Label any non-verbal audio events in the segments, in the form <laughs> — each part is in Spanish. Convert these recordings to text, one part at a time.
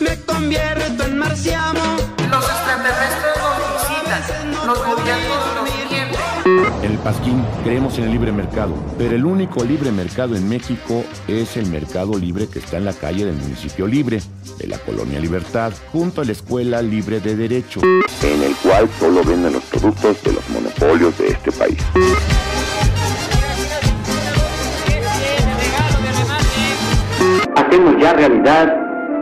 Me convierto en marciano. Los extraterrestres nos visitan, los gobiernos nos mienten. En el Pasquín creemos en el libre mercado, pero el único libre mercado en México es el mercado libre que está en la calle del municipio libre, de la colonia Libertad, junto a la Escuela Libre de Derecho. En el cual solo venden los productos de los monopolios de este país. Hacemos ya realidad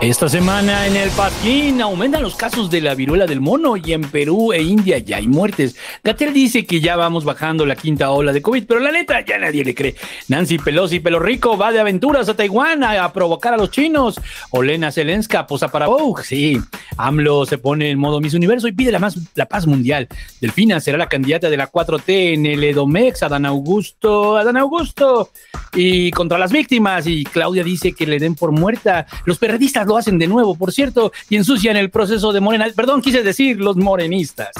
Esta semana en el Pasquín aumentan los casos de la viruela del mono y en Perú e India ya hay muertes. Gatel dice que ya vamos bajando la quinta ola de COVID, pero la neta ya nadie le cree. Nancy Pelosi, pelo rico, va de aventuras a Taiwán a, provocar a los chinos. Olena Zelenska posa para Vogue, sí. AMLO se pone en modo Miss Universo y pide la, paz mundial. Delfina será la candidata de la 4T en el Edomex, Adán Augusto, Adán Augusto. Y contra las víctimas, y Claudia dice que le den por muerta. Los perredistas lo hacen de nuevo, por cierto, y ensucian el proceso de Morena. Perdón, quise decir los morenistas.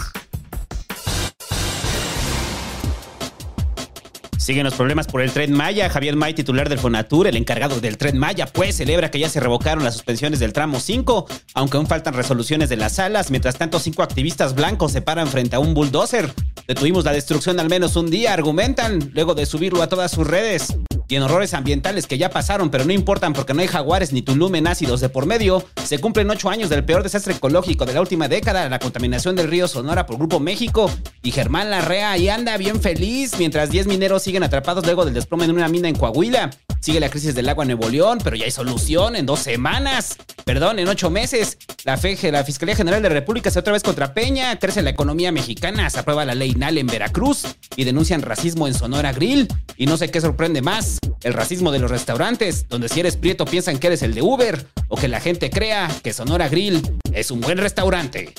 Siguen los problemas por el Tren Maya. Javier May, titular del Fonatur, el encargado del Tren Maya, pues celebra que ya se revocaron las suspensiones del tramo 5, aunque aún faltan resoluciones de las salas. Mientras tanto, cinco activistas blancos se paran frente a un bulldozer. Detuvimos la destrucción al menos un día, argumentan, luego de subirlo a todas sus redes. Y en horrores ambientales que ya pasaron, pero no importan porque no hay jaguares ni tulumen ácidos de por medio, se cumplen ocho años del peor desastre ecológico de la última década, la contaminación del río Sonora por Grupo México. Y Germán Larrea ahí anda bien feliz, mientras 10 mineros siguen atrapados luego del desplome en una mina en Coahuila. Sigue la crisis del agua en Nuevo León, pero ya hay solución en dos semanas. Perdón, en ocho meses. La, FEG, la Fiscalía General de la República se otra vez contra Peña. Crece la economía mexicana. Se aprueba la ley NAL en Veracruz. Y denuncian racismo en Sonora Grill. Y no sé qué sorprende más. El racismo de los restaurantes, donde si eres prieto piensan que eres el de Uber. O que la gente crea que Sonora Grill es un buen restaurante.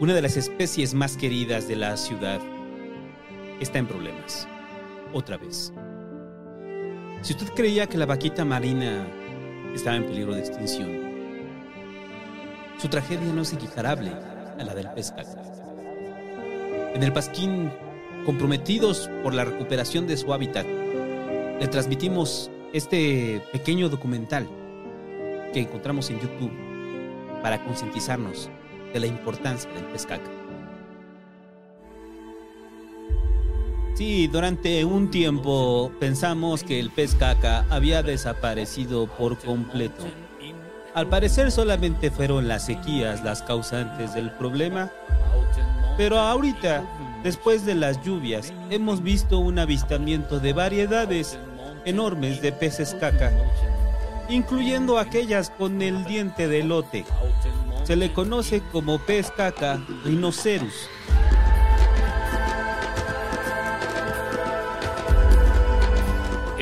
Una de las especies más queridas de la ciudad está en problemas. Otra vez. Si usted creía que la vaquita marina estaba en peligro de extinción, su tragedia no es equiparable a la del pescado. En el Pasquín, comprometidos por la recuperación de su hábitat, le transmitimos este pequeño documental que encontramos en YouTube para concientizarnos de la importancia del pescaca. Sí, durante un tiempo pensamos que el pez caca había desaparecido por completo. Al parecer solamente fueron las sequías las causantes del problema, pero ahorita, después de las lluvias, hemos visto un avistamiento de variedades enormes de peces caca, incluyendo aquellas con el diente de lote. Se le conoce como pez caca rhinoceros.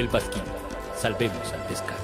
El Pasquín. Salvemos al pescaca.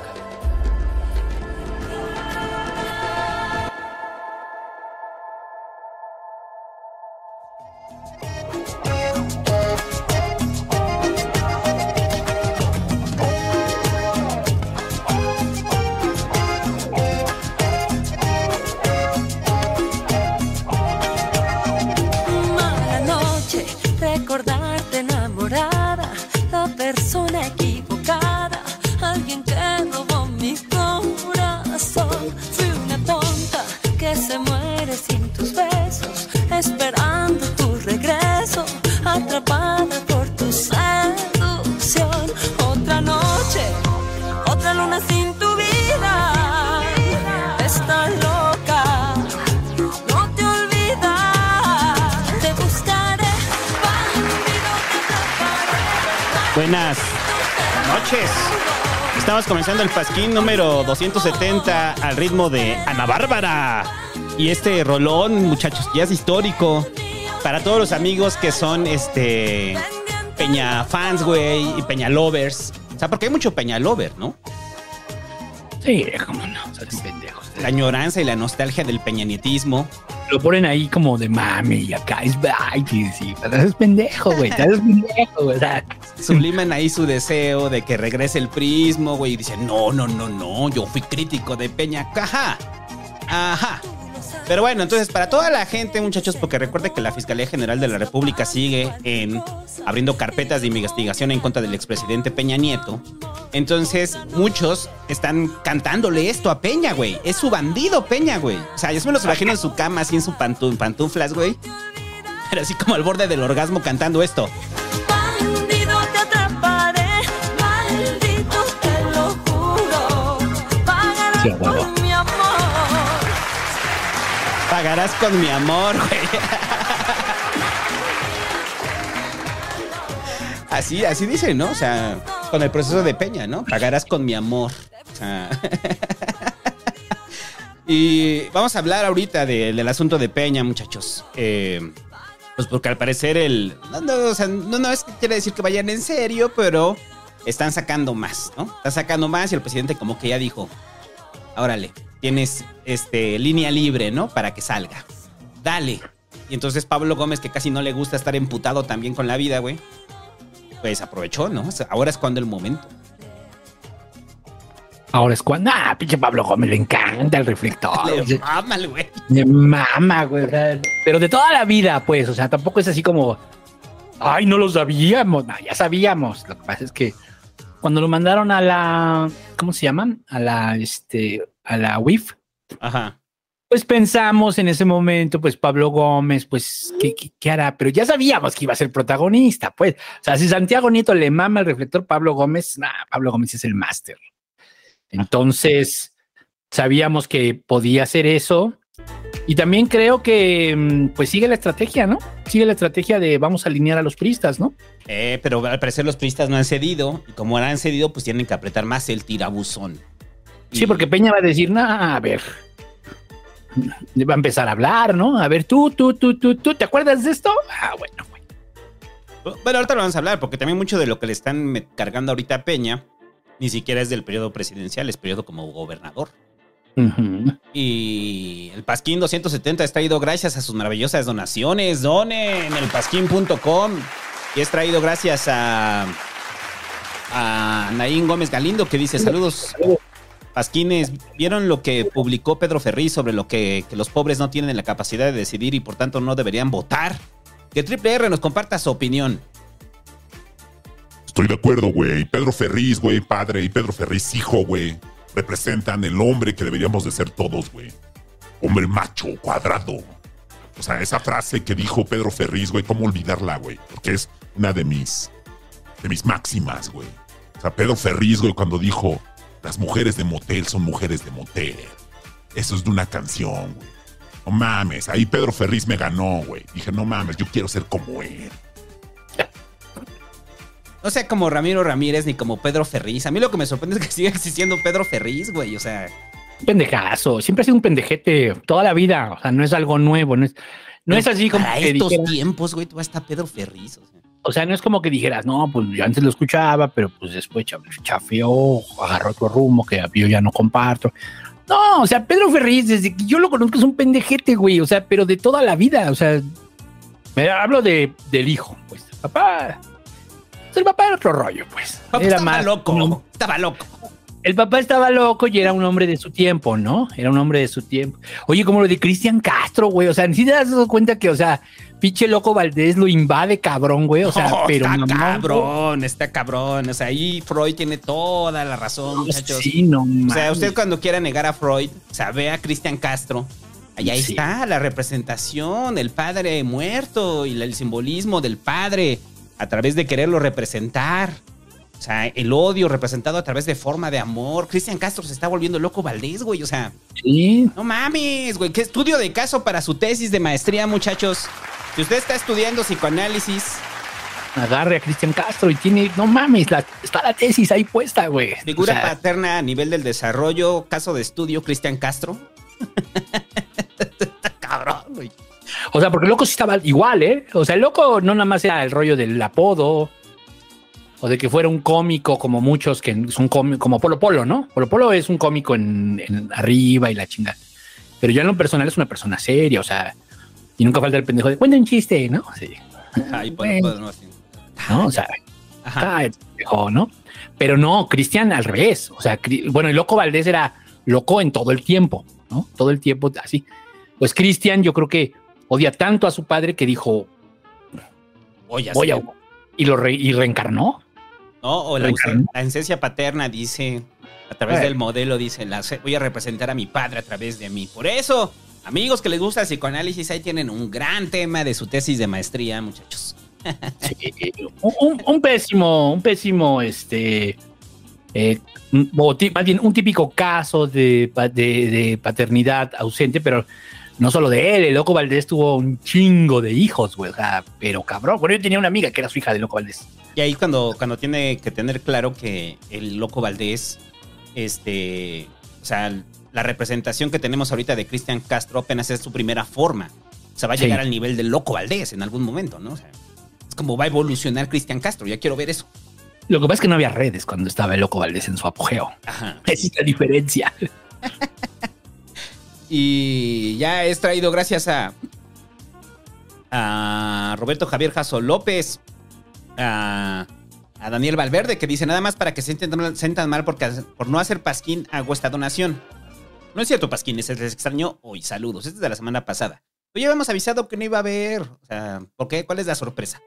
Buenas. noches. Estamos comenzando el pasquín número 270 al ritmo de Ana Bárbara. Y este rolón, muchachos, ya es histórico. Para todos los amigos que son este Peña fans, güey, y Peña lovers. O sea, porque hay mucho Peña lover, ¿no? Sí, cómo no, o sea, pendejos. La añoranza y la nostalgia del peñanietismo. Lo ponen ahí como de mami y acá es pero es pendejo, güey, es pendejo, güey. Subliman ahí su deseo de que regrese el prismo, güey, y dicen, no, no, no, no, yo fui crítico de Peña. Ajá, ajá. Pero bueno, entonces para toda la gente, muchachos, porque recuerde que la Fiscalía General de la República sigue en abriendo carpetas de investigación en contra del expresidente Peña Nieto. Entonces, muchos están cantándole esto a Peña, güey. Es su bandido Peña, güey. O sea, yo me los imagino en su cama, así en su pantú- pantuflas, güey. Pero así como al borde del orgasmo cantando esto. Bandido te atraparé, maldito te lo juro. Pagarás Sí, Pagarás con mi amor, güey. Así, así dice, ¿no? O sea, con el proceso de Peña, ¿no? Pagarás con mi amor. <laughs> Y vamos a hablar ahorita de- del asunto de Peña, muchachos. Eh, pues porque al parecer el... No, no, o sea, no, no es que quiere decir que vayan en serio, pero están sacando más, ¿no? Están sacando más y el presidente como que ya dijo, órale, tienes este, línea libre, ¿no? Para que salga. Dale. Y entonces Pablo Gómez, que casi no le gusta estar emputado también con la vida, güey, pues aprovechó, ¿no? Ahora es cuando el momento. ahora es cuando, ah, pinche Pablo Gómez, le encanta el reflector. <laughs> Le mama güey. Me mama, güey. pero de toda la vida, pues, o sea, tampoco es así como, ay, no lo sabíamos. No, ya sabíamos. Lo que pasa es que cuando lo mandaron a la, ¿cómo se llaman? A la, este, a la WIF, Ajá. pues pensamos en ese momento, pues Pablo Gómez, pues, ¿qué, qué, qué hará? Pero ya sabíamos que iba a ser protagonista, pues. O sea, si Santiago Nieto le mama el reflector, Pablo Gómez, nah, Pablo Gómez es el máster. Entonces, sabíamos que podía hacer eso. Y también creo que, mm, pues, sigue la estrategia, ¿no? Sigue la estrategia de vamos a alinear a los priistas, ¿no? Eh, pero al parecer los priistas no han cedido. Y como no han cedido, pues tienen que apretar más el tirabuzón. Sí, Y- porque Peña va a decir, nah, a ver. Va a empezar a hablar, ¿no? A ver, tú, tú, tú, tú, tú, ¿te acuerdas de esto? Ah, bueno, güey. Bueno, ahorita lo vamos a hablar, porque también mucho de lo que le están cargando ahorita a Peña ni siquiera es del periodo presidencial, es periodo como gobernador. Y el Pasquín 270 es traído gracias a sus maravillosas donaciones. Donen en el pasquín.com. Y es traído gracias a, a Naín Gómez Galindo que dice saludos. Pasquines, ¿vieron lo que publicó Pedro Ferriz sobre lo que, que los pobres no tienen la capacidad de decidir y por tanto no deberían votar? Que Triple R nos comparta su opinión. Estoy de acuerdo, güey. Pedro Ferriz, güey, padre, y Pedro Ferriz, hijo, güey, representan el hombre que deberíamos de ser todos, güey. Hombre macho, cuadrado. O sea, esa frase que dijo Pedro Ferriz, güey, ¿cómo olvidarla, güey? Porque es una de mis, de mis máximas, güey. O sea, Pedro Ferriz, güey, cuando dijo, las mujeres de motel son mujeres de motel. Eso es de una canción, güey. No mames, ahí Pedro Ferriz me ganó, güey. Dije, no mames, yo quiero ser como él. No sea como Ramiro Ramírez ni como Pedro Ferriz. A mí lo que me sorprende es que <laughs> siga existiendo Pedro Ferriz, güey. O sea, pendejazo, siempre ha sido un pendejete toda la vida, o sea, no es algo nuevo, no es, no es así como para que estos tiempos, güey, tú hasta Pedro Ferriz. O sea. o sea, no es como que dijeras, no, pues yo antes lo escuchaba, pero pues después cha- chafeó, agarró otro rumbo que yo ya no comparto. No, o sea, Pedro Ferriz, desde que yo lo conozco es un pendejete, güey, o sea, pero de toda la vida, o sea, me hablo de, del hijo, pues, papá, pues, el papá era otro rollo, pues. Papá era estaba más loco, estaba loco. El papá estaba loco y era un hombre de su tiempo, ¿no? Era un hombre de su tiempo. Oye, como lo de Cristian Castro, güey. O sea, ni te das cuenta que, o sea, pinche loco Valdés lo invade, cabrón, güey. O sea, No, <laughs> pero. está cabrón, está cabrón. O sea, ahí Freud tiene toda la razón, güey. muchachos. Sí, no O sea, mames. usted cuando quiera negar a Freud, o sea, ve a Cristian Castro. Allá Sí. está la representación, el padre muerto y el simbolismo del padre a través de quererlo representar. O sea, el odio representado a través de forma de amor. Cristian Castro se está volviendo loco Valdés, güey. O sea, Sí. no mames, güey. Qué estudio de caso para su tesis de maestría, muchachos. Si usted está estudiando psicoanálisis, agarre a Cristian Castro y tiene, no mames, la- está la tesis ahí puesta, güey. Figura O sea, paterna a nivel del desarrollo, caso de estudio, Cristian Castro. <laughs> Cabrón, güey. O sea, porque el loco sí estaba igual, ¿eh? O sea, el loco no nada más era el rollo del apodo o de que fuera un cómico como muchos que son cómicos, como Polo Polo, ¿no? Polo Polo es un cómico en, en arriba y la chingada. Pero ya en lo personal es una persona seria, o sea, y nunca falta el pendejo de cuenta un chiste, ¿no? Sí. <laughs> Ay, Bueno. no, así. ¿no? O sea, Ajá. ah, pendejo, ¿no? Pero no, Cristian al revés. O sea, bueno, el loco Valdés era loco en todo el tiempo, ¿no? Todo el tiempo así. Pues Cristian, yo creo que odia tanto a su padre que dijo, Voy a voy a. Y lo re- y reencarnó. ¿No? O la, la esencia paterna dice, a través del modelo, dice, la, voy a representar a mi padre a través de mí. Por eso, amigos que les gusta el psicoanálisis, ahí tienen un gran tema de su tesis de maestría, muchachos. Sí, un, pésimo, un pésimo, este. eh, más bien un típico caso de, de- de paternidad ausente, pero no solo de él, el Loco Valdés tuvo un chingo de hijos, güey, o sea, pero cabrón. Bueno, yo tenía una amiga que era su hija de Loco Valdés. Y ahí cuando, cuando tiene que tener claro que el loco Valdés, este, o sea, la representación que tenemos ahorita de Cristian Castro apenas es su primera forma. O sea, va a Sí. llegar al nivel del loco Valdés en algún momento, ¿no? O sea, es como va a evolucionar Cristian Castro, ya quiero ver eso. Lo que pasa es que no había redes cuando estaba el Loco Valdés en su apogeo. Ajá. <laughs> Esa es la diferencia. <laughs> Y ya es traído gracias a, a Roberto Javier Jasso López, a, Daniel Valverde, que dice nada más para que se sientan mal, porque, por no hacer Pasquín hago esta donación. No es cierto, Pasquín, les extrañó hoy. Saludos. Este es de la semana pasada. Ya habíamos avisado que no iba a haber. O sea, ¿por qué? ¿Cuál es la sorpresa?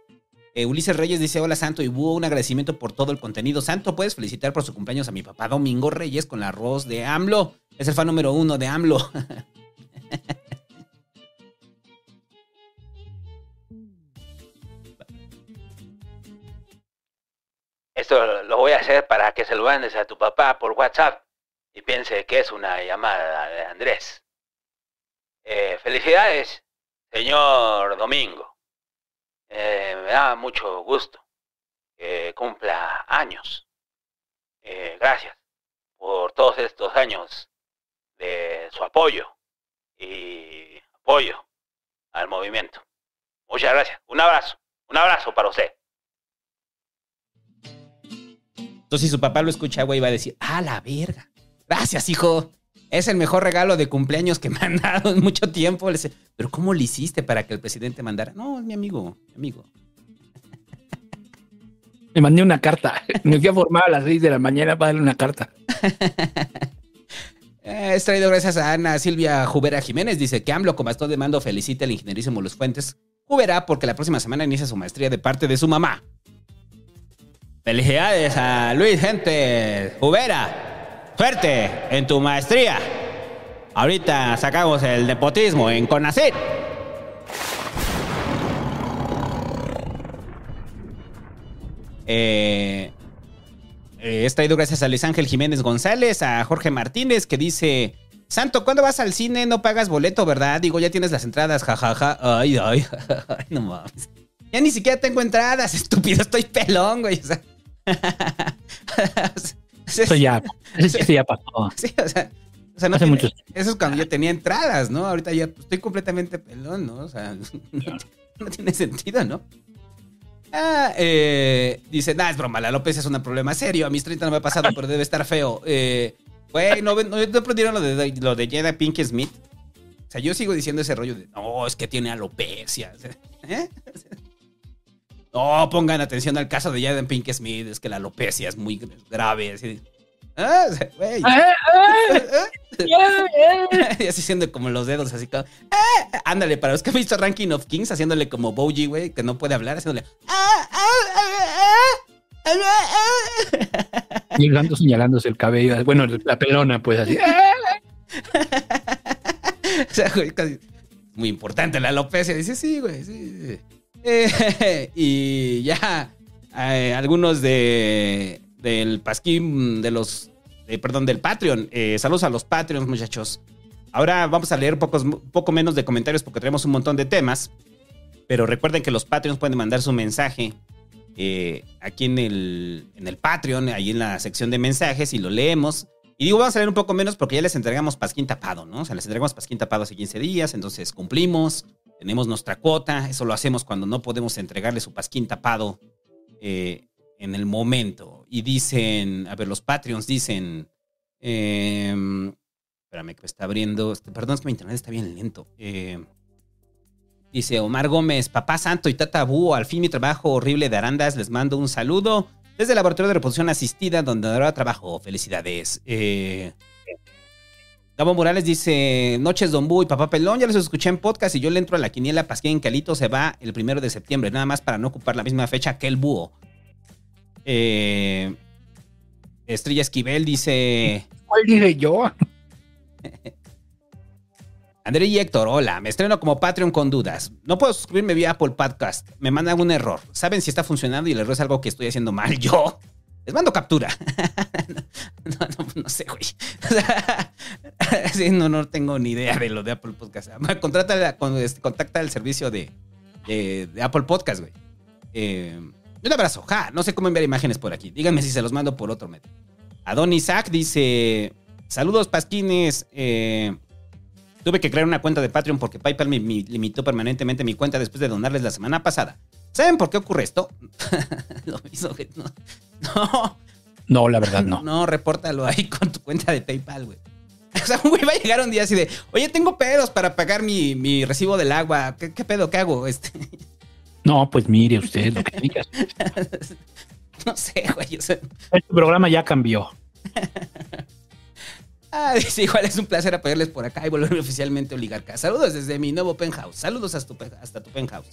Eh, Ulises Reyes dice: Hola Santo y Búho, un agradecimiento por todo el contenido. Santo, puedes felicitar por su cumpleaños a mi papá Domingo Reyes con la arroz de AMLO. Es el fan número uno de AMLO. <laughs> Esto lo voy a hacer para que se lo mandes a tu papá por WhatsApp y piense que es una llamada de Andrés. Eh, felicidades, señor Domingo. Eh, me da mucho gusto que cumpla años. Eh, gracias por todos estos años de su apoyo y apoyo al movimiento. Muchas gracias. Un abrazo. Un abrazo para usted. Entonces, si su papá lo escucha, güey, va a decir, ah, la verga. Gracias, hijo. Es el mejor regalo de cumpleaños que me han dado en mucho tiempo. Le dice, Pero ¿cómo le hiciste para que el presidente mandara? No, es mi amigo, mi amigo. <laughs> Me mandé una carta. Me fui a formar a las 6 de la mañana para darle una carta. Eh, <laughs> es traído gracias a Ana Silvia Jubera Jiménez. Dice que AMLO, como de mando, felicita al ingenierísimo Los Fuentes. Jubera, porque la próxima semana inicia su maestría de parte de su mamá. Felicidades a Luis Gente Jubera. Suerte en tu maestría. Ahorita sacamos el nepotismo en Conacit. Eh, eh, es traído gracias a Luis Ángel Jiménez González, a Jorge Martínez, que dice: Santo, ¿cuándo vas al cine? No pagas boleto, ¿verdad? Digo, ya tienes las entradas, jajaja. Ay, ay, <laughs> ay, no mames. Ya ni siquiera tengo entradas, <laughs> estúpido, estoy pelón, güey. O sea, <laughs> Eso ya, eso ya pasó. Sí, o sea, o sea, no Hace tiene- muchos- eso es cuando yo tenía entradas, ¿no? Ahorita ya pues, estoy completamente pelón, ¿no? O sea, no, <laughs> no tiene sentido, ¿no? Ah, eh, dice, nah, es broma, la López es un problema serio. A mis 30 no me ha pasado, pero debe estar feo. Eh, Güey, ¿no, no, no aprendieron lo de, lo de Jada Pink Smith? O sea, yo sigo diciendo ese rollo de, no, es que tiene alopecia. ¿eh? No, pongan atención al caso de Jada Pink Smith, es que la alopecia es muy grave. Así, ah, güey. y así haciendo como los dedos, así como. "Ah". Ándale, para los que han visto Ranking of Kings, haciéndole como Boji, güey, que no puede hablar, haciéndole. Y el gato señalándose el cabello. Bueno, la pelona, pues así. <laughs> O sea, güey, casi- muy importante la alopecia. Dice, sí, güey, sí. sí. <laughs> Y ya, eh, algunos de del Pasquín, de los, eh, perdón, del Patreon. Eh, saludos a los Patreons, muchachos. Ahora vamos a leer pocos, poco menos de comentarios porque tenemos un montón de temas. Pero recuerden que los Patreons pueden mandar su mensaje aquí en el, en el Patreon, ahí en la sección de mensajes, y lo leemos. Y digo, vamos a leer un poco menos porque ya les entregamos pasquín tapado, ¿no? O sea, les entregamos pasquín tapado hace 15 días, entonces cumplimos, tenemos nuestra cuota, eso lo hacemos cuando no podemos entregarle su pasquín tapado eh, en el momento. Y dicen, a ver, los Patreons dicen, eh, espérame que me está abriendo, este, perdón, es que mi internet está bien lento. Eh, dice Omar Gómez, papá santo y tata búho, al fin mi trabajo horrible de arandas, les mando un saludo desde el laboratorio de reproducción asistida donde ahora trabajo. Felicidades. Eh, Gabo Morales dice, noches Don Bú y Papá Pelón, ya los escuché en podcast y yo le entro a la quiniela Pasquín Calito se va el primero de septiembre, nada más para no ocupar la misma fecha que el búho. Eh, Estrella Esquivel dice... ¿Cuál dije yo? <laughs> André y Héctor, hola, me estreno como Patreon con dudas. No puedo suscribirme vía Apple Podcast. Me mandan un error. ¿Saben si está funcionando y el error es algo que estoy haciendo mal yo? Les mando captura. <laughs> no, no, no sé, güey. <laughs> No, no tengo ni idea de lo de Apple Podcast. Contrata, con- este, contacta el servicio de, Apple Podcast, güey. Eh, un abrazo. Ja, no sé cómo enviar imágenes por aquí. Díganme si se los mando por otro medio. Adon Isaac dice: Saludos, Pasquines. Eh, tuve que crear una cuenta de Patreon porque PayPal me, limitó permanentemente mi cuenta después de donarles la semana pasada. ¿Saben por qué ocurre esto? <laughs> Lo hizo, güey. No, no, <laughs> No, la verdad no. <laughs> no, repórtalo ahí con tu cuenta de PayPal, güey. O sea, un güey va a llegar un día así de, oye, tengo pedos para pagar mi, mi recibo del agua. ¿Qué, qué pedo? ¿Qué hago? Este, No, pues mire usted lo que digas. <laughs> no sé, güey. o sea, Este programa ya cambió. Ah, dice, igual es un placer apoyarles por acá y volverme oficialmente oligarca. Saludos desde mi nuevo penthouse. Saludos hasta tu, hasta tu penthouse.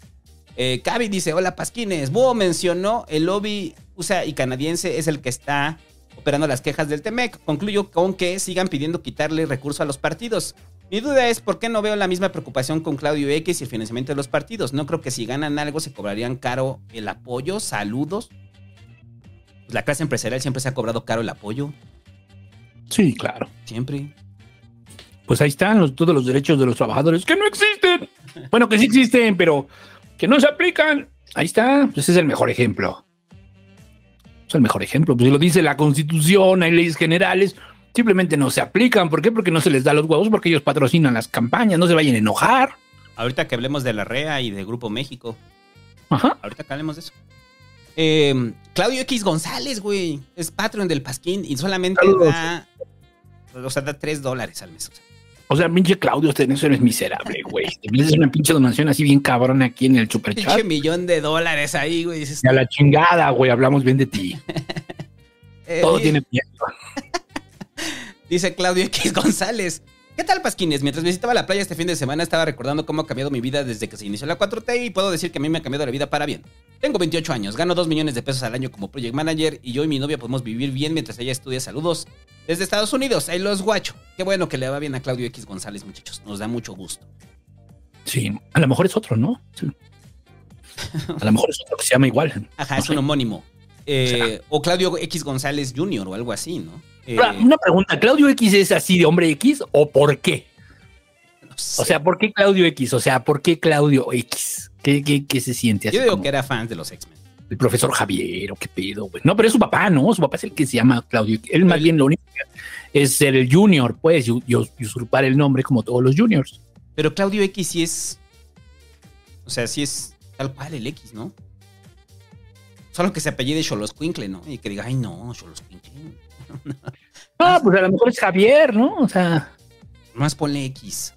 Eh, Cavi dice, hola Pasquines. Búho mencionó el lobby USA y canadiense es el que está operando las quejas del TEMEC. Concluyo con que sigan pidiendo quitarle recurso a los partidos. Mi duda es por qué no veo la misma preocupación con Claudio X y el financiamiento de los partidos. No creo que si ganan algo se cobrarían caro el apoyo. Saludos. Pues la clase empresarial siempre se ha cobrado caro el apoyo. Sí, claro. Siempre. Pues ahí están los- todos los derechos de los trabajadores que no existen. Bueno, que sí existen, pero que no se aplican. Ahí está. Pues ese es el mejor ejemplo. Es el mejor ejemplo. Pues lo dice la Constitución, hay leyes generales. Simplemente no se aplican. ¿Por qué? Porque no se les da los huevos, porque ellos patrocinan las campañas. No se vayan a enojar. Ahorita que hablemos de la REA y de Grupo México. Ajá. Ahorita que hablemos de eso. Eh, Claudio X González, güey. Es Patreon del Pasquín y solamente Saludos. da. O sea, da 3 dólares al mes. o sea. O sea, pinche Claudio, usted eso eres miserable, güey. Te hacer una pinche donación así bien cabrona aquí en el superchat. Pinche millón de dólares ahí, güey. Dices, a la chingada, güey. Hablamos bien de ti. <laughs> eh, Todo tiene miedo. <laughs> Dice Claudio X González. ¿Qué tal, Pasquines? Mientras visitaba la playa este fin de semana, estaba recordando cómo ha cambiado mi vida desde que se inició la 4T y puedo decir que a mí me ha cambiado la vida para bien. Tengo 28 años, gano 2 millones de pesos al año como project manager y yo y mi novia podemos vivir bien mientras ella estudia saludos desde Estados Unidos. Ahí los guacho. Qué bueno que le va bien a Claudio X González, muchachos. Nos da mucho gusto. Sí, a lo mejor es otro, ¿no? Sí. A lo mejor es otro que se llama igual. Ajá, es un homónimo. Eh, o Claudio X González Jr. o algo así, ¿no? Eh, Una pregunta, ¿Claudio X es así de hombre X o por qué? no sé. O sea, ¿por qué Claudio X? O sea, ¿por qué Claudio X? ¿Qué, qué, qué se siente así? yo digo como que era fan de los X-Men. El profesor Javier o qué pedo, güey. No, pero es su papá, ¿no? Su papá es el que se llama Claudio X. Él más bien lo único que es ser el junior, pues, y, usurpar el nombre como todos los juniors. Pero Claudio X sí es. O sea, sí es tal cual el X, ¿no? Solo que se apellide Xoloscuincle, ¿no? Y que diga, ay, no, Xoloscuincle. <laughs> Ah, pues a lo mejor es Javier, ¿no? O sea, Más ponle X.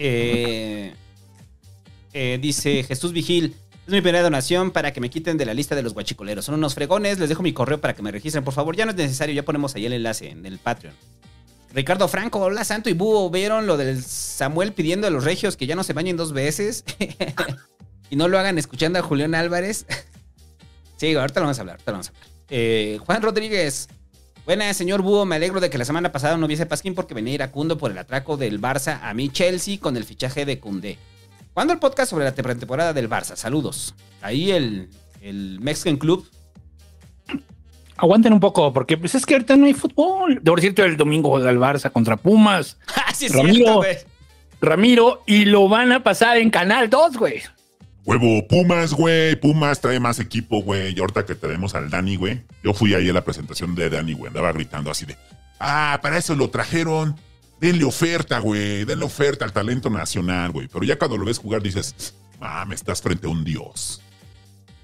Eh, eh, dice Jesús Vigil. Es mi primera donación para que me quiten de la lista de los guachicoleros. Son unos fregones. Les dejo mi correo para que me registren. Por favor, ya no es necesario. Ya ponemos ahí el enlace en el Patreon. Ricardo Franco, hola Santo y Búho. ¿Vieron lo del Samuel pidiendo a los regios que ya no se bañen dos veces? <laughs> y no lo hagan escuchando a Julián Álvarez. <laughs> sí, ahorita lo vamos a hablar. Ahorita lo vamos a hablar. Eh, Juan Rodríguez. Buenas, señor Búho. Me alegro de que la semana pasada no hubiese Pasquín porque venía iracundo por el atraco del Barça a mi Chelsea con el fichaje de Cundé. ¿Cuándo el podcast sobre la temporada del Barça? Saludos. Ahí el, el Mexican Club. aguanten un poco, porque pues es que ahorita no hay fútbol. Por cierto, el domingo juega el Barça contra Pumas. <laughs> Ah, sí, es Ramiro. cierto. Ramiro, y lo van a pasar en Canal 2, güey. Huevo, Pumas, güey. Pumas trae más equipo, güey. Y ahorita que tenemos al Dani, güey. Yo fui ahí a la presentación de Dani, güey. Andaba gritando así de, ah, para eso lo trajeron. Denle oferta, güey. Denle oferta al talento nacional, güey. Pero ya cuando lo ves jugar dices, mames, estás frente a un dios.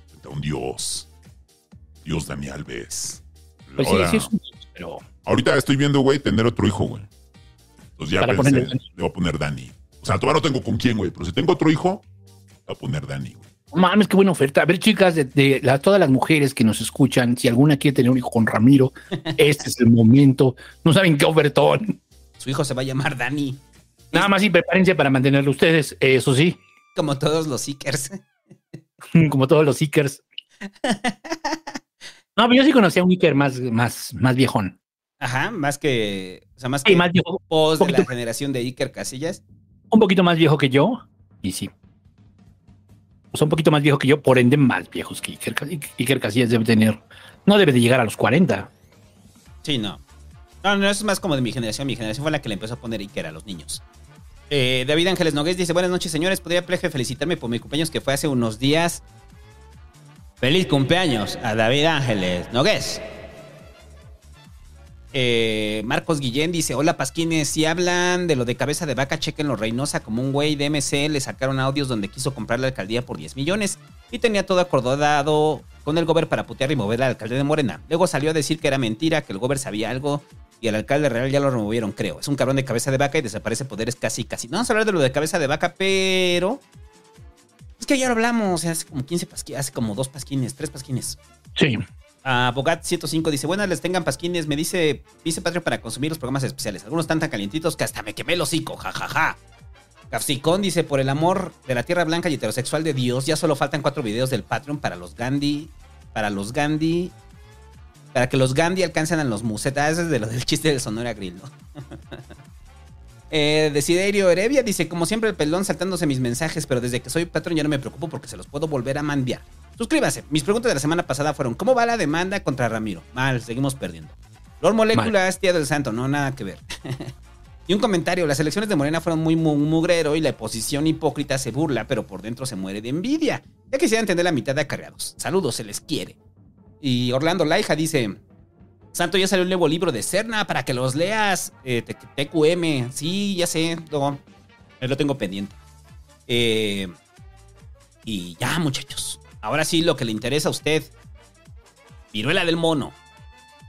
Frente a un dios. Dios Dani Alves. Pues sí, sí es un... Pero Ahorita estoy viendo, güey, tener otro hijo, güey. Entonces ya Para pensé, ponerle le voy a poner Dani. O sea, todavía no tengo con quién, güey. Pero si tengo otro hijo, le voy a poner Dani, güey. Mames, qué buena oferta. A ver, chicas, de, de la- todas las mujeres que nos escuchan, si alguna quiere tener un hijo con Ramiro, <laughs> este es el momento. No saben qué ofertón. Su hijo se va a llamar Dani, Nada más y prepárense para mantenerlo ustedes, eso sí, como todos los Seekers. <laughs> como todos los Seekers. <laughs> No, pero yo sí conocía a un Iker más, más, más viejón. Ajá, más que. O sea, más Sí, que más viejo, post de la generación de Iker Casillas. un poquito más viejo que yo, y sí. O sea, un poquito más viejo que yo, por ende más viejos que Iker, Iker Casillas debe tener. No debe de llegar a los 40. Sí, no. No, no, eso es más como de mi generación. Mi generación fue la que le empezó a poner Iker a los niños. Eh, David Ángeles Nogués dice: Buenas noches, señores. ¿Podría pleje felicitarme por mi cumpleaños que fue hace unos días? Feliz cumpleaños a David Ángeles Nogués. Eh, Marcos Guillén dice: Hola, Pasquines. Si hablan de lo de cabeza de vaca, chequenlo. Reynosa, como un güey de MC, le sacaron audios donde quiso comprar la alcaldía por 10 millones y tenía todo acordado con el gober para putear y mover al alcalde de Morena. Luego salió a decir que era mentira, que el gober sabía algo y el alcalde real ya lo removieron, creo. Es un cabrón de cabeza de vaca y desaparece poderes casi, casi. No vamos a hablar de lo de cabeza de vaca, pero. Es que ya lo hablamos, hace como 15 pasquines, hace como dos pasquines, tres pasquines. Sí. Ah, Bogat 105 dice, buenas les tengan pasquines, me dice, dice Patrio para consumir los programas especiales. Algunos están tan calientitos que hasta me quemé el hocico, jajaja. Capsicón dice, por el amor de la tierra blanca y heterosexual de Dios, ya solo faltan cuatro videos del Patreon para los Gandhi, para los Gandhi, para que los Gandhi alcancen a los musetas. Ese es de lo del chiste del Sonora Grill, ¿no? <laughs> Eh, Desiderio Heredia dice, como siempre el pelón saltándose mis mensajes, pero desde que soy patrón ya no me preocupo porque se los puedo volver a mandear. Suscríbase. Mis preguntas de la semana pasada fueron, ¿cómo va la demanda contra Ramiro? Mal, seguimos perdiendo. Lord Moléculas, tía del santo, no, nada que ver. <laughs> y un comentario, las elecciones de Morena fueron muy mu- mugrero y la oposición hipócrita se burla, pero por dentro se muere de envidia. Ya quisiera entender la mitad de acarreados. Saludos, se les quiere. Y Orlando Laija dice, Santo, ya salió el nuevo libro de Cerna para que los leas. Eh, TQM. Sí, ya sé. Lo, tengo pendiente. Eh, y ya, muchachos. Ahora sí, lo que le interesa a usted. Viruela del mono.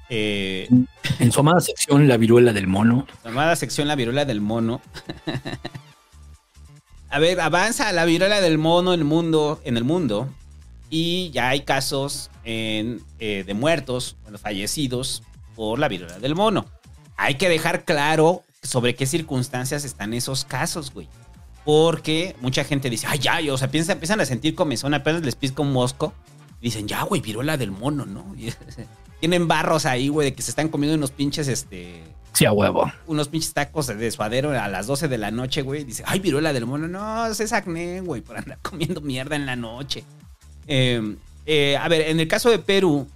Eh, En su amada sección, la viruela del mono. llamada sección La viruela del mono. <laughs> a ver, avanza la viruela del mono en el mundo. En el mundo y ya hay casos en, eh, de muertos, bueno, fallecidos por la viruela del mono. Hay que dejar claro sobre qué circunstancias están esos casos, güey. Porque mucha gente dice, ay, ya, o sea, piensa, empiezan a sentir comezón, apenas les pisca un mosco. y Dicen, ya, güey, viruela del mono, ¿no? <laughs> Y tienen barros ahí, güey, de que se están comiendo unos pinches, este, Sí, a huevo. unos pinches tacos de suadero a las 12 de la noche, güey. Dice, ay, viruela del mono. No, es acné, güey, por andar <laughs> comiendo mierda en la noche. Eh, eh, a ver, en el caso de Perú,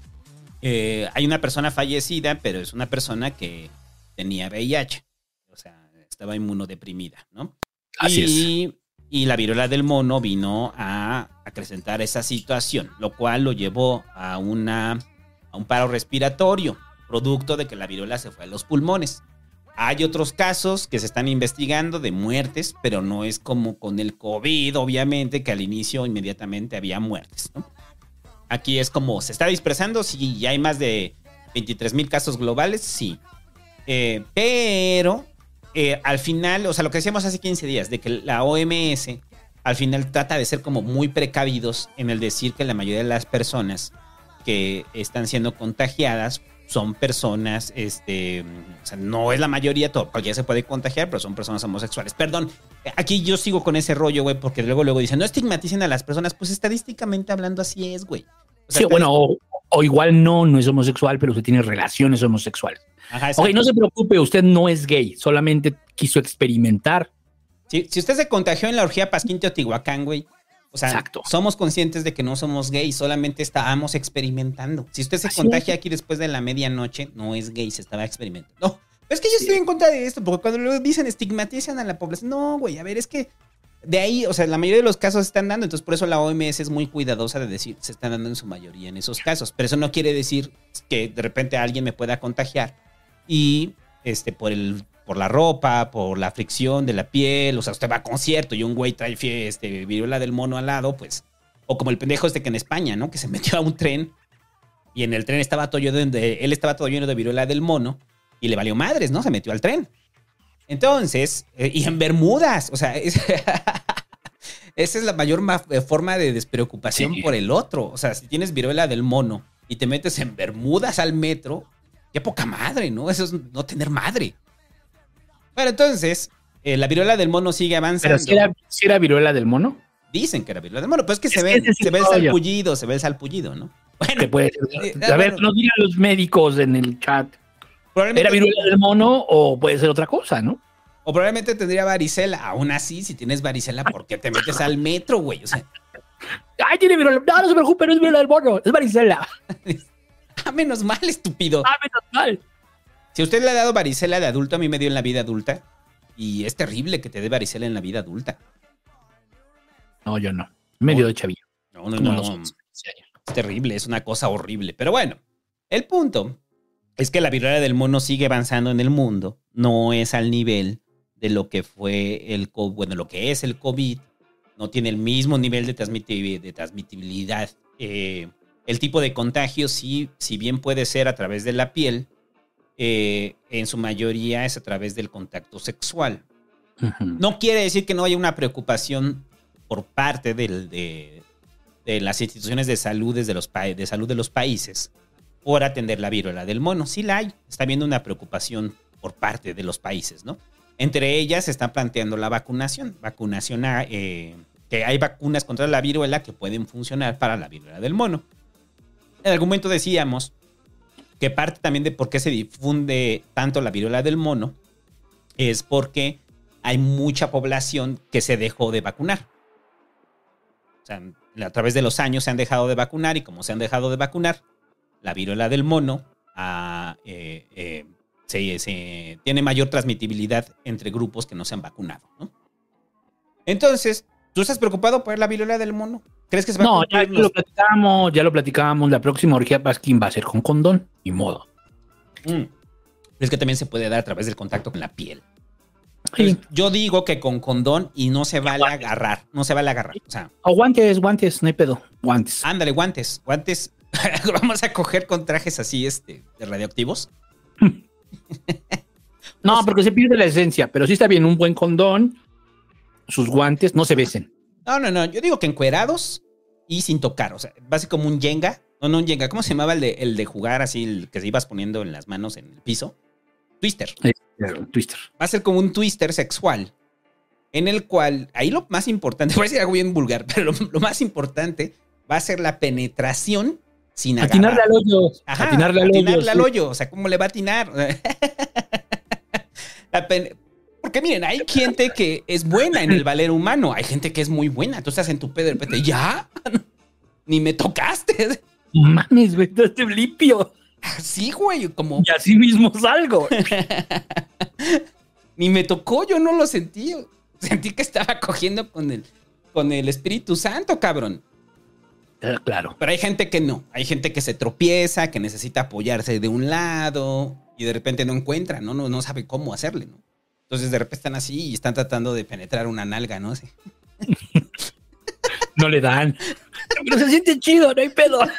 eh, hay una persona fallecida, pero es una persona que tenía VIH. O sea, estaba inmunodeprimida, ¿no? Así y, y la viruela del mono vino a acrecentar esa situación, lo cual lo llevó a, una, a un paro respiratorio, producto de que la viruela se fue a los pulmones. Hay otros casos que se están investigando de muertes, pero no es como con el COVID, obviamente, que al inicio inmediatamente había muertes. ¿no? Aquí es como se está dispersando, sí, hay más de 23 mil casos globales, sí. Eh, pero eh, al final, o sea, lo que decíamos hace 15 días, de que la OMS al final trata de ser como muy precavidos en el decir que la mayoría de las personas que están siendo contagiadas son personas, este, o sea, no es la mayoría, todo, cualquiera se puede contagiar, pero son personas homosexuales. Perdón, aquí yo sigo con ese rollo, güey, porque luego, luego dicen, no estigmaticen a las personas, pues estadísticamente hablando así es, güey. O sea, Sí, bueno, o, o igual no, no es homosexual, pero usted tiene relaciones homosexuales. Ajá, Ok, no se preocupe, usted no es gay, solamente quiso experimentar. Si, si usted se contagió en la orgía Pasquín Teotihuacán, güey. O sea, Exacto. somos conscientes de que no somos gays, solamente estábamos experimentando. Si usted se Así contagia es. aquí después de la medianoche, no es gay, se estaba experimentando. No, es que yo estoy en contra de esto, porque cuando lo dicen estigmatizan a la población. No, güey, a ver, es que de ahí, o sea, la mayoría de los casos se están dando, entonces por eso la OMS es muy cuidadosa de decir, se están dando en su mayoría en esos casos, pero eso no quiere decir que de repente alguien me pueda contagiar y este por el por la ropa, por la fricción de la piel, o sea, usted va a concierto y un güey trae este viruela del mono al lado, pues o como el pendejo este que en España, ¿no? Que se <laughs> metió a un tren y en el tren estaba todo lleno de él estaba todo lleno de viruela del mono y le valió madres, ¿no? Se metió al tren. Entonces, eh, y en Bermudas, o sea, <laughs> es- esa es la mayor ma- eh, forma de despreocupación Sí. por el otro. O sea, si tienes viruela del mono y te metes en Bermudas al metro, qué poca madre, ¿no? Eso es no tener madre. Bueno, entonces, eh, la viruela del mono sigue avanzando. Pero si era, si era viruela del mono, Dicen que era viruela del mono, pues es que Es se que ve, se ve el salpullido, se ve el salpullido, ¿no? que puede. Eh, A ver, bueno. nos digan los médicos en el chat. ¿Era viruela del mono o puede ser otra cosa, no? O probablemente tendría varicela. Aún así, si tienes varicela, ¿por qué te metes al metro, güey? O sea, ¡Ay, tiene viruela! No, no se preocupe, no es viruela del mono, es varicela. <laughs> ah, menos mal, estúpido. ¡Ah, menos mal! Si a usted le ha dado varicela de adulto, a mí me dio en la vida adulta. Y es terrible que te dé varicela en la vida adulta. No, yo no. Medio de chavillo. No, no, no. los 11 años. Es terrible, es una cosa horrible. Pero bueno, el punto es que la viruela del mono sigue avanzando en el mundo. No es al nivel de lo que fue el COVID, bueno, lo que es el COVID. No tiene el mismo nivel de transmitibilidad. Eh, el tipo de contagio, sí, si bien puede ser a través de la piel, eh, en su mayoría es a través del contacto sexual. No quiere decir que no haya una preocupación por parte del- de, de las instituciones de salud, de los, pa- de salud de los países por atender la viruela del mono. Sí la hay. Está habiendo una preocupación por parte de los países, ¿no? Entre ellas se está planteando la vacunación. Vacunación, a, eh, que hay vacunas contra la viruela que pueden funcionar para la viruela del mono. En algún momento decíamos que parte también de por qué se difunde tanto la viruela del mono es porque hay mucha población que se dejó de vacunar. O sea, a través de los años se han dejado de vacunar y como se han dejado de vacunar, la viruela del mono ah, eh, eh, se- tiene mayor transmitibilidad entre grupos que no se han vacunado. Entonces, ¿tú estás preocupado por la viruela del mono? ¿Crees que se va No, a ya, lo platicamos, ya lo platicamos. La próxima orgía Pasquín va a ser con condón y modo. Mm. Es que también se puede dar a través del contacto con la piel. Sí. Yo digo que con condón y no se vale agarrar. No se vale agarrar. O sea, O guantes, guantes, no hay pedo. Guantes. ándale, guantes. Guantes. <laughs> Vamos a coger con trajes así, este, de radioactivos. <laughs> No, porque se pierde la esencia, pero sí está bien un buen condón, sus guantes, no se besen. No, no, no. Yo digo que encuerados y sin tocar. O sea, va a ser como un Jenga. No, no un Jenga. ¿Cómo se llamaba el de, el de jugar así, el que se ibas poniendo en las manos en el piso? Twister. Eh, Twister. Va a ser como un twister sexual. En el cual, ahí lo más importante, <laughs> voy a decir algo bien vulgar, pero lo, lo más importante va a ser la penetración sin agarrar. Atinarle al hoyo. Ajá, atinarle al hoyo. atinarle al sí. hoyo. O sea, ¿cómo le va a atinar? <laughs> La pen- Porque miren, hay gente que es buena en el valer humano. Hay gente que es muy buena. Tú estás en tu pedo de repente, ¿ya? Ni me tocaste. Mames, güey, no estoy limpio. Sí, güey, como Y así mismo salgo. <laughs> ni me tocó, yo no lo sentí. Sentí que estaba cogiendo con el, con el Espíritu Santo, cabrón. Eh, Claro. Pero hay gente que no. Hay gente que se tropieza, que necesita apoyarse de un lado y de repente no encuentra, ¿no? No, no sabe cómo hacerle, ¿no? Entonces de repente están así y están tratando de penetrar una nalga, ¿no? Así. No le dan. <laughs> Pero se siente chido, no hay pedo. <laughs>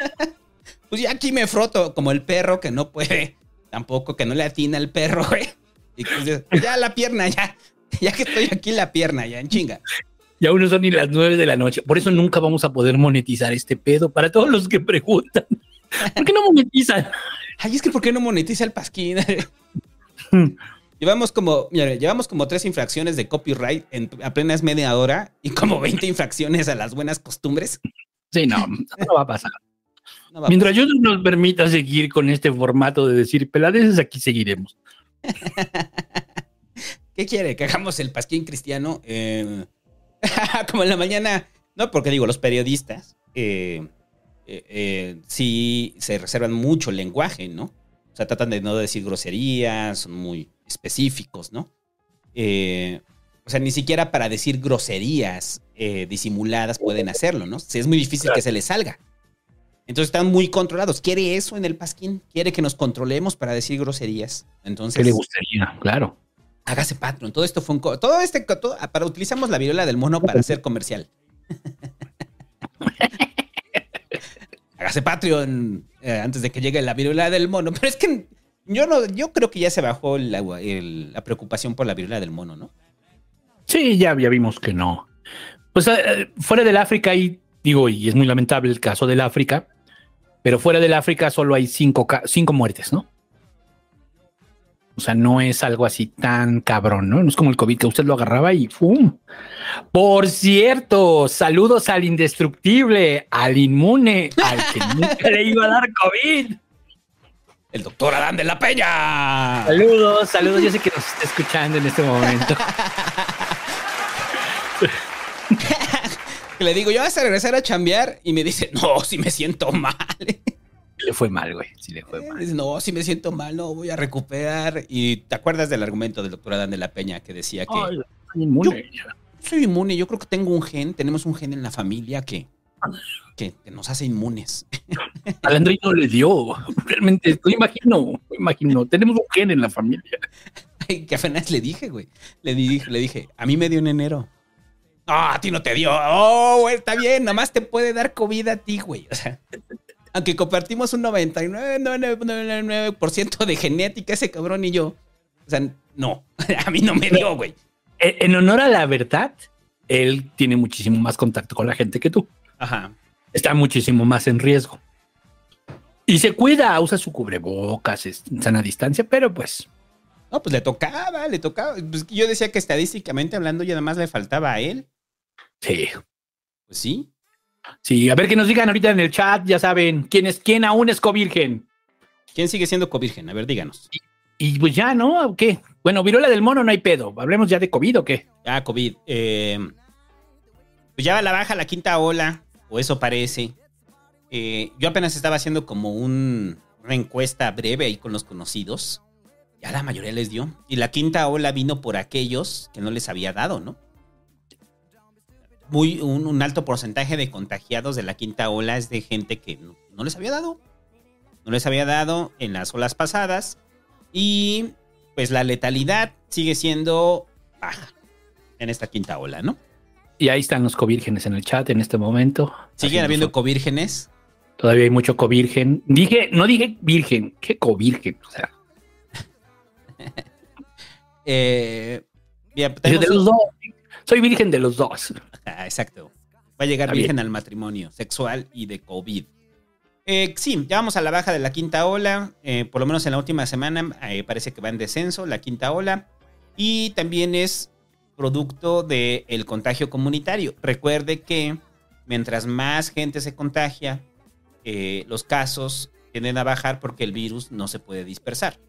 Pues ya aquí me froto como el perro que no puede, tampoco que no le atina el perro, güey. Y que dices, ya la pierna, ya. Ya que estoy aquí la pierna, ya en chinga. Y aún no son ni las nueve de la noche. Por eso nunca vamos a poder monetizar este pedo. Para todos los que preguntan. ¿Por qué no monetizan? Ay, es que ¿por qué no monetiza el pasquín? <laughs> llevamos como, mira, llevamos como tres infracciones de copyright en apenas media hora y como 20 infracciones a las buenas costumbres. Sí, no, no va a pasar. No va Mientras yo nos permita seguir con este formato de decir peladeces, aquí seguiremos. <laughs> ¿Qué quiere? ¿Que hagamos el pasquín cristiano? Eh, <laughs> como en la mañana. No, porque digo, los periodistas eh, eh, eh, sí se reservan mucho el lenguaje, ¿no? O sea, tratan de no decir groserías, son muy específicos, ¿no? Eh, O sea, ni siquiera para decir groserías eh, disimuladas pueden hacerlo, ¿no? Sí, Es muy difícil que se les salga. Entonces están muy controlados. ¿Quiere eso en el pasquín? ¿Quiere que nos controlemos para decir groserías? Entonces, ¿Qué le gustaría? Claro. hágase patrón. Todo esto fue un... Todo este... todo- para utilizamos la viruela del mono para hacer comercial. <laughs> hágase Patreon eh, antes de que llegue la viruela del mono. Pero es que yo no... Yo creo que ya se bajó la, el- la preocupación por la viruela del mono, ¿no? Sí, ya, ya vimos que no. Pues eh, fuera del África hay, digo, y es muy lamentable el caso del África, pero fuera del África solo hay cinco, cinco muertes, ¿no? O sea, no es algo así tan cabrón, ¿no? No es como el COVID que usted lo agarraba y ¡fum! Por cierto, saludos al indestructible, al inmune, al que nunca le iba a dar COVID. El doctor Adán de la Peña. Saludos, saludos. Yo sé que nos está escuchando en este momento. Que <laughs> le digo, yo vas a regresar a chambear y me dice, no, si me siento mal. Le fue mal, güey. Sí le fue mal. Dice, no, si me siento mal, no, voy a recuperar. Y te acuerdas del argumento del doctor Adán de la Peña que decía que Ay, inmune. soy inmune, yo creo que tengo un gen, tenemos un gen en la familia que, que, que nos hace inmunes. <laughs> Al Andrés no le dio. Realmente, lo imagino, lo imagino. Tenemos un gen en la familia. Ay, que apenas le dije, güey. Le dije, le dije, a mí me dio en enero. Ah, a ti no te dio. Oh, güey, está bien, nada más te puede dar COVID a ti, güey. O sea, aunque compartimos un 99% de genética, ese cabrón y yo. O sea, no, <laughs> a mí no me dio, güey. En en honor a la verdad, él tiene muchísimo más contacto con la gente que tú. Ajá. Está muchísimo más en riesgo. Y se cuida, usa su cubrebocas, es sana distancia, pero pues No, pues le tocaba, le tocaba. Pues yo decía que estadísticamente hablando ya nada más le faltaba a él. sí. Pues sí. Sí, a ver que nos digan ahorita en el chat, ya saben, quién es quién aún es covirgen. ¿Quién sigue siendo covirgen? A ver, díganos. Y pues ya, ¿no? ¿O ¿Qué? Bueno, viruela del mono no hay pedo. Hablemos ya de COVID o qué. Ah, COVID. eh, pues ya va la baja la quinta ola, o eso parece. Eh, yo apenas estaba haciendo como un- una encuesta breve ahí con los conocidos. Ya la mayoría les dio. Y la quinta ola vino por aquellos que no les había dado, ¿no? Muy, un, alto porcentaje de contagiados de la quinta ola es de gente que no, no les había dado. No les había dado en las olas pasadas. Y pues la letalidad sigue siendo baja en esta quinta ola, ¿no? Y ahí están los covírgenes en el chat en este momento. Siguen habiendo covírgenes. Todavía hay mucho covirgen. Dije, no dije virgen, ¿qué covirgen? O sea, <laughs> Eh, de los dos. Soy virgen de los dos. Ah, exacto. Va a llegar Está virgen bien. al matrimonio sexual y de COVID. Eh, sí, ya vamos a la baja de la quinta ola. eh, por lo menos en la última semana parece que va en descenso la quinta ola. Y también es producto del contagio comunitario. Recuerde que mientras más gente se contagia, eh, los casos tienden a bajar porque el virus no se puede dispersar.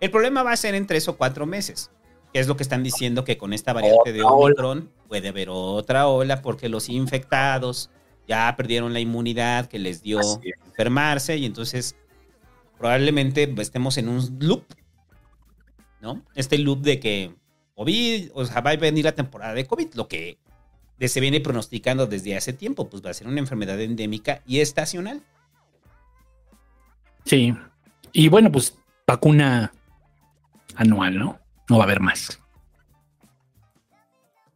El problema va a ser en tres o cuatro meses, que es lo que están diciendo que con esta variante de. Omicron puede haber otra ola porque los infectados ya perdieron la inmunidad que les dio enfermarse y entonces probablemente estemos en un loop, ¿no? Este loop de que COVID, o sea, va a venir la temporada de COVID, lo que se viene pronosticando desde hace tiempo, pues va a ser una enfermedad endémica y estacional. Sí. Y bueno, pues vacuna anual, ¿no? No va a haber más.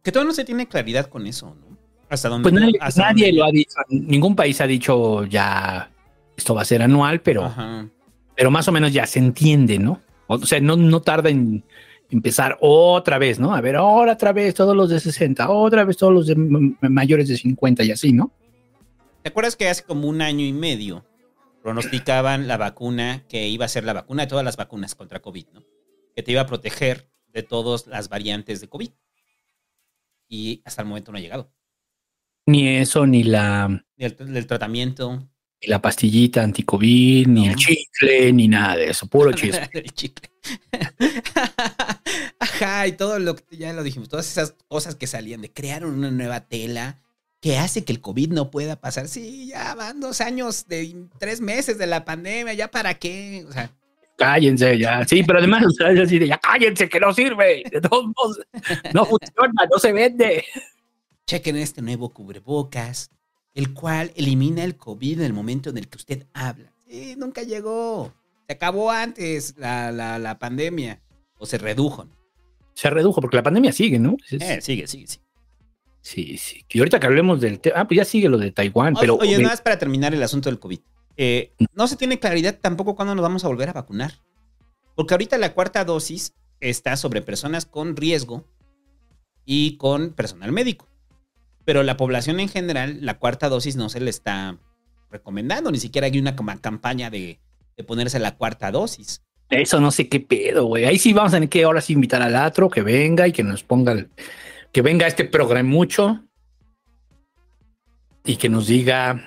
Que todavía no se tiene claridad con eso, ¿no? Hasta donde Pues nadie, hasta nadie donde- lo ha dicho. Ningún país ha dicho ya esto va a ser anual, pero, Ajá. pero más o menos ya se entiende, ¿no? O sea, no, no tarda en empezar otra vez, ¿no? A ver, ahora otra vez todos los de 60, otra vez todos los de mayores de 50 y así, ¿no? ¿Te acuerdas que hace como un año y medio pronosticaban la vacuna que iba a ser la vacuna de todas las vacunas contra COVID, ¿no? Que te iba a proteger de todas las variantes de COVID. Y hasta el momento no ha llegado. Ni eso, ni la, Ni el, el tratamiento. ni la pastillita anticovid, ni el chicle, ni nada de eso, puro <laughs> chisme. el chicle. <laughs> Y todo lo que ya lo dijimos, todas esas cosas que salían de crear una nueva tela que hace que el COVID no pueda pasar. Sí, ya van dos años de tres meses de la pandemia, ya para qué. O sea, Cállense ya. Sí, pero además, o sea, es así de ya cállense, que no sirve. De todos modos, no funciona, no se vende. Chequen este nuevo cubrebocas, el cual elimina el COVID en el momento en el que usted habla. Sí, nunca llegó. Se acabó antes la, la- la pandemia. O se redujo. Se redujo porque la pandemia sigue, ¿no? Es- Eh, sigue, sigue, sigue. Sí, sí. Y ahorita que hablemos del tema. Ah, pues ya sigue lo de Taiwán, pero. oye, nada más para terminar el asunto del COVID. Eh, no se tiene claridad tampoco cuándo nos vamos a volver a vacunar. Porque ahorita la cuarta dosis está sobre personas con riesgo y con personal médico. Pero la población en general, la cuarta dosis no se le está recomendando. Ni siquiera hay una campaña de, de ponerse la cuarta dosis. Eso no sé qué pedo, güey. Ahí sí vamos a tener que ahora sí invitar al atro que venga y que nos ponga, el- que venga este mucho y que nos diga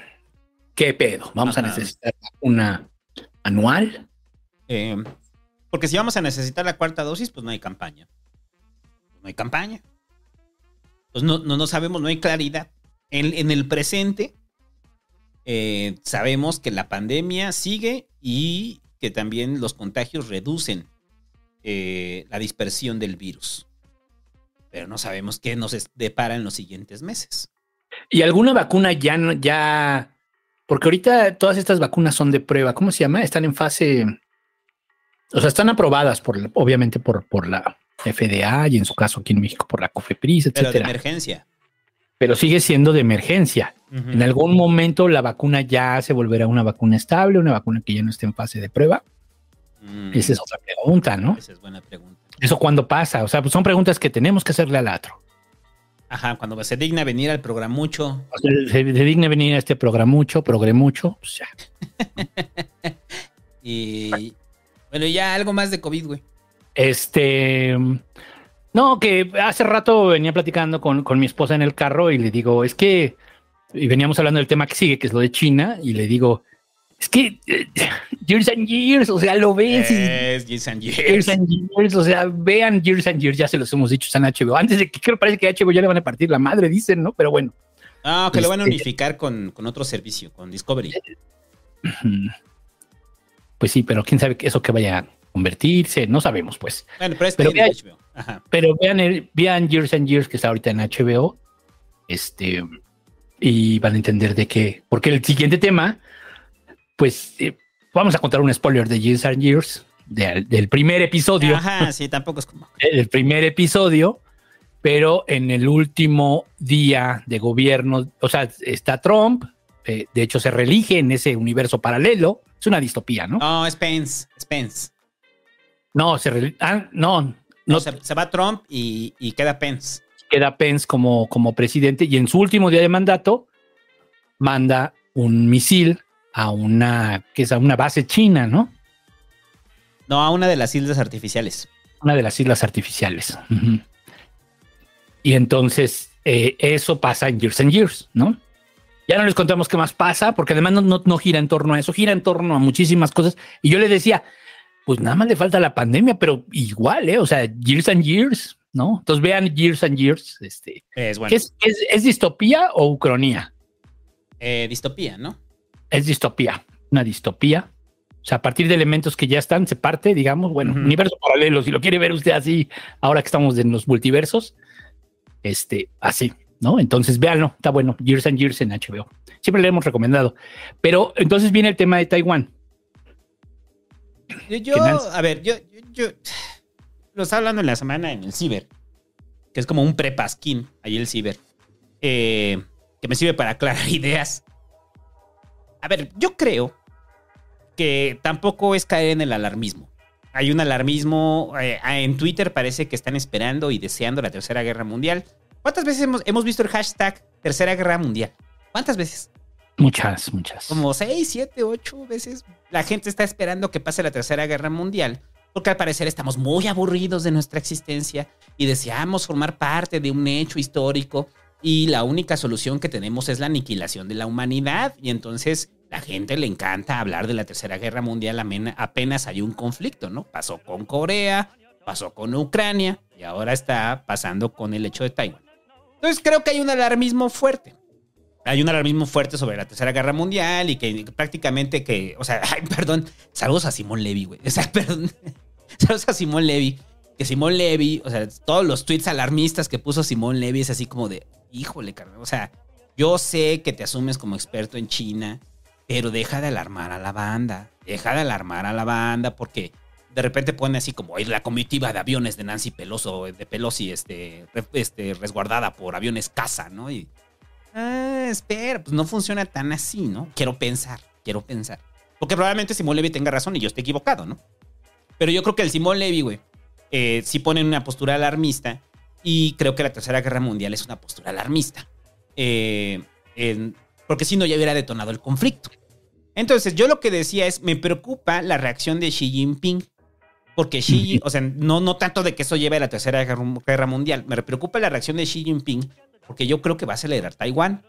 qué pedo. Vamos Ajá. a necesitar una anual. Eh, porque si vamos a necesitar la cuarta dosis, pues no hay campaña. No hay campaña. Pues no, no, no sabemos, no hay claridad. En, en el presente, eh, sabemos que la pandemia sigue y que también los contagios reducen eh, la dispersión del virus. Pero no sabemos qué nos depara en los siguientes meses. Y alguna vacuna ya no, ya, porque ahorita todas estas vacunas son de prueba. ¿Cómo se llama? Están en fase, o sea, están aprobadas por, obviamente por, por la FDA y en su caso aquí en México por la COFEPRIS, Pero de etcétera. emergencia. Pero sigue siendo de emergencia. En algún momento la vacuna ya se volverá una vacuna estable, una vacuna que ya no esté en fase de prueba. Mm, Esa es otra pregunta, ¿no? esa es buena pregunta. ¿Eso cuándo pasa? O sea, pues son preguntas que tenemos que hacerle al atro. Ajá, cuando se digna venir al programucho. O sea, se, se digne venir a este programucho, mucho, pues ya. <laughs> Y bueno, ya algo más de COVID, güey. Este. No, que hace rato venía platicando con, con mi esposa en el carro y le digo, es que. Y veníamos hablando del tema que sigue, que es lo de China, y le digo, es que. eh, years and years, o sea, lo ves y. Es Years and Years. Years and Years, o sea, vean Years and Years, ya se los hemos dicho, están HBO. Antes de que creo parece que a HBO ya le van a partir la madre, dicen, ¿no? Pero bueno. No, que lo van a Este- unificar con, con otro servicio, con Discovery. Pues sí, pero quién sabe eso que vaya a convertirse, no sabemos, pues. Bueno, pero es Pero que en vea- HBO. Ajá. Pero vean, el, vean Years and Years que está ahorita en HBO. Este. Y van a entender de qué. Porque el siguiente tema, pues eh, vamos a contar un spoiler de Years and Years, de- del primer episodio. Ajá, <laughs> sí, tampoco es como. el primer episodio, pero en el último día de gobierno, o sea, está Trump, eh, de hecho se reelige en ese universo paralelo, es una distopía, ¿no? No, es Pence. Es Pence. No, se re- ah, no, no No, se, se va Trump y, y queda Pence. Queda Pence como, como presidente y en su último día de mandato manda un misil a una, que es a una base china, ¿no? No, a una de las islas artificiales. Una de las islas artificiales. Y entonces eh, eso pasa en Years and Years, ¿no? Ya no les contamos qué más pasa, porque además no, no, no gira en torno a eso, gira en torno a muchísimas cosas. Y yo le decía, pues nada más le falta la pandemia, pero igual, ¿eh? O sea, Years and Years, ¿no? Entonces vean Years and Years, este. Es bueno. ¿qué es, es, es distopía o ucronía? Eh, distopía, ¿no? Es distopía, una distopía. O sea, a partir de elementos que ya están, se parte, digamos, bueno, Ujú. universo paralelo, si lo quiere ver usted así, ahora que estamos en los multiversos, este, así, ¿no? Entonces, véanlo, está bueno, Years and Years en HBO. Siempre le hemos recomendado. Pero entonces viene el tema de Taiwán. Yo, yo- a ver, yo, yo, yo- lo estaba hablando en la semana en el Ciber, que es como un prepasquín, ahí el Ciber, eh, que me sirve para aclarar <laughs> ideas. A ver, yo creo que tampoco es caer en el alarmismo. Hay un alarmismo, eh, en Twitter parece que están esperando y deseando la Tercera Guerra Mundial. ¿Cuántas veces hemos, hemos visto el hashtag Tercera Guerra Mundial? ¿Cuántas veces? Muchas, muchas. como 6, 7, 8 veces la gente está esperando que pase la Tercera Guerra Mundial, porque al parecer estamos muy aburridos de nuestra existencia y deseamos formar parte de un hecho histórico y la única solución que tenemos es la aniquilación de la humanidad y entonces la gente le encanta hablar de la Tercera Guerra Mundial apenas hay un conflicto, ¿no? Pasó con Corea, pasó con Ucrania y ahora está pasando con el hecho de Taiwán. Entonces creo que hay un alarmismo fuerte. hay un alarmismo fuerte sobre la Tercera Guerra Mundial y que prácticamente que, o sea, <laughs> perdón, saludos a Simón Levy, güey. O sea, <laughs> perdón. <laughs> Saludos a Simón Levy. Que Simón Levy, o sea, todos los tweets alarmistas que puso Simón Levy es así como de, híjole, carnal. O sea, yo sé que te asumes como experto en China, pero deja de alarmar a la banda. Deja de alarmar a la banda porque de repente pone así como "Ay, la comitiva de aviones de Nancy Peloso, de Pelosi, este, este, resguardada por aviones caza, ¿no? Y, ah, espera, pues no funciona tan así, ¿no? Quiero pensar, quiero pensar. Porque probablemente Simón Levy tenga razón y yo esté equivocado, ¿no? Pero yo creo que el Simón Levy, güey, eh, sí pone en una postura alarmista y creo que la Tercera Guerra Mundial es una postura alarmista. Eh, en- porque si no, ya hubiera detonado el conflicto. Entonces, yo lo que decía es, me preocupa la reacción de Xi Jinping. Porque Xi, o sea, no, no tanto de que eso lleve a la Tercera Guerra Mundial, me preocupa la reacción de Xi Jinping porque yo creo que va a acelerar Taiwán.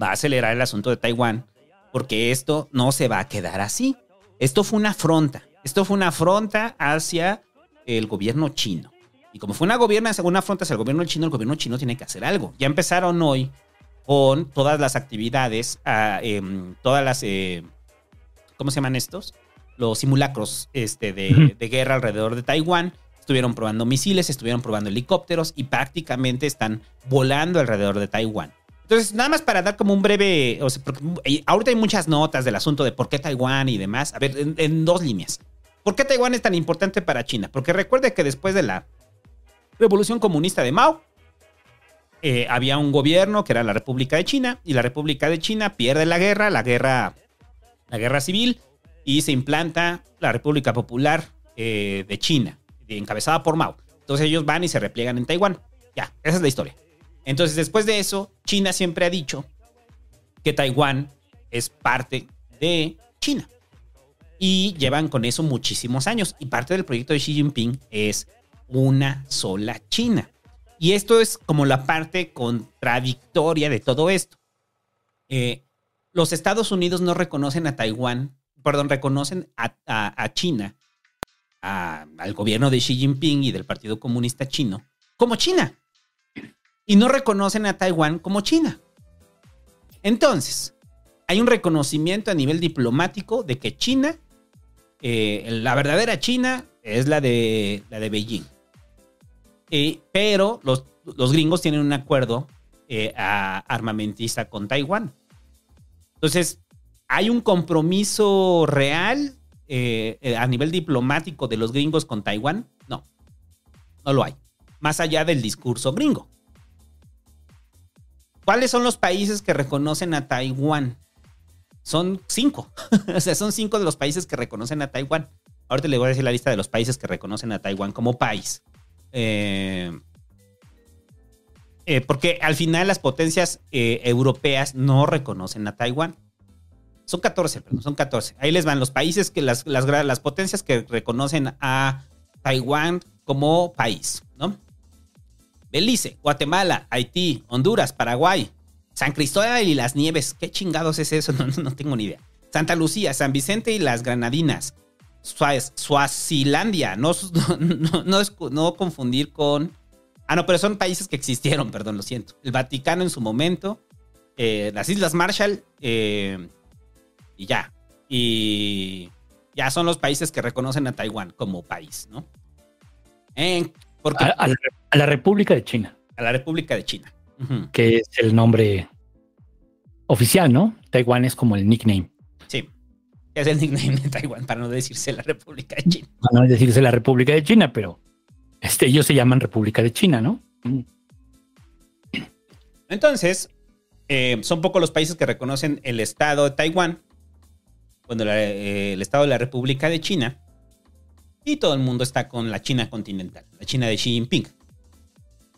Va a acelerar el asunto de Taiwán porque esto no se va a quedar así. Esto fue una afronta. Esto fue una afronta hacia el gobierno chino. Y como fue una, gobierna, una afronta hacia el gobierno chino, el gobierno chino tiene que hacer algo. Ya empezaron hoy con todas las actividades, ah, em, todas las, eh, ¿cómo se llaman estos? Los simulacros este, de, guerra alrededor de Taiwán. Estuvieron probando misiles, estuvieron probando helicópteros y prácticamente están volando alrededor de Taiwán. Entonces, nada más para dar como un breve, o sea, porque eh, ahorita hay muchas notas del asunto de por qué Taiwán y demás. A ver, en, en dos líneas. ¿Por qué Taiwán es tan importante para China? Porque recuerde que después de la revolución comunista de Mao, eh, había un gobierno que era la República de China y la República de China pierde la guerra, la guerra, la guerra civil y se implanta la República Popular eh, de China, encabezada por Mao. Entonces ellos van y se repliegan en Taiwán. Ya, esa es la historia. Entonces después de eso, China siempre ha dicho que Taiwán es parte de China. Y llevan con eso muchísimos años. Y parte del proyecto de Xi Jinping es una sola China. Y esto es como la parte contradictoria de todo esto. Eh, los Estados Unidos no reconocen a Taiwán, perdón, reconocen a, a- a China, al gobierno de Xi Jinping y del Partido Comunista Chino, como China. Y no reconocen a Taiwán como China. Entonces, hay un reconocimiento a nivel diplomático de que China, eh, la verdadera China, es la de, la de Beijing. Eh, pero los, los gringos tienen un acuerdo eh, armamentista con Taiwán. Entonces, ¿hay un compromiso real a nivel diplomático de los gringos con Taiwán? No, no lo hay. Más allá del discurso gringo. ¿Cuáles son los países que reconocen a Taiwán? Son cinco. <laughs> o sea, son cinco de los países que reconocen a Taiwán. Ahorita le voy a decir la lista de los países que reconocen a Taiwán como país. Eh, eh, porque al final las potencias eh, europeas no reconocen a Taiwán. Son 14, perdón, son 14. Ahí les van los países que las, las potencias que reconocen a Taiwán como país, ¿no? Belice, Guatemala, Haití, Honduras, Paraguay, San Cristóbal y las Nieves. ¿Qué chingados es eso? <laughs> No, no, no tengo ni idea. Santa Lucía, San Vicente y las Granadinas. Suaz- Suazilandia, no, <laughs> no, no, confundir con... Ah, no, pero son países que existieron, <laughs> perdón, lo siento. El Vaticano en su momento, eh, las Islas Marshall eh, y ya. Y ya son los países que reconocen a Taiwán como país, ¿no? En- porque, A, a la, a la República de China, a la República de China. Que es el nombre oficial, ¿no? Taiwán es como el nickname. Sí. Es el nickname de Taiwán, para no decirse la República de China. Para no decirse la República de China, pero este, ellos se llaman República de China, ¿no? Entonces, eh, son pocos los países que reconocen el Estado de Taiwán, cuando la- eh, el Estado de la República de China, y todo el mundo está con la China continental, la China de Xi Jinping.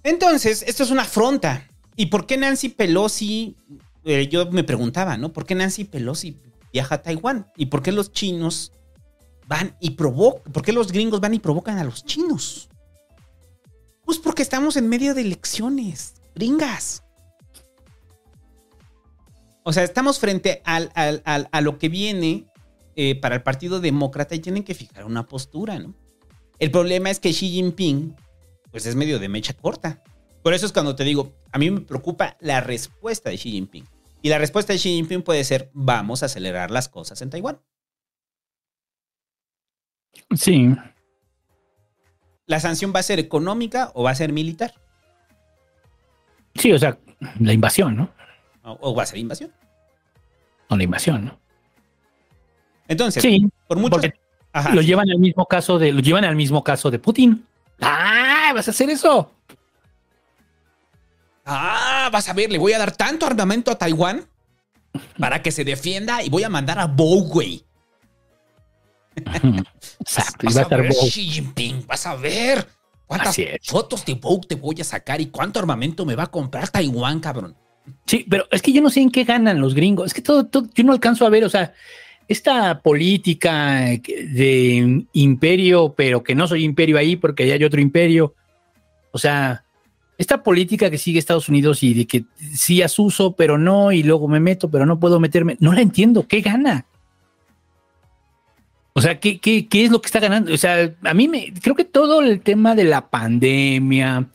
Entonces, esto es una afronta. ¿Y por qué Nancy Pelosi? eh, yo me preguntaba, ¿no? ¿Por qué Nancy Pelosi viaja a Taiwán? ¿Y por qué los chinos van y provocan? ¿Por qué los gringos van y provocan a los chinos? Pues porque estamos en medio de elecciones, gringas. O sea, estamos frente al- al- al- a lo que viene eh, para el Partido Demócrata y tienen que fijar una postura, ¿no? El problema es que Xi Jinping, pues es medio de mecha corta. Por eso es cuando te digo, a mí me preocupa la respuesta de Xi Jinping. Y la respuesta de Xi Jinping puede ser, vamos a acelerar las cosas en Taiwán. Sí. ¿La sanción va a ser económica o va a ser militar? Sí, o sea, la invasión, ¿no? ¿O, o va a ser invasión? O la invasión, ¿no? Entonces, Sí, por mucho... Ajá. lo llevan al mismo caso de, lo llevan al mismo caso de Putin. ¡Ah! ¿Vas a hacer eso? Ah, vas a ver, le voy a dar tanto armamento a Taiwán para que se defienda y voy a mandar a Bowie. Exacto. <laughs> Vas va a estar ver, Bow. Xi Jinping, vas a ver cuántas fotos de Vogue te voy a sacar y cuánto armamento me va a comprar Taiwán, cabrón. Sí, pero es que yo no sé en qué ganan los gringos. Es que todo, todo- yo no alcanzo a ver, o sea, esta política de imperio, pero que no soy imperio ahí porque ya hay otro imperio. O sea, esta política que sigue Estados Unidos y de que sí asuso, pero no, y luego me meto, pero no puedo meterme, no la entiendo. ¿Qué gana? O sea, ¿qué, qué, qué es lo que está ganando? O sea, a mí me creo que todo el tema de la pandemia,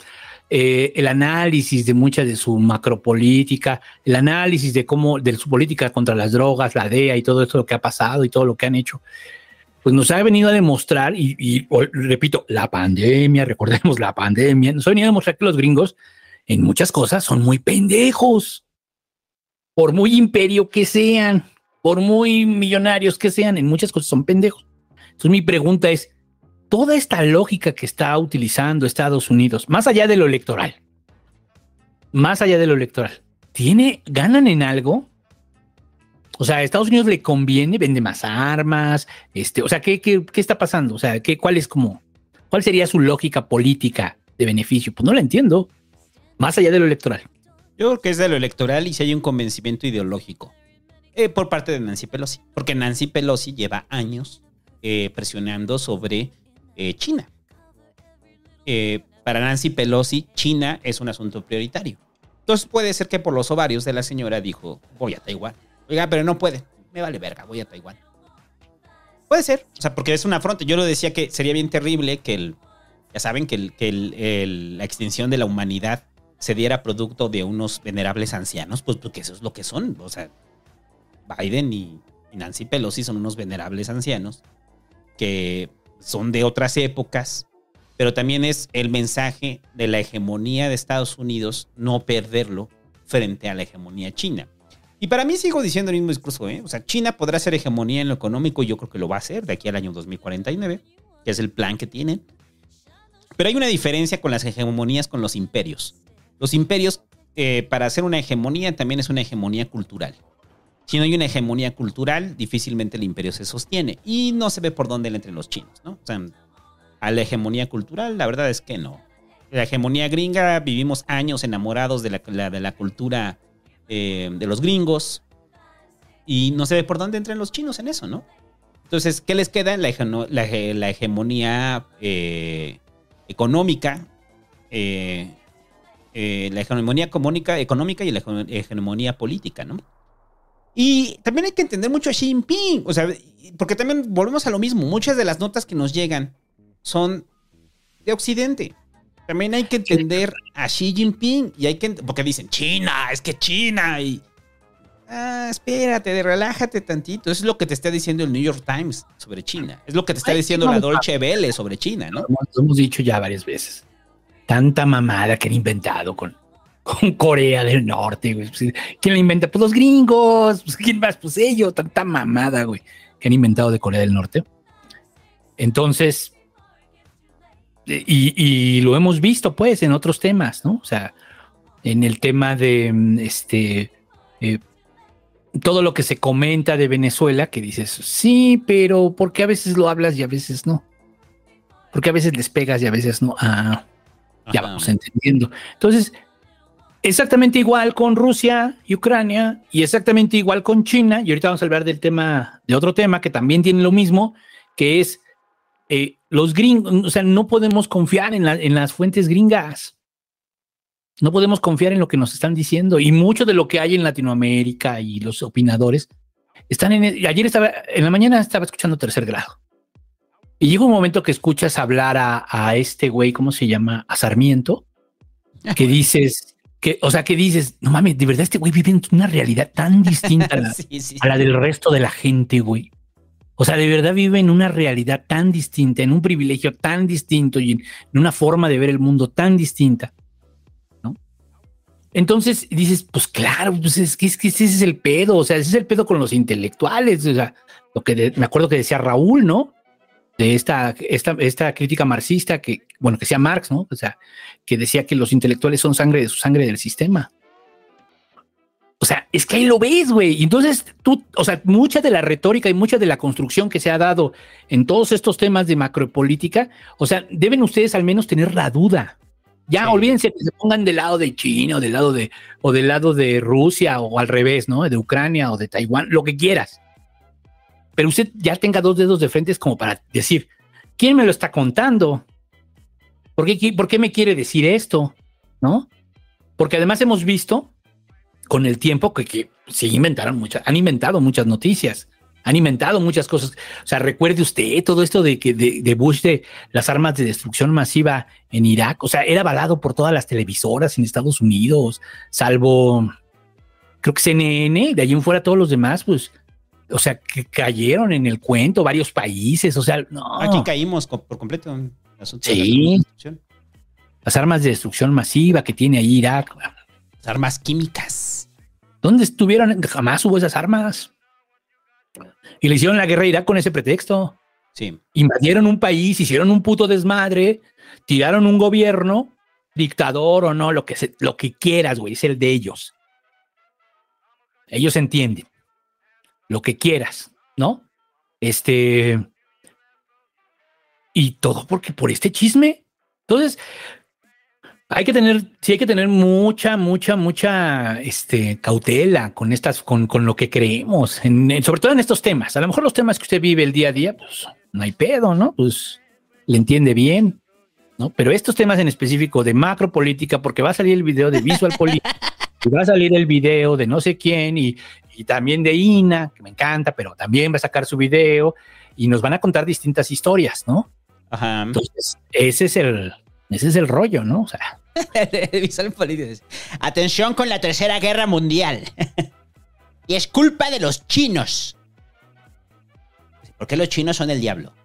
eh, el análisis de mucha de su macropolítica, el análisis de cómo, de su política contra las drogas, la DEA y todo esto que ha pasado y todo lo que han hecho, pues nos ha venido a demostrar, y, y, repito, la pandemia, recordemos la pandemia, nos ha venido a demostrar que los gringos en muchas cosas son muy pendejos, por muy imperio que sean, por muy millonarios que sean, en muchas cosas son pendejos. Entonces mi pregunta es, toda esta lógica que está utilizando Estados Unidos, más allá de lo electoral, más allá de lo electoral, ¿tiene, ganan en algo? O sea, a Estados Unidos le conviene, vende más armas, este, o sea, ¿qué, qué, qué está pasando? O sea, ¿qué, ¿cuál es como, cuál sería su lógica política de beneficio? Pues no la entiendo, más allá de lo electoral. Yo creo que es de lo electoral y si hay un convencimiento ideológico eh, por parte de Nancy Pelosi. Porque Nancy Pelosi lleva años eh, presionando sobre eh, China. Eh, para Nancy Pelosi, China es un asunto prioritario. Entonces puede ser que por los ovarios de la señora dijo, voy a Taiwán. Oiga, pero no puede. Me vale verga, voy a Taiwán. Puede ser. O sea, porque es una afronta. Yo lo decía que sería bien terrible que el... Ya saben que, el- que el- la extinción de la humanidad se diera producto de unos venerables ancianos, pues porque eso es lo que son. O sea, Biden y Nancy Pelosi son unos venerables ancianos que son de otras épocas, pero también es el mensaje de la hegemonía de Estados Unidos no perderlo frente a la hegemonía china. Y para mí sigo diciendo el mismo discurso, ¿eh? O sea, China podrá ser hegemonía en lo económico yo creo que lo va a hacer de aquí al año 2049, que es el plan que tienen. Pero hay una diferencia con las hegemonías con los imperios. Los imperios, eh, para hacer una hegemonía, también es una hegemonía cultural. Si no hay una hegemonía cultural, difícilmente el imperio se sostiene. Y no se ve por dónde le entren los chinos, ¿no? O sea, a la hegemonía cultural, la verdad es que no. La hegemonía gringa, vivimos años enamorados de la, la- de la cultura eh, de los gringos. Y no se ve por dónde entran los chinos en eso, ¿no? Entonces, ¿qué les queda? La, hegeno- la hege- la hegemonía eh, económica, eh, la hegemonía económica, económica y la hege- hegemonía política, ¿no? Y también hay que entender mucho a Xi Jinping, o sea, porque también volvemos a lo mismo, muchas de las notas que nos llegan son de Occidente. También hay que entender a Xi Jinping y hay que, porque dicen China, es que China y... Ah, espérate, relájate tantito. Eso es lo que te está diciendo el New York Times sobre China. Es lo que te está Ay, diciendo no, la. Dolce Vele sobre China, ¿no? Lo hemos dicho ya varias veces. Tanta mamada que han inventado con, con Corea del Norte, güey. Pues, ¿Quién la inventa? Pues los gringos. Pues, ¿Quién más? Pues ellos. Tanta mamada, güey, que han inventado de Corea del Norte. Entonces, y, y lo hemos visto, pues, en otros temas, ¿no? O sea, en el tema de mm, este. eh, todo lo que se comenta de Venezuela, que dices, sí, pero ¿por qué a veces lo hablas y a veces no? Porque a veces les pegas y a veces no. Ah, ya Ajá. vamos entendiendo. Entonces, exactamente igual con Rusia y Ucrania y exactamente igual con China. Y ahorita vamos a hablar del tema, de otro tema que también tiene lo mismo, que es eh, los gringos. O sea, no podemos confiar en, la- en las fuentes gringas. No podemos confiar en lo que nos están diciendo. Y mucho de lo que hay en Latinoamérica y los opinadores están en. Ayer estaba, en la mañana estaba escuchando tercer grado. Y llega un momento que escuchas hablar a, a este güey, ¿cómo se llama? A Sarmiento, que <laughs> dices, que, o sea, que dices, no mames, de verdad este güey vive en una realidad tan distinta a la, <laughs> Sí, sí, a la del resto de la gente, güey. O sea, de verdad vive en una realidad tan distinta, en un privilegio tan distinto y en, una forma de ver el mundo tan distinta, ¿no? Entonces dices, pues claro, pues es que, es que ese es el pedo, o sea, ese es el pedo con los intelectuales, o sea, lo que de- me acuerdo que decía Raúl, ¿no? De esta, esta, esta crítica marxista que, bueno, que sea Marx, ¿no? O sea, que decía que los intelectuales son sangre de su sangre del sistema. O sea, es que ahí lo ves, güey. Y entonces tú, o sea, mucha de la retórica y mucha de la construcción que se ha dado en todos estos temas de macropolítica, o sea, deben ustedes al menos tener la duda. Ya Sí. olvídense que se pongan del lado de China o del lado de, o del lado de Rusia o al revés, ¿no? De Ucrania o de Taiwán, lo que quieras. Pero usted ya tenga dos dedos de frente como para decir, ¿quién me lo está contando? ¿Por qué, por qué me quiere decir esto? ¿No? Porque además hemos visto con el tiempo que, que se inventaron muchas, han inventado muchas noticias, han inventado muchas cosas. O sea, recuerde usted todo esto de que de, de Bush de las armas de destrucción masiva en Irak, o sea, era avalado por todas las televisoras en Estados Unidos, salvo creo que CNN, de allí en fuera todos los demás, pues, o sea, que cayeron en el cuento varios países, o sea, no. Aquí caímos por completo en el asunto de la Sí. destrucción. las armas de destrucción masiva que tiene ahí Irak. Las armas químicas. ¿Dónde estuvieron? Jamás hubo esas armas. Y le hicieron la guerra a Irak con ese pretexto. Sí. Invadieron un país, hicieron un puto desmadre, tiraron un gobierno, dictador o no, lo que, se- lo que quieras, güey, es el de ellos. Ellos entienden. Lo que quieras, ¿no? Este. Y todo porque por este chisme. Entonces, hay que tener, sí hay que tener mucha, mucha, mucha este, cautela con estas, con, con lo que creemos, en- en- sobre todo en estos temas. A lo mejor los temas que usted vive el día a día, pues no hay pedo, ¿no? Pues le entiende bien, ¿no? Pero estos temas en específico de macropolítica, porque va a salir el video de Visual Política, <laughs> y va a salir el video de no sé quién y, y también de INA, que me encanta, pero también va a sacar su video y nos van a contar distintas historias, ¿no? Ajá. Entonces, ese es el, ese es el rollo, ¿no? O sea. <laughs> Atención con la Tercera Guerra Mundial. <laughs> y es culpa de los chinos. ¿Por qué los chinos son el diablo? <laughs>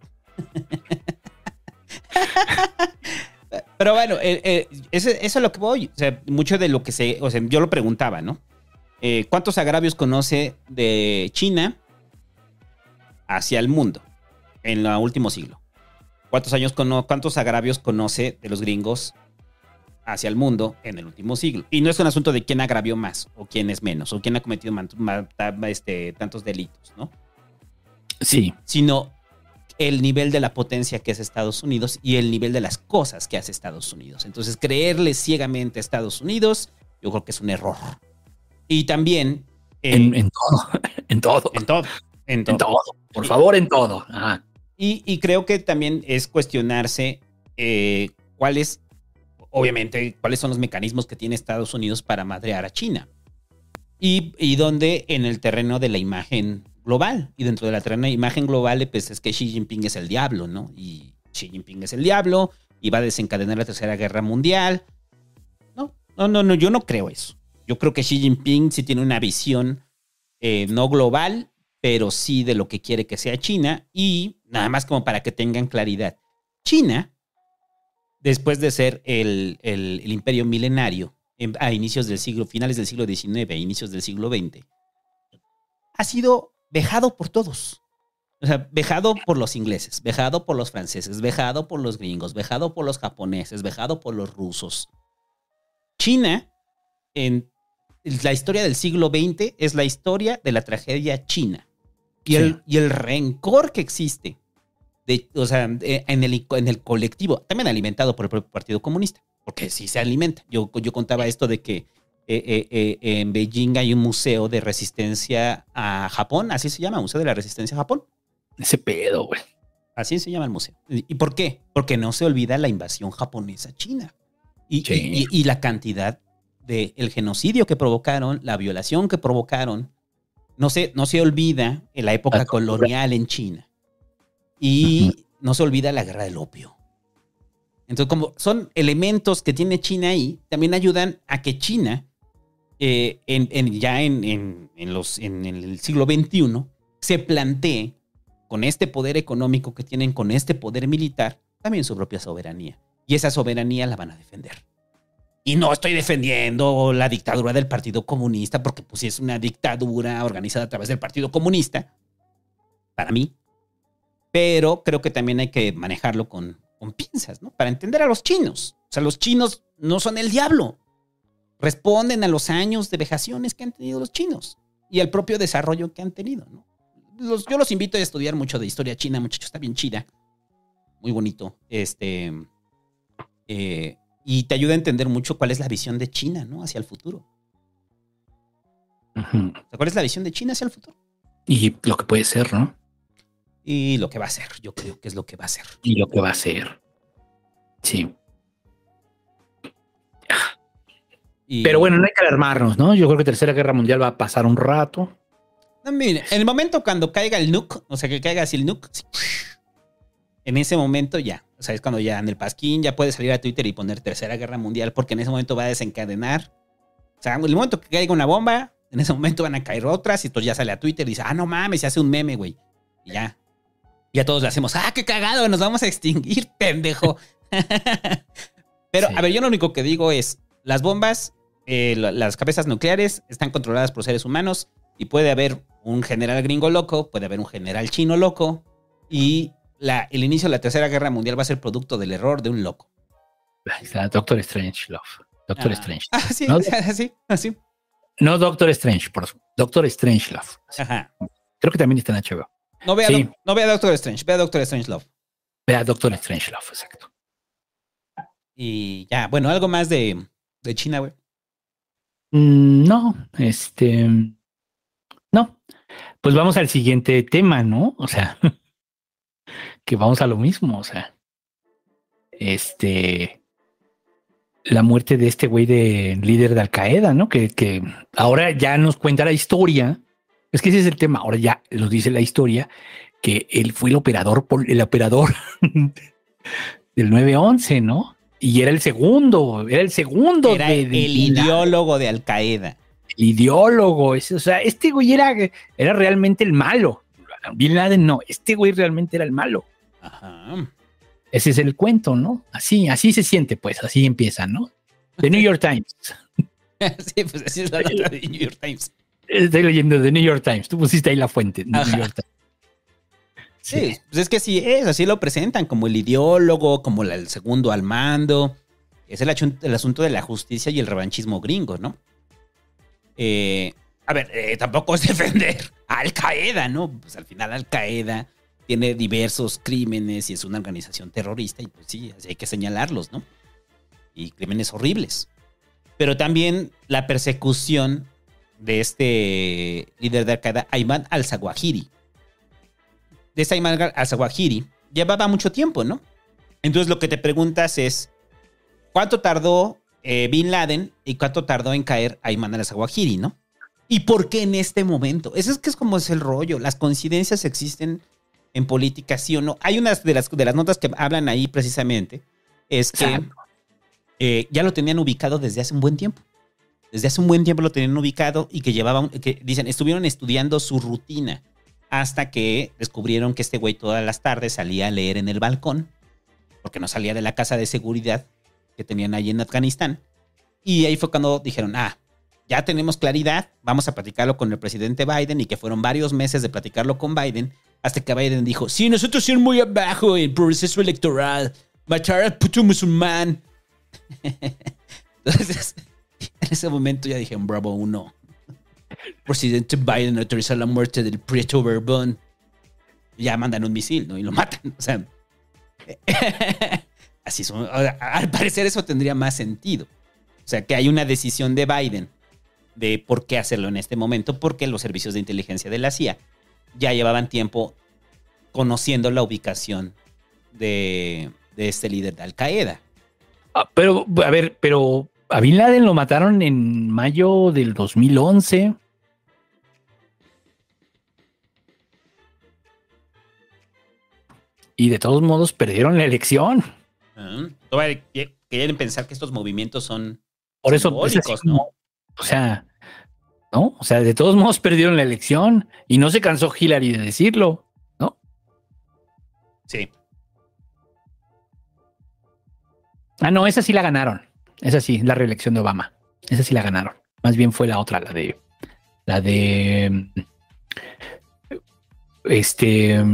Pero bueno, eh, eh, eso es lo que voy. O sea, mucho de lo que se. O sea, yo lo preguntaba, ¿no? Eh, ¿Cuántos agravios conoce de China hacia el mundo en el último siglo? ¿Cuántos años cono- cuántos agravios conoce de los gringos hacia el mundo en el último siglo? Y no es un asunto de quién agravió más o quién es menos o quién ha cometido este, tantos delitos, ¿no? sí. Sino el nivel de la potencia que es Estados Unidos y el nivel de las cosas que hace Estados Unidos. Entonces, creerle ciegamente a Estados Unidos, yo creo que es un error. Y también eh, En, en todo, <laughs> en todo, en todo. En en todo. todo. Por favor, en todo. Ajá. Y, y creo que también es cuestionarse eh, cuáles, obviamente, cuáles son los mecanismos que tiene Estados Unidos para madrear a China. Y, y dónde en el terreno de la imagen global. Y dentro de la terreno de imagen global, pues es que Xi Jinping es el diablo, ¿no? Y Xi Jinping es el diablo y va a desencadenar la Tercera Guerra Mundial. No, no, no, no yo no creo eso. Yo creo que Xi Jinping sí tiene una visión eh, no global, pero sí de lo que quiere que sea China. Y nada más como para que tengan claridad. China, después de ser el, el- el imperio milenario en- a inicios del siglo, finales del siglo XIX, a inicios del siglo XX, ha sido vejado por todos. O sea, vejado por los ingleses, vejado por los franceses, vejado por los gringos, vejado por los japoneses, vejado por los rusos. China, en la historia del siglo XX, es la historia de la tragedia china. Y, Sí. el, y el rencor que existe, de, o sea, de- en el, en el colectivo, también alimentado por el propio Partido Comunista, porque sí se alimenta. Yo, yo contaba esto de que eh, eh, eh, en Beijing hay un museo de resistencia a Japón, así se llama, Museo de la Resistencia a Japón. Ese pedo, güey. Así se llama el museo. ¿Y por qué? Porque no se olvida la invasión japonesa a China. Y, Sí. y- y- y la cantidad del el genocidio que provocaron, la violación que provocaron. No se, no se olvida en la época La colonial en China. Y no se olvida la guerra del opio. Entonces, como son elementos que tiene China ahí, también ayudan a que China, eh, en, en- ya en, los, en el siglo XXI, se plantee con este poder económico que tienen, con este poder militar, también su propia soberanía. Y esa soberanía la van a defender. Y no estoy defendiendo la dictadura del Partido Comunista, porque pues sí es una dictadura organizada a través del Partido Comunista, para mí. Pero creo que también hay que manejarlo con, con pinzas, ¿no? Para entender a los chinos. O sea, los chinos no son el diablo. Responden a los años de vejaciones que han tenido los chinos y al propio desarrollo que han tenido, ¿no? Los- yo los invito a estudiar mucho de historia china, muchachos, está bien chida. Muy bonito. Este. eh, y te ayuda a entender mucho cuál es la visión de China, ¿no? Hacia el futuro. O sea, ¿Cuál es la visión de China hacia el futuro? Y lo que puede ser, ¿no? Y lo que va a ser, yo creo que es lo que va a ser. Y lo que va a ser. Sí. Y- Pero bueno, no hay que alarmarnos, ¿no? Yo creo que Tercera Guerra Mundial va a pasar un rato. Mire, en el momento cuando caiga el nuke, o sea, que caiga así el nuke, en ese momento ya, o sea, es cuando ya en el pasquín ya puedes salir a Twitter y poner Tercera Guerra Mundial, porque en ese momento va a desencadenar. O sea, en el momento que caiga una bomba, en ese momento van a caer otras y entonces ya sale a Twitter y dice, ah, no mames, se hace un meme, güey. Y ya. Ya todos le hacemos, ah, qué cagado, nos vamos a extinguir, <laughs> pendejo. Pero, Sí. a ver, yo lo único que digo es, las bombas, eh, la- las cabezas nucleares están controladas por seres humanos y puede haber un general gringo loco, puede haber un general chino loco y la, el inicio de la Tercera Guerra Mundial va a ser producto del error de un loco. Doctor Strange Love. Doctor Ah. Strange. <laughs> Ah, sí, ¿No? <laughs> así, así. No Doctor Strange, por Doctor Strange Love. Ajá. Creo que también está en HBO. No vea, Sí. No vea Doctor Strange, vea Doctor Strange Love. Vea Doctor Strange Love, exacto. Y ya, bueno, algo más de, de China, güey. Mm, No, este. No. Pues vamos al siguiente tema, ¿no? O sea, <laughs> que vamos a lo mismo, o sea. Este. La muerte de este güey de líder de Al Qaeda, ¿no? Que, que ahora ya nos cuenta la historia. Es que ese es el tema. Ahora ya nos dice la historia que él fue el operador, por el operador <laughs> del 911, ¿no? Y era el segundo, era el segundo Era de- el de- ideólogo de Al Qaeda. el ideólogo. o sea, este güey era, era realmente el malo. Bin Laden no, este güey realmente era el malo. Ajá. Ese es el cuento, ¿no? Así, así se siente, pues, así empieza, ¿no? The New York Times. <laughs> sí, pues así es la nota de New York Times. Estoy leyendo The New York Times. Tú pusiste ahí la fuente. New. York Times. Sí, pues es que sí es, así lo presentan, como el ideólogo, como el segundo al mando. Es el, el asunto de la justicia y el revanchismo gringo, ¿no? Eh, a ver, eh, tampoco es defender a Al Qaeda, ¿no? Pues al final Al Qaeda tiene diversos crímenes y es una organización terrorista y pues sí, así hay que señalarlos, ¿no? Y crímenes horribles. Pero también la persecución de este líder de Al Qaeda, Ayman al-Zawahiri de Ayman al-Zawahiri llevaba mucho tiempo, ¿no? Entonces lo que te preguntas es, ¿cuánto tardó eh, Bin Laden y cuánto tardó en caer Ayman al-Zawahiri, ¿no? ¿Y por qué en este momento? Eso es que es como es el rollo. Las coincidencias existen en política, sí o no. Hay unas de las, de las notas que hablan ahí precisamente, es que eh, ya lo tenían ubicado desde hace un buen tiempo. Desde hace un buen tiempo lo tenían ubicado y que llevaban, dicen, estuvieron estudiando su rutina hasta que descubrieron que este güey todas las tardes salía a leer en el balcón, porque no salía de la casa de seguridad que tenían ahí en Afganistán. Y ahí fue cuando dijeron, ah, ya tenemos claridad, vamos a platicarlo con el presidente Biden y que fueron varios meses de platicarlo con Biden, hasta que Biden dijo, sí, nosotros somos muy abajo en el proceso electoral, matar al puto musulmán. <laughs> Entonces, en ese momento ya dije, bravo uno. Presidente Biden autorizó la muerte del Prieto Bourbon. Ya mandan un misil, ¿no? Y lo matan. O sea, <laughs> así son. Al parecer eso tendría más sentido. O sea, que hay una decisión de Biden de por qué hacerlo en este momento, porque los servicios de inteligencia de la CIA ya llevaban tiempo conociendo la ubicación de, de este líder de Al Qaeda. Ah, pero, a ver, pero a Bin Laden lo mataron en mayo del 2011. Y de todos modos perdieron la elección. Ah, todavía quieren pensar que estos movimientos son Por eso, es así simbólicos, ¿no? como- o sea, ¿no? O sea, de todos modos perdieron la elección y no se cansó Hillary de decirlo, ¿no? Sí. Ah, no, esa sí la ganaron. Esa sí, la reelección de Obama. Esa sí la ganaron. Más bien fue la otra, la de. La de. Este.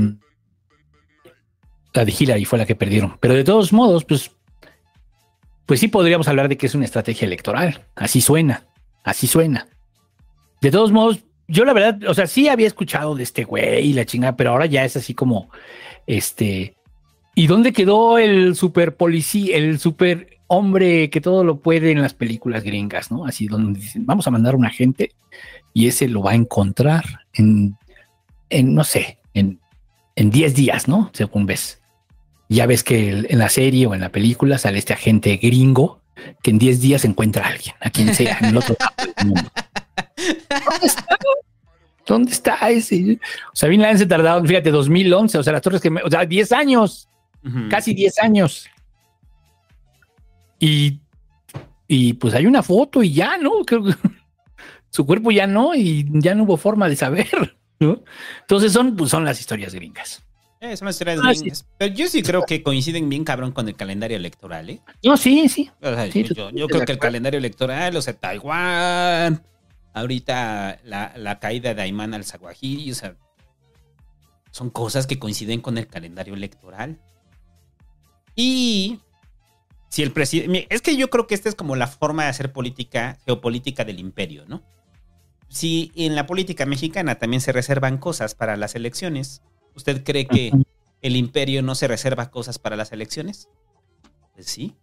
La de Hillary fue la que perdieron. Pero de todos modos, pues. Pues sí podríamos hablar de que es una estrategia electoral. Así suena. Así suena. De todos modos, yo la verdad, o sea, sí había escuchado de este güey y la chingada, pero ahora ya es así como. Este. ¿Y dónde quedó el super policía, el super hombre que todo lo puede en las películas gringas, ¿no? Así donde dicen, vamos a mandar un agente y ese lo va a encontrar en, en no sé, en, en 10 días, ¿no? Según ves. Ya ves que el- en la serie o en la película sale este agente gringo que en 10 días encuentra a alguien, a quien sea, en el otro lado del mundo. ¿Dónde está? ¿Dónde está ese? O sea, Bin Laden se tardaron, fíjate, 2011, o sea, las torres que, o sea, 10 años casi 10 años. Y, y pues hay una foto y ya, ¿no? Creo que <laughs> su cuerpo ya no y ya no hubo forma de saber, <laughs> ¿no? Entonces son, pues son las historias gringas. Eh, son las historias Ah, gringas. Pero yo sí creo que coinciden bien cabrón con el calendario electoral, ¿eh? No, sí, sí. O sea, Sí, yo, creo que el calendario electoral, o sea, Taiwán, ahorita la, la caída de Ayman al Zawahiri, o sea, son cosas que coinciden con el calendario electoral. Y si el presidente. Es que yo creo que esta es como la forma de hacer política, geopolítica del imperio, ¿no? Si en la política mexicana también se reservan cosas para las elecciones, ¿usted cree que el imperio no se reserva cosas para las elecciones? Pues sí.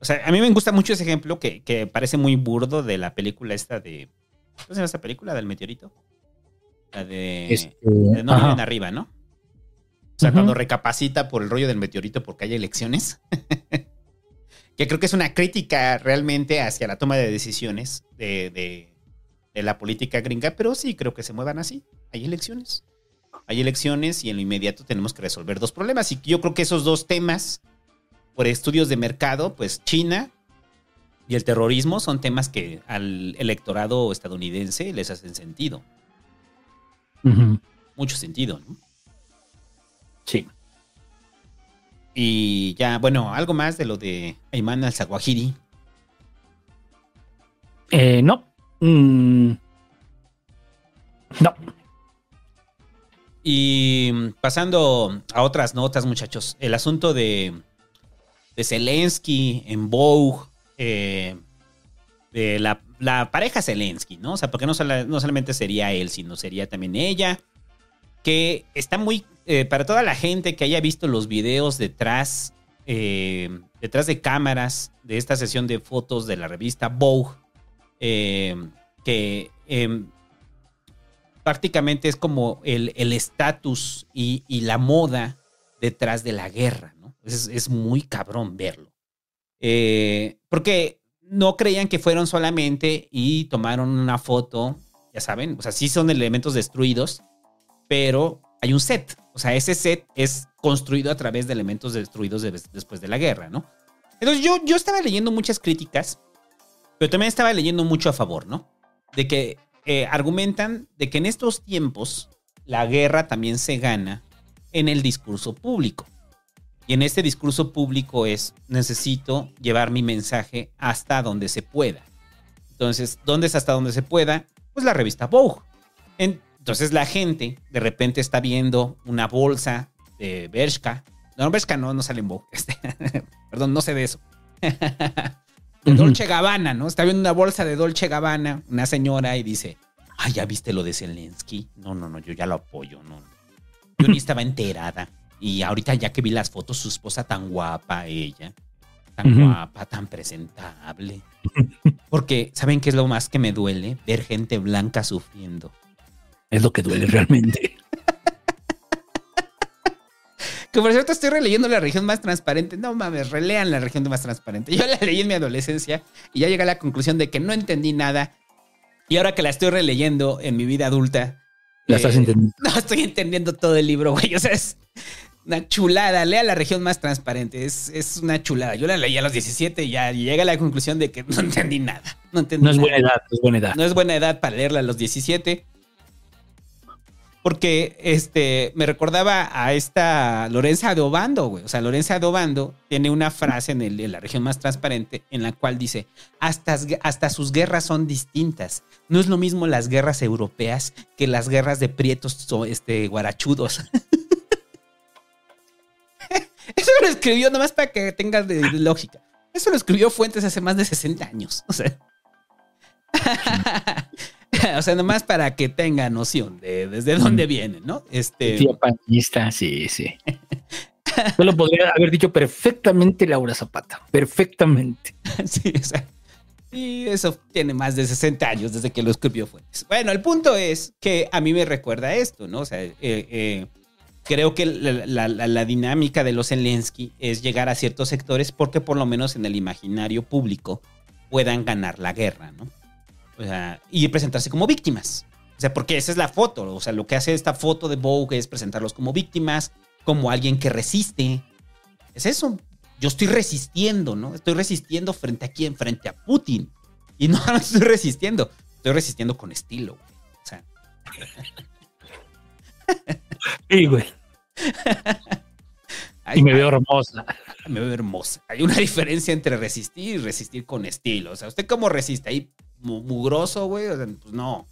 O sea, a mí me gusta mucho ese ejemplo que, que parece muy burdo de la película esta de. ¿Cómo se llama esta película? ¿Del meteorito? La de. Este, de no miren arriba, ¿no? O sea, cuando recapacita por el rollo del meteorito porque hay elecciones. <laughs> que creo que es una crítica realmente hacia la toma de decisiones de, de- de la política gringa, pero sí creo que se muevan así. Hay elecciones. Hay elecciones y en lo inmediato tenemos que resolver dos problemas. Y yo creo que esos dos temas, por estudios de mercado, pues China y el terrorismo son temas que al electorado estadounidense les hacen sentido. Mucho sentido, ¿no? Sí. Y ya, bueno, algo más de lo de Ayman al-Zawahiri. Eh, no. Mm. No. Y mm, pasando a otras notas, muchachos, el asunto de, de Zelensky en Vogue, eh, de la, la pareja Zelensky, ¿no? O sea, porque no, no solamente sería él, sino sería también ella, que está muy, eh, para toda la gente que haya visto los videos detrás, eh, detrás de cámaras de esta sesión de fotos de la revista Vogue, eh, que... em, prácticamente es como el el estatus y, y la moda detrás de la guerra, ¿no? Es, es muy cabrón verlo. Porque no creían que fueron solamente y tomaron una foto, ya saben, o sea, sí son elementos destruidos, pero hay un set. O sea, ese set es construido a través de elementos destruidos de- después de la guerra, ¿no? Entonces yo, yo estaba leyendo muchas críticas, pero también estaba leyendo mucho a favor, ¿no? De que eh, argumentan de que en estos tiempos la guerra también se gana en el discurso público. Y en este discurso público es, necesito llevar mi mensaje hasta donde se pueda. Entonces, ¿dónde es hasta donde se pueda? Pues la revista Vogue. En- Entonces la gente de repente está viendo una bolsa de Bershka. No, Bershka no, no sale en Vogue. <laughs> Este, perdón, no sé de eso. <laughs> de. Dolce Gabbana, ¿no? Está viendo una bolsa de Dolce Gabbana, una señora, y dice, ay, ¿ya viste lo de Zelensky? No, no, no, yo ya lo apoyo, no. Yo ni estaba enterada. Y ahorita ya que vi las fotos, su esposa tan guapa, ella, tan guapa, tan presentable. Porque, ¿saben qué es lo más que me duele? Ver gente blanca sufriendo. Es lo que duele realmente. <laughs> Que por cierto estoy releyendo la región más transparente. No mames, relean la región más transparente. Yo la leí en mi adolescencia y ya llegué a la conclusión de que no entendí nada. Y ahora que la estoy releyendo en mi vida adulta. La estás eh, entendiendo. <laughs> No estoy entendiendo todo el libro, güey. O sea, es- Una chulada. Lea la región más transparente. Es, es una chulada. Yo la leí a los 17 y ya llegué a la conclusión de que no entendí nada. No entendí No es nada. buena edad, no es buena edad. No es buena edad para leerla a los 17. Porque este, me recordaba a esta Lorenza de Obando, güey. O sea, Lorenza de Obando tiene una frase en, el- en la región más transparente en la cual dice, hasta, hasta sus guerras son distintas. No es lo mismo las guerras europeas que las guerras de prietos este, guarachudos. <laughs> Eso lo escribió nomás para que tengas de, de lógica. Eso lo escribió Fuentes hace más de 60 años. O sea. <laughs> <laughs> o sea, nomás para que tenga noción de desde dónde viene, ¿no? Este. Tía panista, sí, sí. <laughs> Yo lo podría haber dicho perfectamente Laura Zapata. Perfectamente. <laughs> sí, o sea. Y eso tiene más de 60 años desde que lo escribió Fuentes. Bueno, el punto es que a mí me recuerda esto, ¿no? O sea, eh, eh, creo que la, la- la- la dinámica de los Zelensky es llegar a ciertos sectores porque por lo menos en el imaginario público puedan ganar la guerra, ¿no? O sea, y presentarse como víctimas. O sea, porque esa es la foto. O sea, lo que hace esta foto de Vogue es presentarlos como víctimas, como alguien que resiste. Es eso. Yo estoy resistiendo, ¿no? Estoy resistiendo frente a quién? Frente a Putin. Y no, <laughs> no estoy resistiendo. Estoy resistiendo con estilo, güey. O sea. <laughs> Sí, güey. <laughs> Ay, Y me veo hermosa. me veo hermosa. Hay una diferencia entre resistir y resistir con estilo. O sea, ¿usted cómo resiste? Ahí mugroso, güey. O sea, pues no.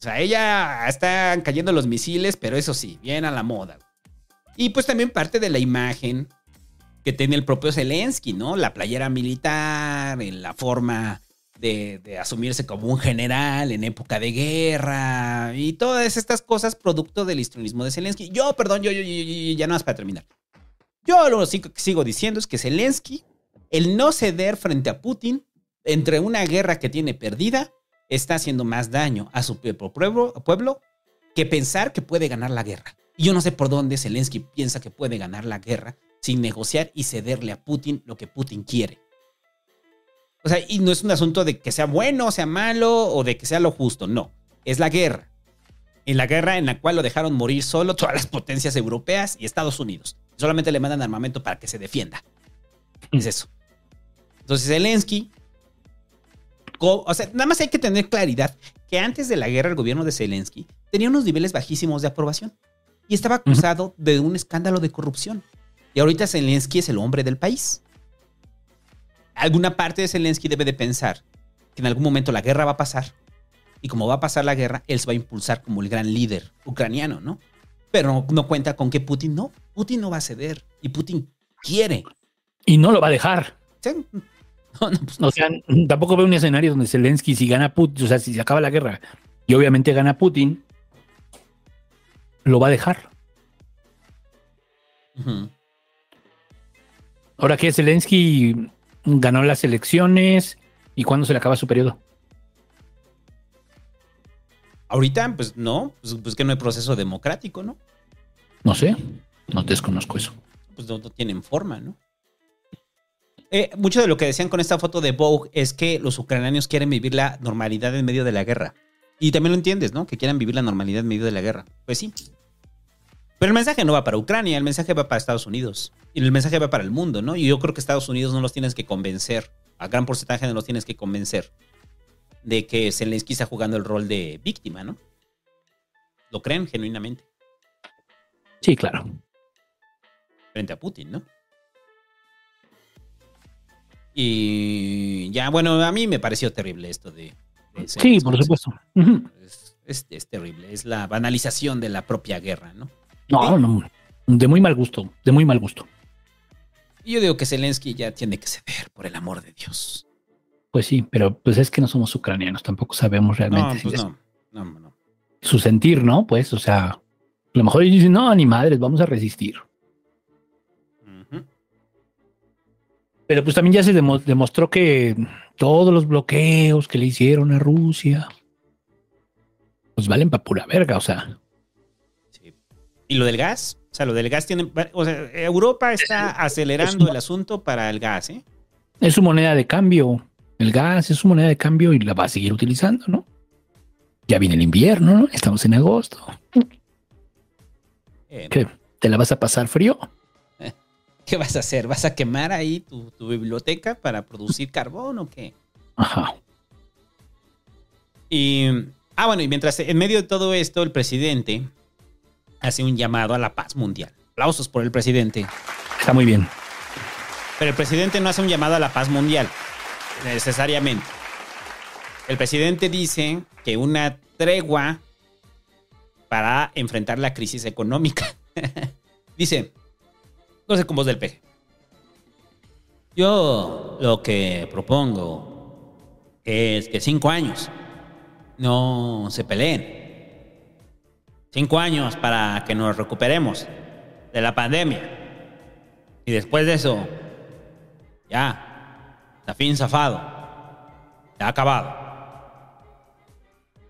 O sea, ella están cayendo los misiles, pero eso sí, bien a la moda. Y pues también parte de la imagen que tiene el propio Zelensky, ¿no? La playera militar, en la forma de, asumirse como un general en época de guerra y todas estas cosas producto del histrionismo de Zelensky. Yo, perdón, yo, yo, ya nada más para terminar. Yo lo que sigo diciendo es que Zelensky, el no ceder frente a Putin entre una guerra que tiene perdida, está haciendo más daño a su pueblo, que pensar que puede ganar la guerra. Y yo no sé por dónde Zelensky piensa que puede ganar la guerra sin negociar y cederle a Putin lo que Putin quiere. O sea, y no es un asunto de que sea bueno sea malo o de que sea lo justo, no. Es la guerra. En la guerra en la cual lo dejaron morir solo todas las potencias europeas y Estados Unidos. Solamente le mandan armamento para que se defienda. Es eso. Entonces Zelensky, o sea, nada más hay que tener claridad que antes de la guerra el gobierno de Zelensky tenía unos niveles bajísimos de aprobación y estaba acusado de un escándalo de corrupción. Y ahorita Zelensky es el hombre del país. Alguna parte de Zelensky debe de pensar que en algún momento la guerra va a pasar y como va a pasar la guerra, él se va a impulsar como el gran líder ucraniano, ¿no? Pero no, no cuenta con que Putin no, Putin no va a ceder y Putin quiere. Y no lo va a dejar. Sí. <laughs> No, no, pues, O sea, tampoco veo un escenario donde Zelensky, si gana Putin, o sea, si se acaba la guerra y obviamente gana Putin, lo va a dejar. Ahora que Zelensky ganó las elecciones y cuándo se le acaba su periodo. Ahorita, pues no, pues, pues que no hay proceso democrático, ¿no? No sé, no desconozco eso. Pues no, no tienen forma, ¿no? Eh, mucho de lo que decían con esta foto de Vogue es que los ucranianos quieren vivir la normalidad en medio de la guerra. Y también lo entiendes, ¿no? Que quieran vivir la normalidad en medio de la guerra. Pues sí. Pero el mensaje no va para Ucrania, el mensaje va para Estados Unidos. Y el mensaje va para el mundo, ¿no? Y yo creo que Estados Unidos no los tienes que convencer, a gran porcentaje no los tienes que convencer de que Zelensky está jugando el rol de víctima, ¿no? Lo creen genuinamente Sí, claro. frente a Putin, ¿no? Y ya, bueno, a mí me pareció terrible esto de... de Sí, Zelensky. por supuesto. Es, es- es terrible, es la banalización de la propia guerra, ¿no? No, no, de muy mal gusto, de muy mal gusto. Y yo digo que Zelensky ya tiene que ceder, por el amor de Dios. Pues sí, pero pues es que no somos ucranianos, tampoco sabemos realmente No, si pues es no, no, no. su sentir, ¿no? Pues, o sea, a lo mejor ellos dicen, no, ni madres, vamos a resistir. Pero pues también ya se demo- demostró que todos los bloqueos que le hicieron a Rusia, pues valen para pura verga, o sea. Sí. ¿Y lo del gas? O sea, lo del gas tiene... O sea, Europa está acelerando el asunto para el gas, ¿eh? Es su moneda de cambio. El gas es su moneda de cambio y la va a seguir utilizando, ¿no? Ya viene el invierno, ¿no? Estamos en agosto. Eh, ¿Qué? ¿Te la vas a pasar frío? ¿Qué vas a hacer? ¿Vas a quemar ahí tu, tu biblioteca para producir <laughs> carbón o qué? Ajá. Y, ah, bueno, y mientras en medio de todo esto, el presidente hace un llamado a la paz mundial. Aplausos por el presidente. Está muy bien. Pero el presidente no hace un llamado a la paz mundial, necesariamente. El presidente dice que una tregua para enfrentar la crisis económica. <laughs> dice, no sé cómo es del peje. Yo lo que propongo es que cinco años no se peleen. Cinco años para que nos recuperemos de la pandemia. Y después de eso, ya, fin zafado. Ha acabado.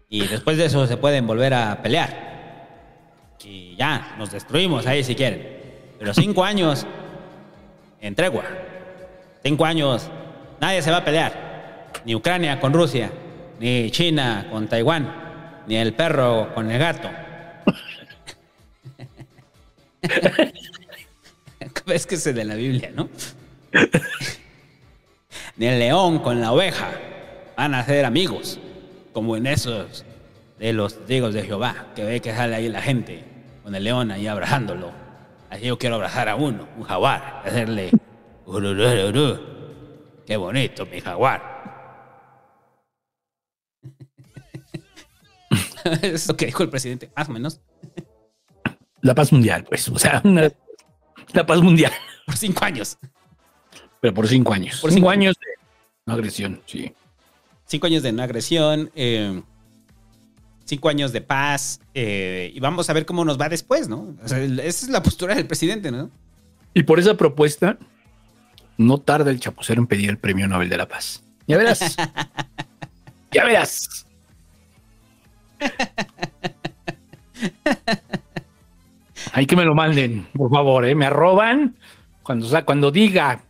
Y después de eso se pueden volver a pelear. Y ya, nos destruimos ahí si quieren. Pero cinco años en tregua. Cinco años, nadie se va a pelear. Ni Ucrania con Rusia, ni China con Taiwán, ni el perro con el gato. <laughs> es que es de la Biblia, ¿no? Ni el león con la oveja van a ser amigos, como en esos de los testigos de Jehová, que ve que sale ahí la gente con el león ahí abrazándolo. Así yo quiero abrazar a uno, un jaguar, hacerle. Qué bonito, mi jaguar. es lo que dijo el presidente, más o menos. La paz mundial, pues. O sea, una- la paz mundial. Por cinco años. Pero por cinco años. Por cinco, cinco años de no agresión, sí. Cinco años de no agresión, eh, cinco años de paz, eh, y vamos a ver cómo nos va después, ¿no? O sea, esa es la postura del presidente, ¿no? Y por esa propuesta, no tarda el chapucero en pedir el premio Nobel de la Paz. Ya verás. <laughs> ya verás. Hay que me lo manden, por favor, ¿eh? Me arroban cuando, sa- cuando diga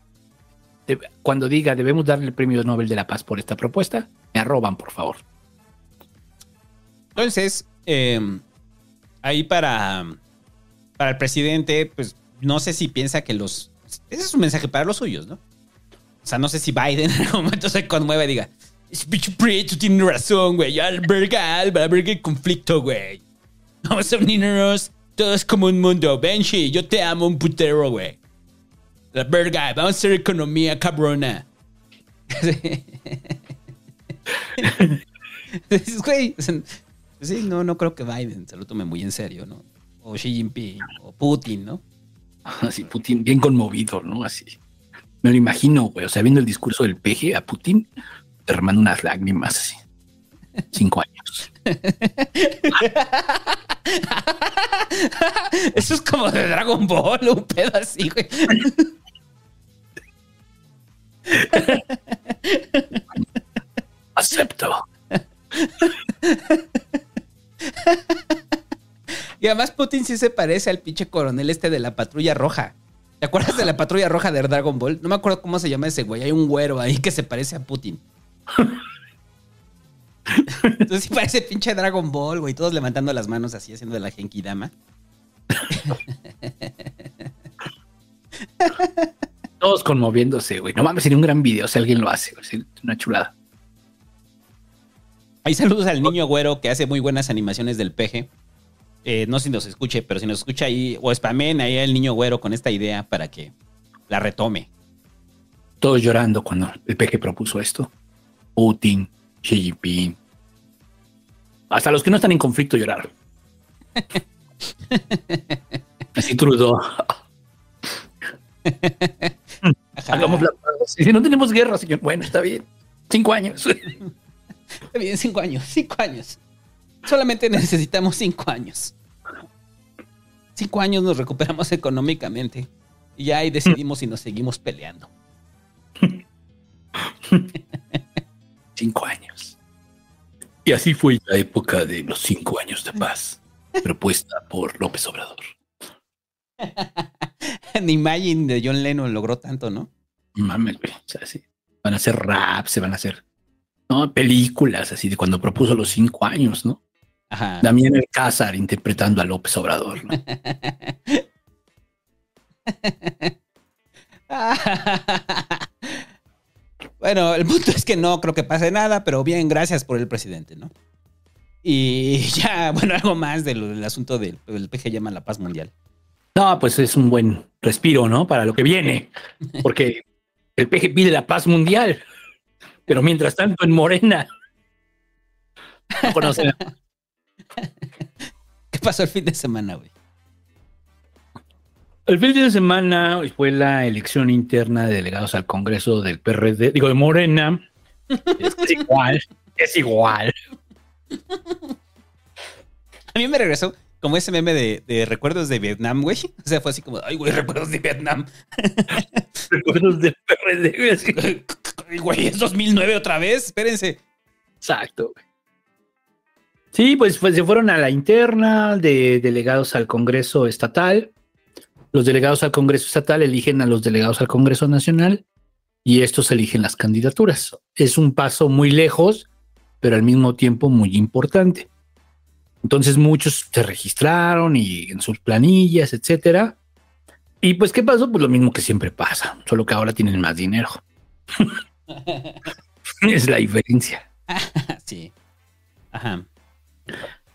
cuando diga debemos darle el premio Nobel de la Paz por esta propuesta, me arroban, por favor. Entonces, eh, ahí para, para el presidente, pues no sé si piensa que los... Ese es un mensaje para los suyos, ¿no? O sea, no sé si Biden <laughs> en algún momento se conmueve y diga, ese pinche preto tiene razón, güey, la verga el conflicto, güey. Vamos a unirnos todos como un mundo. Benji, yo te amo un putero, güey. La verga, vamos a hacer economía cabrona. <laughs> <laughs> Güey, sí, no, no creo que Biden se lo tome muy en serio, ¿no? O Xi Jinping, o Putin, ¿no? Así, Putin, bien conmovido, ¿no? Así. Me lo imagino, güey. O sea, viendo el discurso del peje a Putin, derramando unas lágrimas así. Cinco años. <laughs> Eso es como de Dragon Ball, un pedo así, güey. Acepto. <laughs> <laughs> Y además Putin sí se parece al pinche coronel este de la patrulla roja. ¿Te acuerdas de la <laughs> patrulla roja de Dragon Ball? No me acuerdo cómo se llama ese güey. Hay un güero ahí que se parece a Putin. Entonces sí parece pinche Dragon Ball, güey. Todos levantando las manos así, haciendo la Genkidama. <laughs> Todos conmoviéndose, güey. No mames, sería un gran video si alguien lo hace. güey. Una chulada. Ahí saludos al niño güero que hace muy buenas animaciones del peje. Eh, no sé si nos escuche, pero si nos escucha ahí, o spamen ahí al niño güero con esta idea para que la retome. Todos llorando cuando el peje propuso esto. Putin, Xi Jinping. Hasta los que no están en conflicto lloraron. <laughs> Así Trudeau. <laughs> Hagamos la paz. Si no tenemos guerra, señor. Bueno, está bien. Cinco años. <laughs> Está <laughs> bien, cinco años, cinco años. Solamente necesitamos cinco años. Cinco años nos recuperamos económicamente. Y ya ahí decidimos si nos seguimos peleando. <laughs> Cinco años. Y así fue la época de los cinco años de paz, <laughs> propuesta por López Obrador. Ni Imagine de John Lennon logró tanto, ¿no? Mames, güey. O sea, sí. Van a hacer rap, se van a hacer ¿no? películas así de cuando propuso los cinco años, ¿no? Ajá. Damián Alcázar interpretando a López Obrador, ¿no? <laughs> bueno, el punto es que no creo que pase nada, pero bien, gracias por el presidente, ¿no? Y <laughs> ya, bueno, algo más del, del asunto del, del PG llama la paz mundial. No, pues es un buen respiro, ¿no? Para lo que viene. Porque el PG pide la paz mundial. Pero mientras tanto en Morena. <laughs> No conocen. ¿Qué pasó el fin de semana, güey? El fin de semana fue la elección interna de delegados al Congreso del PRD, digo de Morena. Es <laughs> igual, es igual. A mí me regresó como ese meme de, de recuerdos de Vietnam, güey. <laughs> O sea, fue así como, ay, güey, recuerdos de Vietnam. <laughs> Recuerdos del <laughs> PRD, Güey, es 2009 otra vez, espérense. Exacto. Sí, pues, pues se fueron a la interna de delegados al Congreso Estatal. Los delegados al Congreso Estatal eligen a los delegados al Congreso Nacional y estos eligen las candidaturas. Es un paso muy lejos, pero al mismo tiempo muy importante. Entonces muchos se registraron y en sus planillas, etcétera. Y pues, ¿qué pasó? Pues lo mismo que siempre pasa, solo que ahora tienen más dinero. <laughs> es la diferencia. <laughs> sí. Ajá.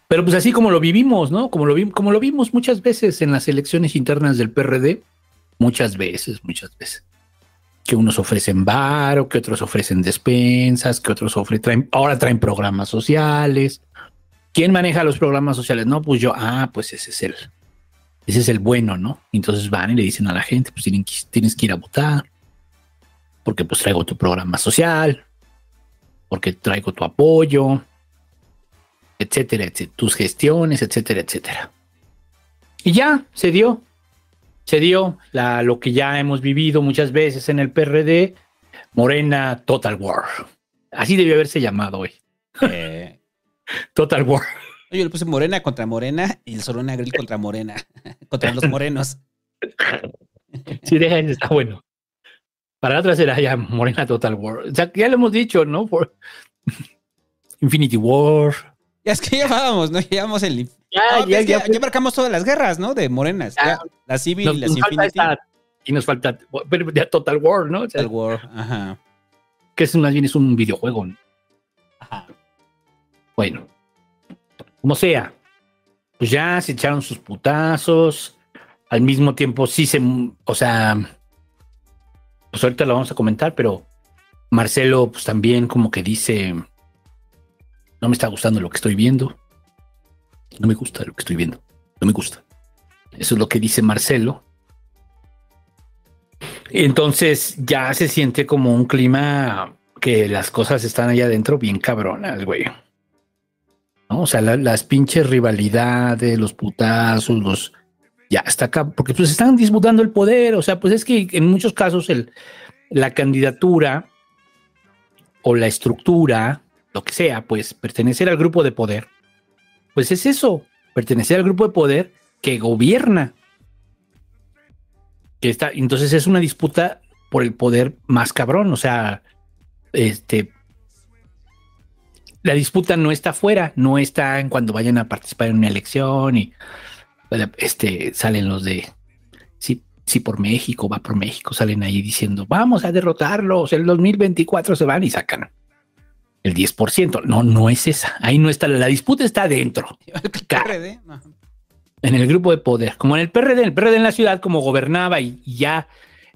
Pero pues así como lo vivimos, ¿no? Como lo, vi- como lo vimos muchas veces en las elecciones internas del PRD, muchas veces, muchas veces. Que unos ofrecen bar, que otros ofrecen despensas, que otros ofrecen, ahora traen programas sociales. ¿Quién maneja los programas sociales? No, pues yo, ah, pues ese es el, ese es el bueno, ¿no? Entonces van y le dicen a la gente, pues tienes que ir a votar, porque pues traigo tu programa social, porque traigo tu apoyo, etcétera, etcétera, tus gestiones, etcétera, etcétera. Y ya se dio, se dio lo que ya hemos vivido muchas veces en el PRD, Morena Total War. Así debió haberse llamado hoy. Eh, Total War. Oye, le puse Morena contra Morena y el Sorona Grill contra Morena. <laughs> contra los morenos. Sí, deja, ese, está bueno. Para la otra será ya Morena Total War. O sea, ya lo hemos dicho, ¿no? Por <laughs> Infinity War. Ya es que ya vamos, ¿no? Llevamos el. Ya, No, ya, ya ya, marcamos todas las guerras, ¿no? De morenas. Ya. Ya, la civil nos, y las nos Infinity. esta- y nos falta pero ya Total War, ¿no? O sea, Total War. Ajá. que es más bien es un videojuego. ¿no? Ajá. Bueno, como sea, pues ya se echaron sus putazos. Al mismo tiempo, sí se, o sea, pues ahorita lo vamos a comentar, pero Marcelo, pues también como que dice, no me está gustando lo que estoy viendo. No me gusta lo que estoy viendo. No me gusta. Eso es lo que dice Marcelo. Entonces ya se siente como un clima que las cosas están allá adentro bien cabronas, güey. ¿No? O sea, la- las pinches rivalidades, los putazos, los... Ya está acá, porque pues están disputando el poder. O sea, pues es que en muchos casos el, la candidatura o la estructura, lo que sea, pues pertenecer al grupo de poder, pues es eso, pertenecer al grupo de poder que gobierna. Que está, entonces es una disputa por el poder más cabrón. O sea, este, la disputa no está afuera, no está en cuando vayan a participar en una elección y bueno, este, salen los de sí, sí por México, va por México, salen ahí diciendo vamos a derrotarlos, el 2024 se van y sacan el 10%. No, no es esa. Ahí no está, la disputa está adentro, <laughs> PRD. En el grupo de poder, como en el PRD, el PRD en la ciudad, como gobernaba y, y ya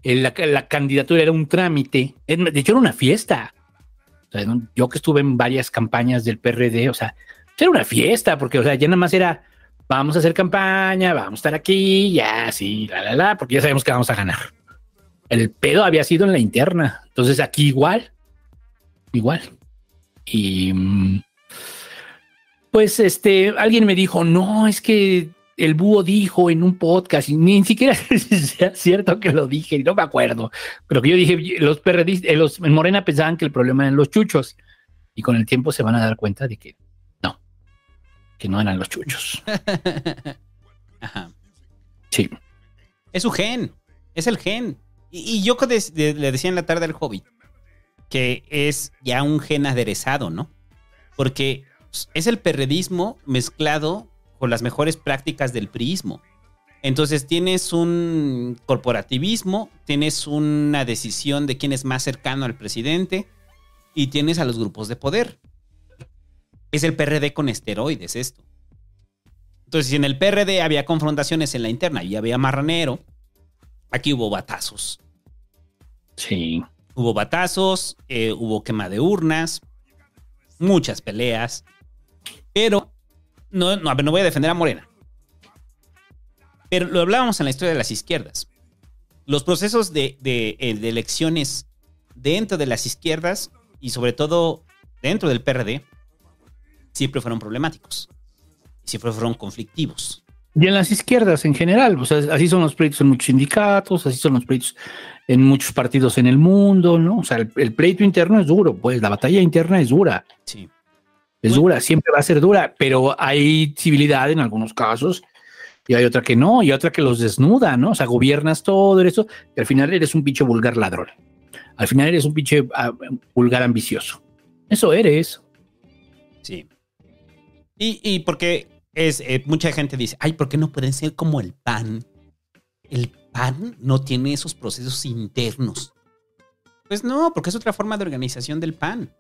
eh, la, la candidatura era un trámite. De hecho, era una fiesta. Yo que estuve en varias campañas del PRD, o sea, era una fiesta, porque, o sea, ya nada más era, vamos a hacer campaña, vamos a estar aquí, ya, sí, la, la, la, porque ya sabemos que vamos a ganar. El pedo había sido en la interna. Entonces aquí igual, igual. Y mm, pues este, alguien me dijo, no, es que el búho dijo en un podcast, y ni siquiera <laughs> es cierto que lo dije, y no me acuerdo, pero que yo dije, los perredistas, los en Morena pensaban que el problema eran los chuchos, y con el tiempo se van a dar cuenta de que no, que no eran los chuchos. <laughs> Ajá. Sí. Es su gen. Es el gen. Y, y yo de- le decía en la tarde al Hobbit que es ya un gen aderezado, ¿no? Porque es el perredismo mezclado con las mejores prácticas del priismo. Entonces tienes un corporativismo, tienes una decisión de quién es más cercano al presidente y tienes a los grupos de poder. Es el PRD con esteroides esto. Entonces, si en el PRD había confrontaciones en la interna y había marranero, aquí hubo batazos. Sí. Hubo batazos, eh, hubo quema de urnas, muchas peleas, pero no, no, a ver, no voy a defender a Morena. Pero lo hablábamos en la historia de las izquierdas. Los procesos de, de, eh, de elecciones dentro de las izquierdas y sobre todo dentro del PRD siempre fueron problemáticos. Siempre fueron conflictivos. Y en las izquierdas en general, o sea, así son los pleitos en muchos sindicatos, así son los pleitos en muchos partidos en el mundo, ¿no? O sea, el, el pleito interno es duro, pues la batalla interna es dura. Sí. Es Bueno. dura, siempre va a ser dura, pero hay civilidad en algunos casos y hay otra que no, y otra que los desnuda, ¿no? O sea, gobiernas todo eso y al final eres un pinche vulgar ladrón. Al final eres un pinche ah, vulgar ambicioso. Eso eres. Sí. Y, y porque es, eh, mucha gente dice, ay, ¿por qué no pueden ser como el PAN? El PAN no tiene esos procesos internos. Pues no, porque es otra forma de organización del PAN.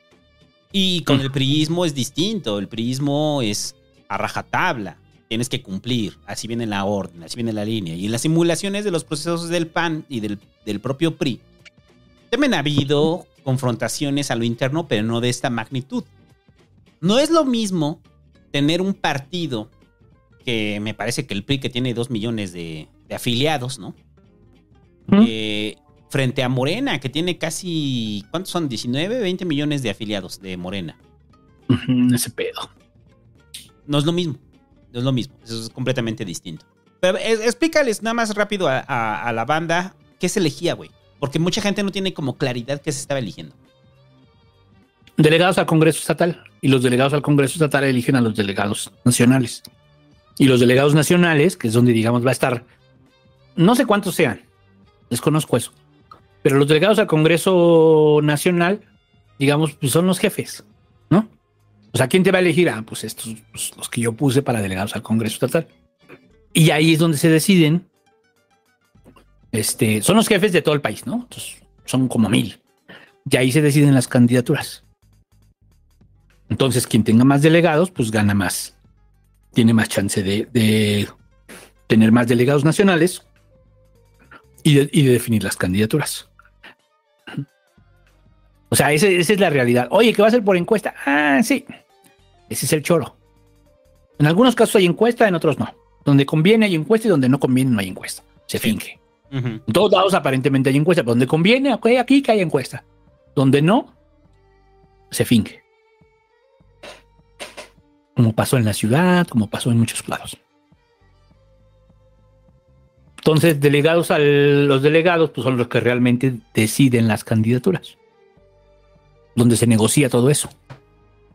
Y con el priismo es distinto. El priismo es a rajatabla. Tienes que cumplir. Así viene la orden, así viene la línea. Y en las simulaciones de los procesos del PAN y del, del propio PRI, también ha habido confrontaciones a lo interno, pero no de esta magnitud. No es lo mismo tener un partido que me parece que el PRI que tiene dos millones de, de afiliados, ¿no? Eh, frente a Morena, que tiene casi, ¿cuántos son? 19, 20 millones de afiliados de Morena. Ese pedo. No es lo mismo. No es lo mismo. Eso es completamente distinto. Pero eh, explícales nada más rápido a, a- a la banda qué se elegía, güey. Porque mucha gente no tiene como claridad qué se estaba eligiendo. Delegados al Congreso Estatal y los delegados al Congreso Estatal eligen a los delegados nacionales. Y los delegados nacionales, que es donde digamos va a estar, no sé cuántos sean, desconozco eso, pero los delegados al Congreso Nacional, digamos, pues son los jefes, ¿no? O sea, ¿quién te va a elegir? Ah, pues estos, pues, los que yo puse para delegados al Congreso Estatal. Y ahí es donde se deciden. Este, son los jefes de todo el país, ¿no? Entonces, son como mil. Y ahí se deciden las candidaturas. Entonces, quien tenga más delegados, pues gana más. Tiene más chance de, de tener más delegados nacionales y de, y de definir las candidaturas. O sea, ese- esa es la realidad. Oye, ¿qué va a ser por encuesta? Ah, sí. Ese es el choro. En algunos casos hay encuesta, en otros no. Donde conviene hay encuesta y donde no conviene no hay encuesta. Se finge. En todos lados aparentemente hay encuesta, pero donde conviene, ok, aquí que hay encuesta. Donde no, se finge. Como pasó en la ciudad, como pasó en muchos lados. Entonces, delegados al, los delegados pues son los que realmente deciden las candidaturas. Donde se negocia todo eso.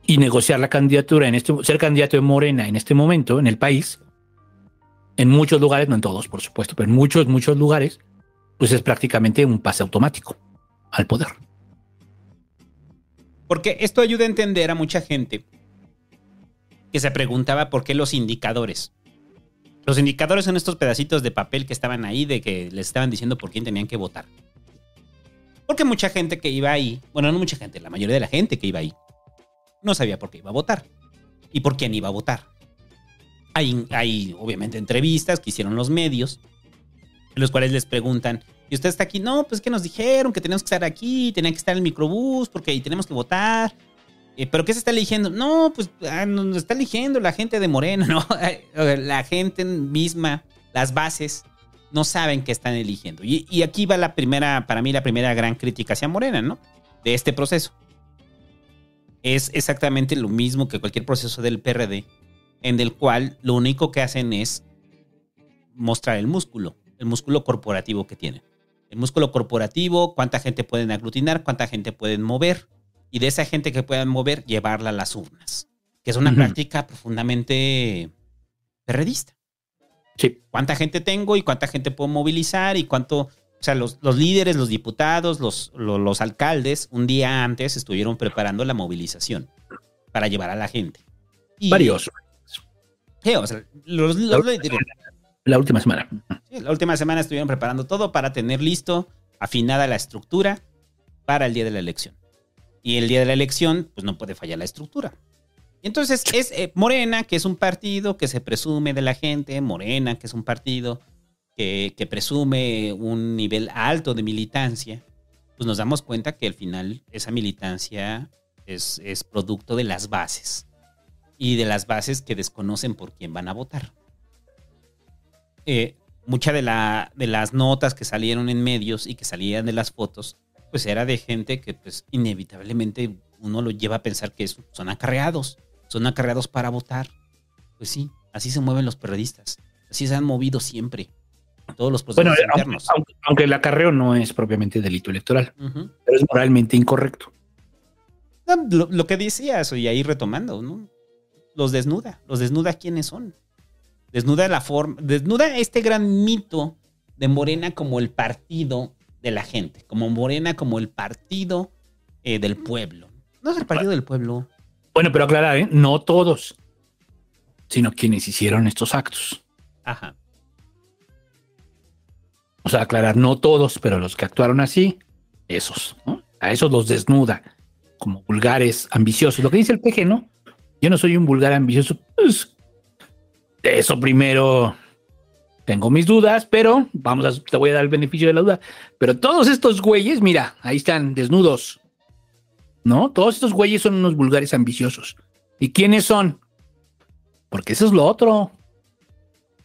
Y negociar la candidatura en este, ser candidato de Morena en este momento en el país, en muchos lugares, no en todos, por supuesto, pero en muchos, muchos lugares, pues es prácticamente un pase automático al poder. Porque esto ayuda a entender a mucha gente que se preguntaba por qué los indicadores. Los indicadores son estos pedacitos de papel que estaban ahí de que les estaban diciendo por quién tenían que votar. Porque mucha gente que iba ahí, bueno, no mucha gente, la mayoría de la gente que iba ahí, no sabía por qué iba a votar y por quién iba a votar. Hay, hay obviamente entrevistas que hicieron los medios, en los cuales les preguntan, ¿y usted está aquí? No, pues que nos dijeron que tenemos que estar aquí, tenía que estar en el microbús porque ahí tenemos que votar. Eh, ¿Pero qué se está eligiendo? No, pues ah, nos está eligiendo la gente de Morena, <laughs> ¿no? la gente misma, las bases, no saben qué están eligiendo. Y, aquí va la primera, para mí, la primera gran crítica hacia Morena, ¿no? De este proceso. Es exactamente lo mismo que cualquier proceso del PRD, en el cual lo único que hacen es mostrar el músculo, el músculo corporativo que tienen. El músculo corporativo, cuánta gente pueden aglutinar, cuánta gente pueden mover, y de esa gente que puedan mover, llevarla a las urnas, que es una práctica profundamente perredista. Sí. ¿Cuánta gente tengo y cuánta gente puedo movilizar y cuánto... O sea, los, los líderes, los diputados, los, los, los alcaldes, un día antes estuvieron preparando la movilización para llevar a la gente. Y- Varios. Sí, o sea, los, los líderes, La última semana. La última semana estuvieron preparando todo para tener listo, afinada la estructura para el día de la elección. Y el día de la elección, pues no puede fallar la estructura. Entonces es eh, Morena, que es un partido que se presume de la gente, Morena, que es un partido que, que presume un nivel alto de militancia, pues nos damos cuenta que al final esa militancia es, es producto de las bases y de las bases que desconocen por quién van a votar. Eh, mucha de, la, de las notas que salieron en medios y que salían de las fotos, pues era de gente que pues inevitablemente uno lo lleva a pensar que son acarreados, son acarreados para votar. Pues sí, así se mueven los periodistas, así se han movido siempre, todos los procesos Bueno, aunque, internos. aunque- aunque el acarreo no es propiamente delito electoral, pero es moralmente incorrecto. No, Lo, lo que decías, y ahí retomando, ¿no? Los desnuda. Los desnuda quiénes son. Desnuda la forma. Desnuda este gran mito de Morena como el partido de la gente. Como Morena como el partido eh, del pueblo. No es el partido del pueblo. Bueno, pero aclarar, ¿eh? no todos, sino quienes hicieron estos actos. Ajá. O sea, aclarar, no todos, pero los que actuaron así, esos, ¿no? A esos los desnuda como vulgares, ambiciosos. Lo que dice el PG, ¿no? Yo no soy un vulgar ambicioso. Pues, eso primero tengo mis dudas, pero vamos a, te voy a dar el beneficio de la duda. Pero todos estos güeyes, mira, ahí están desnudos. ¿No? Todos estos güeyes son unos vulgares ambiciosos. ¿Y quiénes son? Porque eso es lo otro.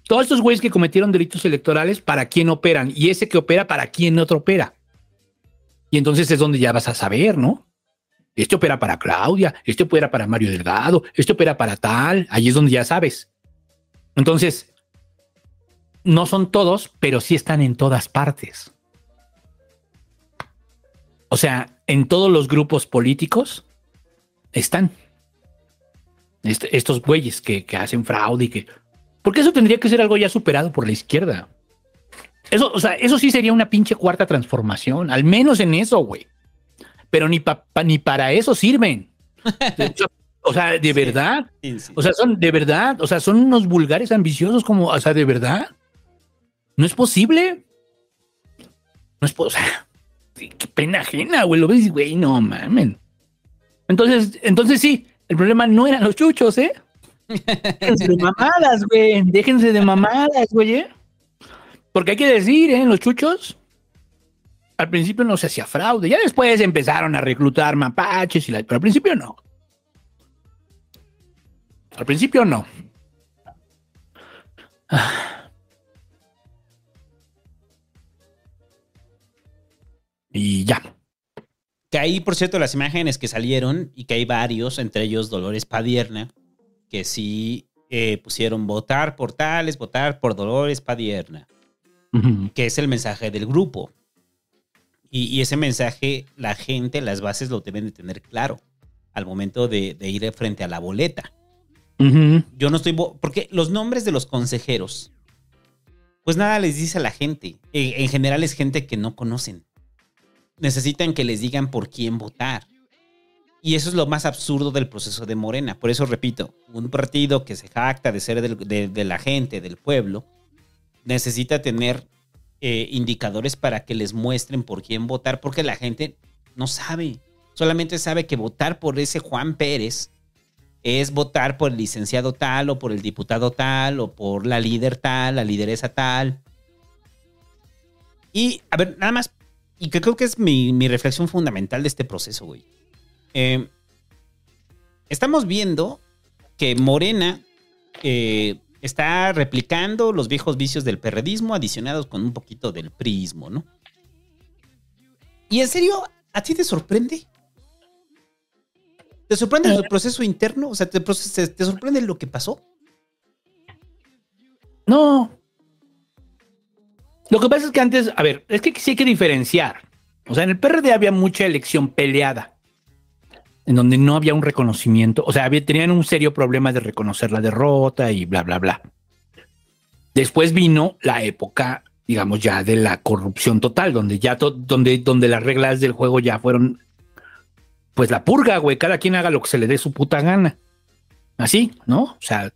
Todos estos güeyes que cometieron delitos electorales, ¿para quién operan? Y ese que opera, ¿para quién otro opera? Y entonces es donde ya vas a saber, ¿no? Este opera para Claudia, este opera para Mario Delgado, este opera para tal. Ahí es donde ya sabes. Entonces, no son todos, pero sí están en todas partes. O sea, en todos los grupos políticos están. Estos güeyes que, que hacen fraude y que. Porque eso tendría que ser algo ya superado por la izquierda. Eso, o sea, eso sí sería una pinche cuarta transformación, al menos en eso, güey. Pero ni, pa- pa- ni para eso sirven. O sea, de <laughs> verdad. Sí, sí. O sea, son de verdad. O sea, son unos vulgares ambiciosos como, o sea, de verdad. No es posible. No es posible. Qué pena ajena, güey. Lo ves, güey, no mamen. Entonces, entonces sí, el problema no eran los chuchos, ¿eh? Déjense de mamadas, güey. Déjense de mamadas, güey. ¿eh? Porque hay que decir, ¿eh? Los chuchos. Al principio no se hacía fraude. Ya después empezaron a reclutar mapaches y la. Pero al principio no. Al principio no. Ah. Y ya. Que ahí, por cierto, las imágenes que salieron y que hay varios, entre ellos Dolores Padierna, que sí eh, pusieron votar por tales, votar por Dolores Padierna, que es el mensaje del grupo. Y, y ese mensaje, la gente, las bases lo deben de tener claro al momento de, de ir frente a la boleta. Yo no estoy... Porque los nombres de los consejeros, pues nada les dice a la gente. En general es gente que no conocen. Necesitan que les digan por quién votar. Y eso es lo más absurdo del proceso de Morena. Por eso repito, un partido que se jacta de ser de la gente, del pueblo, necesita tener eh, indicadores para que les muestren por quién votar, porque la gente no sabe. Solamente sabe que votar por ese Juan Pérez es votar por el licenciado tal o por el diputado tal o por la líder tal, la lideresa tal. Y, a ver, nada más, y que creo que es mi, mi reflexión fundamental de este proceso, güey. Eh, estamos viendo que Morena eh, está replicando los viejos vicios del perredismo adicionados con un poquito del prismo, ¿no? ¿Y en serio, a ti te sorprende? ¿Te sorprende el proceso interno? O sea, ¿te, te sorprende lo que pasó? No. Lo que pasa es que antes, a ver, es que sí hay que diferenciar. O sea, en el PRD había mucha elección peleada, en donde no había un reconocimiento. O sea, había- tenían un serio problema de reconocer la derrota y bla, bla, bla. Después vino la época, digamos, ya de la corrupción total, donde ya donde, donde las reglas del juego ya fueron, pues la purga, güey. Cada quien haga lo que se le dé su puta gana. Así, ¿no? O sea,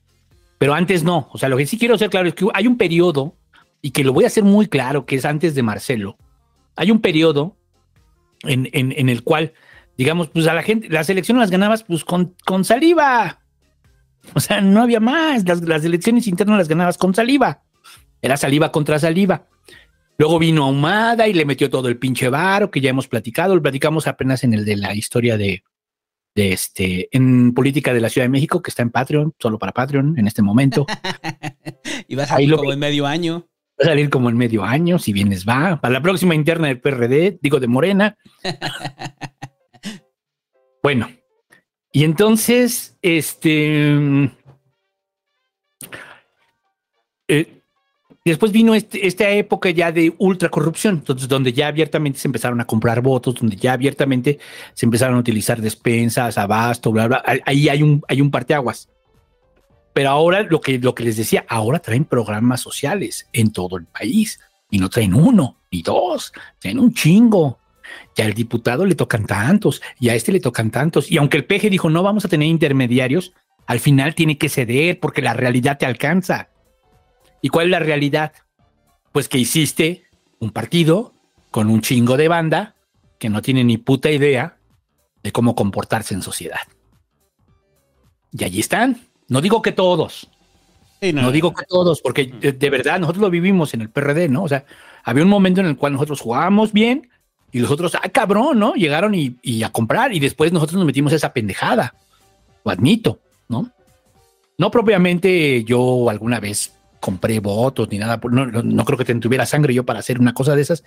Pero antes no. O sea, lo que sí quiero hacer claro es que hay un periodo, y que lo voy a hacer muy claro, que es antes de Marcelo. Hay un periodo en, en- en el cual, digamos, pues a la gente, las elecciones las ganabas pues con, con saliva. O sea, no había más. Las, las elecciones internas las ganabas con saliva. Era saliva contra saliva. Luego vino Ahumada y le metió todo el pinche varo que ya hemos platicado. Lo platicamos apenas en el de la historia de, de este, en política de la Ciudad de México, que está en Patreon, solo para Patreon en este momento. <laughs> Y vas a como vi. en medio año. Va a salir como en medio año, si bien les va. Para la próxima interna del PRD, digo de Morena. <laughs> bueno, y entonces, este. eh, después vino este- esta época ya de ultra corrupción, entonces donde ya abiertamente se empezaron a comprar votos, donde ya abiertamente se empezaron a utilizar despensas, abasto, bla, bla. Ahí- Ahí hay un, hay un parteaguas. Pero ahora lo que, lo que les decía, ahora traen programas sociales en todo el país y no traen uno ni dos, traen un chingo. Ya al diputado le tocan tantos y a este le tocan tantos. Y aunque el peje dijo no vamos a tener intermediarios, al final tiene que ceder porque la realidad te alcanza. ¿Y cuál es la realidad? Pues que hiciste un partido con un chingo de banda que no tiene ni puta idea de cómo comportarse en sociedad. Y allí están. No digo que todos, Sí, no, digo que todos, porque de, de verdad nosotros lo vivimos en el PRD, ¿no? O sea, había un momento en el cual nosotros jugábamos bien y los otros, ah, cabrón, ¿no? Llegaron y, y a comprar y después nosotros nos metimos a esa pendejada. Lo admito, ¿no? No propiamente yo alguna vez compré votos ni nada, no, no, no creo que te- tuviera sangre yo para hacer una cosa de esas,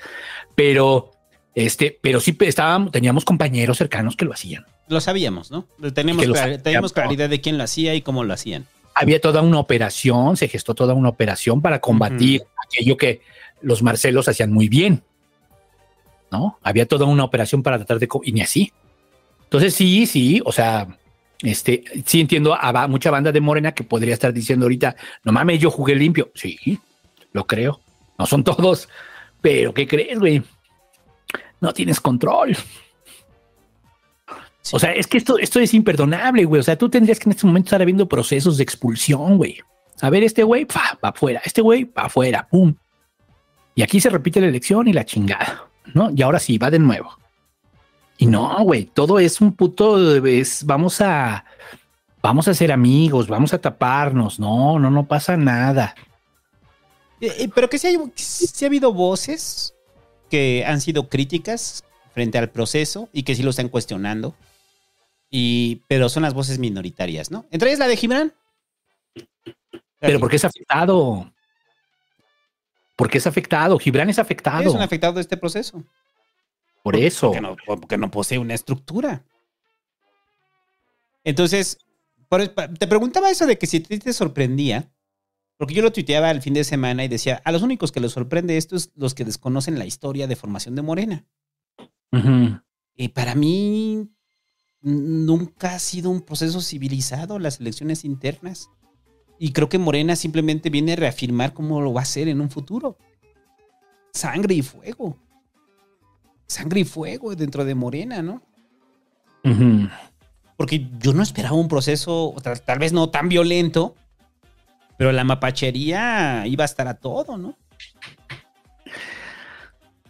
pero este, pero sí estábamos, teníamos compañeros cercanos que lo hacían. Lo sabíamos, ¿no? Clar- sabíamos. teníamos claridad de quién lo hacía y cómo lo hacían. había toda una operación, se gestó toda una operación para combatir aquello que los Marcelos hacían muy bien. ¿No? Había toda una operación para tratar de... Y ni así. Entonces sí, sí, o sea, este, sí entiendo a mucha banda de Morena que podría estar diciendo ahorita, no mames, yo jugué limpio. Sí, lo creo. No son todos. Pero ¿qué crees, güey? No tienes control. O sea, es que esto, esto es imperdonable, güey. O sea, tú tendrías que en este momento estar habiendo procesos de expulsión, güey. A ver, este güey, va afuera. Este güey, va afuera. Pum. Y aquí se repite la elección y la chingada, ¿no? Y ahora sí, va de nuevo. Y no, güey, todo es un puto, es, vamos a, vamos a ser amigos, vamos a taparnos. No, no, no pasa nada. Eh, eh, pero que sí, hay, sí ha habido voces que han sido críticas frente al proceso y que sí lo están cuestionando. Y, pero son las voces minoritarias, ¿no? Entre ellas la de Gibran. Pero porque es afectado. Porque es afectado. Gibran es afectado. Es un afectado de este proceso. Por eso. Porque no, porque no posee una estructura. Entonces, te preguntaba eso de que si te sorprendía, porque yo lo tuiteaba el fin de semana y decía, a los únicos que les sorprende esto es los que desconocen la historia de formación de Morena. Y para mí nunca ha sido un proceso civilizado las elecciones internas. Y creo que Morena simplemente viene a reafirmar cómo lo va a hacer en un futuro. Sangre y fuego. Sangre y fuego dentro de Morena, ¿no? Porque yo no esperaba un proceso, tal, tal vez no tan violento, pero la mapachería iba a estar a todo, ¿no?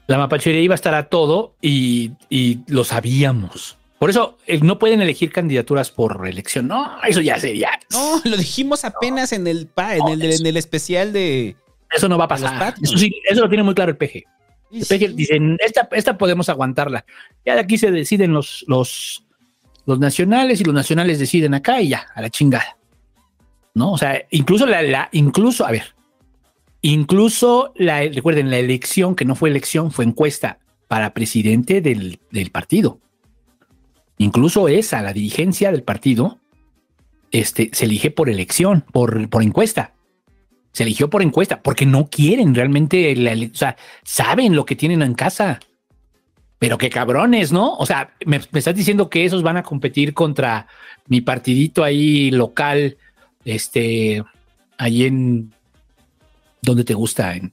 La mapachería iba a estar a todo y, y lo sabíamos. Por eso eh, no pueden elegir candidaturas por reelección. No, eso ya sería. No, lo dijimos apenas en el pa, en el, en el especial de. Eso no va a pasar. Eso, sí, eso lo tiene muy claro el PG. El PG dicen, esta, esta podemos aguantarla. Ya de aquí se deciden los, los, los nacionales y los nacionales deciden acá y ya, a la chingada. ¿No? O sea, incluso la, la incluso, a ver, incluso la, recuerden, la elección, que no fue elección, fue encuesta para presidente del, del partido. Incluso esa, la dirigencia del partido, este, se elige por elección, por, por encuesta. Se eligió por encuesta, porque no quieren realmente, la o sea, saben lo que tienen en casa. Pero qué cabrones, ¿no? O sea, me estás diciendo que esos van a competir contra mi partidito ahí local, este, ahí en, ¿dónde te gusta? En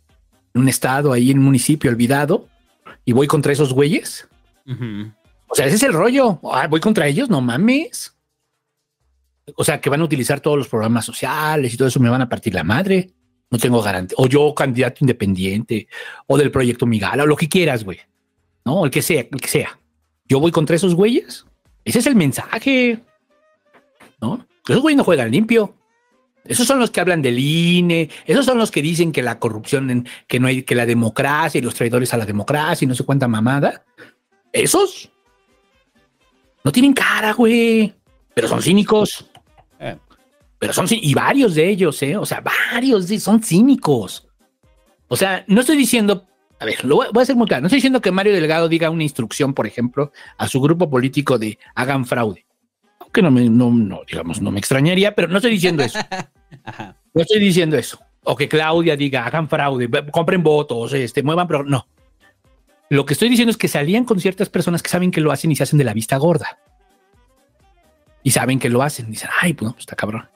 un estado, ahí en un municipio olvidado, y voy contra esos güeyes. O sea, ese es el rollo. Ah, voy contra ellos, no mames. O sea, que van a utilizar todos los programas sociales y todo eso, me van a partir la madre. No tengo garantía. O yo, candidato independiente, o del proyecto Migala, o lo que quieras, güey. No, el que sea, el que sea. Yo voy contra esos güeyes. Ese es el mensaje. ¿No? Esos güeyes no juegan limpio. Esos son los que hablan del INE, esos son los que dicen que la corrupción, que no hay, que la democracia y los traidores a la democracia y no sé cuánta mamada. Esos no tienen cara, güey, pero son cínicos. Eh. Pero son y varios de ellos, eh, o sea, varios de son cínicos. O sea, no estoy diciendo, a ver, lo voy voy a ser muy claro, no estoy diciendo que Mario Delgado diga una instrucción, por ejemplo, a su grupo político de hagan fraude. Aunque no me, no, no, digamos, no me extrañaría, pero no estoy diciendo eso. Ajá. <laughs> No estoy diciendo eso. O que Claudia diga, hagan fraude, compren votos, este, muevan, pero no. Lo que estoy diciendo es que salían con ciertas personas que saben que lo hacen y se hacen de la vista gorda. Y saben que lo hacen. Dicen, ay, pues no, pues está cabrón.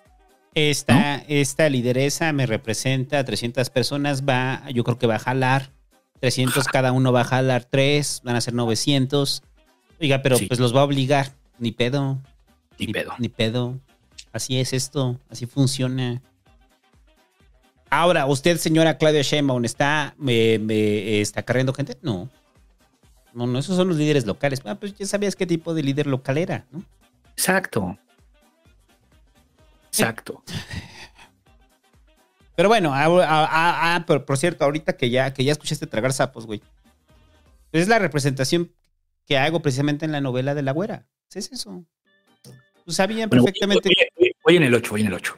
Esta, esta lideresa me representa 300 personas, va, yo creo que va a jalar 300, cada uno va a jalar 3, van a ser 900. Oiga, pero Sí. pues los va a obligar, ni pedo, Ni pedo. ni pedo. Así es esto, así funciona. Ahora, ¿usted, señora Claudia Sheinbaum, está, me, me, está cargando gente? No. No, no, esos son los líderes locales. Ah, pues ya sabías qué tipo de líder local era, ¿no? Exacto. Exacto. <laughs> Pero bueno, ah, ah, ah, ah, pero por cierto, ahorita que ya, que ya escuchaste tragar sapos, güey. Es la representación que hago precisamente en la novela de la güera. Es eso. Pues sabían Bueno, perfectamente. voy, voy- voy en el 8, voy en el 8.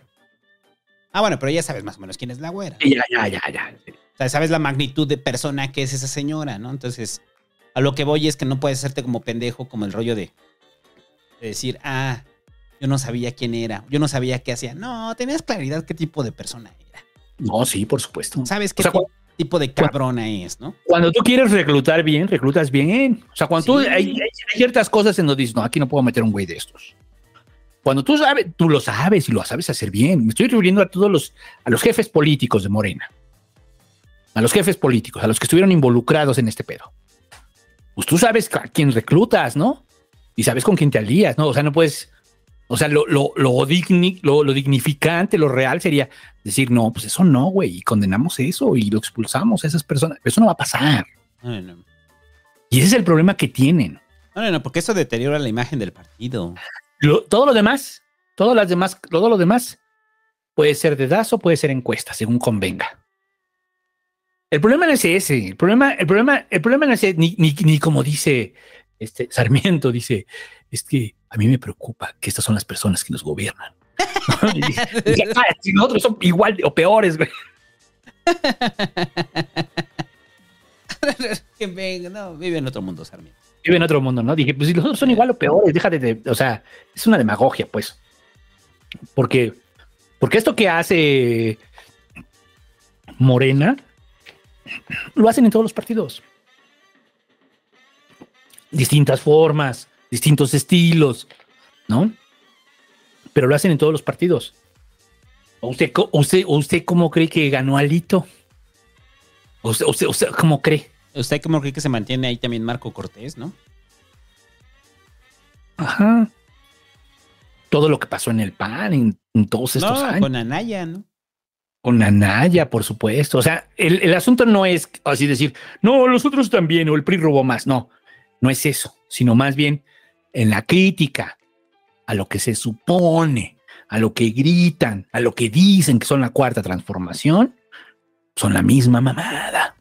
Ah, bueno, pero ya sabes más o menos quién es la güera. Ya, ya, ya, ya. O sea, sabes la magnitud de persona que es esa señora, ¿no? Entonces, a lo que voy es que no puedes hacerte como pendejo, como el rollo de, de decir, ah, yo no sabía quién era, yo no sabía qué hacía. No, tenías claridad qué tipo de persona era. No, sí, por supuesto. Sabes qué O sea, ti- tipo de cabrona es, ¿no? Cuando tú quieres reclutar bien, reclutas bien. O sea, cuando tú Sí. hay- hay ciertas cosas en donde dices, no, aquí no puedo meter un güey de estos. Cuando tú sabes, tú lo sabes y lo sabes hacer bien. Me estoy refiriendo a todos los, a los jefes políticos de Morena. A los jefes políticos, a los que estuvieron involucrados en este pedo. Pues tú sabes a quién reclutas, ¿no? Y sabes con quién te alías, ¿no? O sea, no puedes. O sea, lo, lo, lo, digni- lo, lo dignificante, lo real sería decir, no, pues eso no, güey, y condenamos eso y lo expulsamos a esas personas. Eso no va a pasar. No. Y ese es el problema que tienen. No, no, no, porque eso deteriora la imagen del partido. Todo lo demás, todas las demás, todo lo demás puede ser dedazo, puede ser encuesta, según convenga. El problema no es ese. El problema, el problema, el problema no es ese, ni, ni, ni como dice este Sarmiento, dice, es que a mí me preocupa que estas son las personas que nos gobiernan. <laughs> Y "Ah, nosotros son igual o peores, güey. <laughs> venga, no, vive en otro mundo, Sarmiento. Vive en otro mundo, ¿no? Dije, pues si los otros son igual o peores, déjate de, o sea, es una demagogia, pues. Porque, porque esto que hace Morena, lo hacen en todos los partidos. Distintas formas, distintos estilos, ¿no? Pero lo hacen en todos los partidos. ¿O usted, usted, usted cómo cree que ganó Alito? ¿O usted, usted, usted cómo cree? ¿Usted cómo cree que se mantiene ahí también Marco Cortés, no? Ajá. Todo lo que pasó en el PAN en, en todos estos No, años. con Anaya, ¿no? Con Anaya, por supuesto. O sea, el, el asunto no es así decir, no, los otros también, o el PRI robó más. No, no es eso, sino más bien en la crítica a lo que se supone, a lo que gritan, a lo que dicen que son la cuarta transformación, son la misma mamada.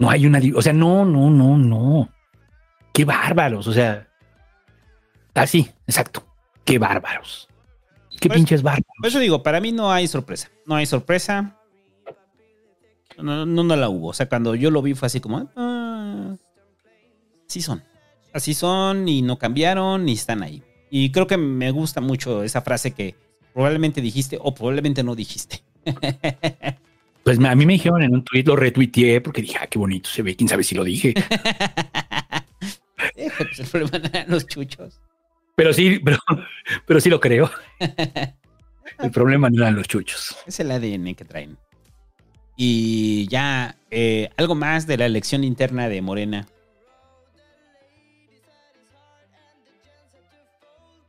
No hay una, o sea, no, no, no, no. Qué bárbaros, o sea, así, exacto. Qué bárbaros. Qué pinches bárbaros. Por eso digo, para mí no hay sorpresa. No hay sorpresa. No, no, no la hubo. O sea, cuando yo lo vi fue así como, ah, así son. Así son y no cambiaron y están ahí. Y creo que me gusta mucho esa frase que probablemente dijiste o probablemente no dijiste. <laughs> Pues a mí me dijeron en un tweet, lo retuiteé porque dije, ah, qué bonito se ve, quién sabe si lo dije. <laughs> Pues el problema no eran los chuchos. Pero sí, pero, pero sí lo creo. <laughs> El problema no eran los chuchos. Es el ADN que traen. Y ya, eh, algo más de la elección interna de Morena.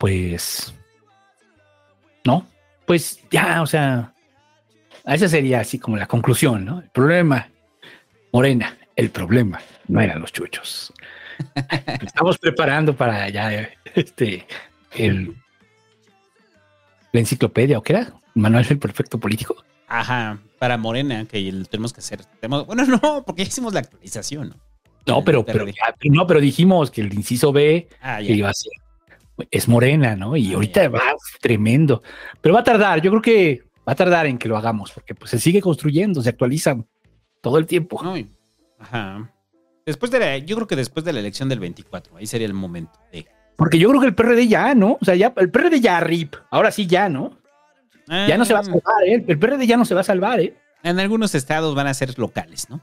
pues, no, pues ya, o sea, esa sería así como la conclusión, ¿no? El problema, Morena, el problema no eran los chuchos. <laughs> Estamos preparando para ya, este, el, la enciclopedia, ¿o qué era? Manual del perfecto político. Ajá, para Morena, que lo tenemos que hacer. Tenemos- bueno, <laughs> no, porque ya hicimos la actualización, ¿no? No, pero, pero, PRD. ya- no, pero dijimos que el inciso B Ah, que iba a ser es morena, ¿no? Y Ah, ahorita va tremendo. Pero va a tardar, yo creo que va a tardar en que lo hagamos, porque pues se sigue construyendo, se actualizan todo el tiempo. No, Ajá. Después de la, yo creo que después de la elección del 24, ahí sería el momento de. Porque yo creo que el PRD ya, ¿no? O sea, ya, el PRD ya RIP, ahora sí ya, ¿no? Ya no se va a Ah, salvar, ¿eh? El PRD ya no se va a salvar, ¿eh? En algunos estados van a ser locales, ¿no?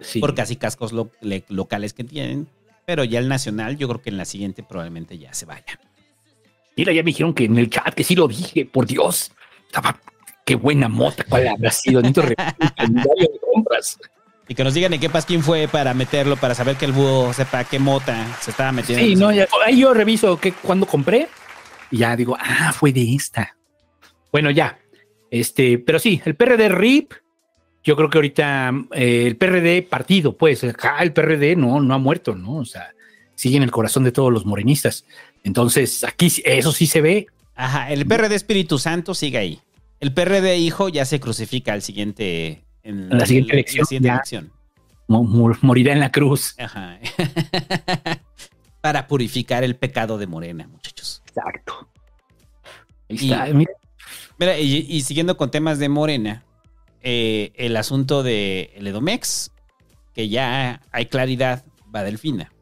Sí. Por casi cascos lo- le- locales que tienen. Pero ya el nacional, yo creo que en la siguiente probablemente ya se vaya. Mira, ya me dijeron que en el chat que sí lo dije, por Dios. Estaba, qué buena mota, cuál habrá sido. Necesito de compras. Y que nos digan en qué pasquín fue para meterlo, para saber que el búho sepa qué mota se estaba metiendo. Sí, no, ya, ahí yo reviso que cuando compré y ya digo, ah, fue de esta. Bueno, ya. Este, pero sí, el PRD RIP, yo creo que ahorita eh, el PRD partido, pues, acá el PRD no, no ha muerto, ¿no? O sea, sigue en el corazón de todos los morenistas. Entonces, aquí eso sí se ve. Ajá, el PRD Espíritu Santo sigue ahí. El PRD Hijo ya se crucifica al siguiente. En la siguiente en elección, siguiente morirá en la cruz. Ajá. <laughs> Para purificar el pecado de Morena, muchachos. Exacto. Ahí Y- está, mira. Mira, y, y siguiendo con temas de Morena, eh, el asunto de el Edomex, que ya hay claridad, va Delfina.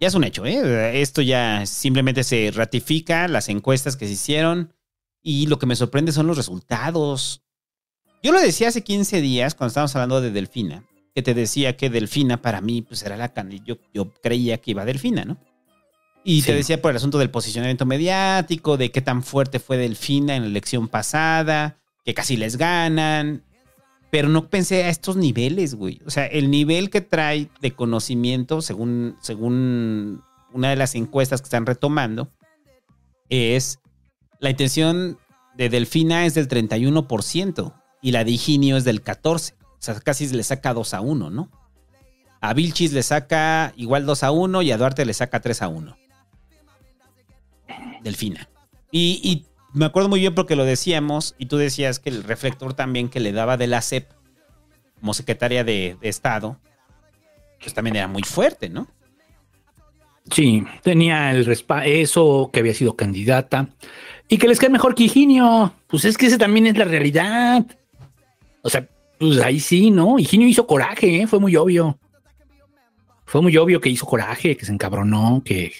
Ya es un hecho, ¿eh? Esto ya simplemente se ratifica, las encuestas que se hicieron, y lo que me sorprende son los resultados. Yo lo decía hace 15 días, cuando estábamos hablando de Delfina, que te decía que Delfina para mí, pues era la candidata, yo, yo creía que iba Delfina, ¿no? Y te decía por el asunto del posicionamiento mediático, de qué tan fuerte fue Delfina en la elección pasada, que casi les ganan. Pero no pensé a estos niveles, güey. O sea, el nivel que trae de conocimiento, según, según una de las encuestas que están retomando, es la intención de Delfina es del 31% y la de Higinio es del 14%. O sea, casi le saca 2 a 1, ¿no? A Vilchis le saca igual 2 a 1 y a Duarte le saca 3 a 1. Delfina. Y, y me acuerdo muy bien porque lo decíamos y tú decías que el reflector también que le daba de la CEP como secretaria de, Estado, pues también era muy fuerte, ¿no? Sí, tenía el respa eso, que había sido candidata y que les cae mejor que Higinio. Pues es que ese también es la realidad. O sea, pues ahí sí, ¿no? Higinio hizo coraje, ¿eh? fue muy obvio. Fue muy obvio que hizo coraje, que se encabronó, que,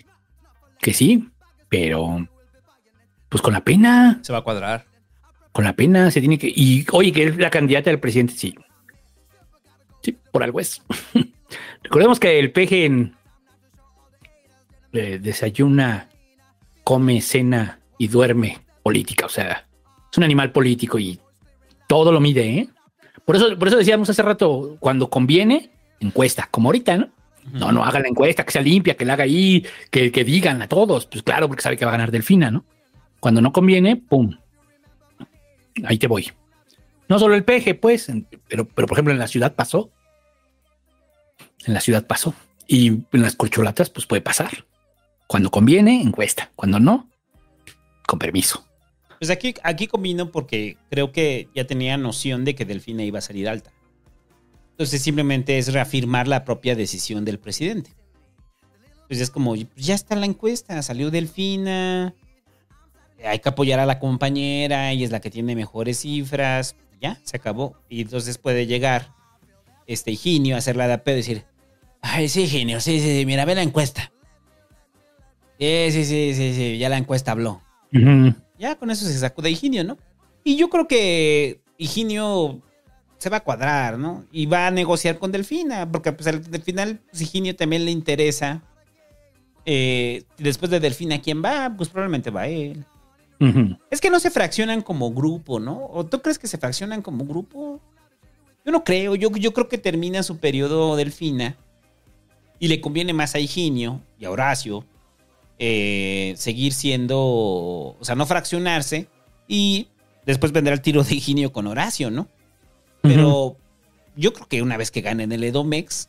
que sí, pero pues con la pena, Se va a cuadrar. con la pena se tiene que. Y oye, que es la candidata del presidente, sí. Sí, por algo es. <laughs> Recordemos que el peje eh, desayuna, come, cena y duerme política. O sea, es un animal político y todo lo mide, ¿eh? Por eso, por eso decíamos hace rato, cuando conviene, encuesta, como ahorita, ¿no? No, no, haga la encuesta, que sea limpia, que la haga ahí, que, que digan a todos. Pues claro, porque sabe que va a ganar Delfina, ¿no? Cuando no conviene, pum. Ahí te voy. No solo el peje, pues, pero, pero por ejemplo en la ciudad pasó. En la ciudad pasó. Y en las corcholatas, pues puede pasar. Cuando conviene, encuesta. Cuando no, con permiso. Pues aquí, aquí combino porque creo que ya tenía noción de que Delfina iba a salir alta. Entonces simplemente es reafirmar la propia decisión del presidente. Pues es como, ya está la encuesta, salió Delfina, hay que apoyar a la compañera, ella es la que tiene mejores cifras, ya, se acabó. Y entonces puede llegar este Higinio a hacer la de a pedo y decir, ay, sí, Higinio, sí, sí, sí, mira, ve la encuesta. Sí, sí, sí, sí, sí, ya la encuesta habló. Ya con eso se sacó de Higinio, ¿no? Y yo creo que Higinio se va a cuadrar, ¿no? Y va a negociar con Delfina, porque pues, al al final pues, Higinio también le interesa. Eh, después de Delfina, ¿quién va? Pues probablemente va él. Es que no se fraccionan como grupo, ¿no? ¿O tú crees que se fraccionan como grupo? Yo no creo, yo, yo creo que termina su periodo Delfina y le conviene más a Higinio y a Horacio eh, seguir siendo, o sea, no fraccionarse y después vendrá el tiro de Higinio con Horacio, ¿no? Pero yo creo que una vez que ganen el Edomex,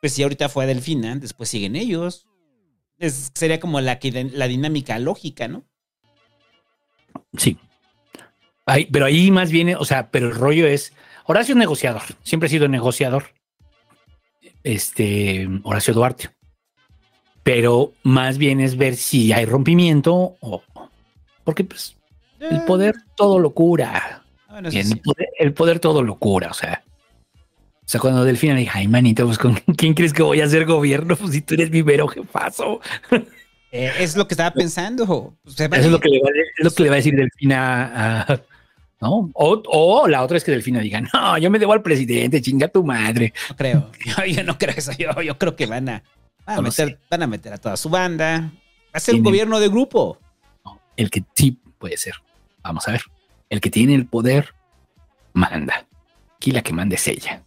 pues si ahorita fue a Delfina, después siguen ellos. Es- sería como la, la dinámica lógica, ¿no? Sí. Ahí- pero ahí más viene, o sea, pero el rollo es, Horacio es negociador, siempre ha sido negociador. Este, Horacio Duarte. Pero más bien es ver si hay rompimiento o... Porque pues el poder todo lo cura. Ah, bueno, eso el, sí. poder, el poder todo lo cura, o sea. O sea, cuando Delfina le dije, ay, manito, pues con quién crees que voy a hacer gobierno? <laughs> Pues si tú eres mi mero jefazo. <laughs> Eh, es lo que estaba pensando. Sea, Eso es lo que le va, a- es lo que le va a decir Delfina a. ¿No? O, o la otra es que Delfina diga, no, yo me debo al presidente, chinga tu madre. No creo. <laughs> Yo, yo no creo eso. Yo, yo creo que van a, van, a meter, van a meter a toda su banda. Va a ser un gobierno de grupo. El que sí puede ser. Vamos a ver. El que tiene el poder manda. Aquí la que manda es ella.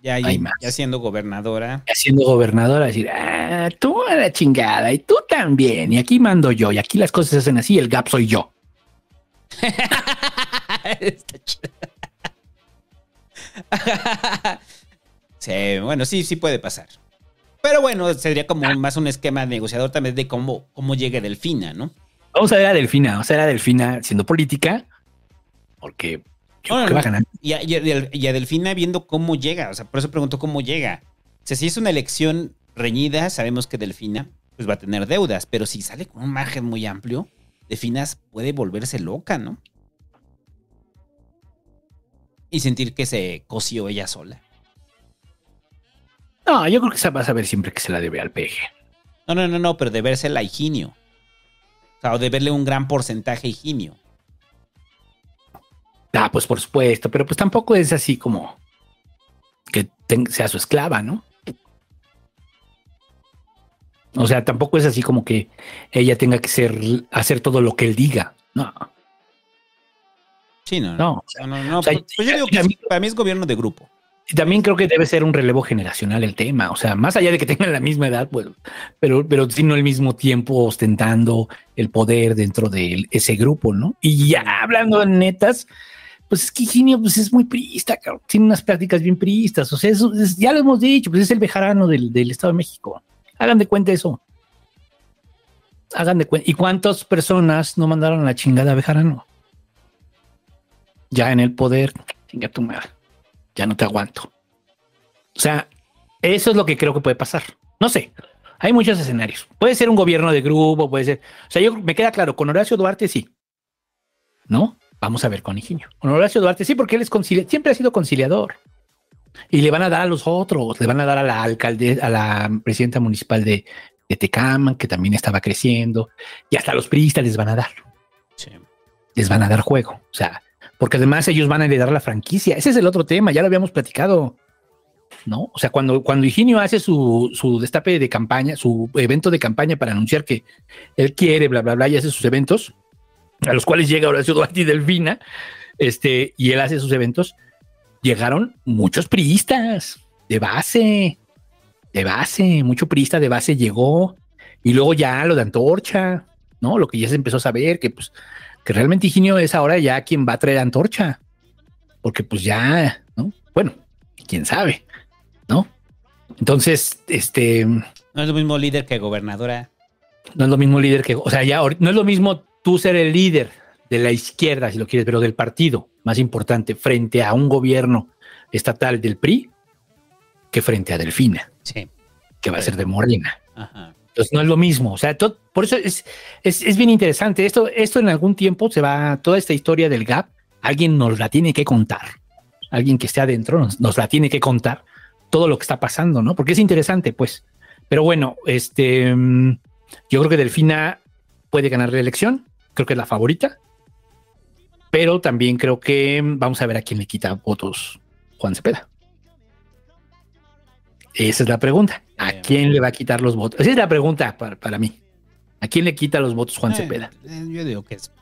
Ya, Hay más. ya siendo gobernadora. Y Siendo gobernadora, decir, ah, tú a la chingada y tú también. Y aquí mando yo. Y aquí las cosas se hacen así. El gap soy yo. <laughs> Está chido. <laughs> sí, bueno, sí, sí puede pasar. Pero bueno, sería como más un esquema negociador también de cómo, cómo llegue Delfina, ¿no? Vamos a ver a Delfina. Vamos a ver a Delfina siendo política. Porque yo creo que va a ganar. Y a, y a- y a Delfina viendo cómo llega. O sea, por eso pregunto cómo llega. O sea, si es una elección reñida, sabemos que Delfina pues va a tener deudas. Pero si sale con un margen muy amplio, Delfina puede volverse loca, ¿no? Y sentir que se coció ella sola. No, yo creo que se va a saber siempre que se la debe al PG. No, no, no, no, pero de verse a Higinio. O sea, o de verle un gran porcentaje a Higinio. Ah, pues por supuesto, pero pues tampoco es así como que sea su esclava, ¿no? O sea, tampoco es así como que ella tenga que ser hacer todo lo que él diga. No, Sí, no, no. no, no, no, o sea, pues, pues yo digo que para mí es gobierno de grupo. También creo que debe ser un relevo generacional el tema. O sea, más allá de que tengan la misma edad, pues, pero, pero sí no al mismo tiempo ostentando el poder dentro de ese grupo, ¿no? Y ya hablando de netas, pues es que Higinio pues es muy priista, cabrón. tiene unas prácticas bien priistas. O sea, eso es- ya lo hemos dicho, pues es el bejarano del, del Estado de México. Hagan de cuenta eso. Hagan de cuenta. ¿Y cuántas personas no mandaron la chingada a bejarano? Ya en el poder, chinga tu madre ya no te aguanto. O sea, eso es lo que creo que puede pasar. No sé, hay muchos escenarios. Puede ser un gobierno de grupo, puede ser. O sea, yo me queda claro, con Horacio Duarte sí. ¿No? Vamos a ver con Higinio. Con Horacio Duarte sí, porque él es conciliador, siempre ha sido conciliador. Y le van a dar a los otros, le van a dar a la alcalde, a la presidenta municipal de, de Tecaman, que también estaba creciendo, y hasta los priistas les van a dar. Les van a dar juego. O sea, porque además ellos van a heredar la franquicia. Ese es el otro tema, ya lo habíamos platicado. ¿No? O sea, cuando, cuando Higinio hace su, su destape de campaña, su evento de campaña para anunciar que él quiere, bla, bla, bla, y hace sus eventos, a los cuales llega Horacio Duarte y Delfina, este, y él hace sus eventos, llegaron muchos priistas de base, de base, mucho priista de base llegó, y luego ya lo de Antorcha, ¿no? Lo que ya se empezó a saber, que pues, que realmente Higinio es ahora ya quien va a traer Antorcha, porque pues ya, ¿no? Bueno, quién sabe, ¿no? Entonces, este, No es lo mismo líder que gobernadora. no es lo mismo líder que, o sea, ya no es lo mismo tú ser el líder de la izquierda, si lo quieres, pero del partido más importante frente a un gobierno estatal del PRI que frente a Delfina, Sí. que va a ser de Morena. Ajá. Entonces no es lo mismo. O sea, por eso es, es, es bien interesante. Esto, esto en algún tiempo se va, toda esta historia del GAP, alguien nos la tiene que contar. Alguien que esté adentro nos, nos la tiene que contar todo lo que está pasando, ¿no? Porque es interesante, pues. Pero bueno, este, mm, yo creo que Delfina puede ganar la elección. Creo que es la favorita. Pero también creo que vamos a ver a quién le quita votos Juan Cepeda. Esa es la pregunta. ¿A quién le va a quitar los votos? Esa es la pregunta para, para mí. ¿A quién le quita los votos Juan Eh, Cepeda? eh, Yo digo que es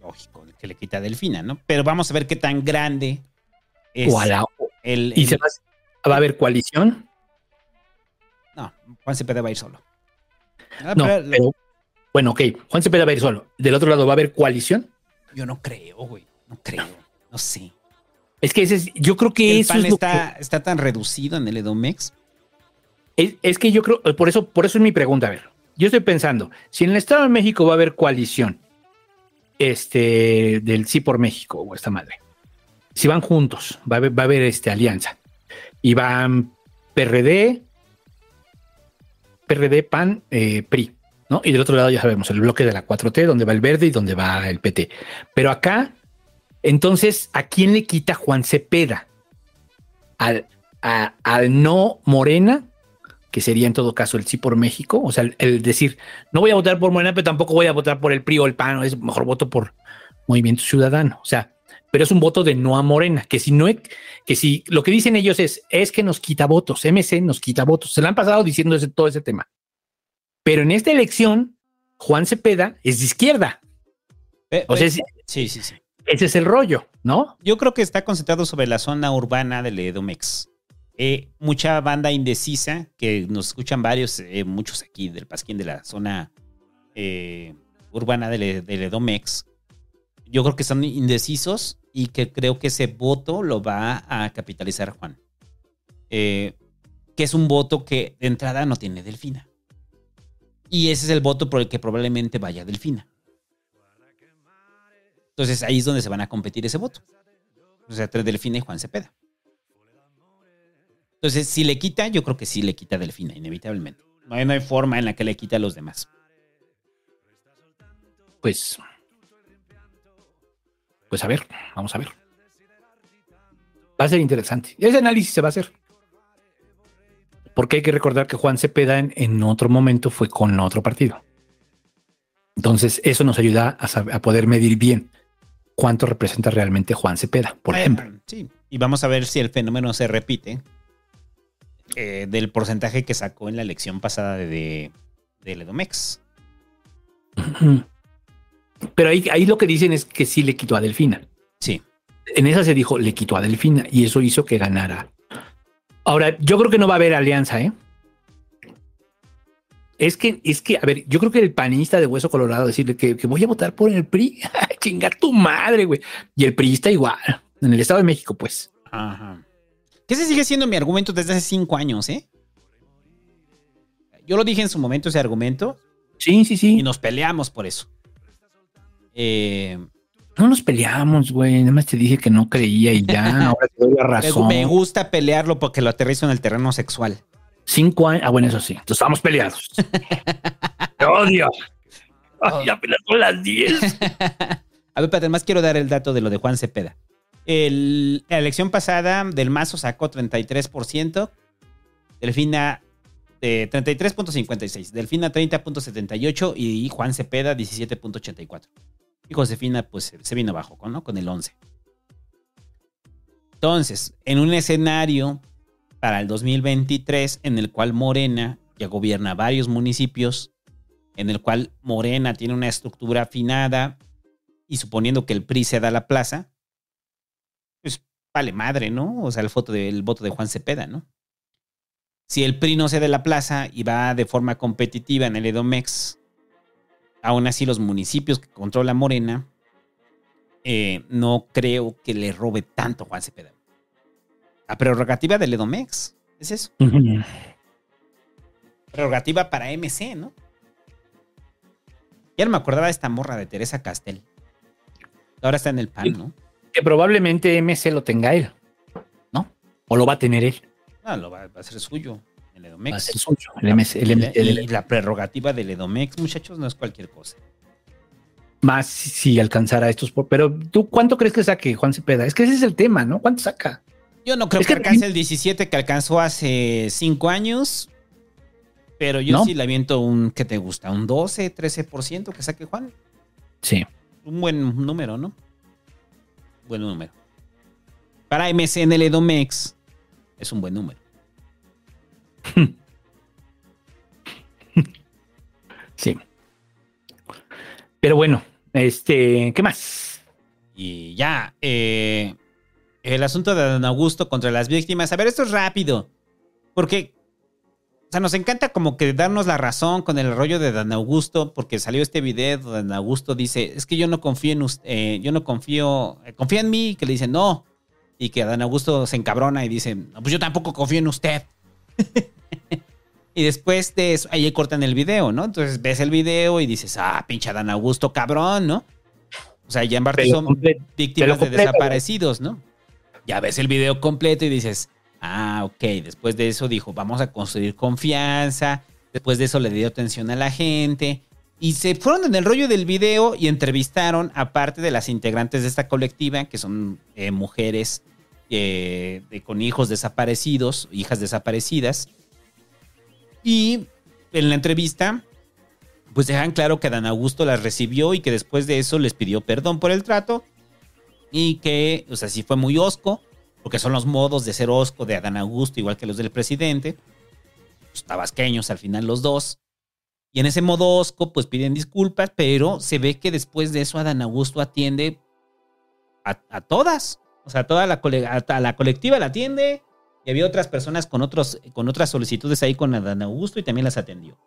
lógico que le quita a Delfina, ¿no? Pero vamos a ver qué tan grande es O a la- el, ¿Y el- se va, va a haber coalición? No, Juan Cepeda va a ir solo. Ah, No, pero- pero bueno, ok, Juan Cepeda va a ir solo. Del otro lado va a haber coalición. Yo no creo, güey. No creo. No sé. Es que ese es, yo creo que El eso PAN es está, está tan reducido en el Edomex. Es, es que yo creo, por eso, por eso es mi pregunta. A ver, yo estoy pensando, si en el Estado de México va a haber coalición, este, del Sí por México o esta madre, si van juntos, va a haber, va a haber este, alianza, y van PRD, PRD, PAN, eh, PRI, ¿no? Y del otro lado ya sabemos, el bloque de la 4T, donde va el verde y donde va el PT. Pero acá, entonces, ¿a quién le quita Juan Cepeda? Al, no Morena, que sería en todo caso el sí por México, o sea, el, el decir, no voy a votar por Morena, pero tampoco voy a votar por el PRI o el PAN, es mejor voto por Movimiento Ciudadano, o sea, pero es un voto de no a Morena, que si no, que si lo que dicen ellos es, es que nos quita votos, MC nos quita votos, se le han pasado diciendo ese, todo ese tema. Pero en esta elección, Juan Cepeda es de izquierda. Eh, O sea, eh, es- sí, sí, sí. ese es el rollo, ¿no? Yo creo que está concentrado sobre la zona urbana del Edomex. Eh, mucha banda indecisa, que nos escuchan varios, eh, muchos aquí del Pasquín de la zona eh, urbana del, del Edomex. Yo creo que están indecisos y que creo que ese voto lo va a capitalizar Juan. Que es un voto que de entrada no tiene Delfina. Y ese es el voto por el que probablemente vaya Delfina. Entonces ahí es donde se van a competir ese voto. O sea, entre Delfina y Juan Cepeda. Entonces, si le quita, yo creo que sí le quita Delfina, inevitablemente. No hay, no hay forma en la que le quita a los demás. Pues, pues a ver, vamos a ver. Va a ser interesante. Ese análisis se va a hacer. Porque hay que recordar que Juan Cepeda en, en otro momento fue con otro partido. Entonces, eso nos ayuda a, poder medir bien cuánto representa realmente Juan Cepeda, por Bueno, ejemplo. Sí. Y vamos a ver si el fenómeno se repite eh, del porcentaje que sacó en la elección pasada de, de, del Edomex. Pero ahí, ahí lo que dicen es que sí le quitó a Delfina. Sí. En esa se dijo, le quitó a Delfina y eso hizo que ganara. Ahora, yo creo que no va a haber alianza, ¿eh? Es que, es que, a ver, yo creo que el panista de Hueso Colorado decirle que, que voy a votar por el PRI, <laughs> chingar tu madre, güey. Y el PRI igual, en el Estado de México, pues. Ajá. Que ese sigue siendo mi argumento desde hace cinco años, ¿eh? Yo lo dije en su momento, ese argumento. Sí, sí, sí. Y nos peleamos por eso. Eh, No nos peleamos, güey. Nada más te dije que no creía y ya, <laughs> ahora te doy la razón. me gusta pelearlo porque lo aterrizo en el terreno sexual. Cinco años. Ah, bueno, eso sí. Entonces estamos peleados. <laughs> Te odio. Ay, apenas son las 10. <laughs> A ver, pero además quiero dar el dato de lo de Juan Cepeda. El- la elección pasada del Mazo sacó 33%, Delfina eh, 33.56, Delfina 30.78 y Juan Cepeda 17.84. Y Josefina pues se vino abajo ¿no? con el 11. Entonces, en un escenario para el 2023 en el cual Morena ya gobierna varios municipios, en el cual Morena tiene una estructura afinada y suponiendo que el PRI se da la plaza, pues vale madre, ¿no? O sea, el, voto de, el voto de Juan Cepeda, ¿no? Si el PRI no se da la plaza y va de forma competitiva en el Edomex, aún así los municipios que controla Morena, eh, no creo que le robe tanto Juan Cepeda. La prerrogativa del Edomex, es eso. Prerrogativa para MC, ¿no? Ya no me acordaba de esta morra de Teresa Castel. Ahora está en el PAN, ¿no? Que probablemente MC lo tenga él, ¿no? O lo va a tener él. No, lo va, va a ser suyo. El Edomex. Va a ser suyo. El MC, el MC, Y el- la prerrogativa del Edomex, muchachos, no es cualquier cosa. más si, si alcanzara estos. por- Pero tú, ¿cuánto crees que saque Juan Cepeda? Es que ese es el tema, ¿no? ¿Cuánto saca? Yo no creo Es que, que alcance el 17 que alcanzó hace 5 años. Pero yo ¿No? sí le aviento un, ¿qué te gusta? Un 12, 13% que saque Juan. Sí. Un buen número, ¿no? Buen número. Para MC en el Edomex es un buen número. <laughs> Sí. Pero bueno, este, ¿qué más? Y ya, eh, el asunto de Don Augusto contra las víctimas. A ver, esto es rápido. Porque O sea, nos encanta como que darnos la razón con el rollo de Dan Augusto, porque salió este video donde Dan Augusto dice, es que yo no confío en usted, yo no confío, eh, confía en mí, que le dice no, y que Dan Augusto se encabrona y dice, no, pues yo tampoco confío en usted. <laughs> y después de eso, ahí cortan el video, ¿no? Entonces ves el video y dices, ah, pinche Dan Augusto, cabrón, ¿no? O sea, ya en parte son víctimas de desaparecidos, ¿no? Ya ves el video completo y dices, ah, ok, después de eso dijo, vamos a construir confianza, después de eso le dio atención a la gente, y se fueron en el rollo del video y entrevistaron a parte de las integrantes de esta colectiva, que son eh, mujeres eh, con hijos desaparecidos, hijas desaparecidas, y en la entrevista, pues dejan claro que Dan Augusto las recibió y que después de eso les pidió perdón por el trato y que, o sea, sí fue muy osco, porque son los modos de ser osco de Adán Augusto, igual que los del presidente, pues, tabasqueños al final los dos. Y en ese modo osco, pues piden disculpas, pero se ve que después de eso Adán Augusto atiende a, a todas. O sea, toda la, cole- la colectiva la atiende. Y había otras personas con, otros, con otras solicitudes ahí con Adán Augusto y también las atendió.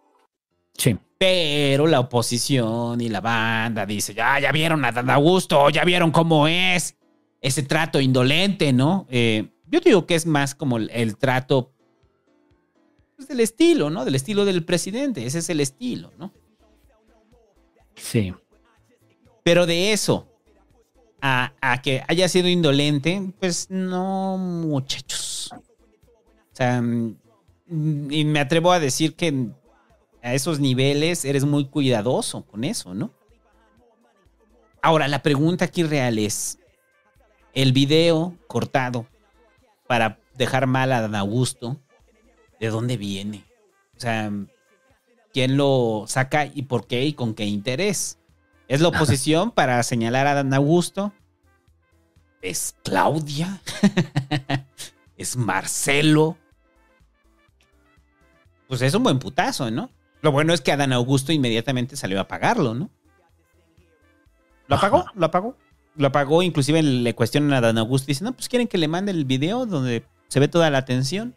Sí. Pero la oposición y la banda dice, ya, ya vieron a Dan Augusto, ya vieron cómo es ese trato indolente, ¿no? Eh, yo digo que es más como el, el trato pues, del estilo, ¿no? Del estilo del presidente, ese es el estilo, ¿no? Sí. Pero de eso a, a que haya sido indolente, pues no, muchachos. O sea, mm, y me atrevo a decir que a esos niveles eres muy cuidadoso con eso, ¿no? Ahora, la pregunta aquí real es, el video cortado para dejar mal a Dan Augusto, ¿de dónde viene? O sea, ¿quién lo saca y por qué y con qué interés? ¿Es la oposición <laughs> para señalar a Dan Augusto? ¿Es Claudia? <laughs> ¿Es Marcelo? Pues es un buen putazo, ¿no? Lo bueno es que Adán Augusto inmediatamente salió a pagarlo, ¿no? Lo apagó, lo apagó. Lo apagó, inclusive le cuestionan a Adán Augusto y dicen, no, pues quieren que le mande el video donde se ve toda la atención.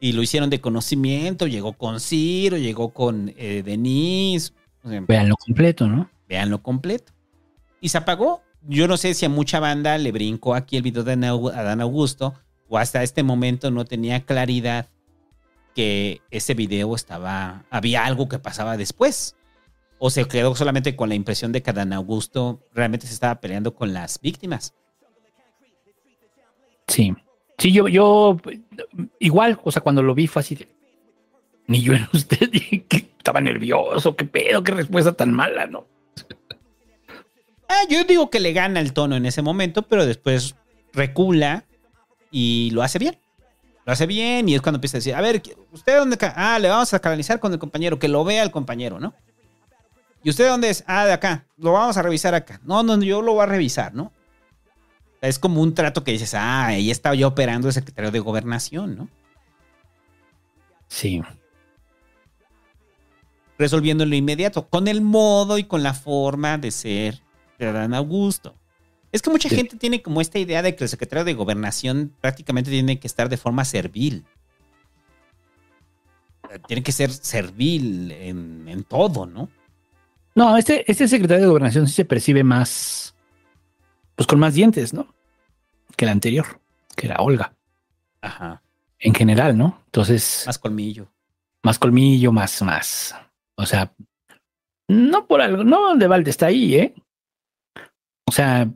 Y lo hicieron de conocimiento, llegó con Ciro, llegó con eh, Denise. O sea, Veanlo completo, ¿no? Veanlo completo. Y se apagó. Yo no sé si a mucha banda le brincó aquí el video de Adán- Augusto o hasta este momento no tenía claridad que ese video estaba, había algo que pasaba después. O se quedó solamente con la impresión de que Adán Augusto realmente se estaba peleando con las víctimas. Sí. Sí, yo, yo igual, o sea, cuando lo vi fue así de, ni yo en usted, <laughs> que estaba nervioso, qué pedo, qué respuesta tan mala, ¿no? Ah, yo digo que le gana el tono en ese momento, pero después recula y lo hace bien. Lo hace bien y es cuando empieza a decir, a ver, ¿usted dónde? Ah, le vamos a canalizar con el compañero, que lo vea el compañero, ¿no? ¿Y usted dónde es? Ah, de acá. Lo vamos a revisar acá. No, no, yo lo voy a revisar, ¿no? Es como un trato que dices, ah, ahí estaba yo operando el secretario de gobernación, ¿no? Sí. Resolviendo en lo inmediato, con el modo y con la forma de ser de Adán Augusto. Es que mucha Sí. gente tiene como esta idea de que el secretario de gobernación prácticamente tiene que estar de forma servil. Tiene que ser servil en, en todo, ¿no? No, este, este secretario de gobernación sí se percibe más, pues con más dientes, ¿no? Que el anterior, que era Olga, Ajá. en general, ¿no? Entonces, Más colmillo. más colmillo, más, más. O sea, no por algo, no, de Valde está ahí, ¿eh? O sea,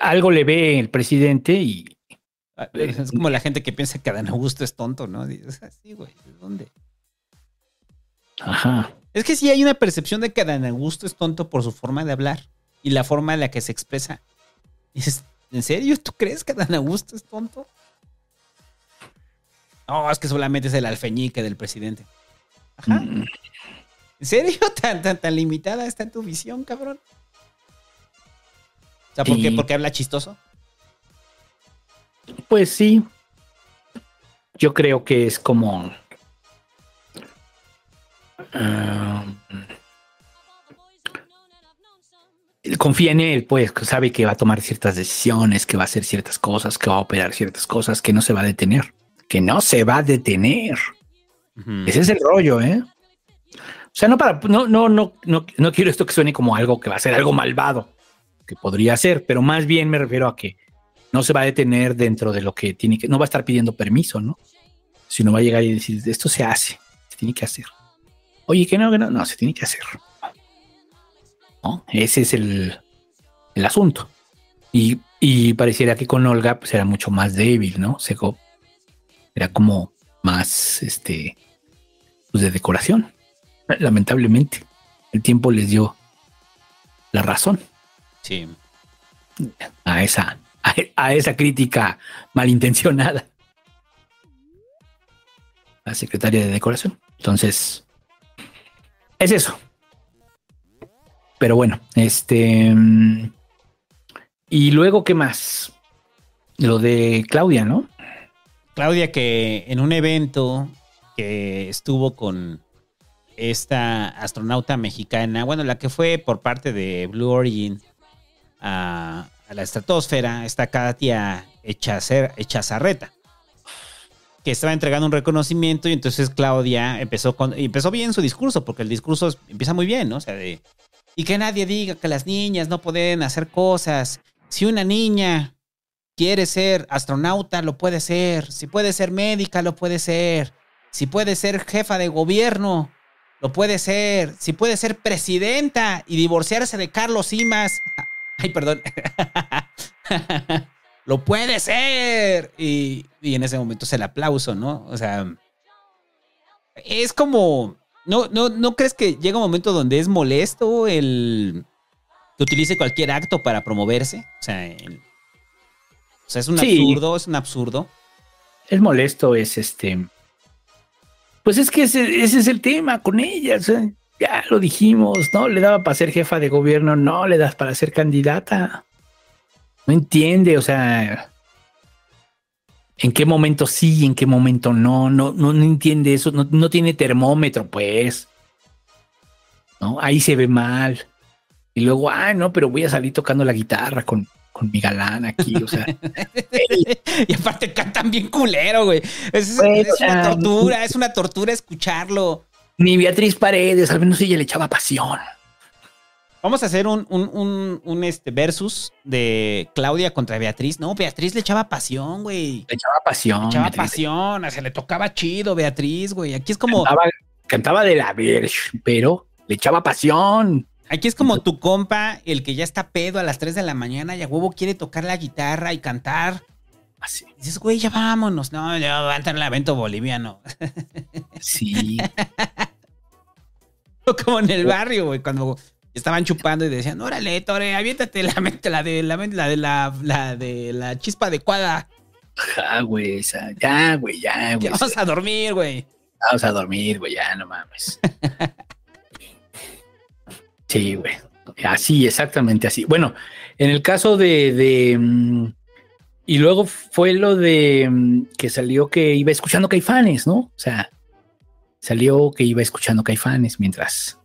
algo le ve el presidente y Ah, Es como la gente que piensa que Adán Augusto es tonto, ¿no? Dices, así, güey, ¿de dónde? ajá. Es que sí hay una percepción de que Adán Augusto es tonto por su forma de hablar y la forma en la que se expresa. Dices, ¿en serio? ¿Tú crees que Adán Augusto es tonto? No, es que solamente es el alfeñique del presidente. Ajá. Mm, ¿En serio? <laughs> ¿Tan, tan, tan limitada está tu visión, cabrón? Sea, ¿por qué? Porque habla chistoso. Pues sí. Yo creo que es como. ah, confía en él, pues sabe que va a tomar ciertas decisiones, que va a hacer ciertas cosas, que va a operar ciertas cosas, que no se va a detener, que no se va a detener. Ese es el rollo, ¿eh? O sea, no para, no, no, no, no, no quiero esto que suene como algo que va a ser algo malvado, que podría ser, pero más bien me refiero a que no se va a detener dentro de lo que tiene que, no va a estar pidiendo permiso, ¿no? Sino va a llegar y decir, esto se hace, se tiene que hacer. Oye, que no, que no, no, se tiene que hacer. ¿No? Ese es el, el asunto. Y, y pareciera que con Olga pues, era mucho más débil, ¿no? Seco era como más, este, pues de decoración. Lamentablemente, el tiempo les dio la razón Sí. a esa, a, a esa crítica malintencionada. La secretaria de decoración. Entonces, es eso. Pero bueno, este. mm, Y luego, ¿qué más? Lo de Claudia, ¿no? Claudia que en un evento que estuvo con esta astronauta mexicana, bueno, la que fue por parte de Blue Origin a, la estratosfera, esta Katia Echacer- Echazarreta, que estaba entregando un reconocimiento y entonces Claudia empezó con, empezó bien su discurso, porque el discurso empieza muy bien. O sea, de, y que nadie diga que las niñas no pueden hacer cosas. Si una niña quiere ser astronauta, lo puede ser. Si puede ser médica, lo puede ser. Si puede ser jefa de gobierno, lo puede ser. Si puede ser presidenta y divorciarse de Carlos Simas. Ay, perdón. lo puede ser. Y, y en ese momento es el aplauso, ¿no? O sea, es como... ¿No, no, ¿No crees que llega un momento donde es molesto el que utilice cualquier acto para promoverse? O sea, el- o sea, es un Sí. absurdo, es un absurdo. Es molesto, es este. Pues es que ese, ese es el tema con ella. o sea, ya lo dijimos, ¿no? Le daba para ser jefa de gobierno, no le das para ser candidata. No entiende, o sea. ¿En qué momento sí, en qué momento no? No, no, no entiende eso, no, no tiene termómetro, pues. ¿No? Ahí se ve mal. Y luego, ah, no, pero voy a salir tocando la guitarra con, con mi galán aquí, o sea. <laughs> y aparte cantan bien culero, güey. Es, Güey, es o sea, una tortura, es una tortura escucharlo. Ni Beatriz Paredes, al menos ella le echaba pasión. Vamos a hacer un, un, un, un, este versus de Claudia contra Beatriz. No, Beatriz le echaba pasión, güey. Le echaba pasión. Le echaba Beatriz. pasión, se le tocaba chido, Beatriz, güey. Aquí es como, Cantaba, cantaba de la Verge, pero le echaba pasión. aquí es como tu compa, el que ya está pedo a las 3 de la mañana y a huevo quiere tocar la guitarra y cantar. Así. Y dices, güey, ya vámonos. No, ya va a entrar el evento boliviano. Sí. <laughs> Como en el barrio, güey, cuando estaban chupando y decían, órale, Tore, aviéntate la, mente- la de la, la de la, la de la chispa adecuada. Ah, güey, esa- ya, güey, ya, güey. Ya vamos a dormir, güey. Vamos a dormir, güey, ya, no mames. Sí, güey. Así, exactamente así. Bueno, en el caso de, de, mm, y luego fue lo de mm, que salió que iba escuchando caifanes, ¿no? O sea, salió que iba escuchando caifanes mientras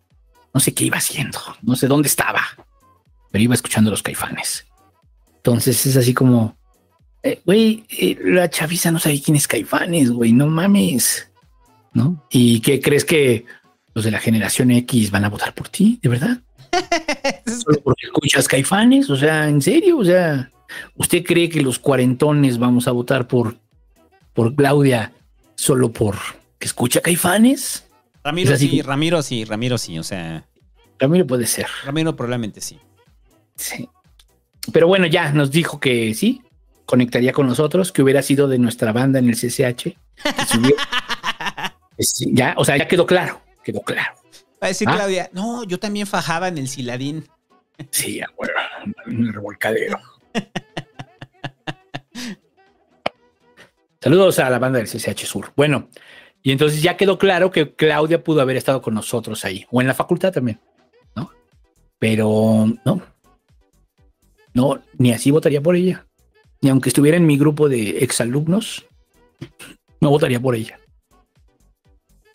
no sé qué iba haciendo, no sé dónde estaba, pero iba escuchando los caifanes. Entonces es así como, eh, güey, eh, la chaviza no sabe quién es caifanes, güey, no mames, ¿no? ¿Y qué crees que los de la generación X van a votar por ti, de verdad? <laughs> Solo porque escuchas caifanes, o sea, en serio, o sea, ¿usted cree que los cuarentones vamos a votar por, por Claudia solo por que escucha caifanes? Ramiro sí, que- Ramiro sí, Ramiro sí, o sea, También puede ser. Ramiro probablemente sí. Sí. Pero bueno, ya nos dijo que sí, conectaría con nosotros, que hubiera sido de nuestra banda en el CCH. que <laughs> sí, ya, o sea, ya quedó claro, quedó claro. Va a decir Ah. Claudia, no, yo también fajaba en el Ciladín. Sí, bueno, en el revolcadero. Saludos a la banda del CCH Sur. Bueno, y entonces ya quedó claro que Claudia pudo haber estado con nosotros ahí, o en la facultad también, ¿no? Pero no, no, ni así votaría por ella. Ni aunque estuviera en mi grupo de exalumnos, no votaría por ella.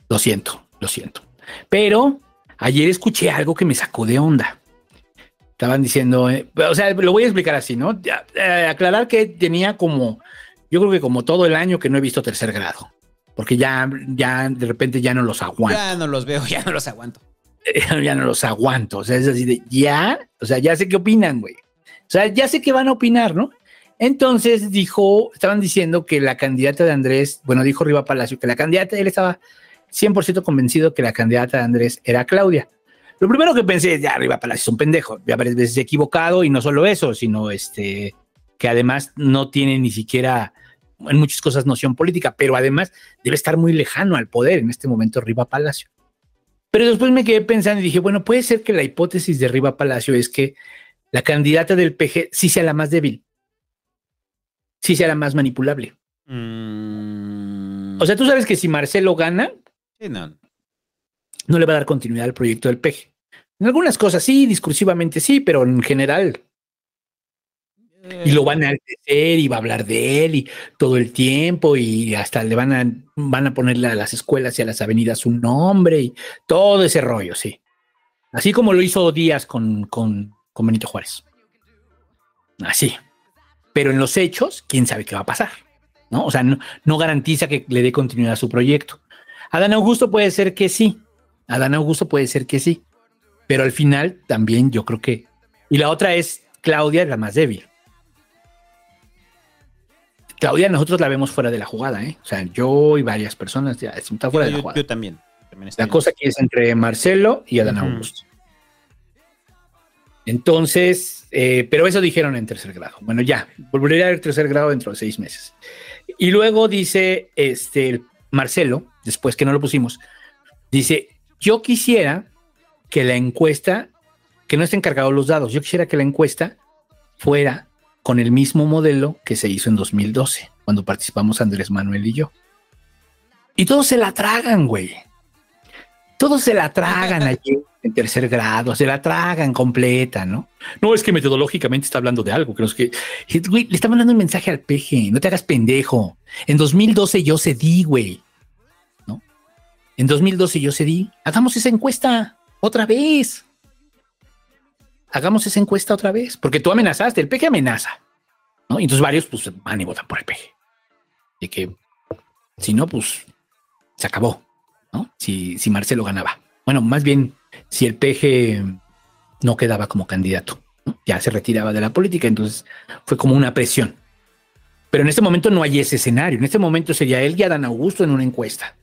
Lo siento, lo siento. Pero ayer escuché algo que me sacó de onda. Estaban diciendo, eh, o sea, lo voy a explicar así, ¿no? Eh, aclarar que tenía como, yo creo que como todo el año que no he visto tercer grado. porque ya, ya de repente ya no los aguanto. Ya no los veo, <laughs> ya no los aguanto. <laughs> ya no los aguanto. O sea, es así de ya, o sea, ya sé qué opinan, güey. O sea, ya sé qué van a opinar, ¿no? Entonces dijo, estaban diciendo que la candidata de Andrés, bueno, dijo Riva Palacio, que la candidata, él estaba 100% convencido que la candidata de Andrés era Claudia. Lo primero que pensé es, ya, Riva Palacio es un pendejo, ya varias veces equivocado y no solo eso, sino este, que además no tiene ni siquiera en muchas cosas noción política, pero además debe estar muy lejano al poder en este momento Riva Palacio. Pero después me quedé pensando y dije, bueno, puede ser que la hipótesis de Riva Palacio es que la candidata del PG sí sea la más débil, sí sea la más manipulable. Mm, O sea, tú sabes que si Marcelo gana, sí, no. No le va a dar continuidad al proyecto del PG. En algunas cosas sí, discursivamente sí, pero en general. Y lo van a enaltecer y va a hablar de él y todo el tiempo y hasta le van a, van a ponerle a las escuelas y a las avenidas un nombre y todo ese rollo, sí. Así como lo hizo Díaz con, con, con Benito Juárez. Así. Pero en los hechos, quién sabe qué va a pasar. ¿no? O sea, no, no garantiza que le dé continuidad a su proyecto. Adán Augusto puede ser que sí. Adán Augusto puede ser que sí. Pero al final también yo creo que. Y la otra es Claudia, la más débil. Claudia, nosotros la vemos fuera de la jugada, ¿eh? O sea, yo y varias personas ya está fuera de la jugada. yo también. La cosa aquí es entre Marcelo y Adán Ujú. Augusto. Entonces, eh, pero eso dijeron en tercer grado. Bueno, ya, volvería a ver tercer grado dentro de seis meses. Y luego dice este el Marcelo, después que no lo pusimos, dice: Yo quisiera que la encuesta, que no estén cargados los dados, yo quisiera que la encuesta fuera con el mismo modelo que se hizo en 2012, cuando participamos Andrés Manuel y yo. Y todos se la tragan, güey. Todos se la tragan allí <laughs> en tercer grado, se la tragan completa, ¿no? No, es que metodológicamente está hablando de algo, creo que güey, le está mandando un mensaje al peje, no te hagas pendejo. En 2012 yo cedí, güey. En 2012 yo cedí. Hagamos esa encuesta otra vez. Hagamos esa encuesta otra vez, porque tú amenazaste, el peje amenaza. ¿no? Y entonces varios pues van y votan por el peje. Y que si no, pues se acabó. ¿no? Si, si Marcelo ganaba. Bueno, más bien, si el PG no quedaba como candidato, ya se retiraba de la política, entonces fue como una presión. Pero en este momento no hay ese escenario. En este momento sería él y Adán Augusto en una encuesta.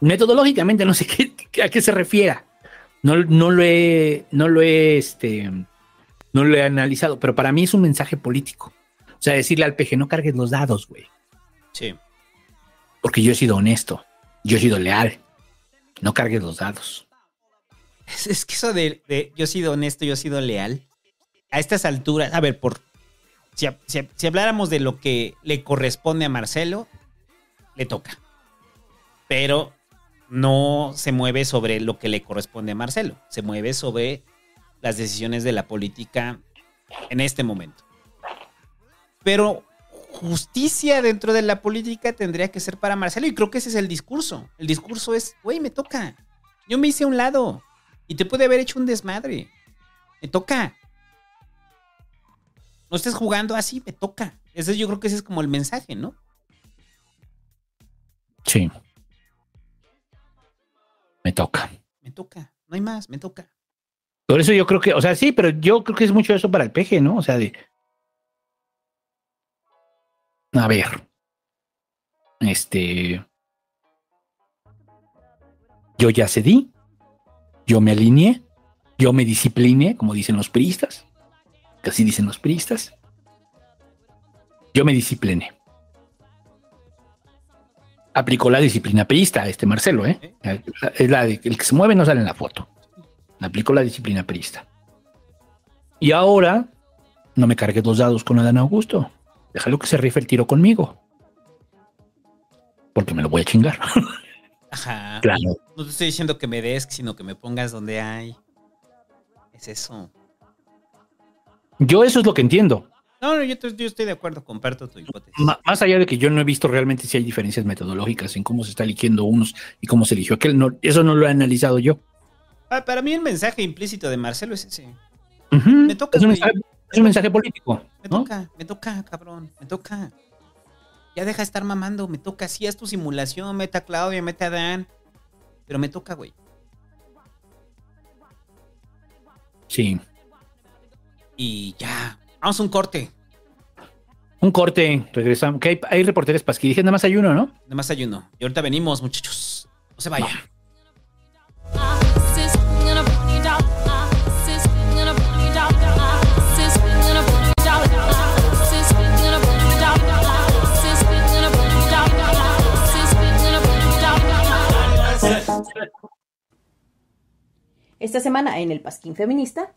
Metodológicamente no sé qué, a qué se refiera. No, no lo he, no lo he, este, no lo he analizado, pero para mí es un mensaje político. O sea, decirle al PG, no cargues los dados, güey. Sí. Porque yo he sido honesto, yo he sido leal. No cargues los dados. Es, es que eso de, de yo he sido honesto, yo he sido leal. A estas alturas, a ver, por si, si- si habláramos de lo que le corresponde a Marcelo, le toca. Pero no se mueve sobre lo que le corresponde a Marcelo. Se mueve sobre las decisiones de la política en este momento. Pero justicia dentro de la política tendría que ser para Marcelo y creo que ese es el discurso. El discurso es, güey, me toca. Yo me hice a un lado y te puede haber hecho un desmadre. Me toca. No estés jugando así, me toca. Ese, yo creo que ese es como el mensaje, ¿no? Sí. Me toca. Me toca. No hay más, me toca. Por eso yo creo que, o sea, sí, pero yo creo que es mucho eso para el peje, ¿no? O sea, de. A ver. Este. Yo ya cedí. Yo me alineé. Yo me discipliné, como dicen los priistas. Que así dicen los priistas. Yo me discipliné. Aplicó la disciplina priista, este Marcelo, ¿eh? Es la de el que se mueve no sale en la foto. Aplicó la disciplina priista. Y ahora no me cargues dos dados con Adán Augusto. Déjalo que se rife el tiro conmigo. Porque me lo voy a chingar. <laughs> Ajá. Claro. No te estoy diciendo que me des, sino que me pongas donde hay. Es eso. Yo eso es lo que entiendo. No, no, yo, estoy de acuerdo, comparto tu hipótesis. Más allá de que yo no he visto realmente si hay diferencias metodológicas en cómo se está eligiendo unos y cómo se eligió aquel, no, eso no lo he analizado yo. Ah, para mí el mensaje implícito de Marcelo es ese. Me toca, es, un mensaje, es un mensaje político. Me ¿no? toca, me toca, cabrón, me toca. Ya deja de estar mamando. Me toca. Sí, es tu simulación. Mete a Claudia, mete a Dan. Pero me toca, güey. Sí. Y ya. Vamos a un corte. Un corte, regresamos. Que hay, hay reporteros Pasqui. Dije, nada más hay uno, ¿no? Nada más hay uno. Y ahorita venimos, muchachos. No se vayan. Esta semana en el Pasquín Feminista,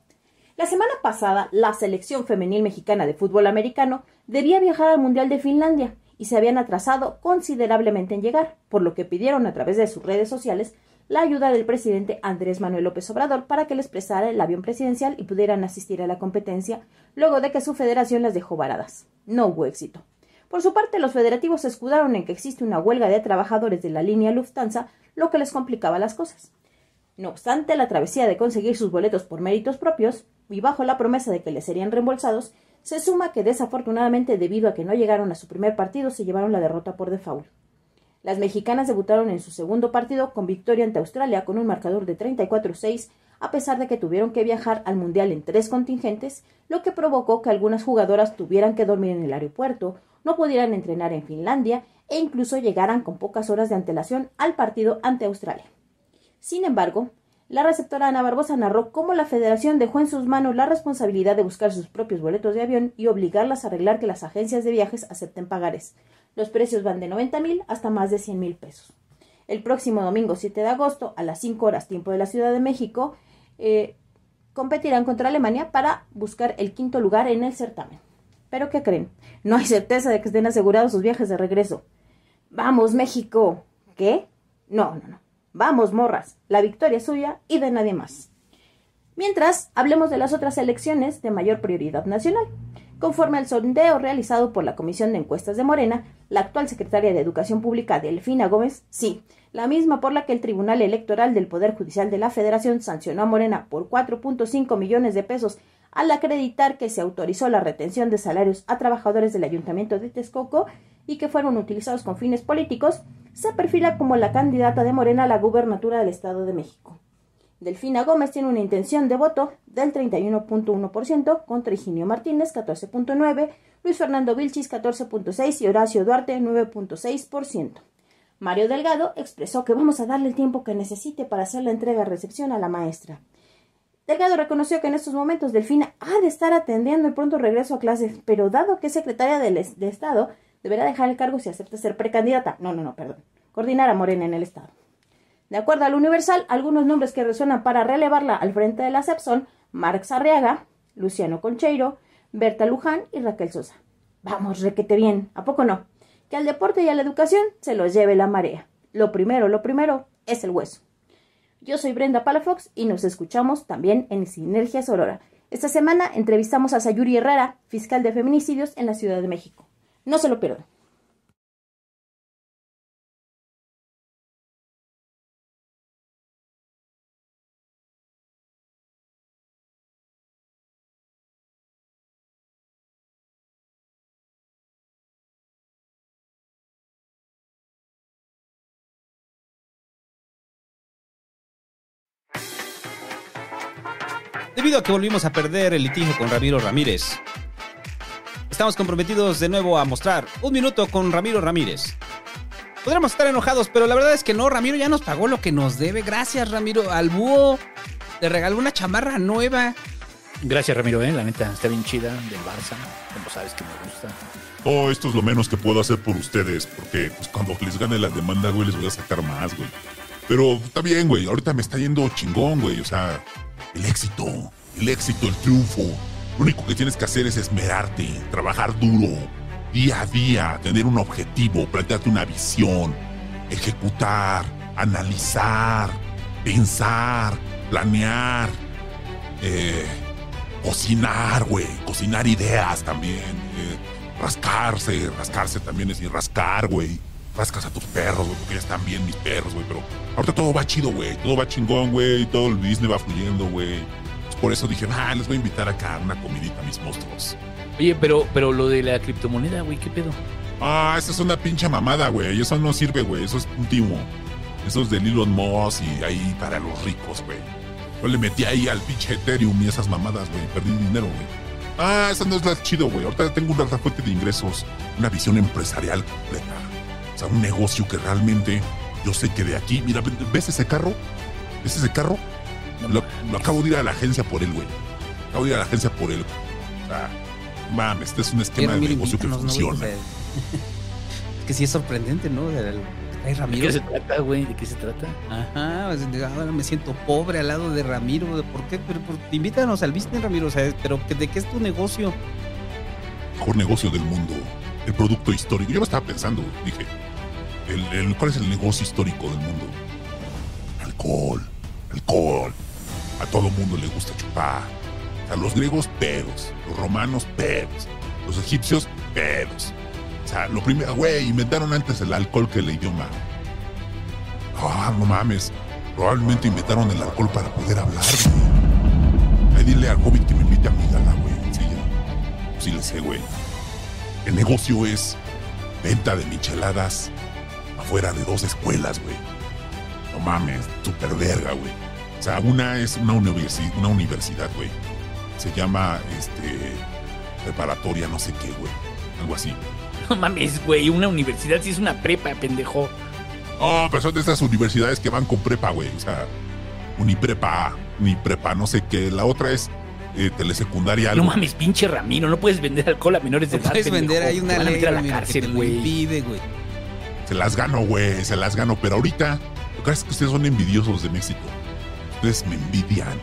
la semana pasada la selección femenil mexicana de fútbol americano debía viajar al Mundial de Finlandia y se habían atrasado considerablemente en llegar, por lo que pidieron a través de sus redes sociales la ayuda del presidente Andrés Manuel López Obrador para que les prestara el avión presidencial y pudieran asistir a la competencia luego de que su federación las dejó varadas. No hubo éxito. Por su parte, los federativos se escudaron en que existe una huelga de trabajadores de la línea Lufthansa, lo que les complicaba las cosas. No obstante, la travesía de conseguir sus boletos por méritos propios, y bajo la promesa de que les serían reembolsados, se suma que desafortunadamente debido a que no llegaron a su primer partido se llevaron la derrota por default. Las mexicanas debutaron en su segundo partido con victoria ante Australia con un marcador de 34-6 a pesar de que tuvieron que viajar al Mundial en tres contingentes, lo que provocó que algunas jugadoras tuvieran que dormir en el aeropuerto, no pudieran entrenar en Finlandia e incluso llegaran con pocas horas de antelación al partido ante Australia. Sin embargo, la receptora Ana Barbosa narró cómo la federación dejó en sus manos la responsabilidad de buscar sus propios boletos de avión y obligarlas a arreglar que las agencias de viajes acepten pagares. Los precios van de 90 mil hasta más de 100 mil pesos. El próximo domingo 7 de agosto, a las 5 horas tiempo de la Ciudad de México, eh, competirán contra Alemania para buscar el quinto lugar en el certamen. ¿Pero qué creen? No hay certeza de que estén asegurados sus viajes de regreso. ¡Vamos, México! ¿Qué? No, no, no. Vamos, morras. La victoria es suya y de nadie más. Mientras, hablemos de las otras elecciones de mayor prioridad nacional. Conforme al sondeo realizado por la Comisión de Encuestas de Morena, la actual secretaria de Educación Pública, Delfina Gómez, sí, la misma por la que el Tribunal Electoral del Poder Judicial de la Federación sancionó a Morena por 4.5 millones de pesos al acreditar que se autorizó la retención de salarios a trabajadores del Ayuntamiento de Texcoco y que fueron utilizados con fines políticos, se perfila como la candidata de Morena a la gubernatura del Estado de México. Delfina Gómez tiene una intención de voto del 31.1% contra Higinio Martínez 14.9%, Luis Fernando Vilchis 14.6% y Horacio Duarte 9.6%. Mario Delgado expresó que vamos a darle el tiempo que necesite para hacer la entrega-recepción a la maestra. Delgado reconoció que en estos momentos Delfina ha de estar atendiendo el pronto regreso a clases, pero dado que es secretaria de Estado, deberá dejar el cargo si acepta ser precandidata. No, no, no, perdón. Coordinar a Morena en el Estado. De acuerdo al Universal, algunos nombres que resuenan para relevarla al frente de la CEP son Marx Arriaga, Luciano Concheiro, Berta Luján y Raquel Sosa. Vamos, requete bien, ¿a poco no? Que al deporte y a la educación se los lleve la marea. Lo primero, lo primero es el hueso. Yo soy Brenda Palafox y nos escuchamos también en Sinergia Sorora. Esta semana entrevistamos a Sayuri Herrera, fiscal de feminicidios en la Ciudad de México. No se lo pierdan. Debido a que volvimos a perder el litigio con Ramiro Ramírez, estamos comprometidos de nuevo a mostrar un minuto con Ramiro Ramírez. Podríamos estar enojados, pero la verdad es que no, Ramiro ya nos pagó lo que nos debe. Gracias, Ramiro. Al búho le regaló una chamarra nueva. Gracias, Ramiro, ¿eh? la neta está bien chida del Barça. Como sabes que me gusta. Oh, esto es lo menos que puedo hacer por ustedes, porque pues, cuando les gane la demanda, güey, les voy a sacar más, güey. Pero está bien, güey, ahorita me está yendo chingón, güey. O sea, el éxito, el éxito, el triunfo. Lo único que tienes que hacer es esmerarte, trabajar duro, día a día, tener un objetivo, plantearte una visión, ejecutar, analizar, pensar, planear, eh, cocinar, güey, cocinar ideas también. eh, rascarse, rascarse también es decir, rascar, güey. Rascas a tus perros, güey, porque ya están bien mis perros, güey. Pero ahorita todo va chido, güey. Todo va chingón, güey. Todo el business va fluyendo, güey. Por eso dije, ah, les voy a invitar acá a una comidita a mis monstruos. Oye, pero, pero lo de la criptomoneda, güey, ¿qué pedo? Ah, esa es una pinche mamada, güey. Eso no sirve, güey. Eso es un timo. Eso es del Elon Musk y ahí para los ricos, güey. Yo le metí ahí al pinche Ethereum y esas mamadas, güey. Perdí dinero, güey. Ah, esa no es la chido, güey. Ahorita tengo una fuente de ingresos, una visión empresarial completa. O sea, un negocio que realmente yo sé que de aquí, mira, ¿ves ese carro? ¿Ves ese carro? Lo, lo acabo de ir a la agencia por él, güey. Acabo de ir a la agencia por él. O sea, mames, este es un esquema de negocio que invítanos, ¿no, güey? funciona. O sea, <laughs> es que sí es sorprendente, ¿no? Del- Ay, ¿De Ramiro. qué se trata, güey? ¿De qué se trata? Ajá, pues, de- ahora me siento pobre al lado de Ramiro. ¿Por qué? Pero, por- invítanos al business, Ramiro. O sea, pero ¿de qué es tu negocio? mejor negocio del mundo, el producto histórico. Yo me estaba pensando, dije, el, el- ¿cuál es el negocio histórico del mundo? Alcohol, alcohol. A todo mundo le gusta chupar. A los griegos, pedos. Los romanos, pedos. Los egipcios, pedos. O sea, lo primero, güey, inventaron antes el alcohol que el idioma. Ah, no mames. Probablemente inventaron el alcohol para poder hablar, güey. Ahí dile al hobbit que me invite a mi gala, güey. Sí, ya. Sí le sé, güey. El negocio es venta de micheladas afuera de dos escuelas, güey. No mames, super verga, güey. O sea, una es una, universi- una universidad, güey. Se llama, este, preparatoria, no sé qué, güey. Algo así. <laughs> No mames, güey. Una universidad sí es una prepa, pendejo. Oh, pero son de esas universidades que van con prepa, güey. O sea, uniprepa, uniprepa, no sé qué. La otra es eh, telesecundaria. No mames, pinche Ramiro. No puedes vender alcohol a menores de No edad. puedes pendejo. vender ahí Te una ley, a la Ramiro, que te cárcel, lo güey. impide, güey. Se las gano, güey, se las gano. Pero ahorita, lo que pasa es que ustedes son envidiosos de México. Ustedes me envidian.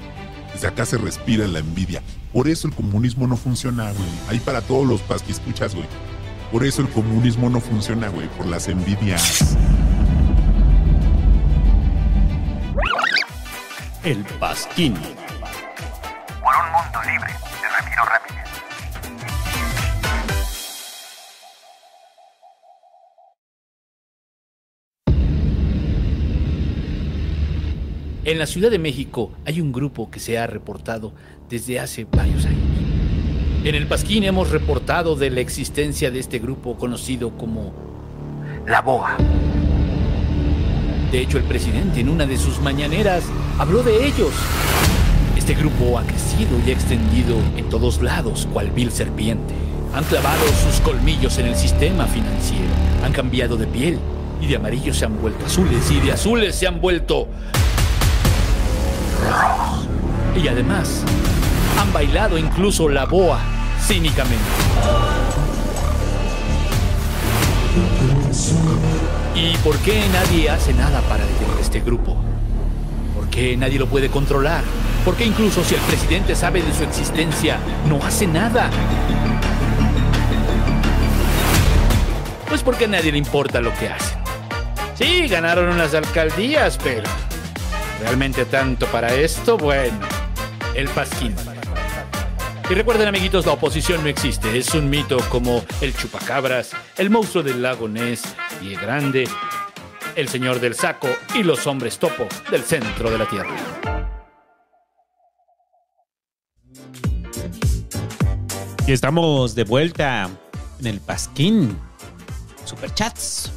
Desde acá se respira la envidia. Por eso el comunismo no funciona, güey. Ahí para todos los pas que escuchas, güey. Por eso el comunismo no funciona, güey. Por las envidias. El Pasquín. Por un mundo libre de Ramiro Ramírez. En la Ciudad de México hay un grupo que se ha reportado desde hace varios años. En el Pasquín hemos reportado de la existencia de este grupo conocido como La Boa. De hecho, el presidente en una de sus mañaneras habló de ellos. Este grupo ha crecido y extendido en todos lados, cual vil serpiente. Han clavado sus colmillos en el sistema financiero, han cambiado de piel y de amarillos se han vuelto azules y de azules se han vuelto. Y además, han bailado incluso la boa cínicamente. ¿Y por qué nadie hace nada para detener este grupo? ¿Por qué nadie lo puede controlar? ¿Por qué incluso si el presidente sabe de su existencia, no hace nada? Pues porque a nadie le importa lo que hacen. Sí, ganaron unas alcaldías, pero ¿realmente tanto para esto? Bueno, el pasquín. Y recuerden, amiguitos, la oposición no existe. Es un mito como el chupacabras, el monstruo del lago Ness y el grande, el señor del saco y los hombres topo del centro de la tierra. Y estamos de vuelta en el Pasquín. Superchats.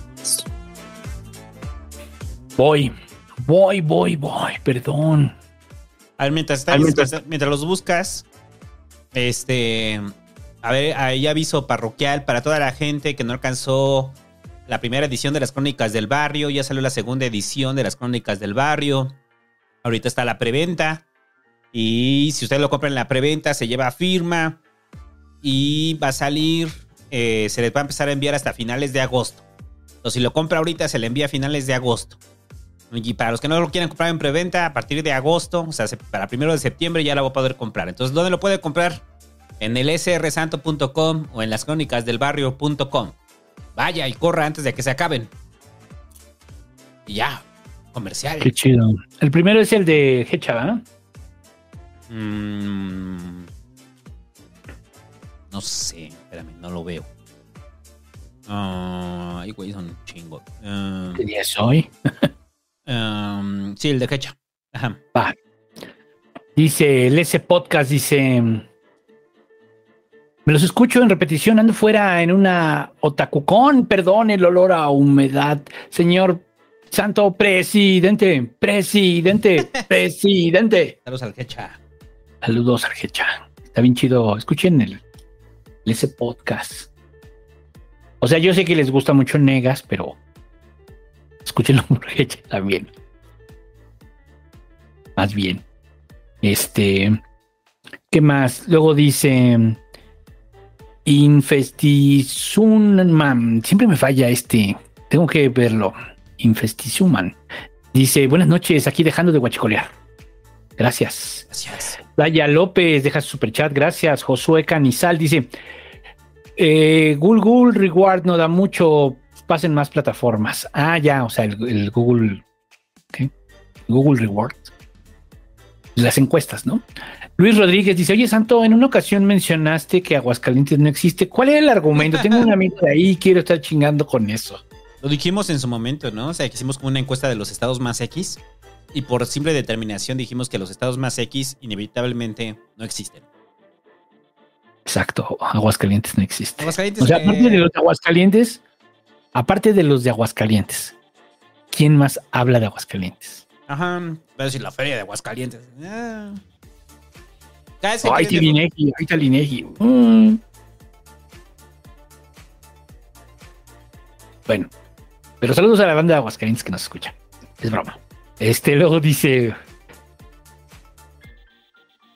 Voy, voy, voy, voy, perdón. A ver, mientras, estás- A ver, mientras- mientras, mientras los buscas, este. A ver, ahí aviso parroquial para toda la gente que no alcanzó la primera edición de las Crónicas del Barrio. Ya salió la segunda edición de las Crónicas del Barrio. Ahorita está la preventa. Y si usted lo compra en la preventa, se lleva firma. Y va a salir. eh, se les va a empezar a enviar hasta finales de agosto. O si lo compra ahorita, se le envía a finales de agosto. Y para los que no lo quieran comprar en preventa, a partir de agosto, o sea, se- para primero de septiembre ya la va a poder comprar. Entonces, ¿dónde lo puede comprar? En el srsanto.com o en las crónicas del barrio.com. Vaya y corra antes de que se acaben. Y ya, comercial. Qué chido. El primero es el de Hecha, ¿verdad? Mm, no sé, espérame, no lo veo. Ah, Ay, güey, son un chingo. Ah, ¿Qué día es hoy? <laughs> um, sí, el de Hecha. Ajá. Va. Dice, el S Podcast dice. Me los escucho en repetición, ando fuera en una otacucón, perdón el olor a humedad. Señor Santo Presidente, Presidente, <laughs> Presidente. Saludos al Hecha. Saludos, Argecha. Está bien chido. Escuchen el, ese podcast. O sea, yo sé que les gusta mucho Negas, pero escúchenlo por Argecha también. Más bien. Este. ¿Qué más? Luego dice. Infestisuman. Siempre me falla este. Tengo que verlo. Infestisuman. Dice: Buenas noches, aquí dejando de guachicolear. Gracias. Gracias. Daya López deja su superchat, gracias. Josué Canizal dice: eh, Google, Google Reward no da mucho, pasen más plataformas. Ah, ya, o sea, el, el Google. ¿qué? Google Reward. Las encuestas, ¿no? Luis Rodríguez dice: Oye, Santo, en una ocasión mencionaste que Aguascalientes no existe. ¿Cuál era el argumento? Tengo un amigo de ahí y quiero estar chingando con eso. Lo dijimos en su momento, ¿no? O sea, que hicimos como una encuesta de los estados más X y por simple determinación dijimos que los estados más X inevitablemente no existen. Exacto, Aguascalientes no existe. Aguascalientes O sea, que- aparte de los Aguascalientes, aparte de los de Aguascalientes, ¿quién más habla de Aguascalientes? Ajá, voy a decir la feria de Aguascalientes. Ah. Ay, está el Inegi, ahí está el Inegi. Mm. Bueno, pero saludos a la banda de Aguascalientes que nos escucha. Es broma. Este luego dice.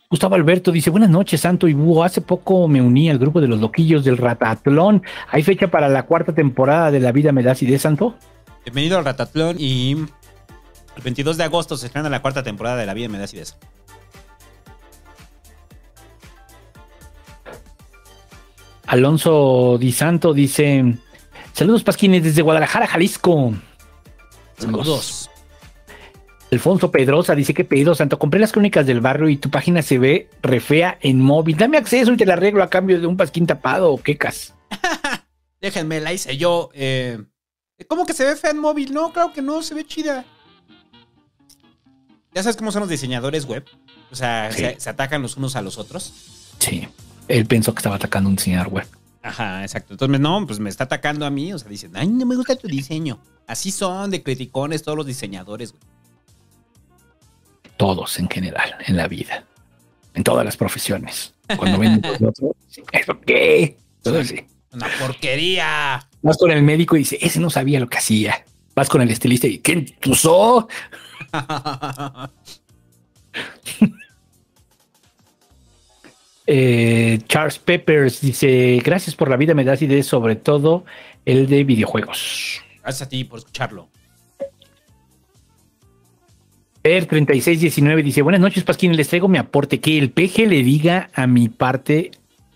Gustavo Alberto dice: Buenas noches, Santo y Búho. Hace poco me uní al grupo de los loquillos del Ratatlón. ¿Hay fecha para la cuarta temporada de La Vida Me Das y de Santo? Bienvenido al Ratatlón y el 22 de agosto se estrena la cuarta temporada de La Vida Me Das y Des. Alonso Di Santo dice: Saludos, Pasquines, desde Guadalajara, Jalisco. Saludos. Alfonso Pedrosa dice que pedido Santo, compré las crónicas del barrio y tu página se ve re fea en móvil. Dame acceso y te la arreglo a cambio de un pasquín tapado o quecas. <laughs> Déjenme, la hice yo. eh, ¿Cómo que se ve fea en móvil? No, claro que no, se ve chida. ¿Ya sabes cómo son los diseñadores web? O sea, Sí. se, se atacan los unos a los otros. Sí, él pensó que estaba atacando un diseñador web. Ajá, exacto. Entonces, no, pues me está atacando a mí. O sea, dicen, ay, no me gusta tu diseño. Así son de criticones todos los diseñadores, güey. Todos en general, en la vida, en todas las profesiones. Cuando ven <laughs> dicen, ¿eso qué? Todo así. Una porquería. Vas con el médico y dice, ese no sabía lo que hacía. Vas con el estilista y, ¿qué usó? <laughs> Eh, Charles Peppers dice, gracias por la vida, me das ideas, sobre todo el de videojuegos. Gracias a ti por escucharlo. Per 3619 dice, buenas noches, Pasquín, les traigo mi aporte, que el peje le diga a mi parte,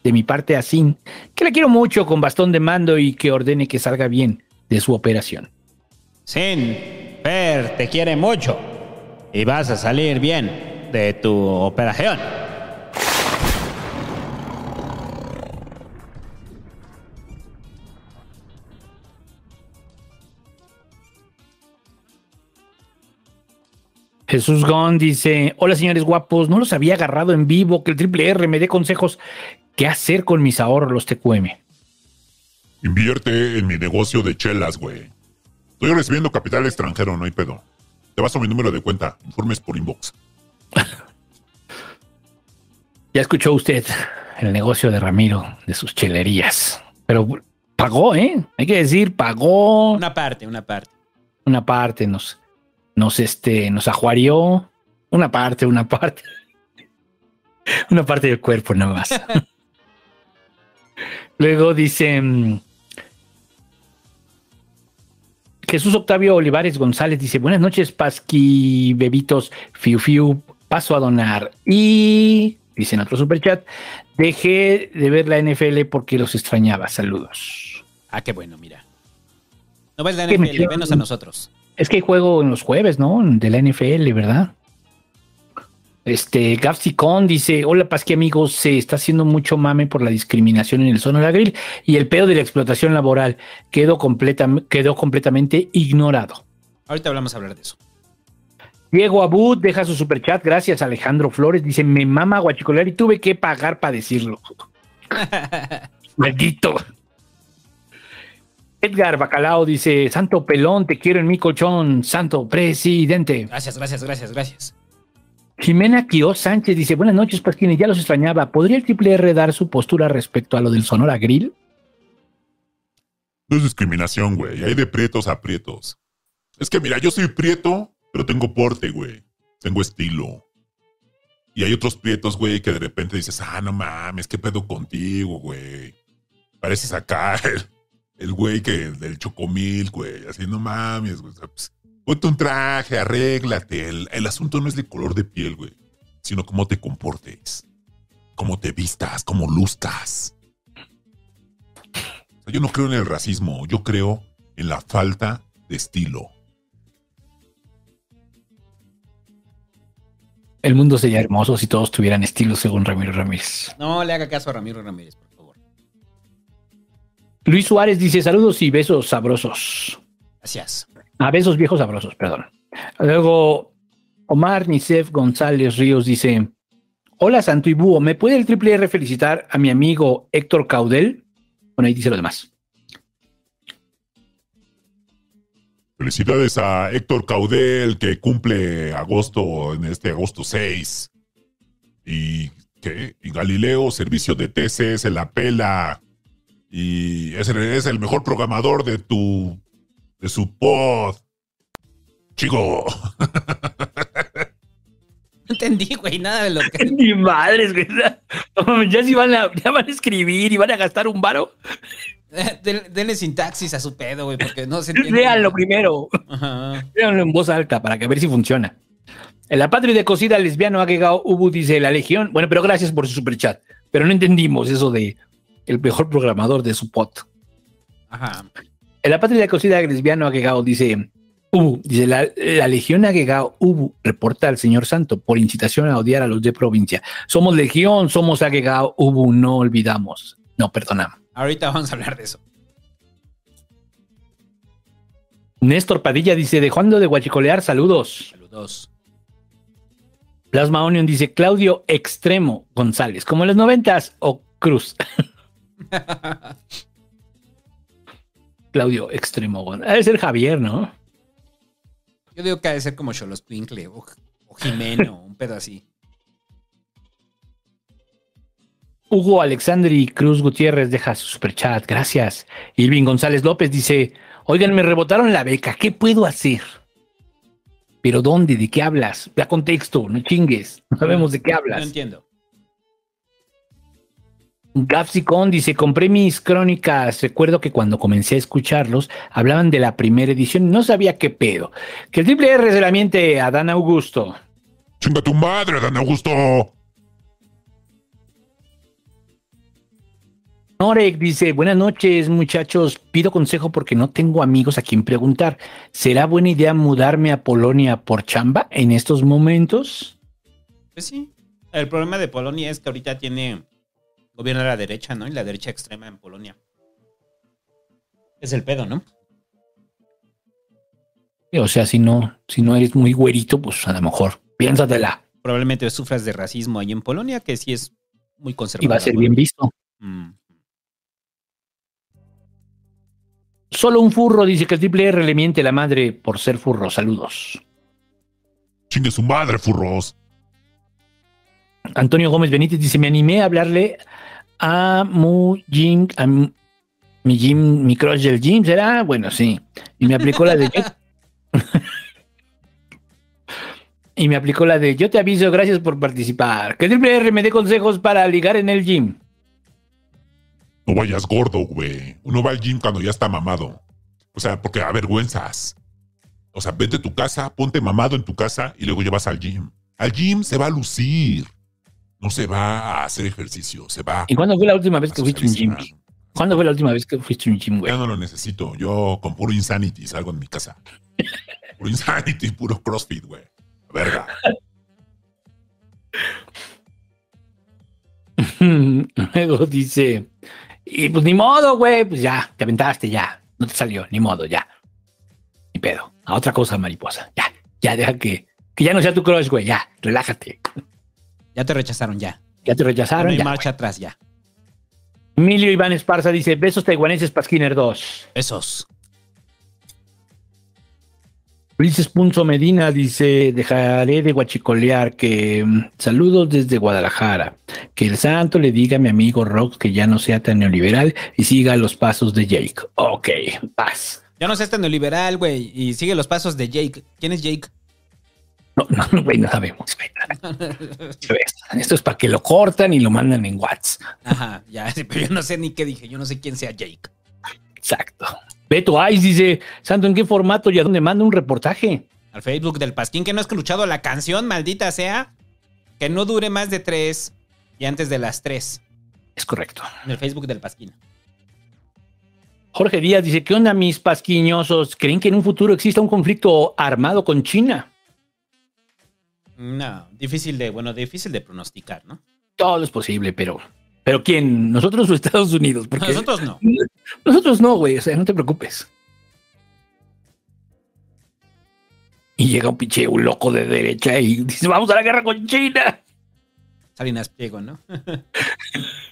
de mi parte a Sin, que la quiero mucho con bastón de mando y que ordene que salga bien de su operación. Sin, Per te quiere mucho y vas a salir bien de tu operación. Jesús Gon dice, hola señores guapos, no los había agarrado en vivo, que el triple R me dé consejos, ¿qué hacer con mis ahorros los TQM? Invierte en mi negocio de chelas, güey. Estoy recibiendo capital extranjero, no hay pedo. Te vas a mi número de cuenta, informes por inbox. <laughs> Ya escuchó usted el negocio de Ramiro, de sus chelerías, pero pagó, ¿eh? Hay que decir, pagó. Una parte, una parte. una parte, nos, nos, este, nos ajuarió una parte, una parte, <laughs> una parte del cuerpo nada más. <laughs> Luego dice mm, Jesús Octavio Olivares González dice, buenas noches, Pasqui, bebitos, fiu fiu, paso a donar. Y dice en otro superchat, dejé de ver la NFL porque los extrañaba. Saludos. Ah, qué bueno, mira. No ves la NFL, venos a nosotros. Es que hay juego en los jueves, ¿no? De la NFL, ¿verdad? Este, Gapsicon dice, hola Pasqui amigos, se está haciendo mucho mame por la discriminación en el Sonora Grill y el pedo de la explotación laboral quedó, completam- quedó completamente ignorado. Ahorita hablamos a hablar de eso. Diego Abud deja su superchat, gracias Alejandro Flores, dice, me mama guachicolear y tuve que pagar para decirlo. <laughs> Maldito. Edgar Bacalao dice, Santo Pelón, te quiero en mi colchón, Santo Presidente. Gracias, gracias, gracias, gracias. Jimena Quio Sánchez dice, buenas noches, Pasquini, ya los extrañaba. ¿Podría el Triple R dar su postura respecto a lo del Sonora Grill? No es discriminación, güey. Hay de prietos a prietos. Es que mira, yo soy prieto, pero tengo porte, güey. Tengo estilo. Y hay otros prietos, güey, que de repente dices, ah, no mames, ¿qué pedo contigo, güey? Pareces acá <laughs> el, el güey que del chocomil, güey. Así, no mames, güey. O sea, pues, ponte un traje, arréglate. El, el asunto no es de color de piel, güey. Sino cómo te comportes. Cómo te vistas, cómo luzcas. O sea, yo no creo en el racismo. Yo creo en la falta de estilo. El mundo sería hermoso si todos tuvieran estilo según Ramiro Ramírez. No le haga caso a Ramiro Ramírez, por favor. Luis Suárez dice saludos y besos sabrosos. Gracias. A besos viejos sabrosos, perdón. Luego, Omar Nicef González Ríos dice: Hola Santo y Búho, ¿me puede el Triple R felicitar a mi amigo Héctor Caudel? Bueno, ahí dice lo demás. Felicidades a Héctor Caudel, que cumple agosto, en este agosto 6. Y, ¿qué? Y Galileo, servicio de TC, se la pela. Y es el, es el mejor programador de tu, de su pod. Chico. No <laughs> entendí, güey, nada de lo que. <laughs> Ni madres, güey. Ya si van a, ya van a escribir y van a gastar un varo. <laughs> Den- Denle sintaxis a su pedo, güey, porque no se entiende. Léanlo primero. Ajá. Léanlo en voz alta para que ver si funciona. En la patria de cocida lesbiano agregado Ubu dice la legión. Bueno, pero gracias por su superchat. Pero no entendimos eso de el mejor programador de su pot. Ajá. En la patria cocida lesbiano agregado dice Ubu, dice la, la legión agregado Ubu reporta al señor santo por incitación a odiar a los de provincia. Somos legión, somos agregado Ubu, no olvidamos. No perdonamos. Ahorita vamos a hablar de eso. Néstor Padilla dice de Juan de Guachicolear, saludos. Saludos. Plasma Onion dice Claudio Extremo González, como en los noventas o Cruz. <laughs> Claudio Extremo González. Debe ser Javier, ¿no? Yo digo que ha de ser como Cholos Twinkle o, o Jimeno, un pedo así. Hugo Alexandri Cruz Gutiérrez deja su superchat, gracias. Irving González López dice, oigan, me rebotaron la beca, ¿qué puedo hacer? ¿Pero dónde? ¿De qué hablas? Da contexto, no chingues, no sabemos de qué No hablas. entiendo. Gapsicon dice, compré mis crónicas. Recuerdo que cuando comencé a escucharlos, hablaban de la primera edición y no sabía qué pedo. Que el triple R se la miente a Dan Augusto. Chinga tu madre, Dan Augusto. Norek dice, buenas noches muchachos, pido consejo porque no tengo amigos a quien preguntar. ¿Será buena idea mudarme a Polonia por chamba en estos momentos? Pues sí. El problema de Polonia es que ahorita tiene gobierno a la derecha, ¿no? Y la derecha extrema en Polonia. Es el pedo, ¿no? O sea, si no, si no eres muy güerito, pues a lo mejor piénsatela Probablemente sufras de racismo ahí en Polonia, que sí es muy y conservador. va a ser bien visto. Mm. Solo un furro dice que el triple R le miente la madre por ser furro. Saludos. Chingue su madre, furros. Antonio Gómez Benítez dice: Me animé a hablarle a Mu Jim, a mi Jim, mi crush del Jim, ¿será? Bueno, sí. Y me aplicó la de yo. <laughs> y me aplicó la de yo te aviso, gracias por participar. Que triple R me dé consejos para ligar en el gym. No vayas gordo, güey. Uno va al gym cuando ya está mamado. O sea, porque avergüenzas. O sea, vete a tu casa, ponte mamado en tu casa y luego llevas al gym. Al gym se va a lucir. No se va a hacer ejejercicio, se va ¿Y cuándo fue la última vez que fuiste a un gym? ¿Cuándo fue la última vez que fuiste a un gym, güey? Ya no lo necesito. Yo con puro Insanity salgo en mi casa. Puro Insanity, puro CrossFit, güey. Verga. <laughs> Luego dice, y pues ni modo, güey, pues ya, te aventaste, ya, no te salió, ni modo, ya. Ni pedo, a otra cosa, mariposa, ya, ya deja que, que ya no sea tu crush, güey, ya, relájate. Ya te rechazaron, ya. Ya te No rechazaron, hay ya. marcha atrás, ya. Emilio Iván Esparza dice, besos taiwaneses para Skinner 2. Besos. Ulises Punzo Medina dice, dejaré de guachicolear, que mm, saludos desde Guadalajara. Que el santo le diga a mi amigo Rox que ya no sea tan neoliberal y siga los pasos de Jake. Ok, paz. Ya no seas tan neoliberal, güey, y sigue los pasos de Jake. ¿Quién es Jake? No, no, no, güey, no sabemos. Esto es para que lo cortan y lo mandan en WhatsApp. Ajá, ya, <laughs> pero yo no sé ni qué dije, yo no sé quién sea Jake. Exacto. Beto Ice dice, Santo, ¿en qué formato y a dónde manda un reportaje? Al Facebook del Pasquín que no ha escuchado la canción, maldita sea, que no dure más de tres y antes de las tres. Es correcto. En el Facebook del Pasquín. Jorge Díaz dice, ¿qué onda mis pasquiñosos? ¿Creen que en un futuro exista un conflicto armado con China? No, difícil de, bueno, difícil de pronosticar, ¿no? Todo es posible, pero... ¿Pero quién? ¿Nosotros o Estados Unidos? Porque Nosotros no. Nosotros no, güey, o sea, no te preocupes. Y llega un pinche un loco de derecha y dice, vamos a la guerra con China. Salinas Pliego, ¿no? <laughs>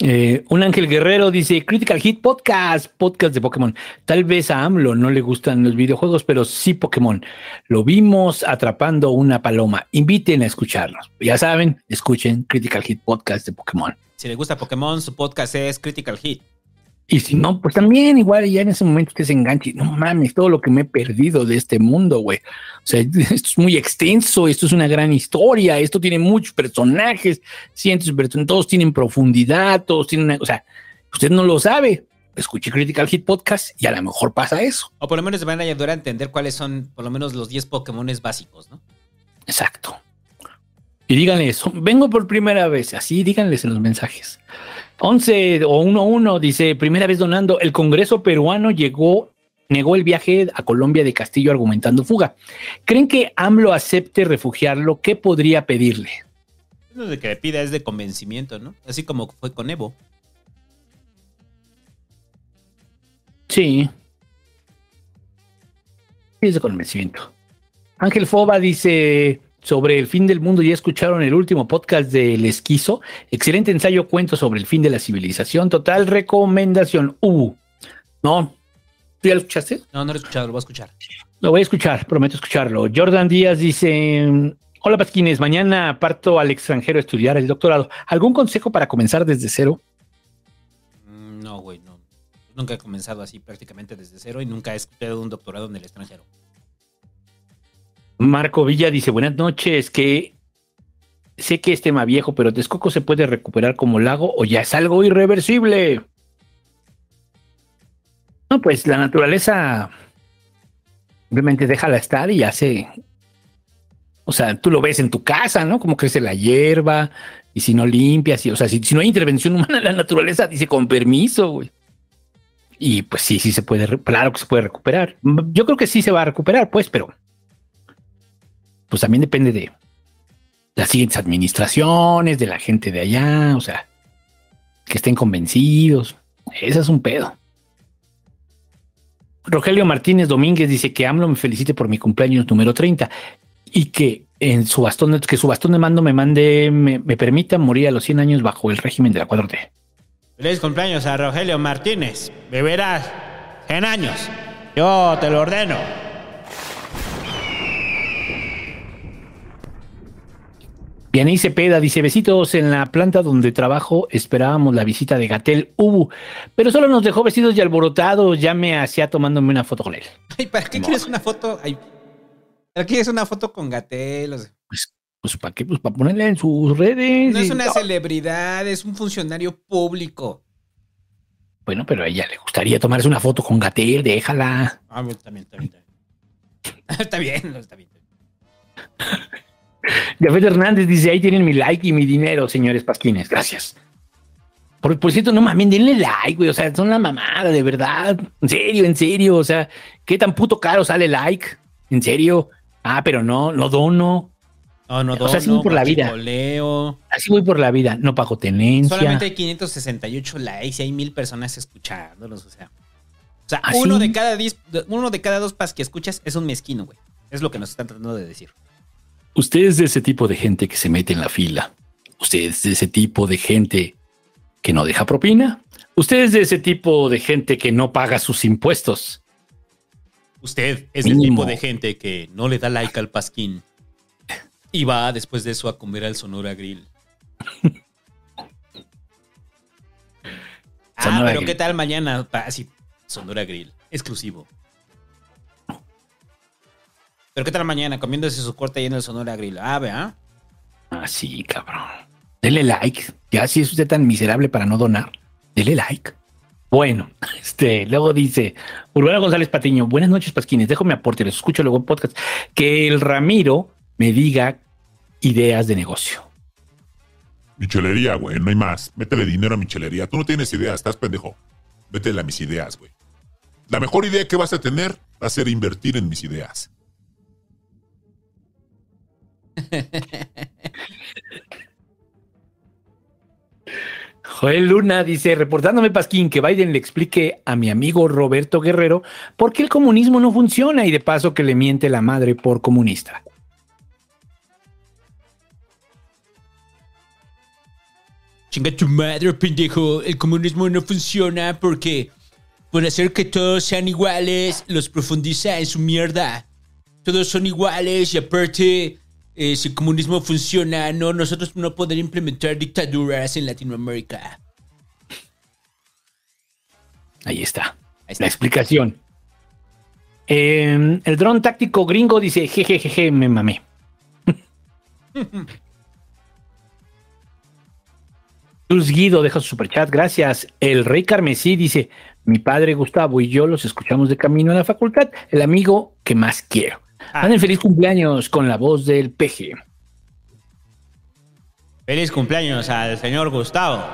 Eh, un ángel guerrero dice Critical Hit Podcast, podcast de Pokémon. Tal vez a AMLO no le gustan los videojuegos, pero sí Pokémon. Lo vimos atrapando una paloma. Inviten a escucharnos. Ya saben, escuchen Critical Hit Podcast de Pokémon. si le gusta Pokémon, su podcast es Critical Hit. Y si no, pues también igual ya en ese momento usted se enganche. No mames, todo lo que me he perdido de este mundo, güey. O sea, <laughs> esto es muy extenso, esto es una gran historia, esto tiene muchos personajes, cientos de personajes, todos tienen profundidad, todos tienen una, o sea, usted no lo sabe. Escuche Critical Hit Podcast y a lo mejor pasa eso. O por lo menos van a ayudar a entender cuáles son por lo menos los 10 Pokémones básicos, ¿no? Exacto. Y díganle eso. Vengo por primera vez. Así díganles en los mensajes. 11 o 1-1 dice, primera vez donando, el Congreso peruano llegó, negó el viaje a Colombia de Castillo argumentando fuga. ¿Creen que AMLO acepte refugiarlo? ¿Qué podría pedirle? Lo de que le pida es de convencimiento, ¿no? Así como fue con Evo. Sí. Sí, Es de convencimiento. Ángel Foba dice sobre el fin del mundo, ya escucharon el último podcast del esquizo. Excelente ensayo, cuento sobre el fin de la civilización. Total recomendación. Uh, no. ¿Tú ya lo escuchaste? No, no lo he escuchado, lo voy a escuchar. Lo voy a escuchar, prometo escucharlo. Jordan Díaz dice: Hola Pasquines, mañana parto al extranjero a estudiar el doctorado. ¿Algún consejo para comenzar desde cero? Mm, No, güey, no. Nunca he comenzado así prácticamente desde cero y nunca he estudiado un doctorado en el extranjero. Marco Villa dice: Buenas noches, que sé que es tema viejo, pero Texcoco se puede recuperar como lago o ya es algo irreversible. No, pues la naturaleza simplemente déjala estar y hace. O sea, tú lo ves en tu casa, ¿no? Como crece la hierba y si no limpias, y, o sea, si, si no hay intervención <laughs> humana, la naturaleza dice con permiso, güey. Y pues sí, sí se puede, claro que se puede recuperar. Yo creo que sí se va a recuperar, pues, pero pues también depende de las siguientes administraciones, de la gente de allá, o sea, que estén convencidos. Ese es un pedo. Rogelio Martínez Domínguez dice que AMLO me felicite por mi cumpleaños número 30 y que en su bastón, que su bastón de mando me mande, me, permita morir a los 100 años bajo el régimen de la 4T. Feliz cumpleaños a Rogelio Martínez. Beberás en años. Yo te lo ordeno. Vianey Cepeda dice, besitos en la planta donde trabajo, esperábamos la visita de Gatel Ubu, pero solo nos dejó vestidos y alborotados, ya me hacía tomándome una foto con él. Ay, ¿para qué quieres una foto? Ay, ¿Para qué quieres una foto con Gatel? O sea, Pues para qué, pues para ponerle en sus redes. no es una celebridad, es un funcionario público. Bueno, pero a ella le gustaría tomarse una foto con Gatel, déjala. Ah, también, también, también. <laughs> está bien, está bien. <laughs> Jafet Hernández dice, ahí tienen mi like y mi dinero, señores pasquines, gracias. Por, por cierto, no mames, denle like, güey, o sea, son la mamada, de verdad. En serio, en serio, o sea, ¿qué tan puto caro sale like? En serio. Ah, pero no, no dono. No, no, O sea, así voy por la vida. Así voy por la vida, no pago tenencia. Solamente hay 568 likes y hay mil personas escuchándolos, o sea. O sea, ¿Ah, uno, de cada diez- uno de cada dos pas que escuchas es un mezquino, güey. Es lo que nos están tratando de decir. Usted es de ese tipo de gente que se mete en la fila. Usted es de ese tipo de gente que no deja propina. Usted es de ese tipo de gente que no paga sus impuestos. Usted es el Mínimo. tipo de gente que no le da like al pasquín y va después de eso a comer al Sonora Grill. ah, Sonora pero Grill. ¿qué tal mañana? Sonora Grill, exclusivo. Pero ¿qué tal mañana comiéndose su corte ahí en el Sonora Grill? Ah, vea. Ah, sí, cabrón. Dele like. Ya si es usted tan miserable para no donar, dele like. Bueno, <laughs> este, luego dice Urbano González Patiño, buenas noches, Pasquines, dejo mi aporte, les escucho luego en podcast. Que el Ramiro me diga ideas de negocio. Michelería, güey, no hay más. Métele dinero a michelería. Tú no tienes ideas, estás pendejo. Métele a mis ideas, güey. La mejor idea que vas a tener va a ser invertir en mis ideas. Joel Luna dice, reportándome Pasquín, que Biden le explique a mi amigo Roberto Guerrero por qué el comunismo no funciona y de paso que le miente la madre por comunista. Chinga tu madre, pendejo. El comunismo no funciona porque por hacer que todos sean iguales, los profundiza en su mierda. Todos son iguales y aparte, eh, si el comunismo funciona, no, nosotros no poder implementar dictaduras en Latinoamérica. Ahí está. La explicación. Eh, el dron táctico gringo dice, jejejeje, me mamé. <laughs> Luz Guido deja su superchat, gracias. El Rey Carmesí dice, mi padre Gustavo y yo los escuchamos de camino a la facultad, el amigo que más quiero. Anden feliz cumpleaños con la voz del peje. Feliz cumpleaños al señor Gustavo.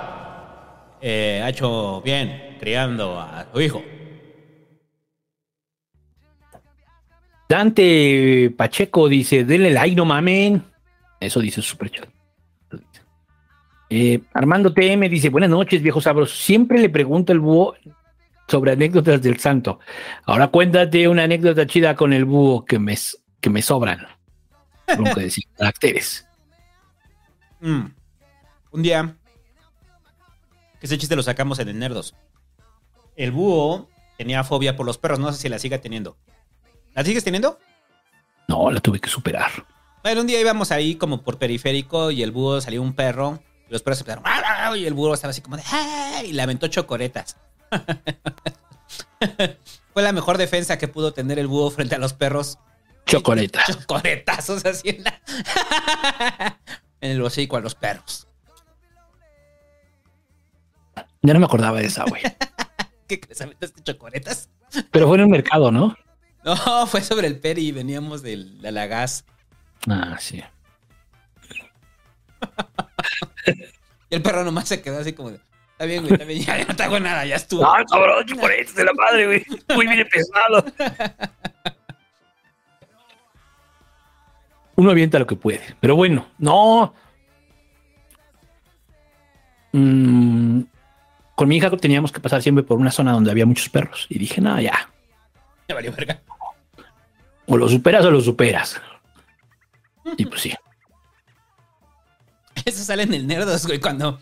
Eh, ha hecho bien criando a su hijo. Dante Pacheco dice, denle like, no mamen. Eso dice su superchat. Eh, Armando TM dice, buenas noches, viejo sabroso. Siempre le pregunto al búho sobre anécdotas del santo. Ahora cuéntate una anécdota chida con el búho que me, que me sobran. <laughs> Tengo que decir caracteres. Mm. Un día, que ese chiste lo sacamos en el Nerdos. El búho tenía fobia por los perros, no sé si la siga teniendo. ¿La sigues teniendo? No, la tuve que superar. Bueno, un día íbamos ahí como por periférico y el búho salió un perro y los perros empezaron "Au, au", y el búho estaba así como de y le aventó chocoretas. <laughs> Fue la mejor defensa que pudo tener el búho frente a los perros. <laughs> Chocoleta. Chocoretazos así en, la- <laughs> en el hocico a los perros. Ya no me acordaba de esa, güey. ¿Qué crees? ¿Aventaste chocoretas? Pero fue en un mercado, ¿no? No, fue sobre el peri y veníamos de la gas. Ah, sí. Y el perro nomás se quedó así como de, está bien, güey, está bien, <laughs> ya, ya no te hago nada, ya estuvo. Ah, cabrón, chocoretas de la madre, güey. Muy bien pesado. <laughs> Uno avienta lo que puede. Pero bueno, no. Mm, con mi hija teníamos que pasar siempre por una zona donde había muchos perros. Y dije, no, ya. Ya valió verga. O lo superas o lo superas. Y pues sí. <laughs> Eso sale en el Nerdos, güey, cuando...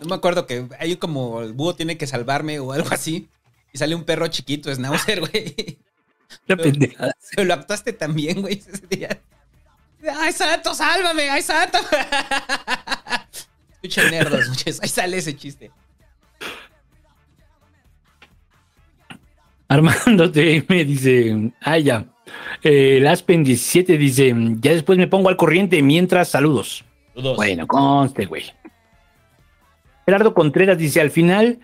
No me acuerdo que hay como el búho tiene que salvarme o algo así. Y sale un perro chiquito, Schnauzer, güey. La pendejada. Pero <laughs> lo actuaste también, güey. ¡Ay, santo, sálvame! ¡Ay, santo! <laughs> Escuchen nerdos, muchachos. Ahí sale ese chiste. Armando me dice, ah, ya. Eh, el Aspen 17 dice, ya después me pongo al corriente mientras saludos. Saludos. Bueno, conste, güey. Gerardo Contreras dice, al final,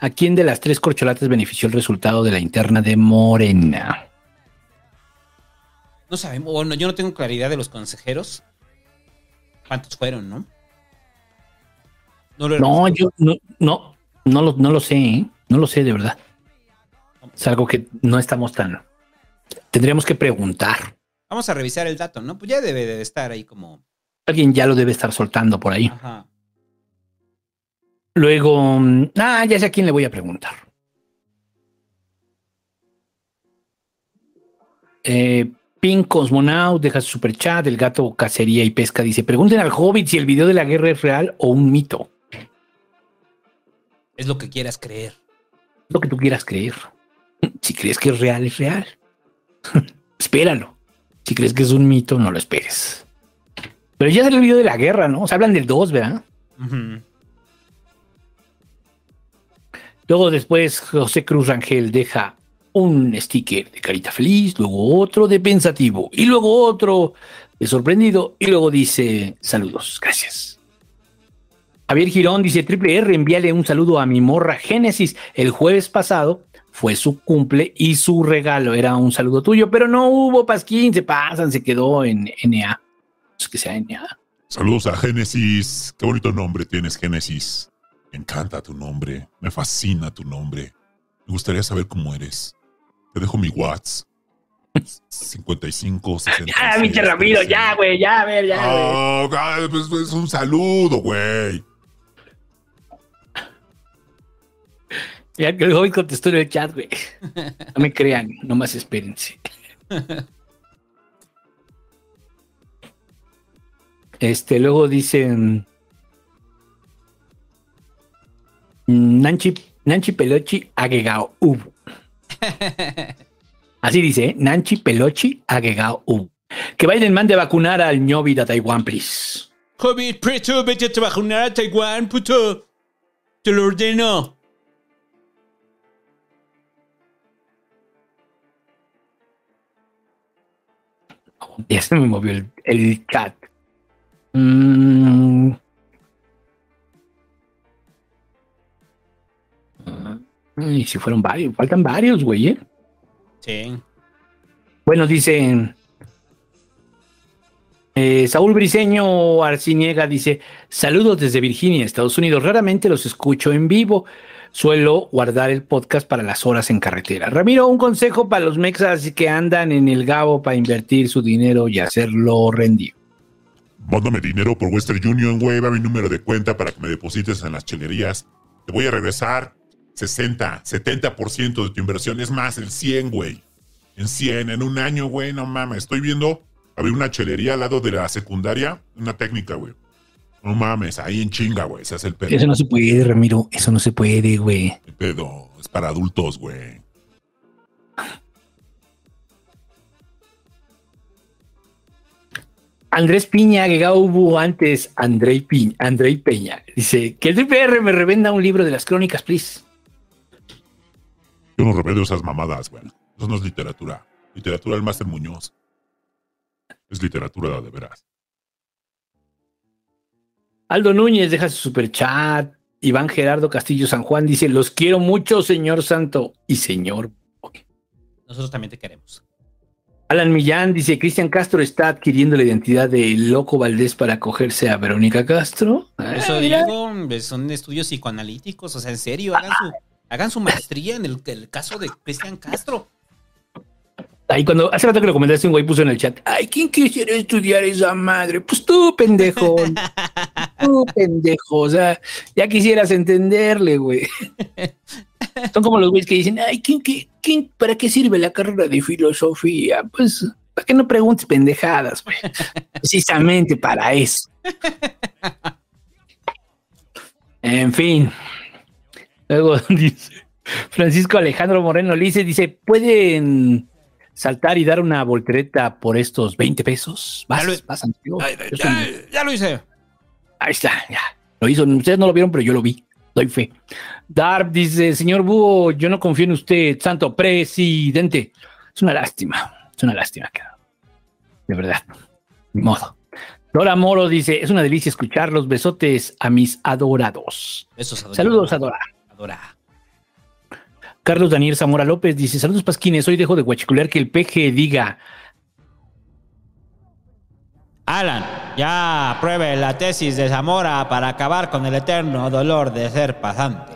¿a quién de las tres corcholatas benefició el resultado de la interna de Morena? No sabemos, bueno, yo no tengo claridad de los consejeros. ¿Cuántos fueron, no? No, lo- No, yo no, no, no lo, no lo sé, ¿eh? no lo sé de verdad. Es algo que no estamos tan... Tendríamos que preguntar. Vamos a revisar el dato, ¿no? Pues ya debe de estar ahí como... Alguien ya lo debe estar soltando por ahí. Ajá. Luego, mm, ah, ya sé a quién le voy a preguntar. Eh, Pink Cosmonaut deja su superchat. El gato cacería y pesca dice: Pregunten al hobbit si el video de la guerra es real o un mito. Es lo que quieras creer. Lo que tú quieras creer. <laughs> Si crees que es real, es real. <laughs> Espéralo. Si crees que es un mito, no lo esperes. Pero ya se le olvidó de la guerra, ¿no? Se hablan del 2, ¿verdad? Ujú. Luego después José Cruz Rangel deja un sticker de carita feliz, luego otro de pensativo y luego otro de sorprendido y luego dice saludos, gracias. Javier Girón dice triple R, envíale un saludo a mi morra Génesis. El jueves pasado fue su cumple y su regalo era un saludo tuyo, pero no hubo pasquín, se pasan, se quedó en NA. Que sea NA. Saludos a Génesis. Qué bonito nombre tienes, Génesis. Me encanta tu nombre. Me fascina tu nombre. Me gustaría saber cómo eres. Te dejo mi WhatsApp. 55, 60. Ya, pinche Ramiro, ya, güey, ya, a ver, ya. Oh, God, pues, pues, un saludo, güey. Ya que el joven contestó en el chat, güey. No me crean, nomás espérense. <laughs> Este, luego dicen. Nanchi, Nanchi Pelochi agregado Ubu. Así dice, ¿eh? Nanchi Pelochi agregado Ubu. Que Biden mande a vacunar al ñobi de Taiwán, please. Joven, preto, vete a vacunar a Taiwán, puto. Te lo ordeno. Ya se me movió el, el chat. Mm. Y si fueron varios, faltan varios, güey, ¿eh? Sí. Bueno, dicen. eh, Saúl Briseño Arciniega dice: Saludos desde Virginia, Estados Unidos. Raramente los escucho en vivo. Suelo guardar el podcast para las horas en carretera. Ramiro, un consejo para los mexas que andan en el Gabo para invertir su dinero y hacerlo rendir. Mándame dinero por Western Union, güey. Va mi número de cuenta para que me deposites en las chelerías. Te voy a regresar 60, 70% de tu inversión. Es más, el 100, güey. En 100, en un año, güey. No mames. Estoy viendo abrir una chelería al lado de la secundaria. Una técnica, güey. No mames. Ahí en chinga, güey. Se hace el pedo. Eso no se puede, Ramiro. Eso no se puede, güey. El pedo. Es para adultos, güey. Andrés Piña, que hubo antes André Piña, André Peña. Dice que el Triple R me revenda un libro de las crónicas, please. Yo no revelo esas mamadas, güey. Eso no es literatura. Literatura del Máster Muñoz. Es literatura de veras. Aldo Núñez deja su super chat. Iván Gerardo Castillo San Juan dice: Los quiero mucho, señor Santo y señor. Nosotros también te queremos. Alan Millán dice: Cristian Castro está adquiriendo la identidad de Loco Valdés para acogerse a Verónica Castro. Eso Ah, digo, son estudios psicoanalíticos, o sea, en serio, hagan su, hagan su maestría en el, el caso de Cristian Castro. Ahí cuando hace rato que lo comentaste, un güey puso en el chat: Ay, ¿quién quisiera estudiar esa madre? Pues tú, pendejo. <laughs> tú, pendejo. O sea, ya quisieras entenderle, güey. Son como los güeyes que dicen: Ay, ¿quién, qué, quién, ¿para qué sirve la carrera de filosofía? Pues, ¿para qué no preguntes pendejadas, güey? Precisamente para eso. En fin. Luego <laughs> dice Francisco Alejandro Moreno Lice, dice, ¿pueden saltar y dar una voltereta por estos 20 pesos? Vas, vas, Santiago. Yo soy- Ya lo hice. Ahí está, ya. Lo hizo. Ustedes no lo vieron, pero yo lo vi. Doy fe. Darb dice, señor Búho, yo no confío en usted, santo presidente. Es una lástima. Es una lástima. De verdad. Ni modo. Dora Moro dice, es una delicia escucharlos. Besotes a mis adorados. Besos. Saludos, Adora. Adora. Carlos Daniel Zamora López dice: Saludos, Pasquines. Hoy dejo de guachicular que el peje diga. Alan, ya apruebe la tesis de Zamora para acabar con el eterno dolor de ser pasante.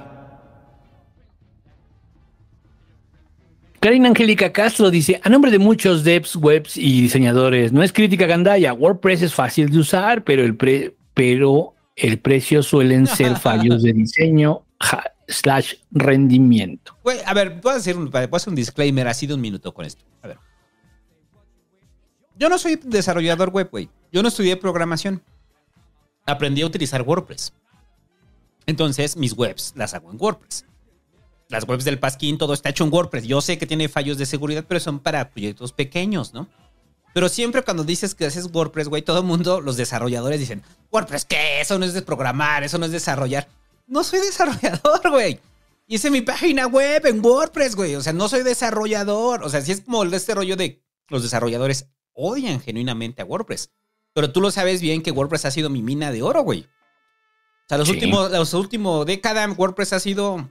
Karina Angélica Castro dice: A nombre de muchos devs, webs y diseñadores, no es crítica gandaya. WordPress es fácil de usar, pero el, pre- pero el precio suelen ser <laughs> fallos de diseño ja- slash rendimiento. A ver, voy a, hacer un, voy hacer un disclaimer así de un minuto con esto. A ver. Yo no soy desarrollador web, güey. Yo no estudié programación. Aprendí a utilizar WordPress. Entonces, mis webs las hago en WordPress. Las webs del Pasquín, todo está hecho en WordPress. Yo sé que tiene fallos de seguridad, pero son para proyectos pequeños, ¿no? Pero siempre cuando dices que haces WordPress, güey, todo el mundo, los desarrolladores dicen, WordPress, ¿qué? Eso no es de programar, eso no es desarrollar. No soy desarrollador, güey. Hice mi página web en WordPress, güey. O sea, no soy desarrollador. O sea, sí es como este rollo de los desarrolladores odian genuinamente a WordPress. Pero tú lo sabes bien que WordPress ha sido mi mina de oro, güey. O sea, los Sí. últimos, los últimos décadas WordPress ha sido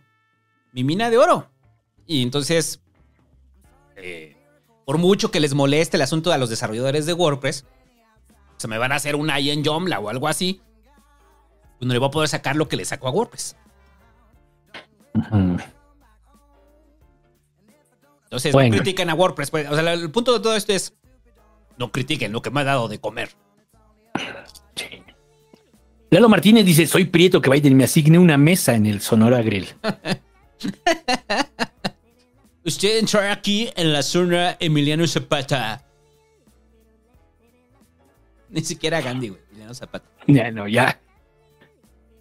mi mina de oro. Y entonces, eh, por mucho que les moleste el asunto a los desarrolladores de WordPress, se me van a hacer una en Joomla o algo así, pues no le voy a poder sacar lo que le saco a WordPress. Entonces, Bueno. no critiquen a WordPress. pues, o sea, el punto de todo esto es, no critiquen lo que me ha dado de comer. Lalo Martínez dice, soy Prieto que Biden me asigne una mesa en el Sonora Grill. <laughs> Usted entra aquí en la zona Emiliano Zapata. Ni siquiera Gandhi, güey. Emiliano Zapata. Ya, no, ya.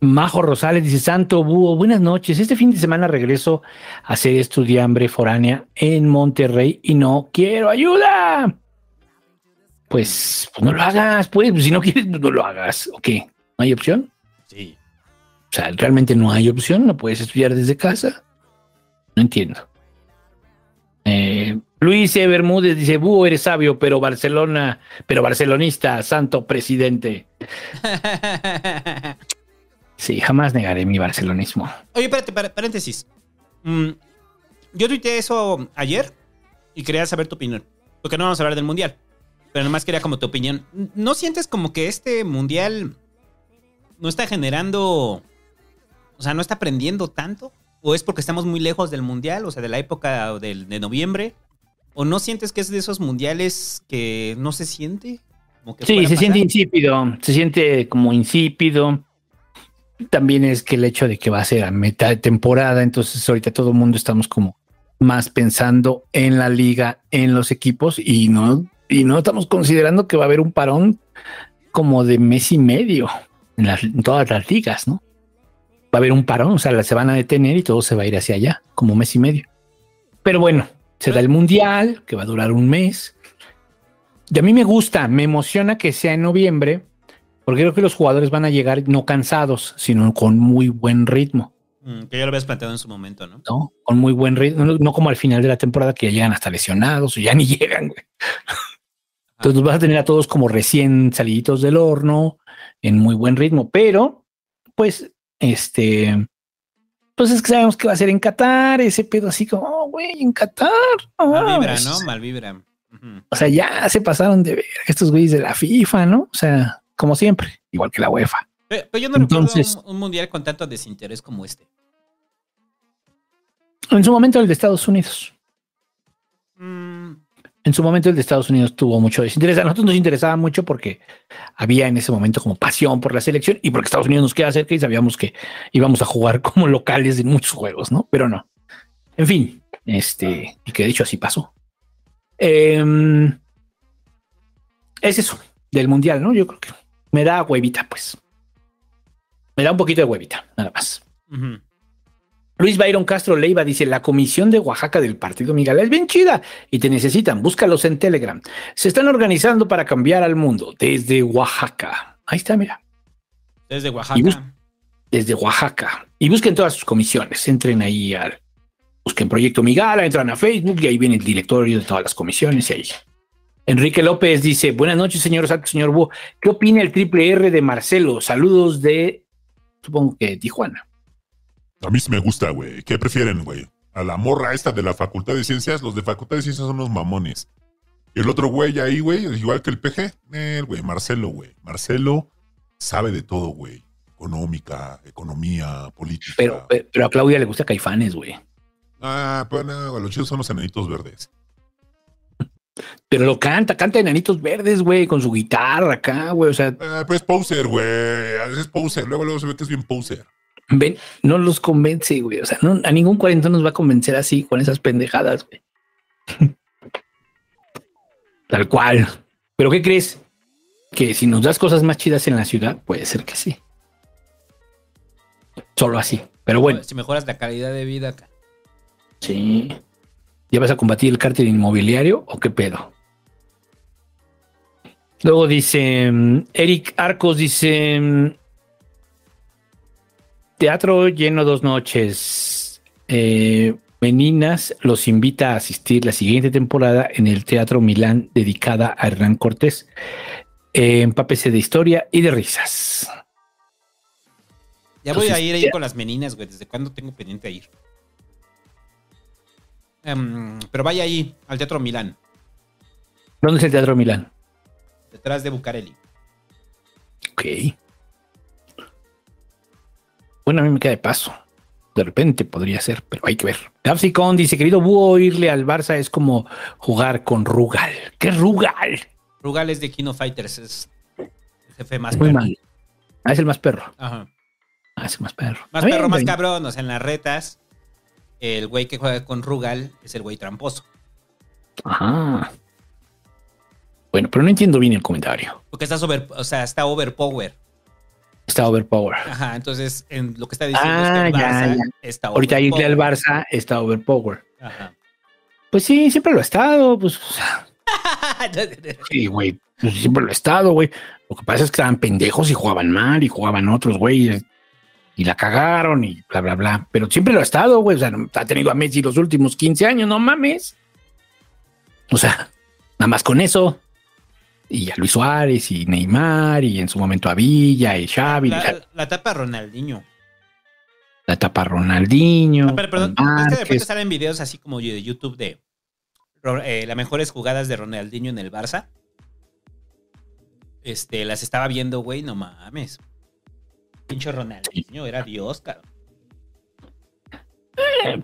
Majo Rosales dice, Santo Búho, buenas noches. Este fin de semana regreso a hacer estudiambre foránea en Monterrey y no quiero ayuda. Pues, pues no lo hagas, pues. Si no quieres, no lo hagas. ¿O qué? ¿No hay opción? Sí. O sea, realmente no hay opción. No puedes estudiar desde casa. No entiendo. Eh, Luis E. Bermúdez dice, Búho, eres sabio, pero Barcelona, pero barcelonista, santo presidente. <laughs> Sí, jamás negaré mi barcelonismo. Oye, espérate, par- paréntesis. Mm, yo tuiteé eso ayer y quería saber tu opinión. Porque no vamos a hablar del mundial. Pero nomás quería como tu opinión. ¿No sientes como que este mundial no está generando. O sea, no está aprendiendo tanto? ¿O es porque estamos muy lejos del mundial? O sea, de la época de noviembre. ¿O no sientes que es de esos mundiales que no se siente? Como que Sí, se siente insípido, se siente como insípido. También es que el hecho de que va a ser a mitad de temporada, entonces ahorita todo el mundo estamos como más pensando en la liga, en los equipos y no, y no estamos considerando que va a haber un parón como de mes y medio en, todas las ligas, ¿no? Va a haber un parón, o sea, se van a detener y todo se va a ir hacia allá, como mes y medio. Pero bueno, se da el mundial, que va a durar un mes. Y a mí me gusta, me emociona que sea en noviembre, porque creo que los jugadores van a llegar no cansados, sino con muy buen ritmo, Mm, que ya lo habías planteado en su momento, ¿no? ¿no? Con muy buen ritmo, no, no como al final de la temporada que ya llegan hasta lesionados o ya <laughs> ni llegan, güey. Entonces los vas a tener a todos como recién saliditos del horno, en muy buen ritmo, pero pues este, pues es que sabemos que va a ser en Qatar, ese pedo así como, oh, güey, en Qatar. Mal ah, vibra, ¿no? Mal vibra. O sea, ya se pasaron de ver estos güeyes de la FIFA, ¿no? O sea, como siempre, igual que la UEFA. Pero, pero yo no Entonces- recuerdo un, un mundial con tanto desinterés como este. En su momento el de Estados Unidos. Mm, En su momento el de Estados Unidos tuvo mucho desinterés. A nosotros nos interesaba mucho porque había en ese momento como pasión por la selección y porque Estados Unidos nos queda cerca y sabíamos que íbamos a jugar <laughs> como locales en muchos juegos, ¿no? Pero no. En fin, este, y que de hecho así pasó. Em, es eso, del mundial, ¿no? Yo creo que me da huevita, pues. Me da un poquito de huevita, nada más. Luis Byron Castro Leiva dice: La comisión de Oaxaca del partido Miguel es bien chida y te necesitan. Búscalos en Telegram. Se están organizando para cambiar al mundo desde Oaxaca. Ahí está, mira, Desde Oaxaca. desde Oaxaca. Y busquen todas sus comisiones. Entren ahí al. Busquen Proyecto Migala, entran a Facebook y ahí viene el directorio de todas las comisiones y ahí. Enrique López dice: Buenas noches, señor Santos, señor Búho. ¿Qué opina el triple R de Marcelo? Saludos de, supongo que Tijuana. A mí sí me gusta, güey. ¿Qué prefieren, güey? A la morra esta de la Facultad de Ciencias, los de Facultad de Ciencias son unos mamones. Y el otro güey ahí, güey, igual que el PG, el güey, Marcelo, güey. Marcelo sabe de todo, güey. Económica, economía, política. Pero, pero a Claudia le gusta Caifanes, güey. Ah, pues no, los chidos son los enanitos verdes. Pero lo canta, canta enanitos verdes, güey, con su guitarra acá, güey. O sea, Ah, pues poser, güey. Es poser. Luego, luego se ve que es bien poser. ven, no los convence, güey. O sea, no, a ningún cuarentón nos va a convencer así con esas pendejadas, güey. <laughs> Tal cual. Pero ¿qué crees? Que si nos das cosas más chidas en la ciudad, puede ser que sí. Solo así. Pero bueno, Si mejoras la calidad de vida acá. sí. ¿Ya vas a combatir el cártel inmobiliario o qué pedo? Luego dice mm, Eric Arcos, dice mm, Teatro lleno dos noches. Eh, Meninas los invita a asistir la siguiente temporada en el Teatro Milán dedicada a Hernán Cortés. Eh, empápese de historia y de risas. Ya voy a ir ahí ya. con las meninas, güey. ¿Desde cuándo tengo pendiente a ir? Em, pero vaya ahí, al Teatro Milán, ¿Dónde es el Teatro Milán? detrás de Bucareli. Ok. Bueno, a mí me queda de paso. De repente podría ser, pero hay que ver. Capsicon dice, querido búho, irle al Barça es como jugar con Rugal. ¿Qué Rugal? Rugal es de Kino Fighters, es el jefe más muy perro. mal. Ah, es el más perro. Ajá. Ah, es el más perro. Más perro, más cabrón. O sea, en las retas, el güey que juega con Rugal es el güey tramposo. Ajá. Bueno, pero no entiendo bien el comentario. Porque está over, o sea, está overpower. Está overpower. Ajá, entonces en lo que está diciendo Ah, es que el ya, Barça ya. está Ahorita irle al overpower. Barça está overpower. Ajá. Pues sí, siempre lo ha estado. Pues, o sea, <laughs> sí, güey. pues siempre lo ha estado, güey. Lo que pasa es que estaban pendejos y jugaban mal y jugaban otros, güey. Y la cagaron y bla, bla, bla. Pero siempre lo ha estado, güey. O sea, ha tenido a Messi los últimos 15 años, no mames. O sea, nada más con eso. Y a Luis Suárez y Neymar y en su momento a Villa y Xavi. sea, La, la tapa Ronaldinho. la etapa Ronaldinho. Ah, pero perdón, es que de repente salen videos así como de YouTube de eh, las mejores jugadas de Ronaldinho en el Barça. Este, las estaba viendo, güey, no mames. Pinche Ronaldinho, era Dios, cabrón.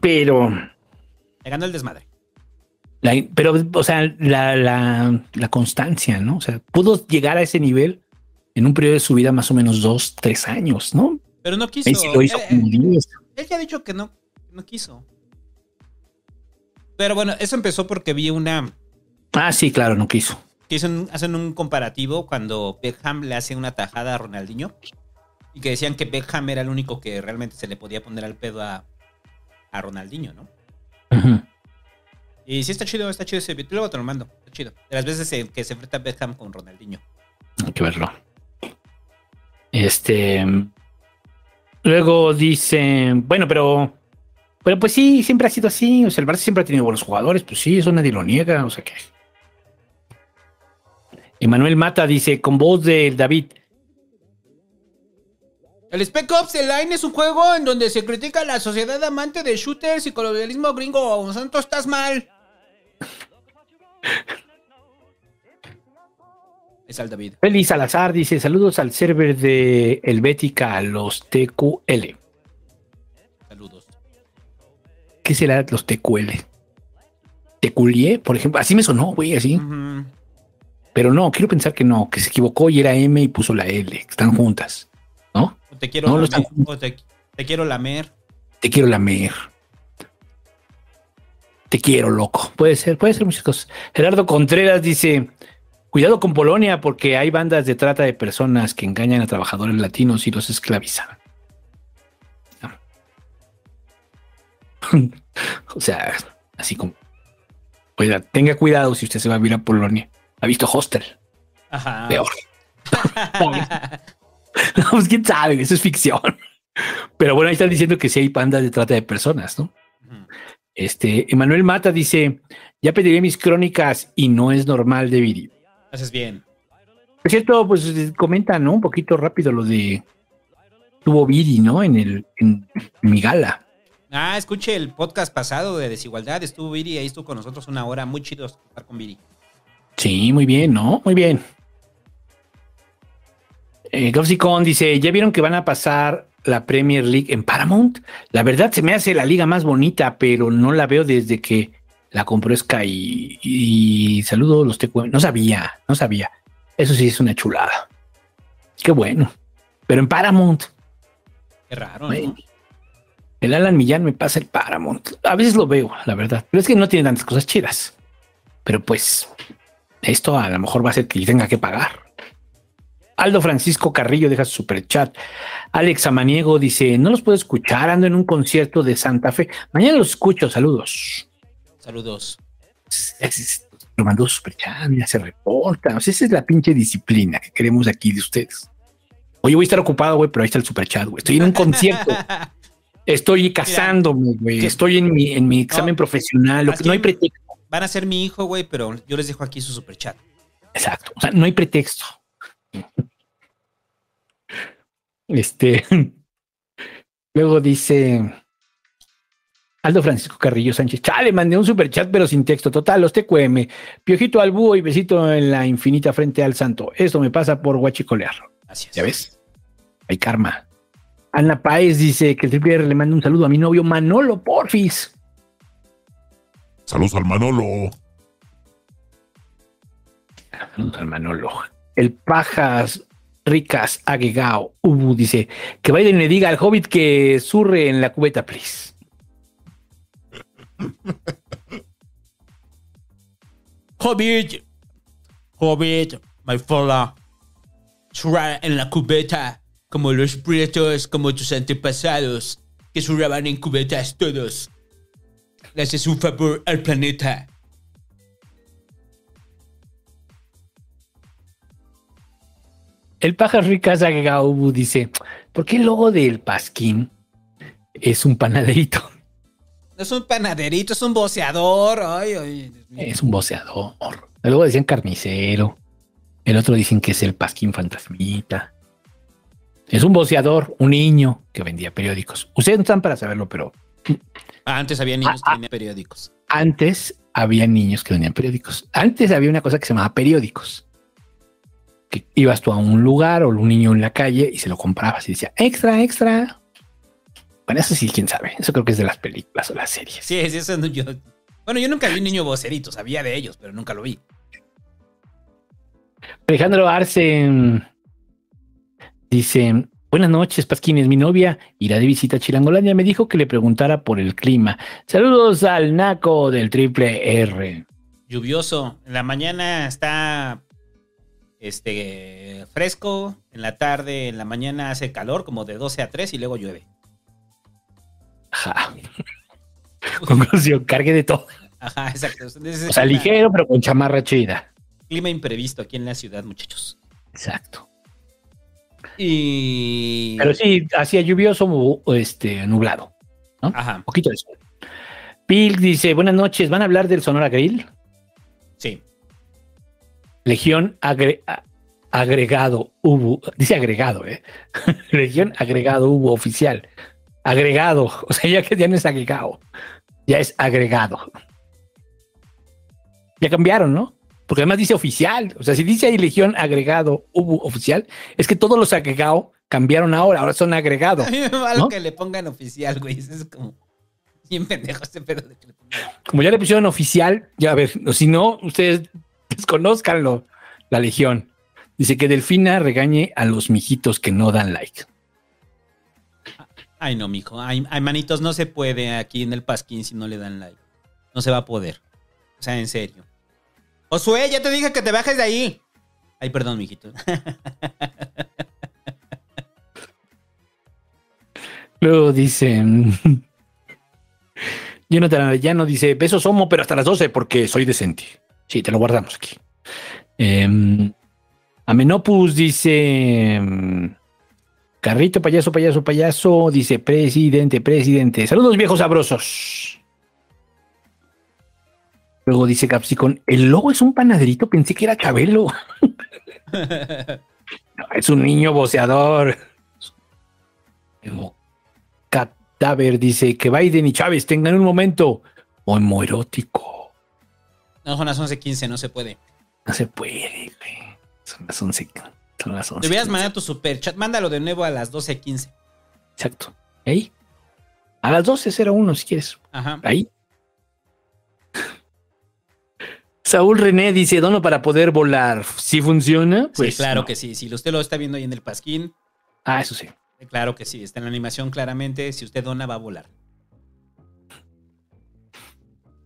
Pero, Le ganó el desmadre. la- pero, o sea, la, la, la constancia, ¿no? O sea, pudo llegar a ese nivel en un periodo de su vida más o menos dos, tres años, ¿no? Pero no quiso. Messi lo hizo Eh, como eh, él ya ha dicho que no, no quiso. Pero bueno, eso empezó porque vi una Ah, sí, claro, no quiso. que hacen, hacen un comparativo cuando Beckham le hace una tajada a Ronaldinho y que decían que Beckham era el único que realmente se le podía poner al pedo a, a Ronaldinho, ¿no? Y sí está chido, está chido ese video. Luego te lo mando, está chido. De las veces que se enfrenta Beckham con Ronaldinho. Hay que verlo. Este. Luego dice, bueno, pero. Pero pues sí, siempre ha sido así. O sea, el Barça siempre ha tenido buenos jugadores. Pues sí, eso nadie lo niega. O sea que. Emanuel Mata dice, con voz de David. El Spec Ops The Line es un juego en donde se critica a la sociedad amante de shooters y colonialismo gringo. Santo, estás mal. Es al David. Félix Salazar dice, saludos al server de Helvética, los TQL. Saludos. ¿Qué será los TQL? ¿Teculie? Por ejemplo, así me sonó, güey, así. Pero no, quiero pensar que no, que se equivocó y era M y puso la L, están juntas, te quiero No, lamer. o te, te quiero lamer. Te quiero lamer. Te quiero, loco. Puede ser, puede ser muchas cosas. Gerardo Contreras dice: Cuidado con Polonia, porque hay bandas de trata de personas que engañan a trabajadores latinos y los esclavizan. <laughs> O sea, así como. Oiga, tenga cuidado si usted se va a vivir a Polonia. ¿Ha visto Hostel? Ajá. Peor. <laughs> <laughs> No, pues quién sabe, eso es ficción. Pero bueno, ahí están diciendo que sí hay bandas de trata de personas, ¿no? Este, Emanuel Mata dice, ya pediré mis crónicas y no es normal de Viri. Haces bien. Por cierto, pues comenta, ¿no? Un poquito rápido lo de tuvo Viri, ¿no? En el en, mi gala. Ah, escuche el podcast pasado de desigualdad. Estuvo Viri, ahí estuvo con nosotros una hora. Muy chido estar con Viri. Sí, muy bien, ¿no? Muy bien. Eh, Gopsicon dice, ¿ya vieron que van a pasar la Premier League en Paramount? La verdad se me hace la liga más bonita, pero no la veo desde que la compró Sky. Y, y saludo los TQM. No sabía, no sabía. Eso sí es una chulada. Qué bueno. Pero en Paramount. Qué raro. El Alan Millán me pasa el Paramount. A veces lo veo, la verdad. Pero es que no tiene tantas cosas chidas. Pero pues, esto a lo mejor va a ser que yo tenga que pagar. Aldo Francisco Carrillo deja su super chat. Alex Amaniego dice: No los puedo escuchar, ando en un concierto de Santa Fe. Mañana los escucho, saludos. Saludos. Lo mandó super chat, ya se reporta. O sea, esa es la pinche disciplina que queremos aquí de ustedes. Oye, voy a estar ocupado, güey, pero ahí está el super chat, güey. Estoy en un concierto. <laughs> Estoy casándome, güey. Estoy en mi, en mi examen profesional. Lo Más que no hay pretexto. Van a ser mi hijo, güey, pero yo les dejo aquí su super chat. Exacto. O sea, no hay pretexto. Este. <laughs> Luego dice Aldo Francisco Carrillo Sánchez. Chale, mandé un super chat, pero sin texto. Total, los TQM. Piojito al búho y besito en la infinita frente al santo. Esto me pasa por guachicolear. Así es. ¿Ya ves? Hay karma. Ana Páez dice que el triple R le manda un saludo a mi novio Manolo Porfis. Saludos al Manolo. Saludos al Manolo. El Pajas Ricas Agegao Ubu dice que Biden le diga al hobbit que surre en la cubeta, please. <laughs> Hobbit. Hobbit, my fella. Surra en la cubeta, como los prietos, como tus antepasados, que surraban en cubetas todos. Le haces un favor al planeta. El Pajas Ricas Agegao Ubu dice, ¿por qué el logo del Pasquín es un panaderito? No es un panaderito, es un boceador. Ay, ay. Es un boceador. Luego decían carnicero. El otro dicen que es el Pasquín Fantasmita. Es un boceador, un niño que vendía periódicos. Ustedes no están para saberlo, pero Antes había niños que vendían periódicos. antes había niños que vendían periódicos. Antes había una cosa que se llamaba periódicos. Que ibas tú a un lugar o un niño en la calle y se lo comprabas y decía extra, extra. Bueno, eso sí, quién sabe. Eso creo que es de las películas o las series. Sí, sí, eso no, yo. Bueno, yo nunca vi un niño vocerito, sabía de ellos, pero nunca lo vi. Alejandro Arce dice: Buenas noches, Pasquines. Mi novia irá de visita a Chilangolandia. Me dijo que le preguntara por el clima. Saludos al Naco del Triple R. Lluvioso. En la mañana está este fresco, en la tarde, en la mañana hace calor, como de 12 a 3 y luego llueve. Ajá. <laughs> Conclusión, cargue de todo. Ajá, exacto. O sea, clima- ligero, pero con chamarra chida. Clima imprevisto aquí en la ciudad, muchachos. Exacto. Y. Pero sí, hacía lluvioso este, nublado. ¿no? Ajá. Un poquito de sol. Pil dice: Buenas noches, ¿van a hablar del Sonora Grill? Sí. Legión agre- agregado hubo, dice agregado, ¿eh? <laughs> Legión agregado hubo oficial. Agregado, <laughs> o sea, ya que ya no es agregado, ya es agregado. Ya cambiaron, ¿no? Porque además dice oficial, o sea, si dice ahí Legión agregado hubo oficial, es que todos los agregados cambiaron ahora, ahora son agregados. <laughs> A mí me vale ¿no? que le pongan oficial, güey. Es como. Bien pendejo este pedo de que le pongan. Como ya le pusieron oficial, ya a ver, si no, ustedes desconozcanlo, la Legión. Dice que Delfina regañe a los mijitos que no dan like. Ay, no, mijo. Ay, ay, manitos, no se puede aquí en el Pasquín si no le dan like. No se va a poder. O sea, en serio. Josué, ya te dije que te bajes de ahí. Ay, perdón, mijito. <laughs> Luego dice. <laughs> Jonathan Arellano dice: Besos homo, pero hasta las 12 porque soy decente. Sí, te lo guardamos aquí. Em, Amenopus dice: em, Carrito, payaso, payaso, payaso. Dice: Presidente, presidente. Saludos, viejos sabrosos. Luego dice Capsicon: El lobo es un panaderito. Pensé que era Chabelo. <laughs> No, es un niño voceador. Cadáver dice que Biden y Chávez tengan un momento homoerótico. No, son las 11.15, no se puede. No se puede, güey. Son las 11. Son las 11. Debías mandar tu super chat. Mándalo de nuevo a las 12.15. Exacto. Ahí. A las 12.01 si quieres. Ajá. Ahí. Saúl René dice, dono para poder volar. ¿Sí funciona? Pues sí, claro no. que sí. Si usted lo está viendo ahí en el Pasquín, Ah, eso sí. claro que sí. Está en la animación claramente. Si usted dona, va a volar.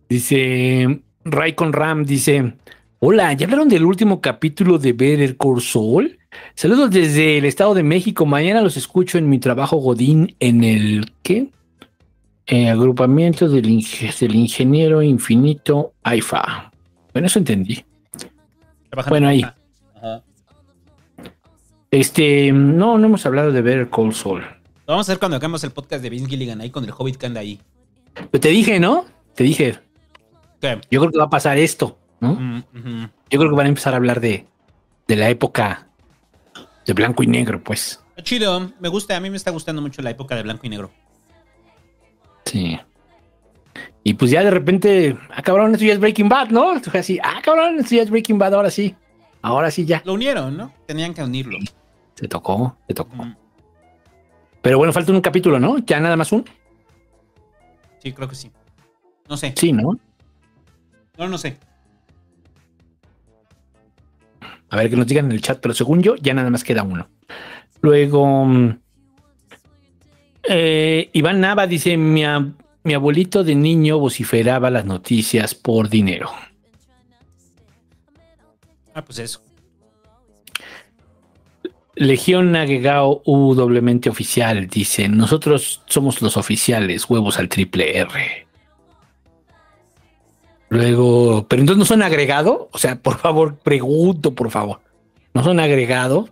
Dice Raikon Ram, dice, hola, ¿ya hablaron del último capítulo de Ver el Sol? Saludos desde el Estado de México. Mañana los escucho en mi trabajo Godín en el ¿qué? Eh, agrupamiento del, inge- del ingeniero infinito AIFA. Bueno, eso entendí. Trabajando Bueno, ahí. Ajá. Este, no, no hemos hablado de ver Cold Soul. Lo vamos a hacer cuando hagamos el podcast de Vince Gilligan ahí con el Hobbit que anda ahí. Pero te dije, ¿no? Te dije. Yo creo que va a pasar esto, ¿no? Mm. Yo creo que van a empezar a hablar de, de la época de blanco y negro, pues. Chido, me gusta, a mí me está gustando mucho la época de blanco y negro. Sí. Y pues ya de repente, ah, cabrón, esto ya es Breaking Bad, ¿no? Así, ah, cabrón, esto ya es Breaking Bad, ahora sí. Ahora sí ya. Lo unieron, ¿no? Tenían que unirlo. Se tocó, se tocó. Pero bueno, falta un capítulo, ¿no? Ya nada más un. Sí, creo que sí. No sé. Sí, ¿no? No, no sé. A ver que nos digan en el chat, pero según yo, ya nada más queda uno. Luego, mm, eh, Iván Nava dice: mi, ab- mi abuelito de niño vociferaba las noticias por dinero. Ah, pues eso. Legión Nagegao U doblemente oficial dice: Nosotros somos los oficiales, huevos al triple R. Luego, pero entonces no son agregado. O sea, por favor, pregunto, por favor. No son agregado.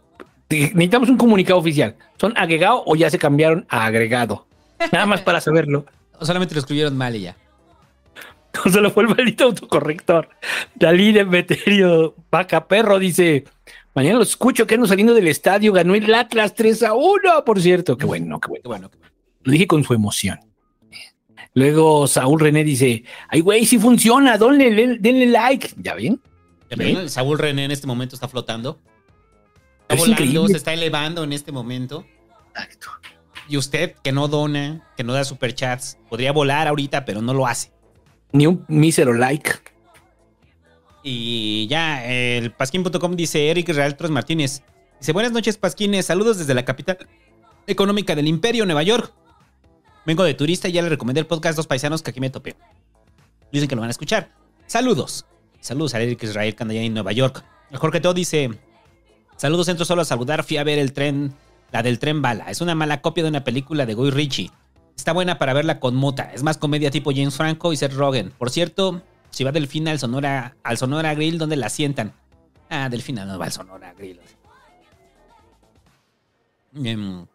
Necesitamos un comunicado oficial. ¿Son agregado o ya se cambiaron a agregado? Nada más para saberlo. <laughs> O solamente lo escribieron mal y ya. <laughs> No se lo fue el maldito autocorrector. Dalí de Meterio Vaca Perro dice: Mañana lo escucho que ando saliendo del estadio. Ganó el Atlas 3 a 1, por cierto. Qué bueno. Qué bueno, qué bueno. Lo dije con su emoción. Luego Saúl René dice: Ay, güey, sí funciona. Denle, denle like. ¿Ya ven? ¿Ya ven? Saúl René en este momento está flotando. Está Es volando, increíble. se está elevando en este momento. Exacto. Y usted, que no dona, que no da superchats, podría volar ahorita, pero no lo hace. Ni un mísero like. Y ya, el pasquín.com dice Eric Torres Martínez. Dice, buenas noches, Pasquines. Saludos desde la capital económica del imperio, Nueva York. Vengo de turista y ya le recomendé el podcast Dos Paisanos que aquí me topé. Dicen que lo van a escuchar. Saludos. Saludos a Eric Israel que anda allá en Nueva York. El Jorge Teo dice, saludos, entro solo a saludar. Fui a ver el tren, la del tren bala. Es una mala copia de una película de Guy Ritchie. Está buena para verla con mota. Es más comedia tipo James Franco y Seth Rogen. Por cierto, si va Delfina al Sonora, al Sonora Grill, ¿dónde la sientan? Ah, Delfina no va al Sonora Grill. Em,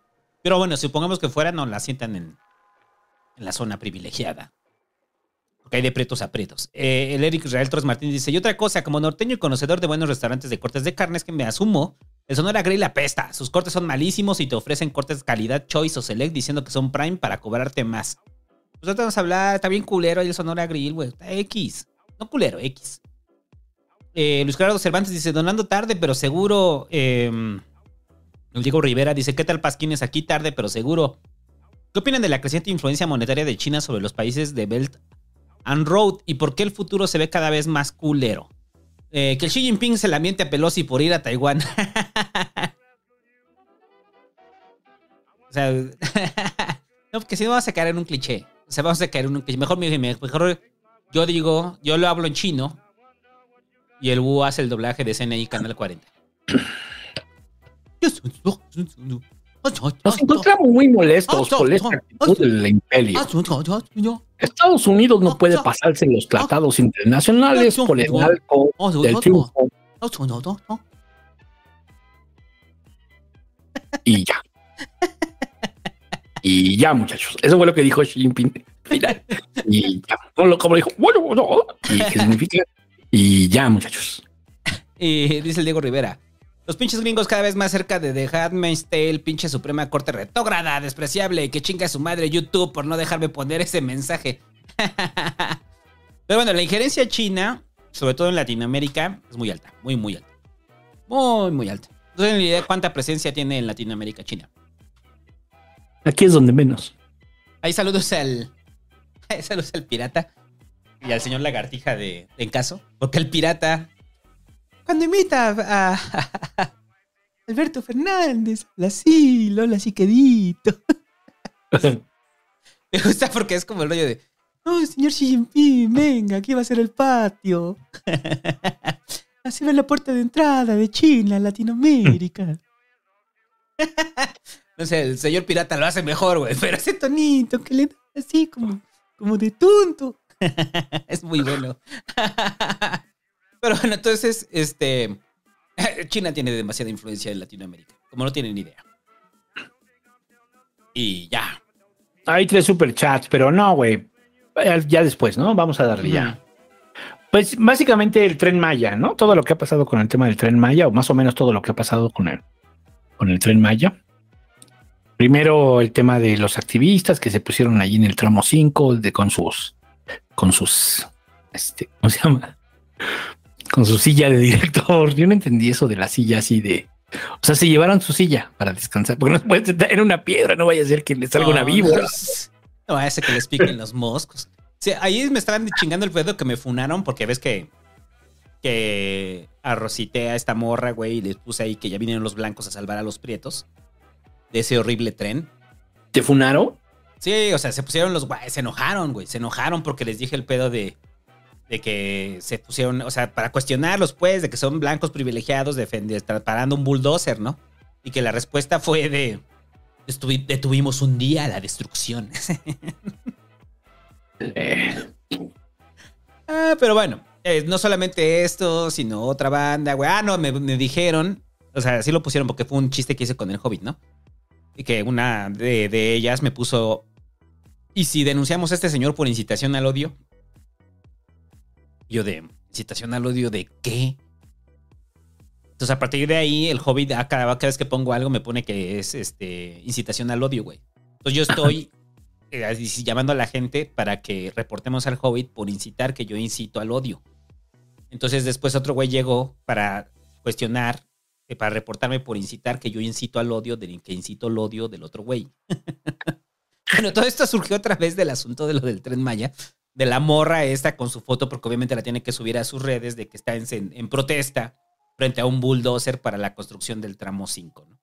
pero bueno, supongamos que fuera, no la sientan en, en la zona privilegiada. Porque hay de pretos a pretos. Eh, el Eric Israel Torres Martínez dice: Y otra cosa, como norteño y conocedor de buenos restaurantes de cortes de carne, es que me asumo. El Sonora Grill apesta. Sus cortes son malísimos y te ofrecen cortes calidad Choice o Select diciendo que son Prime para cobrarte más. Nosotros vamos a hablar, está bien culero ahí el Sonora Grill, güey. Está X. No culero, X. Eh, Luis Gerardo Cervantes dice: Donando tarde, pero seguro. Eh, Diego Rivera dice: ¿Qué tal Pasquines? Aquí tarde, pero seguro. ¿Qué opinan de la creciente influencia monetaria de China sobre los países de Belt and Road y por qué el futuro se ve cada vez más culero? Eh, que el Xi Jinping se la miente a Pelosi por ir a Taiwán. <laughs> o sea, <laughs> no, porque si no vamos a caer en un cliché. O sea, vamos a caer en un cliché. Mejor, mejor, mejor yo digo, yo lo hablo en chino y el Wu hace el doblaje de CNI Canal 40. <clears throat> Nos encontramos muy molestos por esta actitud del imperio. Estados Unidos no puede pasarse los tratados internacionales por el marco del triunfo y ya. Y ya, muchachos. Eso fue lo que dijo Xi Jinping. Y ya. Como dijo, bueno, bueno. Y significa, y ya, muchachos. Dice Diego Rivera. Los pinches gringos cada vez más cerca de The Handmaid's Tale, pinche Suprema Corte retrógrada, despreciable, que chinga a su madre YouTube por no dejarme poner ese mensaje. <laughs> Pero bueno, la injerencia china, sobre todo en Latinoamérica, es muy alta, muy, muy alta. Muy, muy alta. No tengo ni idea cuánta presencia tiene en Latinoamérica China. Aquí es donde menos. Ahí saludos al. <laughs> Saludos al pirata y al señor lagartija de, de En Caso. Porque el pirata. Cuando imita a, a- <laughs> Alberto Fernández, habla así, Lola. <laughs> Me gusta porque es como el rollo de. No, señor Xi Jinping, venga, aquí va a ser el patio. <laughs> Así va la puerta de entrada de China, Latinoamérica. no sé, el señor pirata lo hace mejor, güey, pero ese tonito que le da así como, como de tonto. es muy bueno. Pero bueno, entonces, este. <laughs> China tiene demasiada influencia en Latinoamérica, como no tienen idea. Y ya. Hay tres superchats, pero no, güey. Eh, Ya después, ¿no? Vamos a darle ya. Pues básicamente el tren Maya, ¿no? Todo lo que ha pasado con el tema del tren Maya, o más o menos todo lo que ha pasado con el, con el tren Maya. Primero el tema de los activistas que se pusieron allí en el tramo 5 de, con sus, con sus, este, ¿cómo se llama? Con su silla de director. Yo no entendí eso de la silla así de, o sea, se llevaron su silla para descansar, porque no se puede sentar en una piedra, no vaya a ser que le salga una No, víbora. No, a ser que les piquen los moscos. Sí, ahí me estaban chingando el pedo que me funaron porque ves que que arrocité a esta morra, güey, y les puse ahí que ya vinieron los blancos a salvar a los prietos de ese horrible tren. ¿Te funaron? Sí, o sea, se pusieron los güey, se enojaron, güey, se enojaron porque les dije el pedo de, de que se pusieron, o sea, para cuestionarlos, pues, de que son blancos privilegiados defend- parando un bulldozer, ¿no? Y que la respuesta fue de, "Estuvi- detuvimos un día la destrucción. <laughs> Ah, pero bueno, eh, no solamente esto, sino otra banda, güey. Ah, no, me, me dijeron, o sea, sí lo pusieron porque fue un chiste que hice con el Hobbit, ¿no? Y que una de, de ellas me puso, ¿y si denunciamos a este señor por incitación al odio? Yo de, ¿incitación al odio de qué? Entonces, a partir de ahí, el Hobbit, ah, cada, cada vez que pongo algo, me pone que es este, incitación al odio, güey. Entonces, yo estoy <laughs> eh, llamando a la gente para que reportemos al Hobbit por incitar que yo incito al odio. Entonces después otro güey llegó para cuestionar, eh, para reportarme por incitar que yo incito al odio, del que incito el odio del otro güey. <laughs> bueno, todo esto surgió otra vez del asunto de lo del tren Maya, de la morra esta con su foto, porque obviamente la tiene que subir a sus redes de que está en, en protesta frente a un bulldozer para la construcción del tramo 5, ¿no?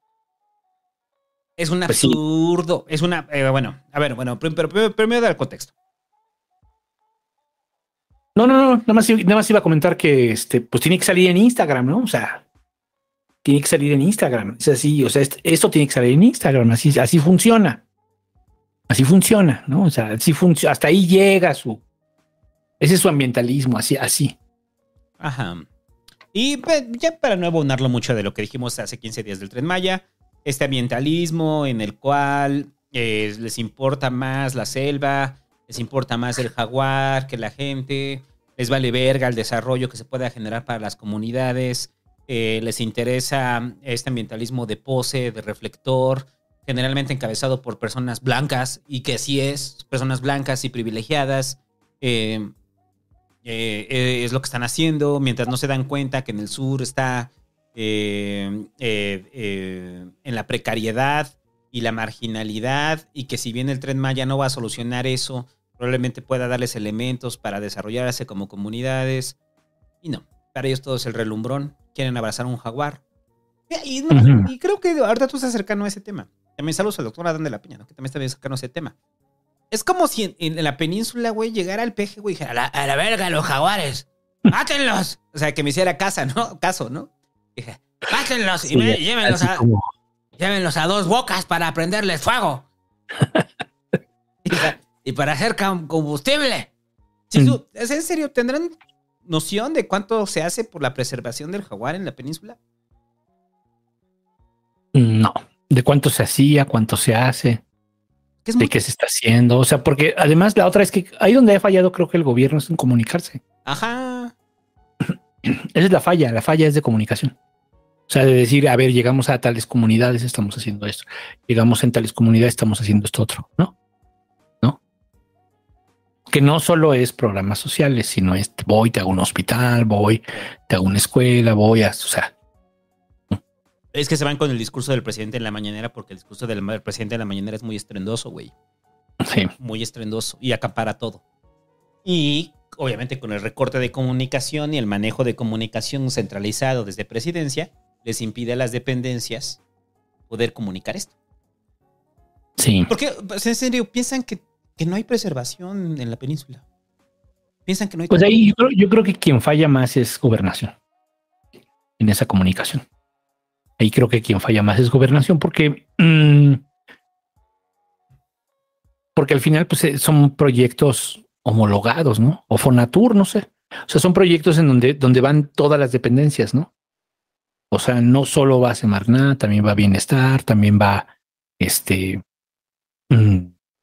Es un Pues absurdo. Es una. eh, bueno, a ver, bueno, prim- pero primero, primero dar contexto. No, no, no, nada más, nada más iba a comentar que este, pues tiene que salir en Instagram, ¿no? O sea, tiene que salir en Instagram. Es así, o sea, est- esto tiene que salir en Instagram, así, así funciona. Así funciona, ¿no? O sea, así funciona, hasta ahí llega su. Ese es su ambientalismo, así, así. Ajá. Y pues, ya para no abonarlo mucho de lo que dijimos hace 15 días del Tren Maya, este ambientalismo en el cual eh, les importa más la selva, les importa más el jaguar que la gente, les vale verga el desarrollo que se pueda generar para las comunidades, eh, les interesa este ambientalismo de pose, de reflector, generalmente encabezado por personas blancas, y que así es, personas blancas y privilegiadas. eh, eh, eh, es lo que están haciendo, mientras no se dan cuenta que en el sur está eh, eh, eh, en la precariedad y la marginalidad y que si bien el tren Maya no va a solucionar eso, probablemente pueda darles elementos para desarrollarse como comunidades. Y no, para ellos todo es el relumbrón, quieren abrazar a un jaguar. Y, no, y creo que ahorita tú estás cercano a ese tema. También saludos al doctor Adán de la Peña, ¿no? que también está bien a ese tema. Es como si en, en la península, güey, llegara el peje, güey, y dijera, a la, a la verga, los jaguares, mátenlos. O sea, que me hiciera casa, ¿no? <laughs> Caso, ¿no? Dije, mátenlos y Sí, me- llévenlos, a, como- llévenlos a dos bocas para prenderles fuego. <laughs> y, pa- y para hacer com- combustible. Tú- ¿es en serio? ¿Tendrán noción de cuánto se hace por la preservación del jaguar en la península? No. ¿De cuánto se hacía? ¿Cuánto se hace? Es ¿De muy- qué se está haciendo? O sea, porque además la otra es que ahí donde ha fallado creo que el gobierno es en comunicarse. Ajá. <clears throat> Esa es la falla, la falla es de comunicación. O sea, de decir, a ver, llegamos a tales comunidades, estamos haciendo esto. Llegamos en tales comunidades, estamos haciendo esto otro, ¿no? ¿No? Que no solo es programas sociales, sino es voy, te hago un hospital, voy, te hago una escuela, voy a, o sea, Es que se van con el discurso del presidente en la mañanera porque el discurso del presidente en la mañanera es muy estrendoso, güey. sí. Muy estrendoso y acapara todo. Y obviamente con el recorte de comunicación y el manejo de comunicación centralizado desde presidencia, les impide a las dependencias poder comunicar esto. Sí. Porque, pues, en serio, piensan que, que no hay preservación en la península. Piensan que no hay... Pues ahí yo creo, yo creo que quien falla más es gobernación. en esa comunicación. Ahí creo que quien falla más es gobernación porque, mm, porque al final pues, eh, son proyectos homologados, ¿no? O Fonatur, no sé. O sea, son proyectos en donde, donde van todas las dependencias, ¿no? O sea, no solo va Semarnat, también va Bienestar, también va este mm,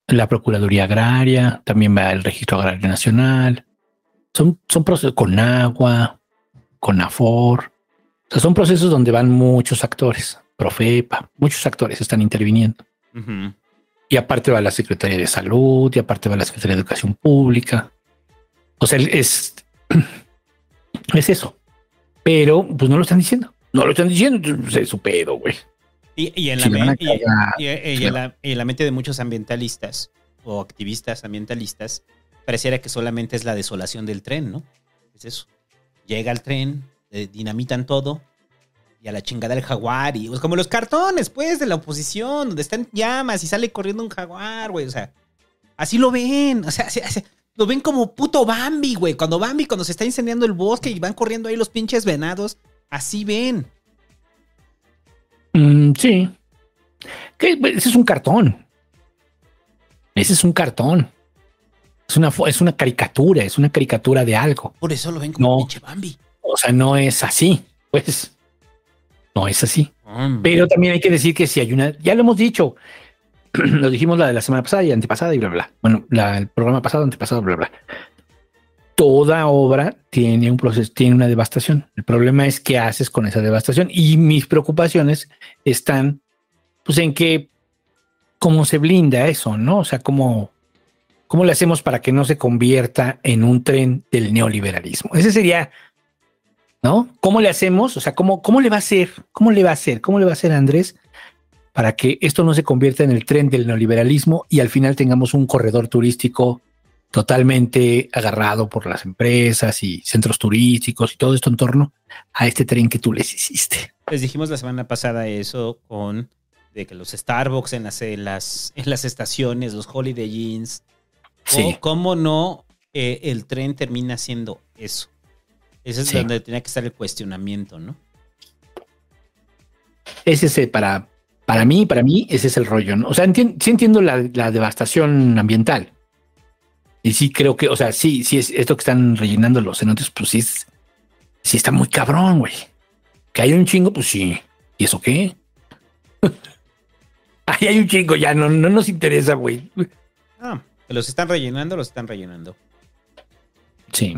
la Procuraduría Agraria, también va el Registro Agrario Nacional. Son, son procesos con agua, con AFOR. Son procesos donde van muchos actores, Profepa, muchos actores están interviniendo. Y aparte va la Secretaría de Salud, y aparte va la Secretaría de Educación Pública. O sea, es, <clears throat> es eso. Pero pues no lo están diciendo. No lo están diciendo. Es su pedo, güey. Y, en Si en la- y en la mente de muchos ambientalistas o activistas ambientalistas, pareciera que solamente es la desolación del tren, ¿no? Es eso. Llega el tren, eh, dinamitan todo y a la chingada el jaguar. Y pues, como los cartones, pues, de la oposición, donde están llamas y sale corriendo un jaguar, güey. O sea, así lo ven. O sea, así- así- lo ven como puto Bambi, güey. Cuando Bambi, cuando se está incendiando el bosque y van corriendo ahí los pinches venados, así ven. Mm, sí. Pues, ese es un cartón. Ese es un cartón. Es una, es una caricatura, es una caricatura de algo. Por eso lo ven como No. pinche Bambi. O sea, no es así. Pues no es así. Pero también hay que decir que si hay una, ya lo hemos dicho, <clears throat> lo dijimos la de la semana pasada y antepasada y bla, bla. bla. Bueno, la, el programa pasado, antepasado, bla, bla. Toda obra tiene un proceso, tiene una devastación. El problema es qué haces con esa devastación. Y mis preocupaciones están, pues, en que cómo se blinda eso, ¿no? O sea, cómo, cómo le hacemos para que no se convierta en un tren del neoliberalismo. Ese sería ¿no? ¿Cómo le hacemos? O sea, ¿cómo, ¿cómo le va a hacer? ¿Cómo le va a hacer? ¿Cómo le va a hacer Andrés para que esto no se convierta en el tren del neoliberalismo y al final tengamos un corredor turístico totalmente agarrado por las empresas y centros turísticos y todo esto en torno a este tren que tú les hiciste? Les dijimos la semana pasada eso con de que los Starbucks en las, en las, en las estaciones, los Holiday Inns, Sí. o cómo no eh, el tren termina siendo eso. Ese es Sí. donde tenía que estar el cuestionamiento, ¿no? Ese es el- para, para mí, para mí, ese es el rollo. ¿no? O sea, entien- sí entiendo la, la devastación ambiental. Y sí creo que, o sea, sí, sí es esto que están rellenando los cenotes, pues sí, es- sí está muy cabrón, güey. Que hay un chingo, pues sí. ¿Y eso qué? <laughs> Ahí hay un chingo, ya no, no nos interesa, güey. Ah, que los están rellenando, los están rellenando. Sí.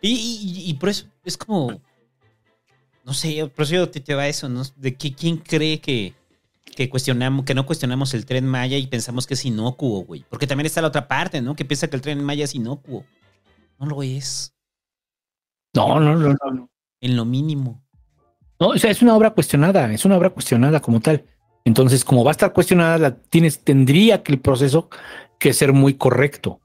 Y, y- y por eso es como, no sé, por eso yo te, te va eso, ¿no? De que quién cree que, que cuestionamos, que no cuestionamos el tren Maya y pensamos que es inocuo, güey. Porque también está la otra parte, ¿no? Que piensa que el tren Maya es inocuo. No lo es. No, no, no, no, no. En lo mínimo. No, o sea, es una obra cuestionada, es una obra cuestionada como tal. Entonces, como va a estar cuestionada, la tienes, tendría que el proceso que ser muy correcto.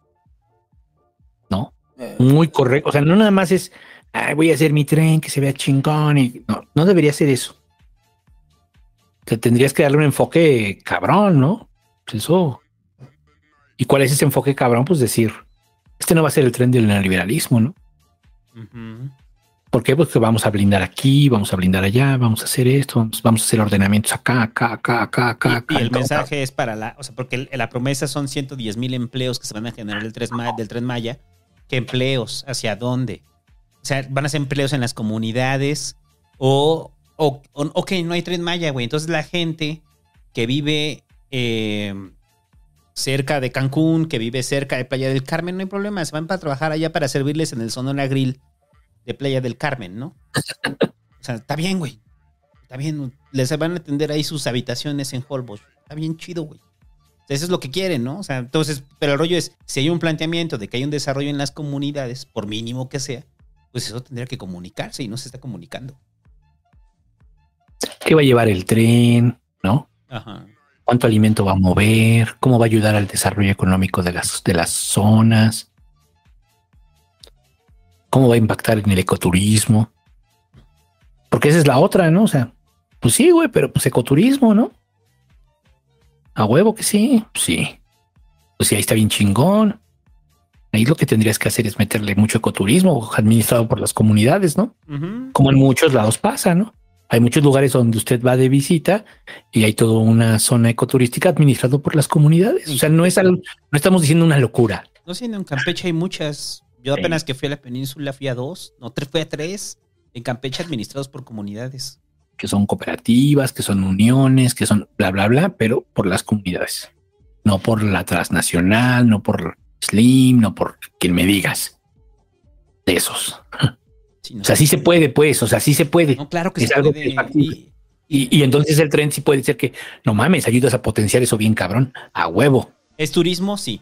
Muy correcto. O sea, no nada más es, "Ay, voy a hacer mi tren que se vea chingón y no, no debería ser eso. Te tendrías que darle un enfoque cabrón, ¿no? Pues eso. ¿Y cuál es ese enfoque cabrón? Pues decir, este no va a ser el tren del neoliberalismo, ¿no? ¿Por qué? Porque vamos a blindar aquí, vamos a blindar allá, vamos a hacer esto, vamos, vamos a hacer ordenamientos acá, acá, acá, acá, acá. Y acá, el acá, mensaje es para la, o sea, porque la promesa son 110 mil empleos que se van a generar del tren, del tren Maya. ¿Qué empleos? ¿Hacia dónde? O sea, van a ser empleos en las comunidades o, o, o- ok, no hay tren Maya, güey. Entonces la gente que vive eh, cerca de Cancún, que vive cerca de Playa del Carmen, no hay problema. Se van para trabajar allá para servirles en el Sonora Grill de Playa del Carmen, ¿no? O sea, está bien, güey. Está bien. Les van a atender ahí sus habitaciones en Holbox. Está bien chido, güey. Eso es lo que quieren, ¿no? O sea, entonces, pero el rollo es, si hay un planteamiento de que hay un desarrollo en las comunidades, por mínimo que sea, pues eso tendría que comunicarse y no se está comunicando. ¿Qué va a llevar el tren? ¿No? Ajá. ¿Cuánto alimento va a mover? ¿Cómo va a ayudar al desarrollo económico de las, de las zonas? ¿Cómo va a impactar en el ecoturismo? Porque esa es la otra, ¿no? O sea, pues sí, güey, pero pues ecoturismo, ¿no? A huevo que sí, sí. Pues sí, ahí está bien chingón. Ahí lo que tendrías que hacer es meterle mucho ecoturismo administrado por las comunidades, ¿no? Como en muchos lados pasa, ¿no? Hay muchos lugares donde usted va de visita y hay toda una zona ecoturística administrado por las comunidades. O sea, no es algo, no estamos diciendo una locura. No sé, en Campeche hay muchas. Yo apenas que fui a la península fui a dos, no, tres, fui a tres. En Campeche administrados por comunidades. Que son cooperativas, que son uniones, que son bla, bla, bla, pero por las comunidades, no por la transnacional, no por Slim, no por quien me digas de esos. o sea, sí se puede, pues, o sea, sí se puede. No, claro que es se algo puede. que. Y, y entonces el tren sí puede ser que, no mames, ayudas a potenciar eso bien cabrón, a huevo. ¿Es turismo? Sí.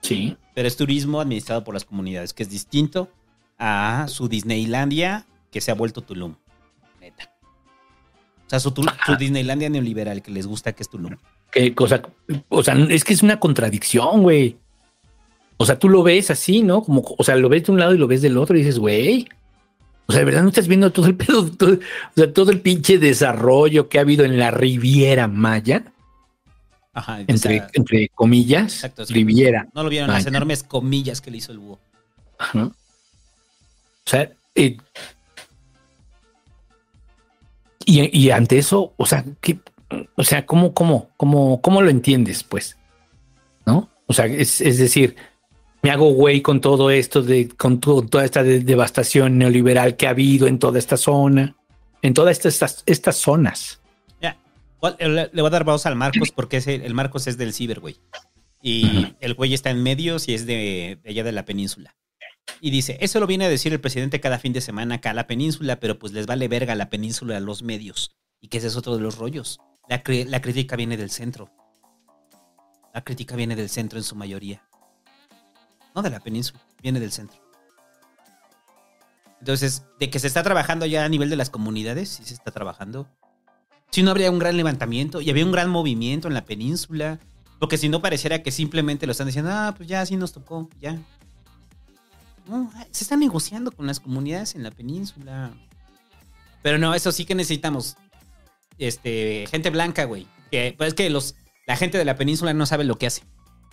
Sí. Pero es turismo administrado por las comunidades, que es distinto a su Disneylandia que se ha vuelto Tulum. O sea, su, tu- su Disneylandia neoliberal que les gusta que es Tulum. Qué cosa, o sea, es que es una contradicción, güey. O sea, tú lo ves así, ¿no? Como, o sea, lo ves de un lado y lo ves del otro y dices, güey. O sea, de verdad no estás viendo todo el <laughs> pedo, todo, o sea, todo el pinche desarrollo que ha habido en la Riviera Maya, Ajá. o entre, sea, entre comillas, exacto, sí. Riviera. No lo vieron las enormes comillas que le hizo el búho. Ajá. O sea, eh, y, y ante eso, o sea, ¿qué, o sea, ¿cómo, cómo, cómo, cómo lo entiendes, pues? ¿No? O sea, es, es decir, me hago güey con todo esto de, con to- toda esta de- devastación neoliberal que ha habido en toda esta zona, en todas estas, estas, estas zonas. Ya. Eh, Le le voy a dar voz al Marcos porque ese, el Marcos es del Ciber, güey. Y el güey está en medios y es de, de allá de la península. Y dice, eso lo viene a decir el presidente cada fin de semana acá a la península, pero pues les vale verga la península a los medios. Y que ese es otro de los rollos. La, crítica viene del centro. La crítica viene del centro en su mayoría. No de la península, viene del centro. Entonces, de que se está trabajando ya a nivel de las comunidades, sí se está trabajando. Si no habría un gran levantamiento y había un gran movimiento en la península, porque si no pareciera que simplemente lo están diciendo, ah, pues ya así nos tocó, ya. No, se está negociando con las comunidades en la península. Pero no, eso sí que necesitamos. Este, gente blanca, güey. Que, pues es que los, la gente de la península no sabe lo que hace.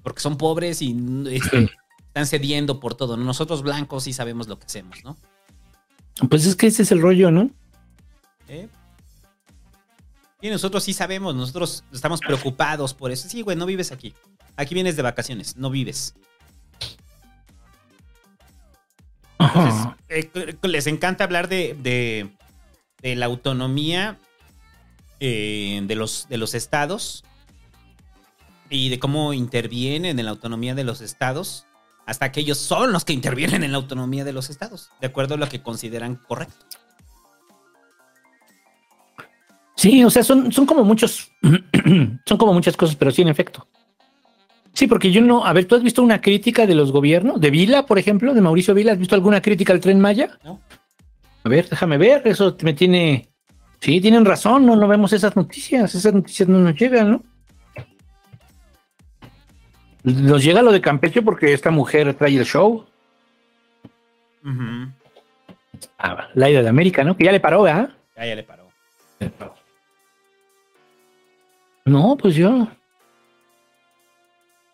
Porque son pobres y este, están cediendo por todo. Nosotros blancos sí sabemos lo que hacemos, ¿no? Pues es que ese es el rollo, ¿no? ¿Eh? Y nosotros sí sabemos, nosotros estamos preocupados por eso. Sí, güey, no vives aquí. Aquí vienes de vacaciones, no vives. Entonces, eh, les encanta hablar de, de, de la autonomía eh, de, los, de los estados y de cómo intervienen en la autonomía de los estados hasta que ellos son los que intervienen en la autonomía de los estados, de acuerdo a lo que consideran correcto. Sí, o sea, son, son como muchos, <clears throat> son como muchas cosas, pero sí, en efecto. Sí, porque yo no, a ver, ¿tú has visto una crítica de los gobiernos? ¿De Vila, por ejemplo, de Mauricio Vila? ¿Has visto alguna crítica al tren Maya? No. A ver, déjame ver, eso me tiene... Sí, tienen razón, no, no vemos esas noticias, esas noticias no nos llegan, ¿no? Nos llega lo de Campeche porque esta mujer trae el show. Ujú. Ah, la ida de América, ¿no? Que ya le paró, ¿verdad? Ya, ya le paró. No, pues yo.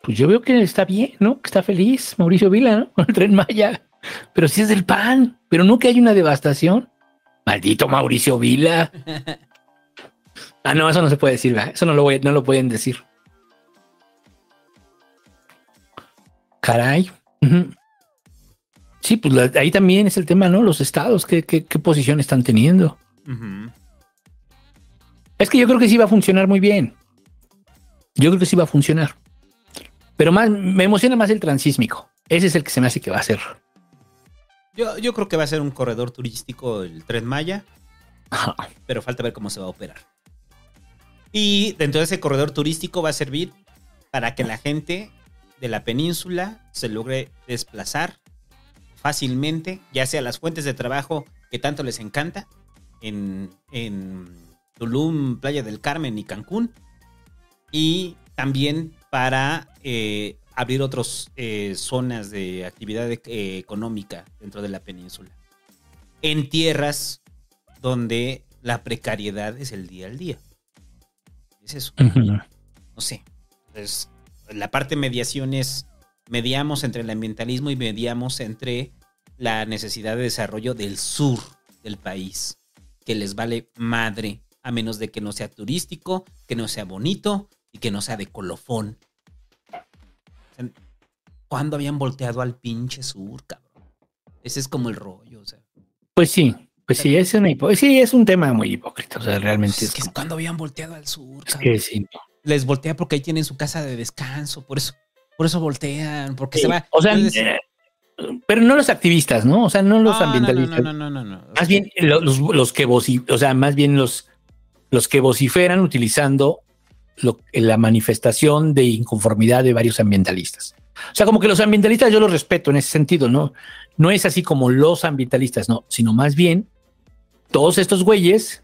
Pues yo veo que está bien, ¿no? Que está feliz Mauricio Vila, ¿no? <laughs> Con el tren Maya. Pero sí es del pan, pero no que hay una devastación. Maldito Mauricio Vila. <laughs> Ah, no, eso no se puede decir, ¿verdad? Eso no lo, voy, no lo pueden decir. Caray. Sí, pues la- ahí también es el tema, ¿no? Los estados, ¿qué, qué, qué posición están teniendo? Es que yo creo que sí va a funcionar muy bien. Yo creo que sí va a funcionar. Pero más, me emociona más el transísmico. Ese es el que se me hace que va a ser. Yo, yo creo que va a ser un corredor turístico el Tren Maya, pero falta ver cómo se va a operar. Y dentro de ese corredor turístico va a servir para que la gente de la península se logre desplazar fácilmente, ya sea las fuentes de trabajo que tanto les encanta, en, en Tulum, Playa del Carmen y Cancún, y también para eh, abrir otras zonas de actividad eh, económica dentro de la península. En tierras donde la precariedad es el día al día. Es eso. No sé. Pues, la parte de mediación es mediamos entre el ambientalismo y mediamos entre la necesidad de desarrollo del sur del país, que les vale madre, a menos de que no sea turístico, que no sea bonito y que no sea de colofón. ¿Cuándo habían volteado al pinche sur, cabrón? Ese es como el rollo, o sea. Pues sí, pues sí, es, una sí, es un tema muy hipócrita. O sea, realmente es, Es que cuando habían volteado al sur, es cabrón? que sí. Les voltea porque ahí tienen su casa de descanso, por eso, por eso voltean, porque se va. O sea, Entonces, eh, pero no los activistas, ¿no? O sea, no los no, ambientalistas. No, no, no, no, no. Más bien lo- los, los que voci- o sea, más bien los, los que vociferan utilizando lo- la manifestación de inconformidad de varios ambientalistas. O sea, como que los ambientalistas yo los respeto en ese sentido, ¿no? No es así como los ambientalistas, no, sino más bien todos estos güeyes,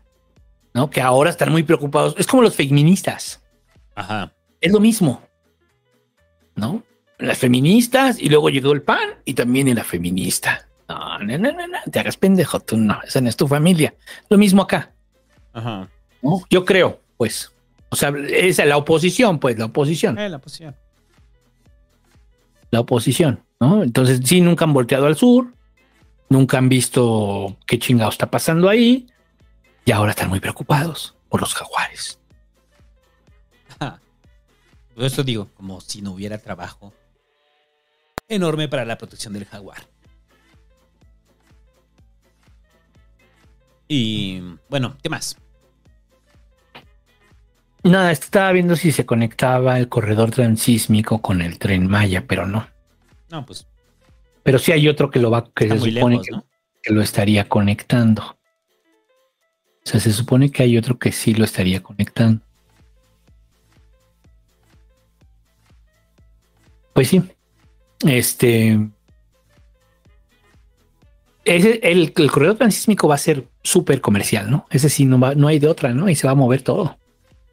¿no? Que ahora están muy preocupados. Es como los feministas. Ajá. Es lo mismo, ¿no? Las feministas y luego llegó el PAN y también la feminista. No, no, no, no, no, te hagas pendejo, tú no, esa no es tu familia. Lo mismo acá, Ajá. ¿no? Yo creo, pues. O sea, esa es la oposición, pues, la oposición, Eh, la posición. La oposición, ¿no? Entonces, sí, nunca han volteado al sur, nunca han visto qué chingado está pasando ahí y ahora están muy preocupados por los jaguares. <laughs> Por eso digo, como si no hubiera trabajo enorme para la protección del jaguar. Y bueno, ¿qué más? Nada, estaba viendo si se conectaba el corredor transísmico con el tren Maya, pero no. No, pues Pero sí hay otro que lo va, que se supone lejos, que, lo estaría conectando. O sea, se supone que hay otro que sí lo estaría conectando. Pues sí. Este. Ese, el, el corredor transísmico va a ser súper comercial, ¿no? Ese sí no va, no hay de otra, ¿no? Y se va a mover todo.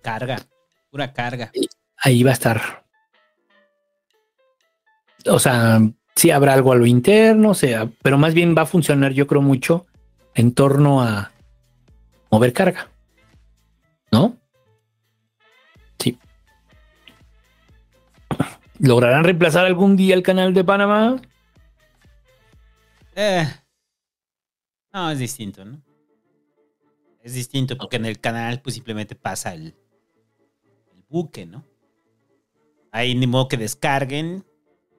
Carga, pura carga. Ahí va a estar. O sea, sí habrá algo a lo interno, o sea, pero más bien va a funcionar, yo creo, mucho en torno a mover carga. ¿No? Sí. ¿Lograrán reemplazar algún día el canal de Panamá? Eh, no, es distinto, ¿no? Es distinto porque en el canal pues simplemente pasa el, el buque, ¿no? Ahí ni modo que descarguen,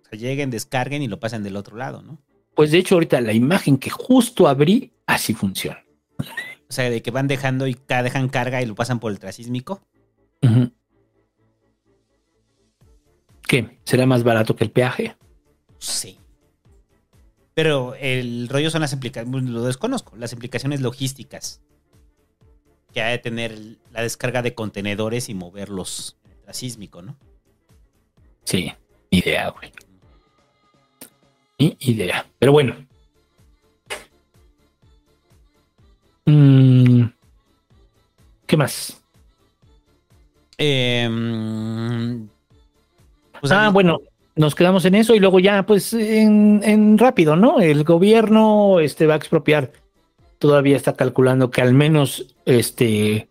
o sea, lleguen, descarguen y lo pasen del otro lado, ¿no? Pues de hecho, ahorita la imagen que justo abrí, así funciona. O sea, de que van dejando y dejan carga y lo pasan por el trasísmico. ¿Qué? ¿Será más barato que el peaje? Sí. Pero el rollo son las implicaciones, lo desconozco, las implicaciones logísticas que ha de tener la descarga de contenedores y moverlos trasísmico, ¿no? Sí, idea, güey. Ni idea. Pero bueno. Mm, ¿Qué más? Em, pues ah, bueno, nos quedamos en eso y luego ya, pues, en, en rápido, ¿no? El gobierno este, va a expropiar. Todavía está calculando que al menos este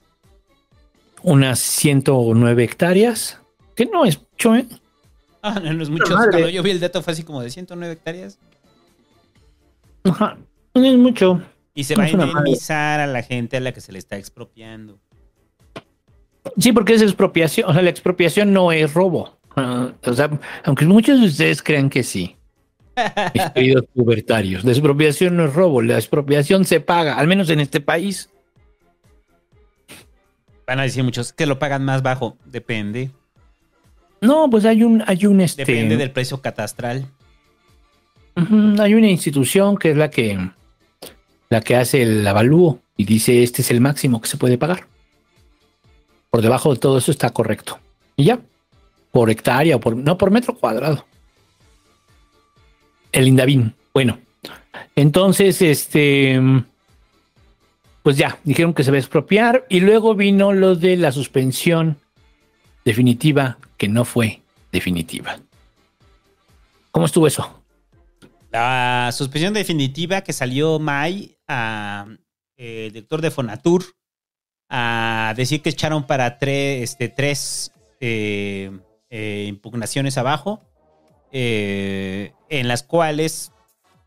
unas 109 hectáreas, que no es mucho, ¿eh? Ah, no, no es mucho. Cuando yo vi el dato fue así como de 109 hectáreas. Ajá, no es mucho. Y se No va a indemnizar a la gente a la que se le está expropiando. Sí, porque es expropiación. O sea, la expropiación no es robo. Ah, o sea, aunque muchos de ustedes crean que sí, mis queridos pubertarios, la expropiación no es robo, la expropiación se paga, al menos en este país. Van a decir muchos que lo pagan más bajo. Depende. No, pues hay un, hay un este, Depende del precio catastral. Hay una institución que es la que, la que hace el avalúo y dice este es el máximo que se puede pagar. Por debajo de todo eso está correcto. Y ya, por hectárea o por, no, por metro cuadrado. El Indavín. Bueno, entonces, este, pues ya, dijeron que se va a expropiar y luego vino lo de la suspensión definitiva que no fue definitiva. ¿Cómo estuvo eso? La suspensión definitiva que salió May a el director de Fonatur a decir que echaron para tres, este, tres eh, eh, impugnaciones abajo eh, en las cuales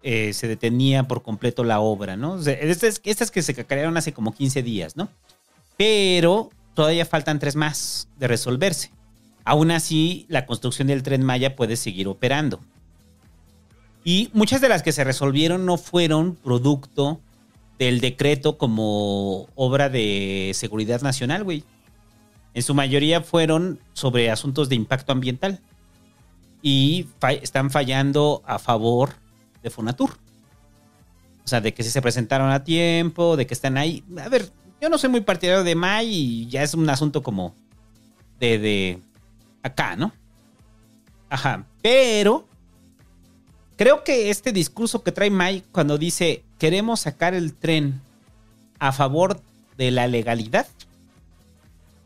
eh, se detenía por completo la obra, ¿no? Estas que se crearon hace como 15 días, ¿no? Pero todavía faltan tres más de resolverse. Aún así, la construcción del tren Maya puede seguir operando. Y muchas de las que se resolvieron no fueron producto del decreto como obra de seguridad nacional, güey. En su mayoría fueron sobre asuntos de impacto ambiental. Y están fallando a favor de Fonatur. O sea, de que sí se presentaron a tiempo, de que están ahí. A ver, yo no soy muy partidario de May y ya es un asunto como de, de acá, ¿no? Ajá. Pero creo que este discurso que trae May cuando dice queremos sacar el tren a favor de la legalidad.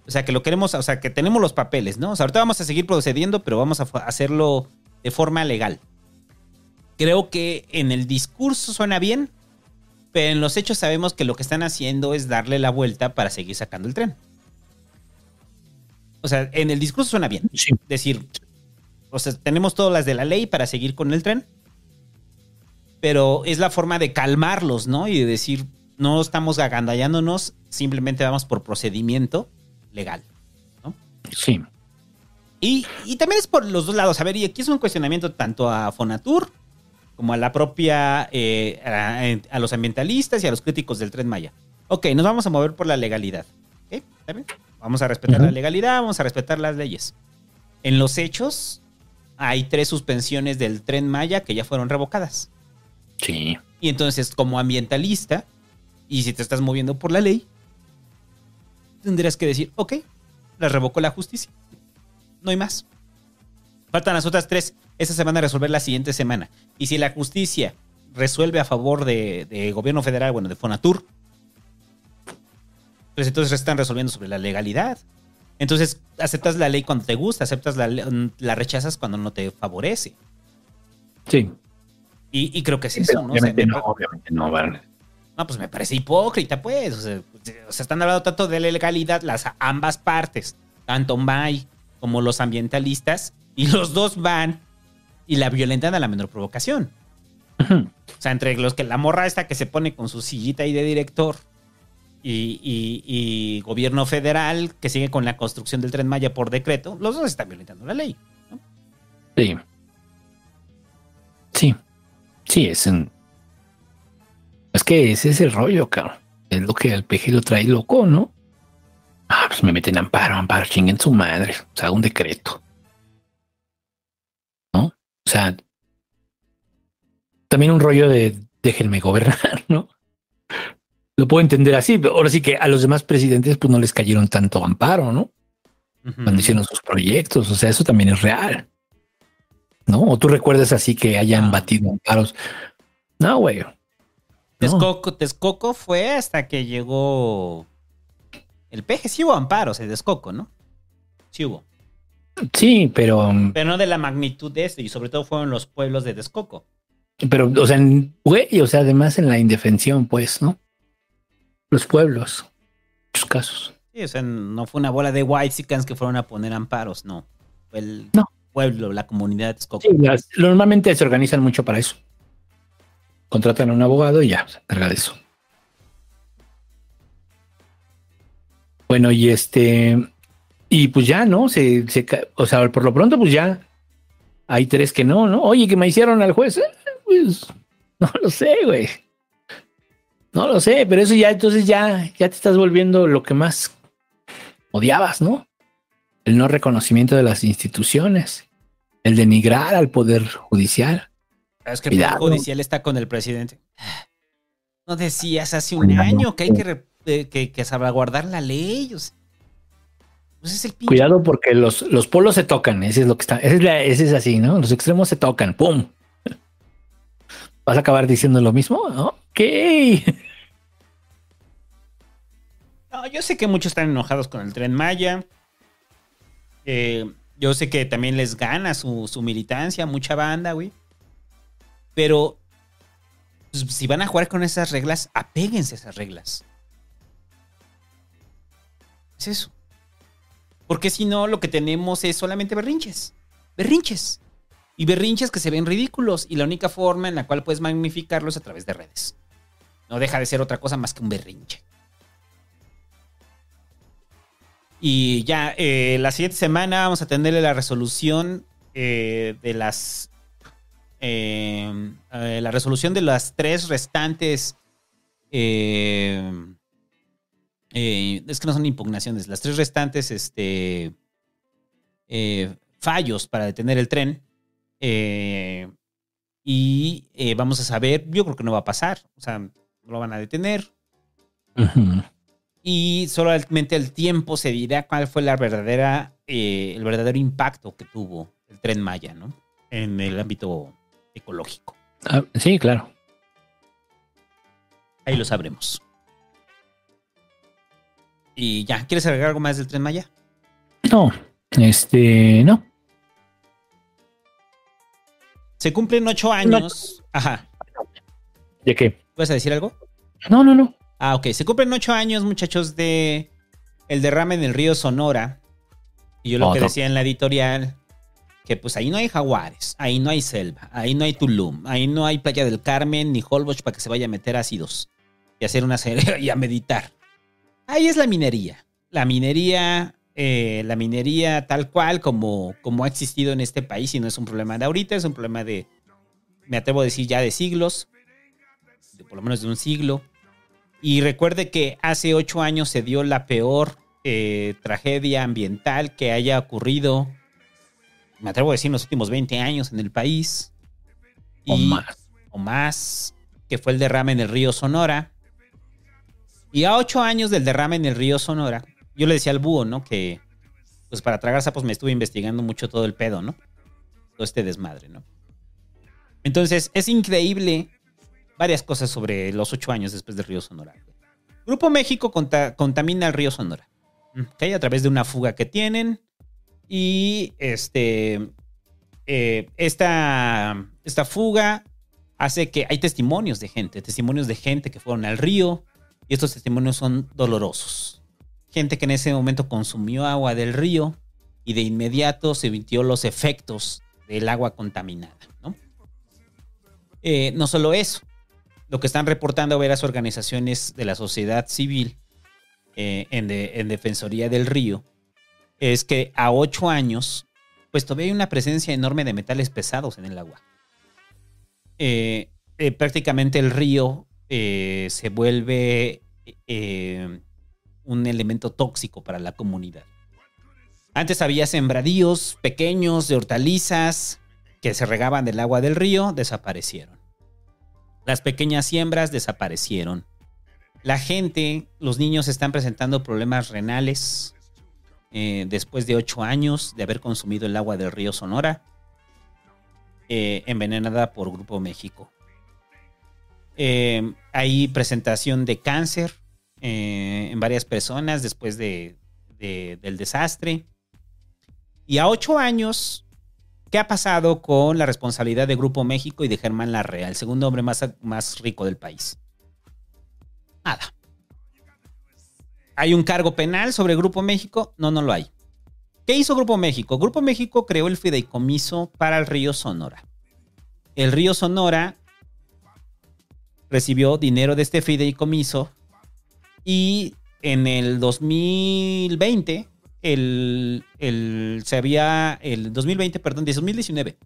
O sea, que lo queremos, o sea, que tenemos los papeles, ¿no? O sea, ahorita vamos a seguir procediendo, pero vamos a hacerlo de forma legal. Creo que en el discurso suena bien, pero en los hechos sabemos que lo que están haciendo es darle la vuelta para seguir sacando el tren. O sea, en el discurso suena bien. Decir, o sea, tenemos todas las de la ley para seguir con el tren, pero es la forma de calmarlos, ¿no? Y de decir, no estamos agandallándonos, simplemente vamos por procedimiento legal. Sí. Y, y también es por los dos lados. A ver, y aquí es un cuestionamiento tanto a Fonatur como a la propia, eh, a, a los ambientalistas y a los críticos del Tren Maya. Ok, nos vamos a mover por la legalidad. ¿Ok? ¿Está bien? Vamos a respetar la legalidad, vamos a respetar las leyes. En los hechos, hay tres suspensiones del Tren Maya que ya fueron revocadas. Sí. Y entonces, como ambientalista, y si te estás moviendo por la ley, tendrías que decir, ok, la revocó la justicia. No hay más. Faltan las otras tres. Esas se van a resolver la siguiente semana. Y si la justicia resuelve a favor de, de gobierno federal, bueno, de Fonatur, pues entonces están resolviendo sobre la legalidad. Entonces, aceptas la ley cuando te gusta, aceptas la, la rechazas cuando no te favorece. Sí. Y, y creo que es Pero eso, ¿no? O sea, obviamente me no, obviamente no. No, pues me parece hipócrita, pues. O sea, o sea, están hablando tanto de la legalidad, las ambas partes, tanto May como los ambientalistas, y los dos van y la violentan a la menor provocación. O sea, entre los que la morra esta que se pone con su sillita ahí de director y, y- y gobierno federal que sigue con la construcción del tren Maya por decreto, los dos están violentando la ley. Sí. Sí. Sí, es un. Es que ese es el rollo, cabrón. Es lo que al peje lo trae loco, ¿no? Ah, pues me meten amparo, amparo, chinguen su madre. O sea, un decreto. ¿No? O sea, también un rollo de déjenme gobernar, ¿no? Lo puedo entender así, pero ahora sí que a los demás presidentes pues no les cayeron tanto amparo, ¿no? Cuando hicieron sus proyectos, o sea, eso también es real. ¿No? O tú recuerdas así que hayan batido amparos. No, güey. Texcoco, Texcoco fue hasta que llegó el peje. Sí hubo amparos en Texcoco, ¿no? Sí hubo. Sí, pero, Pero no de la magnitud de este, y sobre todo fueron los pueblos de Texcoco. pero, o sea, güey, o sea, además en la indefensión, pues, ¿no? Los pueblos, muchos casos. Sí, o sea, no fue una bola de whitesicans que fueron a poner amparos, no. Fue el pueblo, la comunidad de Texcoco. Sí, las- normalmente se organizan mucho para eso. Contratan a un abogado y ya se encarga de eso. Bueno, y este, y pues ya, ¿no? Se, o sea, por lo pronto, pues ya hay tres que no, ¿no? Oye, que me hicieron al juez, Eh, pues no lo sé, güey. No lo sé, pero eso ya, entonces ya, ya te estás volviendo lo que más odiabas, ¿no? El no reconocimiento de las instituciones, el denigrar al poder judicial. Es que el Poder. Judicial está con el presidente. No decías hace un Cuidado. año que hay que, eh, que, que salvaguardar la ley. o sea. Pues es el pinche. Cuidado porque los, los polos se tocan, ese es lo que está, ese es, la- ese es así, ¿no? Los extremos se tocan, ¡pum! ¿Vas a acabar diciendo lo mismo? Ok. No, yo sé que muchos están enojados con el tren Maya. Eh, yo sé que también les gana su, su militancia, mucha banda, güey. Pero pues, si van a jugar con esas reglas, apéguense a esas reglas. Es eso. Porque si no, lo que tenemos es solamente berrinches. Berrinches. y berrinches que se ven ridículos. Y la única forma en la cual puedes magnificarlos es a través de redes. No deja de ser otra cosa más que un berrinche. Y ya, eh, la siguiente semana vamos a tenerle la resolución eh, de las. Eh, eh, la resolución de las tres restantes. eh, es que no son impugnaciones, las tres restantes este, fallos para detener el tren. Y vamos a saber, yo creo que no va a pasar, o sea, no lo van a detener. Y solamente el tiempo se dirá cuál fue la verdadera, eh, el verdadero impacto que tuvo el tren Maya, ¿no? En el ámbito ecológico. Ah, sí, claro. Ahí lo sabremos. Y ya, ¿quieres agregar algo más del tren Maya? No, este, no. Se cumplen ocho años. Ajá. ¿De qué? ¿Vas a decir algo? No, no, no. Ah, ok. Se cumplen ocho años, muchachos, de el derrame del río Sonora. Y yo lo que Otro. decía en la editorial, que pues ahí no hay jaguares, ahí no hay selva, ahí no hay Tulum, ahí no hay Playa del Carmen ni Holbox para que se vaya a meter ácidos y hacer una serie <laughs> y a meditar. Ahí es la minería. La minería, eh, la minería tal cual como, como ha existido en este país y no es un problema de ahorita, es un problema de, me atrevo a decir ya de siglos, de por lo menos de un siglo. Y recuerde que hace ocho años se dio la peor eh, tragedia ambiental que haya ocurrido, me atrevo a decir, en los últimos 20 años en el país. O Y- más. O más, que fue el derrame en el río Sonora. Y a ocho años del derrame en el río Sonora, yo le decía al búho, ¿no? Que pues para tragar sapos me estuve investigando mucho todo el pedo, ¿no? Todo este desmadre, ¿no? Entonces, es increíble varias cosas sobre los ocho años después del río Sonora. Grupo México conta- contamina el río Sonora. ¿ok? A través de una fuga que tienen. Y este. eh, esta, esta fuga hace que hay testimonios de gente, testimonios de gente que fueron al río. Y estos testimonios son dolorosos. Gente que en ese momento consumió agua del río y de inmediato se sintió los efectos del agua contaminada. ¿no? Eh, no solo eso, lo que están reportando varias organizaciones de la sociedad civil eh, en, de- en Defensoría del Río es que a ocho años, pues todavía hay una presencia enorme de metales pesados en el agua. Eh, eh, prácticamente el río eh, se vuelve un elemento tóxico para la comunidad. Antes había sembradíos pequeños de hortalizas que se regaban del agua del río, desaparecieron. Las pequeñas siembras desaparecieron. La gente, los niños están presentando problemas renales eh, después de ocho años de haber consumido el agua del río Sonora, eh, envenenada por Grupo México. Eh, hay presentación de cáncer en varias personas después de- de- del desastre. Y a ocho años, ¿qué ha pasado con la responsabilidad de Grupo México y de Germán Larrea, el segundo hombre más, más rico del país? Nada. ¿Hay un cargo penal sobre Grupo México? No, no lo hay. ¿Qué hizo Grupo México? Grupo México creó el fideicomiso para el río Sonora. El río Sonora recibió dinero de este fideicomiso y en el 2020, el, el- se había, el 2020, perdón, de 2019,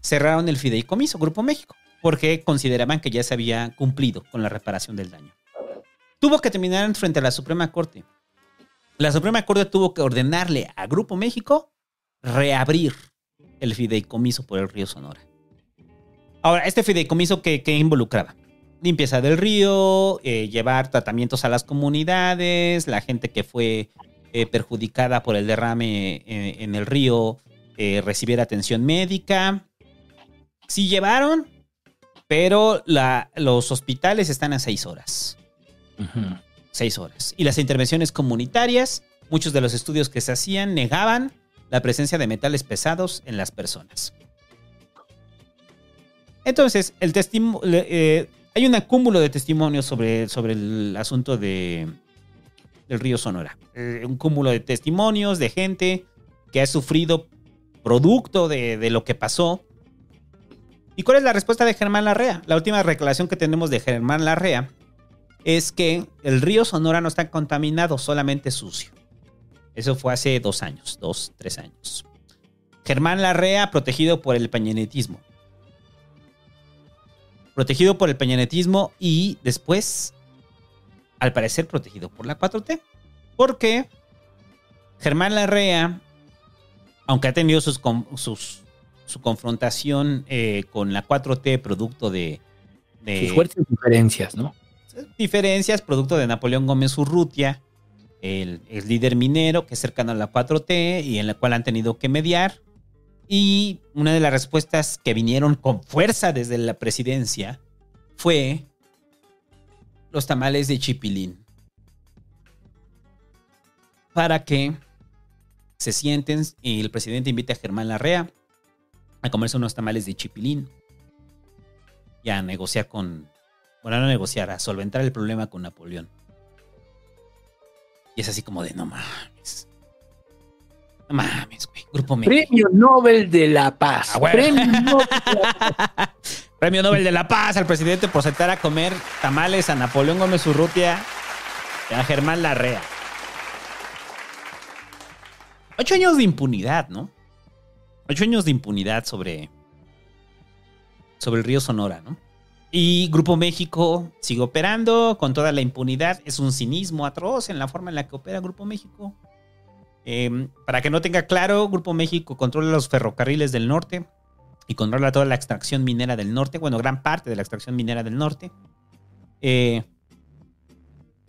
cerraron el fideicomiso Grupo México porque consideraban que ya se había cumplido con la reparación del daño. Tuvo que terminar frente a la Suprema Corte. La Suprema Corte tuvo que ordenarle a Grupo México reabrir el fideicomiso por el río Sonora. Ahora, este fideicomiso que, involucraba limpieza del río, eh, llevar tratamientos a las comunidades, la gente que fue eh, perjudicada por el derrame eh, en el río recibiera atención médica. Sí llevaron, pero los hospitales están a seis horas. Seis horas. Y las intervenciones comunitarias, muchos de los estudios que se hacían negaban la presencia de metales pesados en las personas. Entonces, el testimo- le- eh, hay un acúmulo de testimonios sobre, sobre el asunto de, del río Sonora. Eh, un cúmulo de testimonios de gente que ha sufrido producto de, de lo que pasó ¿Y cuál es la respuesta de Germán Larrea? La última declaración que tenemos de Germán Larrea es que el río Sonora no está contaminado, solamente sucio. Eso fue hace dos años, dos, tres años. Germán Larrea protegido por el peñanetismo. Protegido por el peñanetismo y después, al parecer, protegido por la 4T. Porque Germán Larrea, aunque ha tenido sus- su confrontación eh, con la 4T producto de, de Sus fuertes diferencias, ¿no? Diferencias, producto de Napoleón Gómez Urrutia, el, el líder minero que es cercano a la 4T y en la cual han tenido que mediar. Y una de las respuestas que vinieron con fuerza desde la presidencia fue los tamales de chipilín. Para que se sienten y el presidente invite a Germán Larrea a comerse unos tamales de chipilín y a negociar con, bueno, no a negociar, a solventar el problema con Napoleón. Y es así como de, no mames. No mames, güey. Grupo México. Premio Nobel de la Paz. Ah, bueno. Premio <laughs> Nobel de la Paz. Premio Nobel de la Paz al presidente por sentar a comer tamales a Napoleón Gómez Urrutia y a Germán Larrea. Ocho años de impunidad, ¿no? Ocho años de impunidad sobre, sobre el río Sonora, ¿no? Y Grupo México sigue operando con toda la impunidad. Es un cinismo atroz en la forma en la que opera Grupo México. Eh, para que no tenga claro, Grupo México controla los ferrocarriles del norte y controla toda la extracción minera del norte. Bueno, gran parte de la extracción minera del norte. Eh,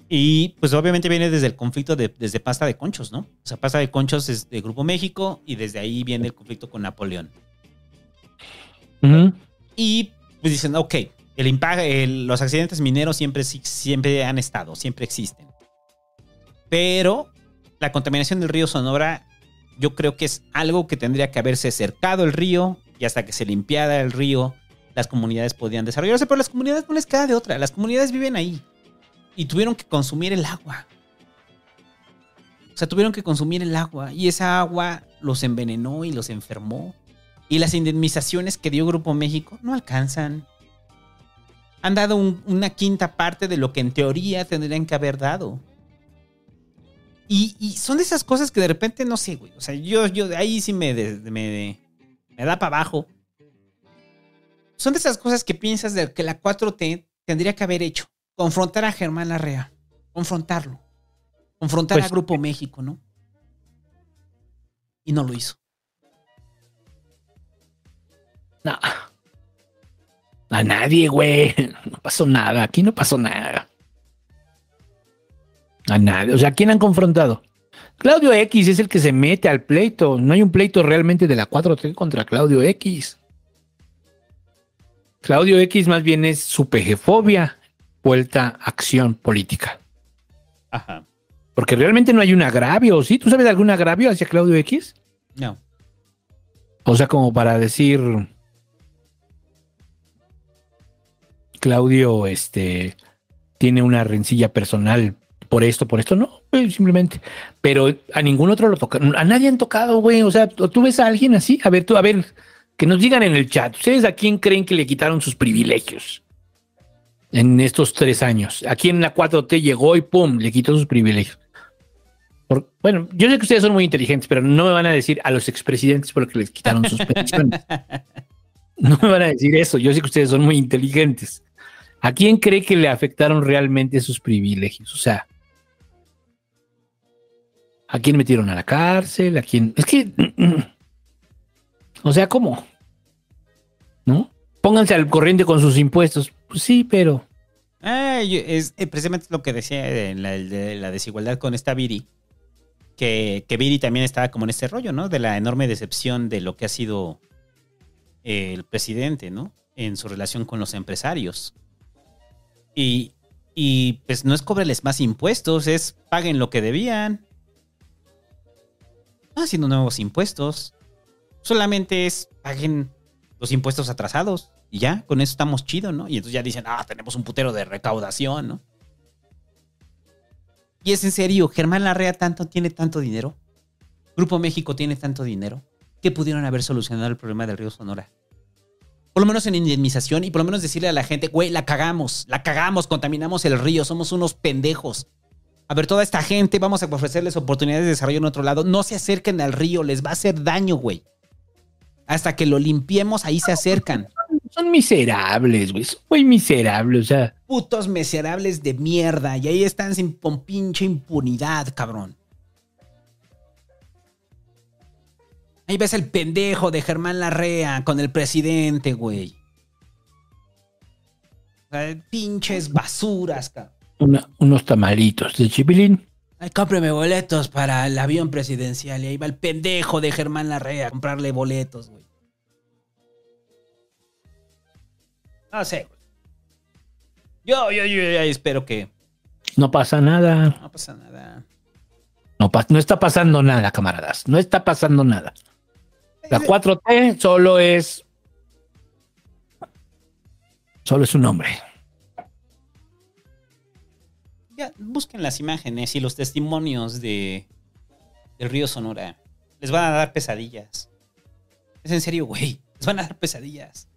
y pues obviamente viene desde el conflicto de, desde Pasta de Conchos, ¿no? O sea, Pasta de Conchos es de Grupo México y desde ahí viene el conflicto con Napoleón. Y pues dicen, ok, el impa- el- los accidentes mineros siempre, siempre han estado, siempre existen. Pero la contaminación del río Sonora, yo creo que es algo que tendría que haberse cercado el río y hasta que se limpiara el río, las comunidades podían desarrollarse, pero las comunidades no les queda de otra. Las comunidades viven ahí y tuvieron que consumir el agua. O sea, tuvieron que consumir el agua y esa agua los envenenó y los enfermó. Y las indemnizaciones que dio Grupo México no alcanzan. Han dado un- una quinta parte de lo que en teoría tendrían que haber dado. Y, y son de esas cosas que de repente no sé, güey. O sea, yo, yo ahí sí me, de- me, me da para abajo. Son de esas cosas que piensas de que la 4T tendría que haber hecho. Confrontar a Germán Larrea. Confrontarlo. Confrontar Pues- a Grupo México, ¿no? Y no lo hizo. No. A nadie, güey. No pasó nada. Aquí no pasó nada. A nadie. O sea, ¿quién han confrontado? Claudio X es el que se mete al pleito. No hay un pleito realmente de la 4T contra Claudio X. Claudio X más bien es su pejefobia vuelta a acción política. Ajá. Porque realmente no hay un agravio, ¿sí? ¿Tú sabes de algún agravio hacia Claudio X? No. O sea, como para decir. Claudio, este. Tiene una rencilla personal por esto, por esto, no, simplemente. Pero a ningún otro lo toca. A nadie han tocado, güey. O sea, ¿tú ves a alguien así? A ver, tú, a ver, que nos digan en el chat. ¿Ustedes a quién creen que le quitaron sus privilegios? En estos tres años. Aquí en la 4T llegó y pum, le quitó sus privilegios. Por- bueno, yo sé que ustedes son muy inteligentes, pero no me van a decir a los expresidentes porque les quitaron sus <laughs> pensiones. No me van a decir eso. Yo sé que ustedes son muy inteligentes. ¿A quién cree que le afectaron realmente sus privilegios? O sea, ¿a quién metieron a la cárcel? ¿A quién? Es que, <clears throat> o sea, ¿cómo? ¿No? Pónganse al corriente con sus impuestos. Pues sí, pero Ah, es eh, precisamente lo que decía de la, de la desigualdad con esta Viri. Que, que Viri también estaba como en este rollo, ¿no? De la enorme decepción de lo que ha sido el presidente, ¿no? En su relación con los empresarios. Y, y pues no es cobreles más impuestos, es paguen lo que debían. No haciendo nuevos impuestos. Solamente es paguen los impuestos atrasados. Y ya, con eso estamos chido, ¿no? Y entonces ya dicen, ah, tenemos un putero de recaudación, ¿no? Y es en serio, Germán Larrea tanto tiene tanto dinero. Grupo México tiene tanto dinero que pudieron haber solucionado el problema del río Sonora. Por lo menos en indemnización y por lo menos decirle a la gente, güey, la cagamos, la cagamos, contaminamos el río, somos unos pendejos. A ver, toda esta gente, vamos a ofrecerles oportunidades de desarrollo en otro lado. No se acerquen al río, les va a hacer daño, güey. Hasta que lo limpiemos, ahí se acercan. Son miserables, güey. Son muy miserables, o sea. Putos miserables de mierda. Y ahí están sin con pinche impunidad, cabrón. Ahí ves el pendejo de Germán Larrea con el presidente, güey. O sea, pinches basuras, cabrón. una- unos tamalitos de chipilín. Ay, cómpreme boletos para el avión presidencial. Y ahí va el pendejo de Germán Larrea a comprarle boletos, güey. No sé, güey. Yo, yo, yo, ya espero que No pasa nada. no pasa nada. No, no está pasando nada, camaradas. No está pasando nada. La 4T solo es. Solo es un nombre. Ya, busquen las imágenes y los testimonios de del río Sonora. Les van a dar pesadillas. Es en serio, güey. Les van a dar pesadillas.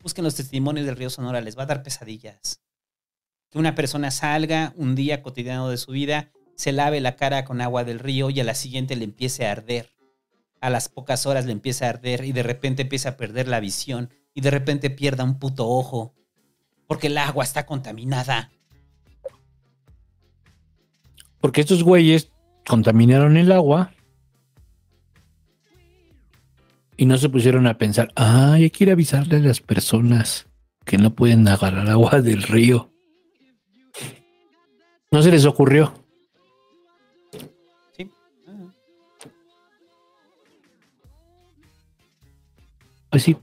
Busquen los testimonios del río Sonora, les va a dar pesadillas. Que una persona salga un día cotidiano de su vida, se lave la cara con agua del río y a la siguiente le empiece a arder. A las pocas horas le empieza a arder y de repente empieza a perder la visión y de repente pierda un puto ojo. Porque el agua está contaminada. Porque estos güeyes contaminaron el agua y no se pusieron a pensar, ay, hay que ir a avisarle a las personas que no pueden agarrar agua del río. No se les ocurrió. Pues sí.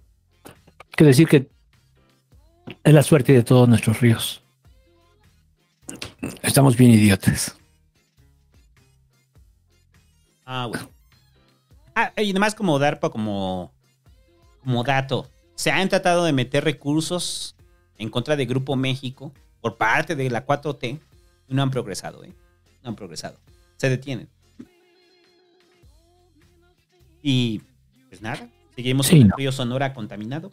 Que decir que es la suerte de todos nuestros ríos. Estamos bien idiotas. Ah, bueno. Ah, y además como DARPA, como, como dato, se han tratado de meter recursos en contra de Grupo México por parte de la 4T y no han progresado, ¿eh? No han progresado. Se detienen. Y pues nada, seguimos Sí, con el río Sonora contaminado.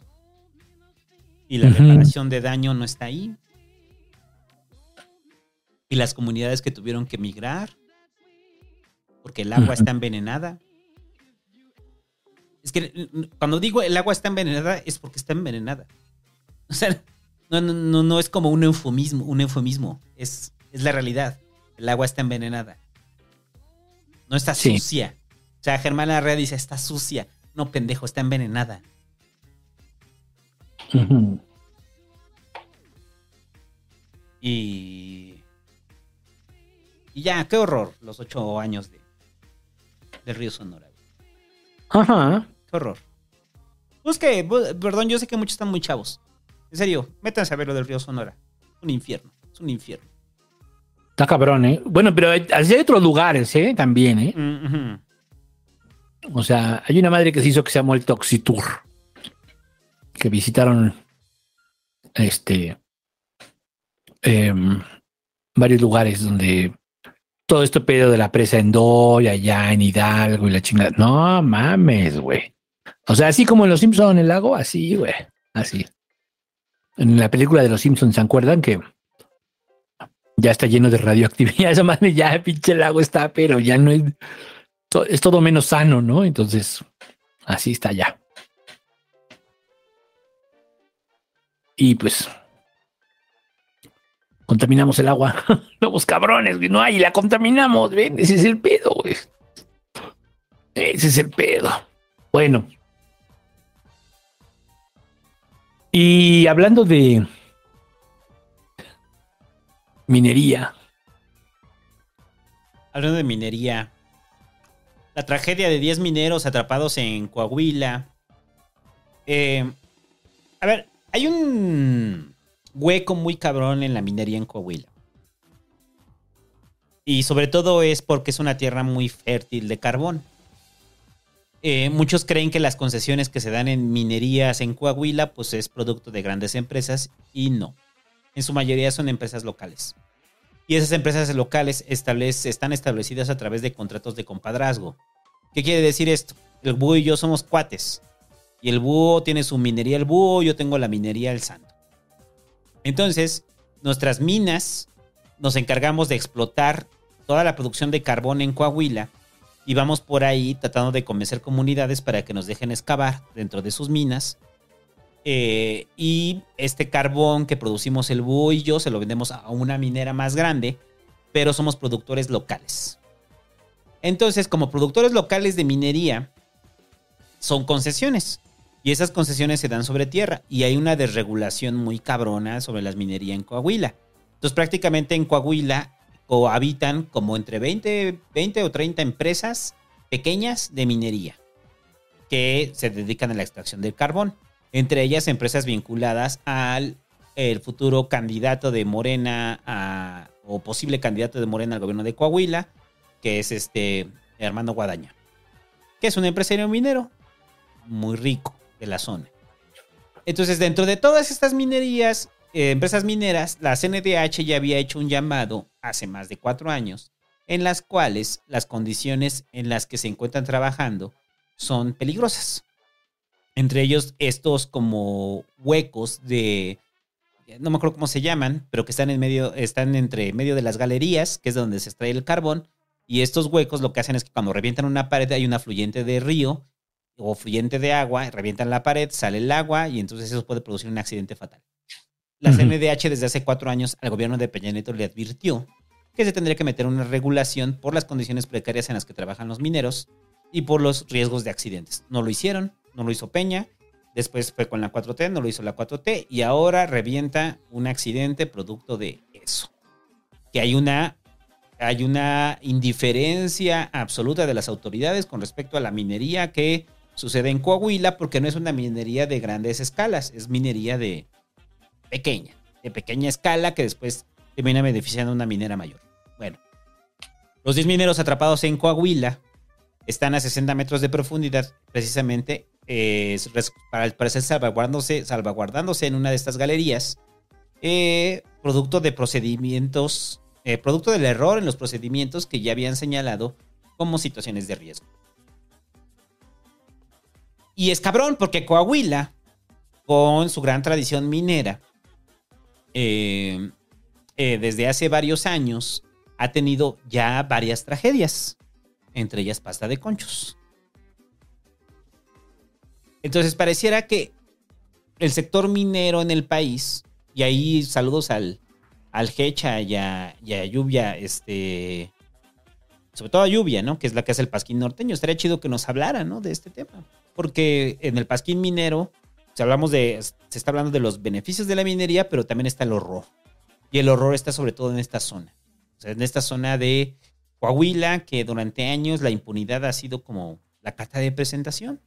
Y la reparación de daño no está ahí. Y las comunidades que tuvieron que migrar porque el agua está envenenada. Es que cuando digo el agua está envenenada es porque está envenenada. <laughs> O sea, no, no, no, no es como un eufemismo, un eufemismo. Es, es la realidad. El agua está envenenada. No está Sí. sucia. O sea, Germán Larrea dice, está sucia. No, pendejo, está envenenada. Y. Y ya, qué horror los ocho años de, del río Sonora. Ajá. Qué horror. Busque, bu- perdón, yo sé que muchos están muy chavos. En serio, métanse a ver lo del río Sonora. Un infierno, es un infierno. Está cabrón, ¿eh? Bueno, pero así hay otros lugares, ¿eh? También, ¿eh? Ujú. O sea, hay una madre que se hizo que se llamó el Toxitour. Que visitaron este em, varios lugares donde todo esto pedo de la presa en Doy, allá en Hidalgo y la chingada. No mames, güey. O sea, así como en Los Simpsons, el lago, así, güey. Así. En la película de Los Simpsons, ¿se acuerdan que ya está lleno de radioactividad? <laughs> Esa madre ya, pinche lago está, pero ya no es es todo menos sano, ¿no? Entonces, así está ya. Y pues, contaminamos el agua. <laughs> Somos cabrones, güey. No hay, la contaminamos, ven. Ese es el pedo, güey. Ese es el pedo. Bueno. Y hablando de minería, Hablando de minería. La tragedia de 10 mineros atrapados en Coahuila. Eh, a ver, hay un hueco muy cabrón en la minería en Coahuila. Y sobre todo es porque es una tierra muy fértil de carbón. Eh, muchos creen que las concesiones que se dan en minerías en Coahuila pues es producto de grandes empresas y no. En su mayoría son empresas locales. Y esas empresas locales están establecidas a través de contratos de compadrazgo. ¿Qué quiere decir esto? El búho y yo somos cuates. Y el búho tiene su minería el búho, yo tengo la minería el santo. Entonces, nuestras minas nos encargamos de explotar toda la producción de carbón en Coahuila y vamos por ahí tratando de convencer comunidades para que nos dejen excavar dentro de sus minas. Eh, y este carbón que producimos el búho y yo se lo vendemos a una minera más grande, pero somos productores locales. Entonces, como productores locales de minería, son concesiones. Y esas concesiones se dan sobre tierra. Y hay una desregulación muy cabrona sobre las minerías en Coahuila. Entonces, prácticamente en Coahuila cohabitan como entre 20, 20 o 30 empresas pequeñas de minería que se dedican a la extracción del carbón. Entre ellas, empresas vinculadas al el futuro candidato de Morena o posible candidato de Morena al gobierno de Coahuila, que es este Armando Guadaña, que es un empresario minero muy rico de la zona. Entonces, dentro de todas estas minerías, eh, empresas mineras, la CNDH ya había hecho un llamado hace más de cuatro años, en las cuales las condiciones en las que se encuentran trabajando son peligrosas. Entre ellos, estos como huecos de. No me acuerdo cómo se llaman, pero que están en medio, están entre medio de las galerías, que es donde se extrae el carbón. Y estos huecos lo que hacen es que cuando revientan una pared hay una fluyente de río o fluyente de agua, revientan la pared, sale el agua y entonces eso puede producir un accidente fatal. La Ujú. CNDH desde hace cuatro años al gobierno de Peña Nieto le advirtió que se tendría que meter una regulación por las condiciones precarias en las que trabajan los mineros y por los riesgos de accidentes. No lo hicieron, no lo hizo Peña, después fue con la 4T, no lo hizo la 4T y ahora revienta un accidente producto de eso. Que hay una, hay una indiferencia absoluta de las autoridades con respecto a la minería que sucede en Coahuila porque no es una minería de grandes escalas, es minería de pequeña, de pequeña escala que después termina beneficiando a una minera mayor. Bueno, los 10 mineros atrapados en Coahuila están a 60 metros de profundidad, precisamente eh, para al parecer salvaguardándose, salvaguardándose en una de estas galerías, eh, producto de procedimientos, eh, producto del error en los procedimientos que ya habían señalado como situaciones de riesgo. Y es cabrón porque Coahuila, con su gran tradición minera, desde hace varios años ha tenido ya varias tragedias, entre ellas pasta de conchos. Entonces pareciera que el sector minero en el país, y ahí saludos al, al Hecha y a, Lluvia, este, sobre todo a Lluvia, ¿no? Que es la que hace el Pasquín norteño. Estaría chido que nos hablara, ¿no? De este tema. Porque en el Pasquín minero, si hablamos de, se está hablando de los beneficios de la minería, pero también está el horror. Y el horror está sobre todo en esta zona. O sea, en esta zona de Coahuila, que durante años la impunidad ha sido como la carta de presentación.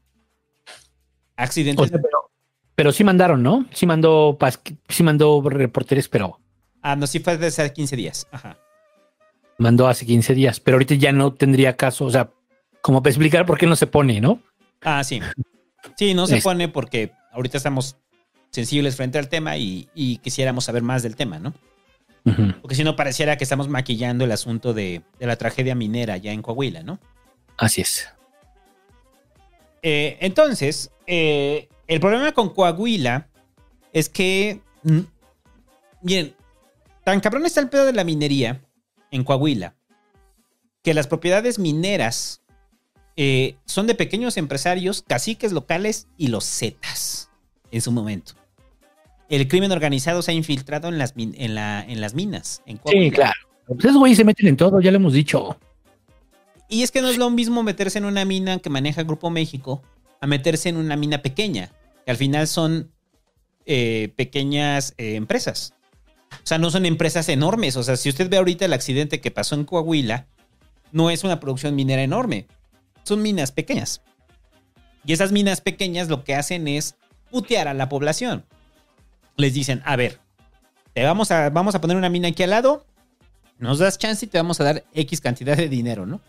Accidentes. O sea, pero, pero sí mandaron, ¿no? Sí mandó, sí mandó reporteros, pero Ah, no, sí fue desde hace 15 días. Ajá. mandó hace 15 días. Pero ahorita ya no tendría caso, o sea, como para explicar por qué no se pone, ¿no? Ah, sí. Sí, no se Es- pone porque ahorita estamos sensibles frente al tema y, y quisiéramos saber más del tema, ¿no? Porque si no pareciera que estamos maquillando el asunto de, de la tragedia minera ya en Coahuila, ¿no? Así es. Eh, entonces, eh, el problema con Coahuila es que, mm, miren, tan cabrón está el pedo de la minería en Coahuila, que las propiedades mineras eh, son de pequeños empresarios, caciques locales y los zetas en su momento. El crimen organizado se ha infiltrado en las, min- en la- en las minas. En Coahuila. Sí, claro. Pues esos güeyes se meten en todo, ya lo hemos dicho. Y es que no es lo mismo meterse en una mina que maneja Grupo México a meterse en una mina pequeña, que al final son eh, pequeñas eh, empresas. O sea, no son empresas enormes. O sea, si usted ve ahorita el accidente que pasó en Coahuila, no es una producción minera enorme. Son minas pequeñas. Y esas minas pequeñas lo que hacen es putear a la población. Les dicen, a ver, te vamos a, vamos a poner una mina aquí al lado, nos das chance y te vamos a dar X cantidad de dinero, ¿no?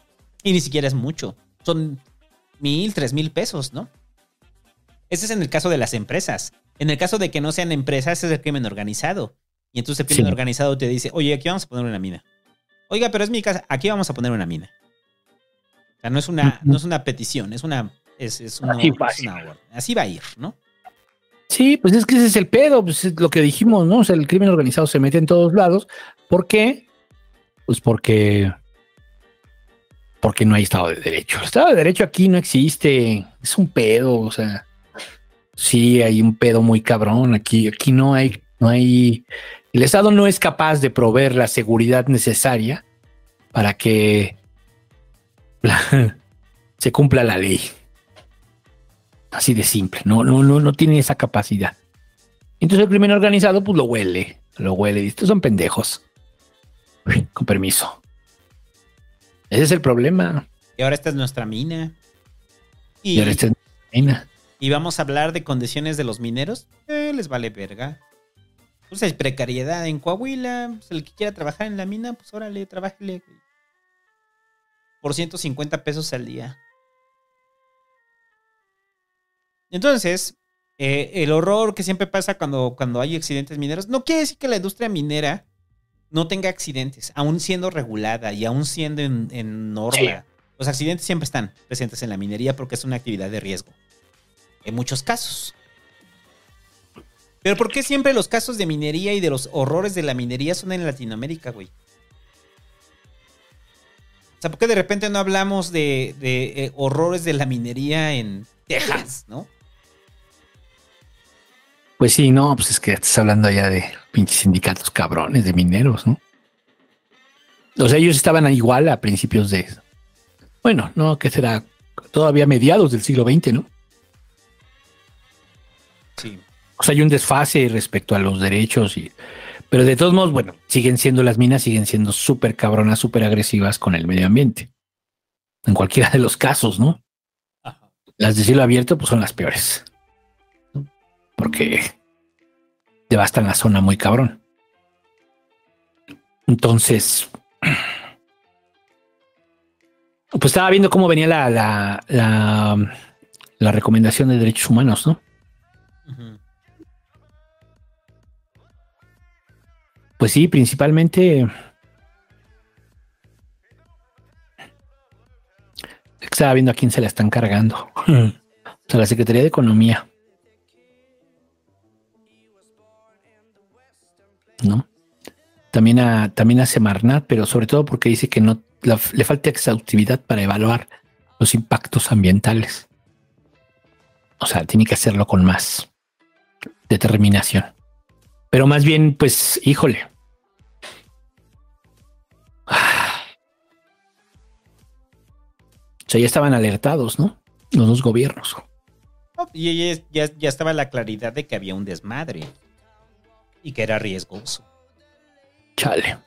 Y ni siquiera es mucho. Son mil, tres mil pesos, ¿no? Ese es en el caso de las empresas. En el caso de que no sean empresas, es el crimen organizado. Y entonces el crimen Sí. organizado te dice, oye, aquí vamos a poner una mina. Oiga, pero es mi casa, aquí vamos a poner una mina. O sea, no es una, no es una petición, es una Es, es una, Así es fácil. una orden. Así va a ir, ¿no? Sí, pues es que ese es el pedo, pues es lo que dijimos, ¿no? O sea, el crimen organizado se mete en todos lados. ¿Por qué? Pues porque. Porque no hay Estado de Derecho. El Estado de Derecho aquí no existe. Es un pedo, o sea. Sí, hay un pedo muy cabrón. Aquí, aquí no hay, no hay. El Estado no es capaz de proveer la seguridad necesaria para que <laughs> se cumpla la ley. Así de simple. No, no, no, no tiene esa capacidad. Entonces el crimen organizado, pues lo huele, lo huele. Estos son pendejos. Con permiso. Ese es el problema. Y ahora esta es nuestra mina. Y Y, ahora esta es la vaina. y vamos a hablar de condiciones de los mineros. Eh, les vale verga. Pues hay precariedad en Coahuila. Pues el que quiera trabajar en la mina, pues órale, trabájele. güey. Por 150 pesos al día. Entonces, eh, el horror que siempre pasa cuando, cuando hay accidentes mineros, no quiere decir que la industria minera no tenga accidentes, aún siendo regulada y aún siendo en, en norma. Sí. Los accidentes siempre están presentes en la minería porque es una actividad de riesgo. En muchos casos. Pero ¿por qué siempre los casos de minería y de los horrores de la minería son en Latinoamérica, güey? O sea, ¿por qué de repente no hablamos de, de, eh, horrores de la minería en Texas, no? Pues sí, no, pues es que estás hablando ya de pinches sindicatos cabrones de mineros, ¿no? O sea, ellos estaban igual a principios de. Bueno, no, que será todavía mediados del siglo XX, ¿no? Sí. O sea, hay un desfase respecto a los derechos y. Pero de todos modos, bueno, siguen siendo las minas, siguen siendo súper cabronas, súper agresivas con el medio ambiente. En cualquiera de los casos, ¿no? Las de cielo abierto, pues son las peores. Porque devastan la zona muy cabrón. Entonces, pues estaba viendo cómo venía la, la, la, la recomendación de derechos humanos, ¿no? Pues sí, principalmente. Estaba viendo a quién se la están cargando. <laughs> O sea, la Secretaría de Economía. ¿No? También a, también a Semarnat, pero sobre todo porque dice que no le falta exhaustividad para evaluar los impactos ambientales. O sea, tiene que hacerlo con más determinación. Pero más bien, pues, híjole. O sea, ya estaban alertados, ¿no? Los dos gobiernos. No, Y ya- ya estaba la claridad de que había un desmadre y que era riesgoso. Chale.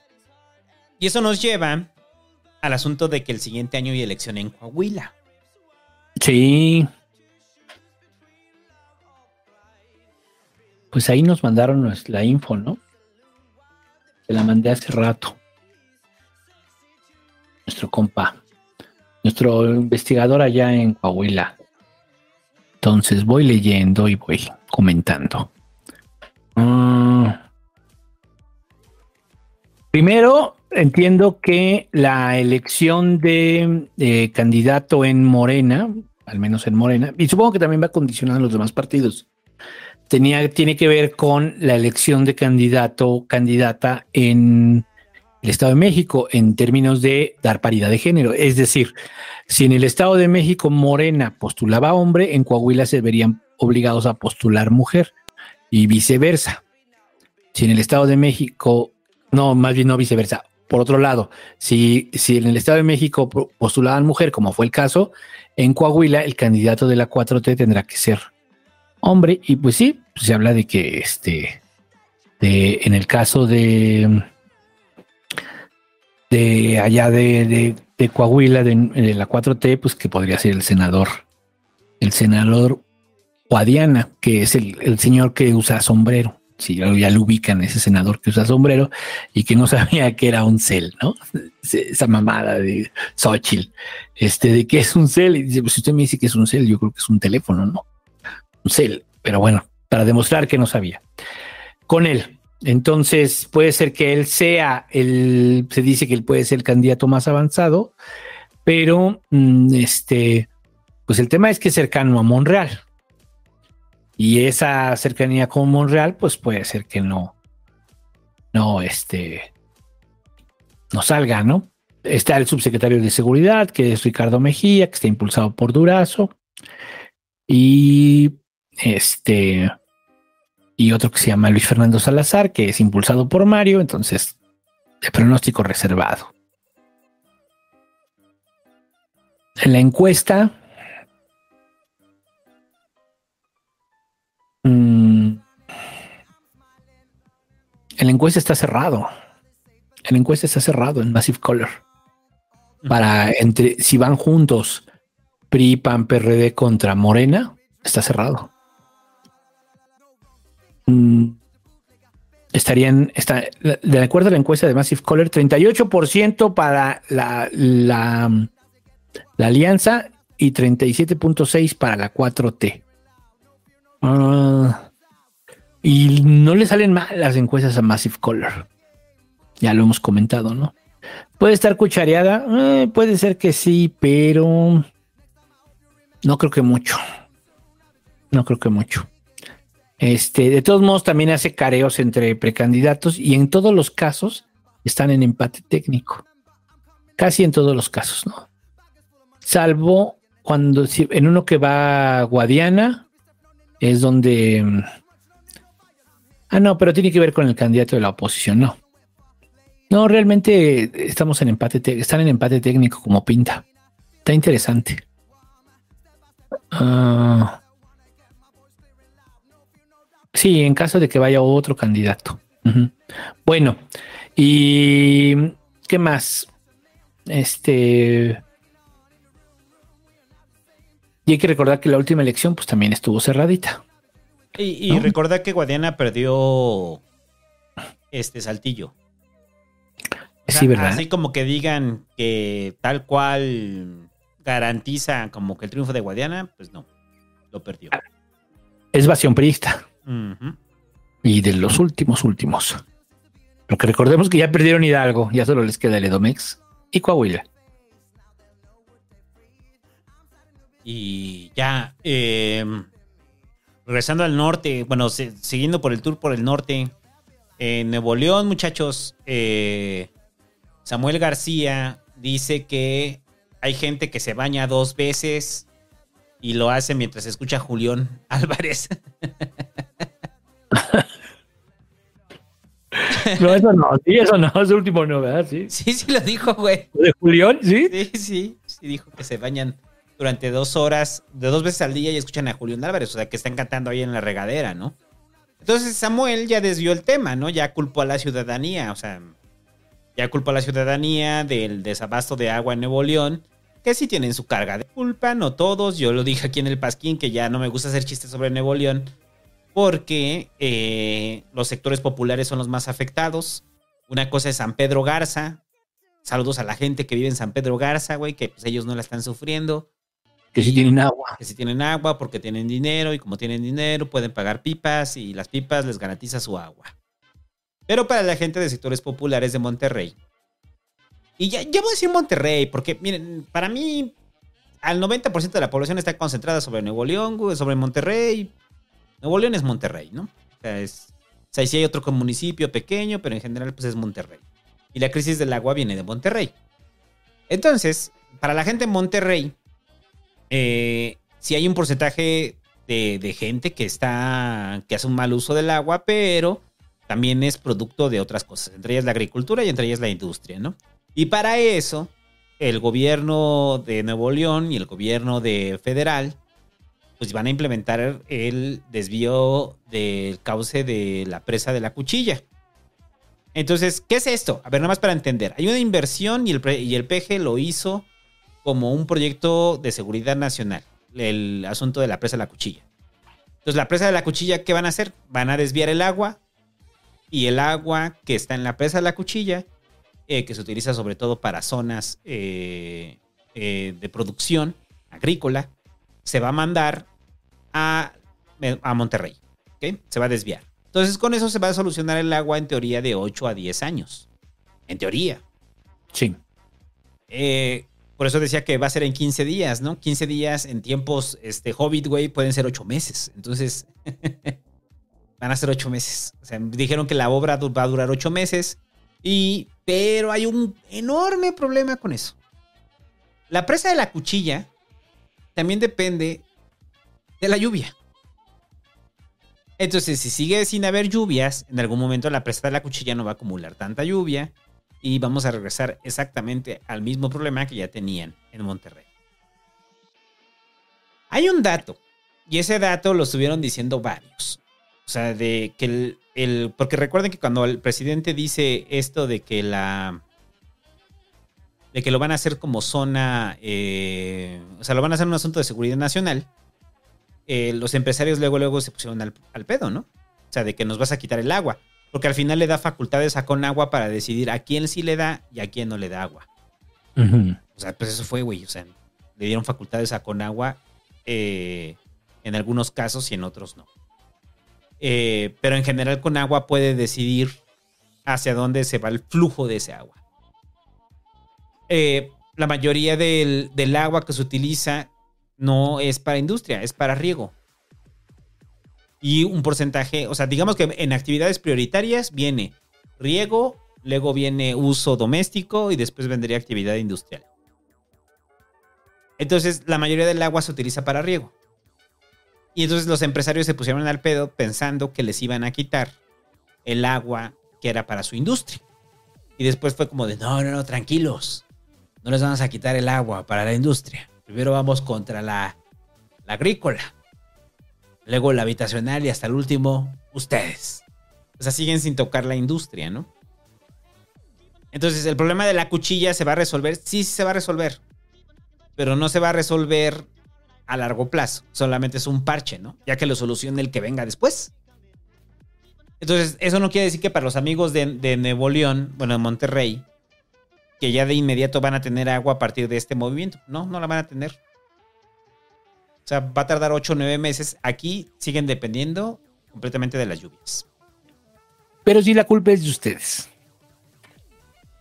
Y eso nos lleva al asunto de que el siguiente año hay elección en Coahuila. Sí. Pues ahí nos mandaron la info, ¿no? Se la mandé hace rato. Nuestro compa. Nuestro investigador allá en Coahuila. Entonces voy leyendo y voy comentando. Ah. Primero, entiendo que la elección de, eh, candidato en Morena, al menos en Morena, y supongo que también va condicionado a los demás partidos, tenía, tiene que ver con la elección de candidato candidata en el Estado de México en términos de dar paridad de género. Es decir, si en el Estado de México Morena postulaba hombre, en Coahuila se verían obligados a postular mujer y viceversa. Si en el Estado de México, no, más bien no viceversa. Por otro lado, si, si en el Estado de México po- postulaban mujer, como fue el caso, en Coahuila el candidato de la 4T tendrá que ser hombre. Y pues sí, pues se habla de que este, de, en el caso de, de allá de, de- de Coahuila, de, de la 4T, pues que podría ser el senador, el senador Guadiana, que es el, señor que usa sombrero. Si ya, ya lo ubican, ese senador que usa sombrero y que no <laughs> sabía que era un cel, ¿no? Esa mamada de Xochitl, este, de que es un cel. Y dice, pues si usted me dice que es un cel, yo creo que es un teléfono, ¿no? Un cel. Pero bueno, para demostrar que no sabía. Con él. Entonces puede ser que él sea el, se dice que él puede ser el candidato más avanzado, pero mm, este, Pues el tema es que es cercano a Monreal. Y esa cercanía con Monreal, pues puede ser que no, no, este, no salga, ¿no? Está el subsecretario de Seguridad, que es Ricardo Mejía, que está impulsado por Durazo. Y este, y otro que se llama Luis Fernando Salazar, que es impulsado por Mario, entonces, de pronóstico reservado. En la encuesta, en la encuesta está cerrado. En la encuesta está cerrado en Massive Color. Para entre, si van juntos PRI, PAN, PRD contra Morena, está cerrado. Mm, estarían, está, de acuerdo a la encuesta de Massive Color, 38% para la, la, la alianza y 37.6 para la 4T. Ah, y no le salen mal las encuestas a Massive Color. Ya lo hemos comentado, ¿no? Puede estar cuchareada, eh, puede ser que sí, pero no creo que mucho. No creo que mucho. Este, de todos modos, también hace careos entre precandidatos y en todos los casos están en empate técnico. Casi en todos los casos, ¿no? Salvo cuando en uno que va a Guadiana es donde. Ah, no, pero tiene que ver con el candidato de la oposición, no. No, realmente estamos en empate, te- están en empate técnico como pinta. Está interesante. Ah. sí, en caso de que vaya otro candidato. Bueno, y ¿qué más? Este. Y hay que recordar que la última elección, pues también estuvo cerradita. Y, y recordar que Guadiana perdió este saltillo. O sea, Sí, ¿verdad? Así como que digan que tal cual garantiza como que el triunfo de Guadiana, pues no, lo perdió. Es evasión priista. Y de los últimos, últimos. Lo que recordemos que ya perdieron Hidalgo, ya solo les queda el Edomex y Coahuila. Y ya, eh, regresando al norte, bueno, se- siguiendo por el tour por el norte, en Nuevo León, muchachos, eh, Samuel García dice que hay gente que se baña dos veces y lo hace mientras escucha a Julián <laughs> Álvarez. No, eso no, sí, eso no, es último no, ¿verdad? Sí. Sí, sí lo dijo, güey. ¿De Julián? Sí. Sí, sí, sí dijo que se bañan durante dos horas, de dos veces al día y escuchan a Julián Álvarez, o sea, que están cantando ahí en la regadera, ¿no? Entonces Samuel ya desvió el tema, ¿no? Ya culpó a la ciudadanía, o sea, ya culpó a la ciudadanía del desabasto de agua en Nuevo León, que sí tienen su carga de culpa, no todos, yo lo dije aquí en el Pasquín, que ya no me gusta hacer chistes sobre Nuevo León, porque eh, los sectores populares son los más afectados. Una cosa es San Pedro Garza, saludos a la gente que vive en San Pedro Garza, güey, que pues ellos no la están sufriendo Que sí tienen agua. que si tienen agua porque tienen dinero y como tienen dinero pueden pagar pipas y las pipas les garantiza su agua. Pero para la gente de sectores populares de Monterrey. Y ya, ya voy a decir Monterrey porque miren, para mí al 90% de la población está concentrada sobre Nuevo León, sobre Monterrey. Nuevo León es Monterrey, ¿no? O sea, es, o sea, sí hay otro municipio pequeño, pero en general pues es Monterrey. Y la crisis del agua viene de Monterrey. Entonces, para la gente en Monterrey, eh, sí hay un porcentaje de, gente que está que hace un mal uso del agua, pero también es producto de otras cosas, entre ellas la agricultura y entre ellas la industria, ¿no? Y para eso, el gobierno de Nuevo León y el gobierno de federal, pues van a implementar el desvío del cauce de la presa de la cuchilla. Entonces, ¿qué es esto? A ver, nada más para entender. Hay una inversión y el, y el PG lo hizo como un proyecto de seguridad nacional, el asunto de la presa de la cuchilla. Entonces, la presa de la cuchilla, ¿qué van a hacer? Van a desviar el agua y el agua que está en la presa de la cuchilla, eh, que se utiliza sobre todo para zonas eh, eh, de producción agrícola, se va a mandar a, a Monterrey. ¿ok? Se va a desviar. Entonces, con eso se va a solucionar el agua en teoría de 8 a 10 años. En teoría. Sí. Eh, por eso decía que va a ser en 15 días, ¿no? 15 días en tiempos este, Hobbit, güey, pueden ser 8 meses. Entonces, <laughs> van a ser 8 meses. O sea, dijeron que la obra va a durar 8 meses. Y, pero hay un enorme problema con eso. La presa de la cuchilla también depende de la lluvia. Entonces, si sigue sin haber lluvias, en algún momento la presa de la cuchilla no va a acumular tanta lluvia y vamos a regresar exactamente al mismo problema que ya tenían en Monterrey. Hay un dato, y ese dato lo estuvieron diciendo varios. O sea, de que el, el- Porque recuerden que cuando el presidente dice esto de que la. de que lo van a hacer como zona. eh, o sea, lo van a hacer un asunto de seguridad nacional. eh, los empresarios luego, luego se pusieron al, al pedo, ¿no? O sea, de que nos vas a quitar el agua. Porque al final le da facultades a Conagua para decidir a quién sí le da y a quién no le da agua. O sea, pues eso fue, güey. O sea, le dieron facultades a Conagua eh, en algunos casos y en otros no. Eh, pero en general Conagua puede decidir hacia dónde se va el flujo de ese agua. Eh, la mayoría del, del agua que se utiliza no es para industria, es para riego. Y un porcentaje, o sea, digamos que en actividades prioritarias viene riego, luego viene uso doméstico y después vendría actividad industrial. Entonces, la mayoría del agua se utiliza para riego. Y entonces los empresarios se pusieron al pedo pensando que les iban a quitar el agua que era para su industria. Y después fue como de, no, no, no, tranquilos. No les vamos a quitar el agua para la industria. Primero vamos contra la, la agrícola. Luego la habitacional y hasta el último, ustedes. O sea, siguen sin tocar la industria, ¿no? Entonces, el problema de la cuchilla se va a resolver. Sí, sí se va a resolver. Pero no se va a resolver a largo plazo. Solamente es un parche, ¿no? Ya que lo solucione el que venga después. Entonces, eso no quiere decir que para los amigos de, de Nuevo León, bueno, de Monterrey, que ya de inmediato van a tener agua a partir de este movimiento. No, no la van a tener. O sea, va a tardar 8 o 9 meses. Aquí siguen dependiendo completamente de las lluvias. Pero sí la culpa es de ustedes.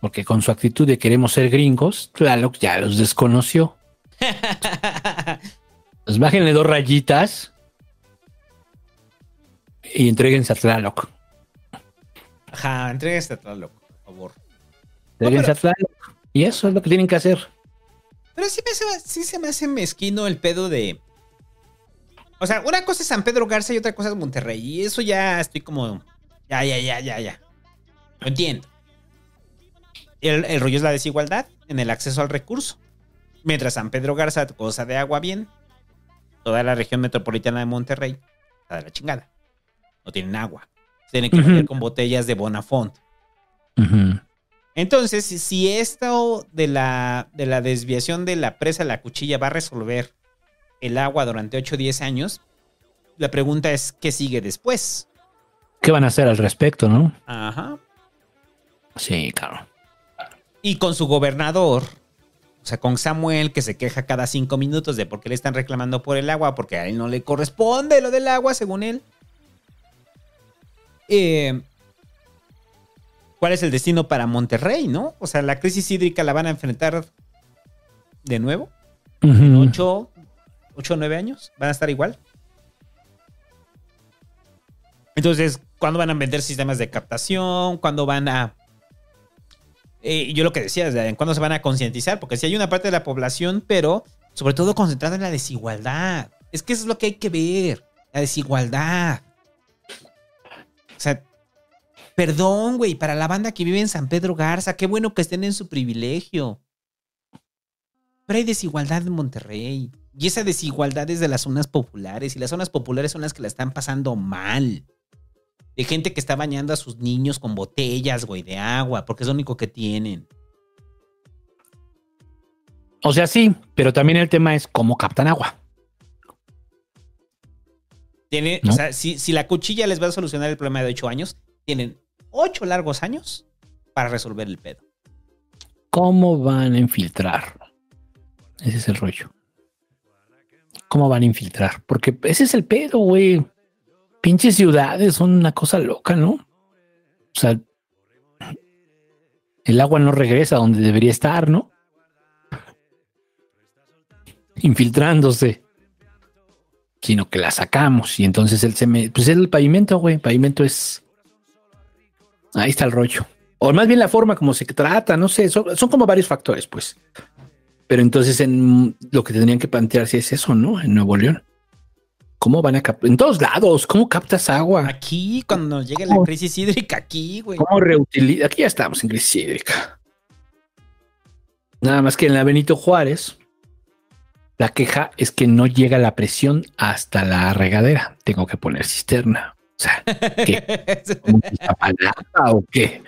Porque con su actitud de queremos ser gringos, Tlaloc ya los desconoció. <laughs> Pues bájenle dos rayitas y entréguense a Tlaloc. Ajá, entréguense a Tlaloc, por favor. Entréguense a Tlaloc. Y eso es lo que tienen que hacer. Pero sí, me hace- sí se me hace mezquino el pedo de. O sea, una cosa es San Pedro Garza y otra cosa es Monterrey. Y eso ya estoy como. Ya, ya, ya, ya, ya. Lo entiendo. El, el rollo es la desigualdad en el acceso al recurso. Mientras San Pedro Garza goza de agua bien, toda la región metropolitana de Monterrey está de la chingada. No tienen agua. Tienen que beber con botellas de Bonafont. Entonces, si- esto de la, de la desviación de la presa a la cuchilla va a resolver el agua durante 8 o 10 años, la pregunta es, ¿qué sigue después? ¿Qué van a hacer al respecto, no? Ajá. Sí, claro. Y con su gobernador, o sea, con Samuel, que se queja cada cinco minutos de por qué le están reclamando por el agua, porque a él no le corresponde lo del agua, según él. Eh, ¿Cuál es el destino para Monterrey, no? O sea, la crisis hídrica la van a enfrentar de nuevo. ¿Ocho, ocho o nueve años? ¿Van a estar igual? Entonces, ¿cuándo van a vender sistemas de captación? ¿Cuándo van a eh, yo lo que decía, ¿en cuándo se van a concientizar? Porque si hay una parte de la población, pero sobre todo concentrada en la desigualdad. Es que eso es lo que hay que ver, la desigualdad. O sea, perdón, güey, para la banda que vive en San Pedro Garza, qué bueno que estén en su privilegio. Pero hay desigualdad en Monterrey. Y esa desigualdad es de las zonas populares. Y las zonas populares son las que la están pasando mal. De gente que está bañando a sus niños con botellas, güey, de agua, porque es lo único que tienen. O sea, sí, pero también el tema es cómo captan agua. Tiene, ¿No? O sea, si, si la cuchilla les va a solucionar el problema de ocho años, tienen ocho largos años para resolver el pedo. ¿Cómo van a infiltrar? Ese es el rollo. ¿Cómo van a infiltrar? Porque ese es el pedo, güey. Pinches ciudades son una cosa loca, ¿no? O sea, el agua no regresa donde debería estar, ¿no? infiltrándose, sino que la sacamos y entonces el cemento, pues es el pavimento, güey, pavimento es... Ahí está el rollo. O más bien la forma como se trata, no sé, son, son como varios factores, pues. Pero entonces en lo que tendrían que plantearse es eso, ¿no? En Nuevo León. ¿Cómo van a captar? En todos lados, ¿cómo captas agua? Aquí, cuando nos llegue la crisis hídrica, aquí, güey. ¿Cómo reutiliza? Aquí ya estamos en crisis hídrica. Nada más que en la Benito Juárez, la queja es que no llega la presión hasta la regadera. Tengo que poner cisterna. O sea, <laughs> ¿qué? ¿Como Iztapalapa o qué?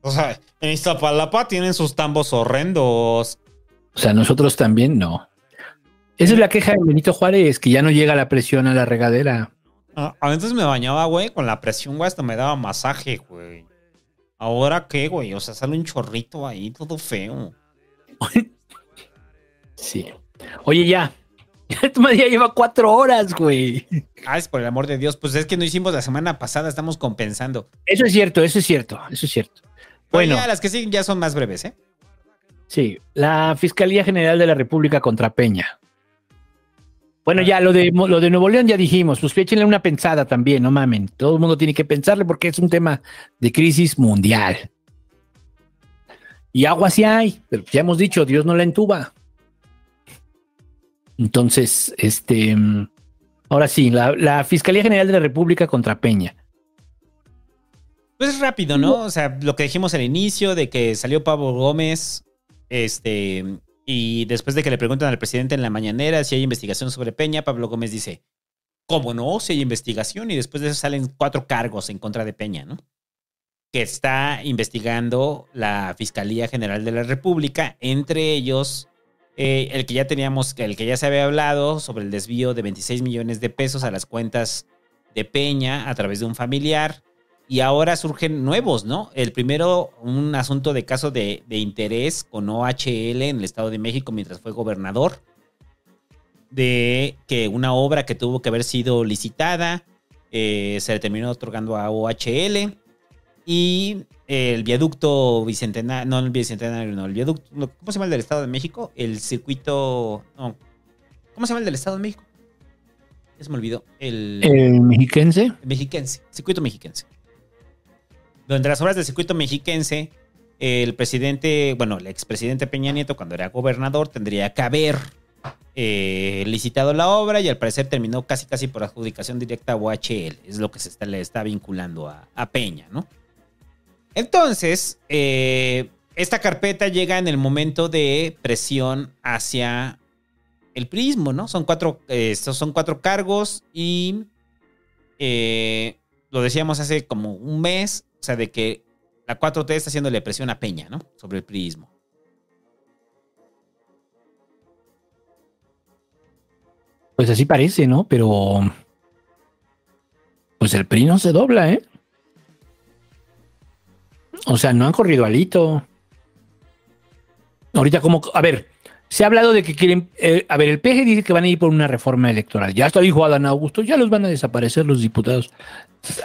O sea, en Iztapalapa tienen sus tambos horrendos. O sea, nosotros también no. Esa es la queja de Benito Juárez, que ya no llega la presión a la regadera. Ah, antes me bañaba, güey, con la presión, güey, hasta me daba masaje, güey. Ahora qué, güey, o sea, sale un chorrito ahí, todo feo. <laughs> Sí. Oye, <laughs> ya. Tu madre ya lleva cuatro horas, güey. Ah, es por el amor de Dios. Pues es que no hicimos la semana pasada, estamos compensando. Eso es cierto, eso es cierto, eso es cierto. Bueno, ya, las que siguen ya son más breves, ¿eh? Sí. La Fiscalía General de la República contra Peña. Bueno, ya lo de, lo de Nuevo León ya dijimos, pues échenle una pensada también, no mamen. Todo el mundo tiene que pensarle porque es un tema de crisis mundial. Y agua sí hay, pero ya hemos dicho, Dios no la entuba. Entonces, este, ahora sí, la, la Fiscalía General de la República contra Peña. Pues es rápido, ¿no? O sea, lo que dijimos al inicio de que salió Pablo Gómez, este, y después de que le preguntan al presidente en la mañanera si hay investigación sobre Peña, Pablo Gómez dice, ¿cómo no? Si hay investigación, y después de eso salen cuatro cargos en contra de Peña. Que está investigando la Fiscalía General de la República, entre ellos eh, el que ya teníamos, el que ya se había hablado sobre el desvío de 26 millones de pesos a las cuentas de Peña a través de un familiar. Y ahora surgen nuevos, ¿no? El primero, un asunto de caso de, de interés con OHL en el Estado de México mientras fue gobernador. De que una obra que tuvo que haber sido licitada eh, se le terminó otorgando a OHL. Y el viaducto bicentenario, no el bicentenario, no, el viaducto, ¿cómo se llama el del Estado de México? El circuito, no, ¿cómo se llama el del Estado de México? Ya se me olvidó. El, El mexiquense. el mexiquense, circuito mexiquense. Durante las obras del circuito mexiquense, el presidente, bueno, el expresidente Peña Nieto, cuando era gobernador, tendría que haber eh, licitado la obra y al parecer terminó casi casi por adjudicación directa a OHL. Es lo que se está, le está vinculando a, Peña, ¿no? Entonces, eh, esta carpeta llega en el momento de presión hacia el prismo, ¿no? Son cuatro, eh, estos son cuatro cargos y eh, lo decíamos hace como un mes, o sea, de que la 4T está haciéndole presión a Peña, ¿no? Sobre el prismo. Pues así parece, ¿no? Pero. Pues el PRI no se dobla, ¿eh? O sea, no han corrido alito. Ahorita, como. A ver, se ha hablado de que quieren. eh, a ver, el PG dice que van a ir por una reforma electoral. Ya hasta dijo Adán Augusto, ya los van a desaparecer los diputados.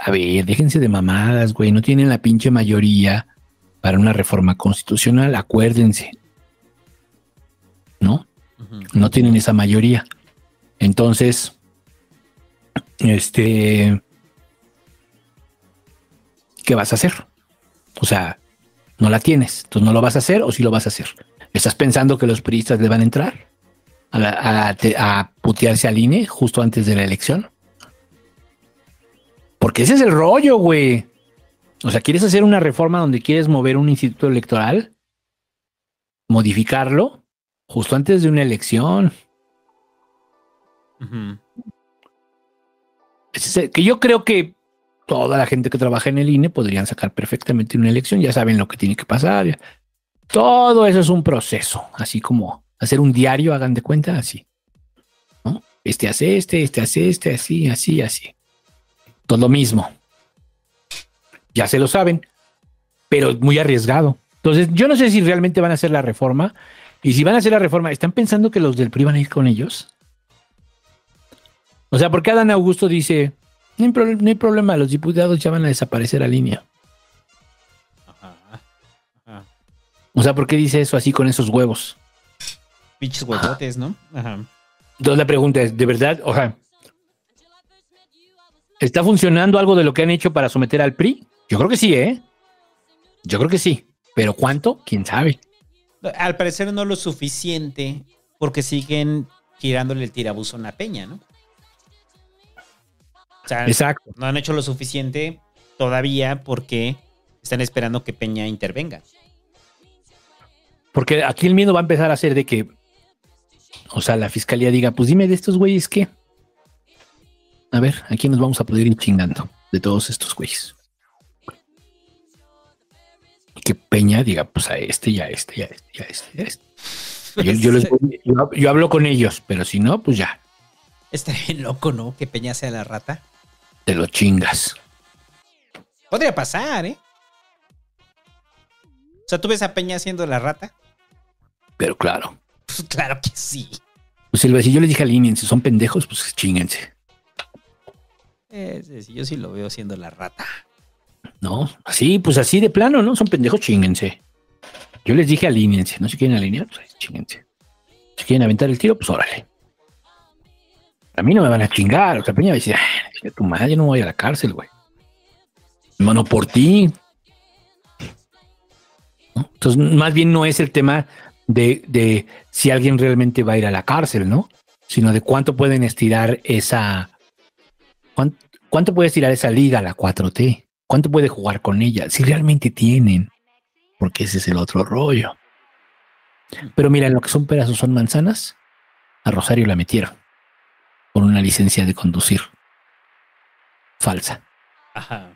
A ver, déjense de mamadas, güey. No tienen la pinche mayoría para una reforma constitucional, acuérdense. ¿No? No tienen esa mayoría. Entonces, este, ¿qué vas a hacer? O sea, no la tienes, entonces no lo vas a hacer o sí lo vas a hacer. ¿Estás pensando que los priistas le van a entrar a, la- a te- a putearse al INE justo antes de la elección? Porque ese es el rollo, güey. O sea, ¿quieres hacer una reforma donde quieres mover un instituto electoral? Modificarlo justo antes de una elección. Ese es el- que yo creo que toda la gente que trabaja en el INE podrían sacar perfectamente una elección, ya saben lo que tiene que pasar. ya. Todo eso es un proceso, así como hacer un diario, hagan de cuenta, así. Este hace este, este hace este, así, así, así. Todo lo mismo. Ya se lo saben, pero muy arriesgado. Entonces, yo no sé si realmente van a hacer la reforma. Y si van a hacer la reforma, ¿están pensando que los del PRI van a ir con ellos? O sea, porque Adán Augusto dice, no hay, no hay problema, los diputados ya van a desaparecer a línea. O sea, ¿por qué dice eso así con esos huevos? Pinches huevotes, ¿no? Ajá. Entonces la pregunta es, ¿de verdad? O sea, ¿está funcionando algo de lo que han hecho para someter al PRI? Yo creo que sí, ¿eh? Yo creo que sí. ¿Pero cuánto? ¿Quién sabe? Al parecer no lo suficiente porque siguen girándole el tirabuzón a Peña, ¿no? O sea, Exacto. no han hecho lo suficiente todavía porque están esperando que Peña intervenga. Porque aquí el miedo va a empezar a ser de que, o sea, la fiscalía diga, pues dime de estos güeyes qué. A ver, aquí nos vamos a poder ir chingando de todos estos güeyes. Y que Peña diga, pues a este, ya a este, ya este, ya este, ya a este. Yo, yo les voy- yo- yo hablo con ellos, pero si no, pues ya, Está bien loco, ¿no? Que Peña sea la rata. te lo chingas. Podría pasar, ¿eh? O sea, ¿tú ves a Peña siendo la rata? Pero claro. Pues claro que sí. Pues Silva, si yo les dije al INE, si son pendejos, pues chinguense. Eh, yo sí lo veo siendo la rata. No, así, pues así de plano, ¿no? Son pendejos, chinguense. Yo les dije alíñense, no se quieren alinear, pues ahí, chinguense. Si quieren aventar el tiro, pues órale. A mí no me van a chingar, o sea, Peña va a decir, "Ay, tu madre, yo no voy a la cárcel, güey. Mano por ti. ¿No? Entonces, más bien no es el tema de, de si alguien realmente va a ir a la cárcel, ¿no? Sino de cuánto pueden estirar esa. cuán- ¿Cuánto puede estirar esa liga, la 4T? ¿Cuánto puede jugar con ella? Si realmente tienen. Porque ese es el otro rollo. Pero mira, en lo que son peras o son manzanas, a Rosario la metieron con una licencia de conducir falsa. Ajá.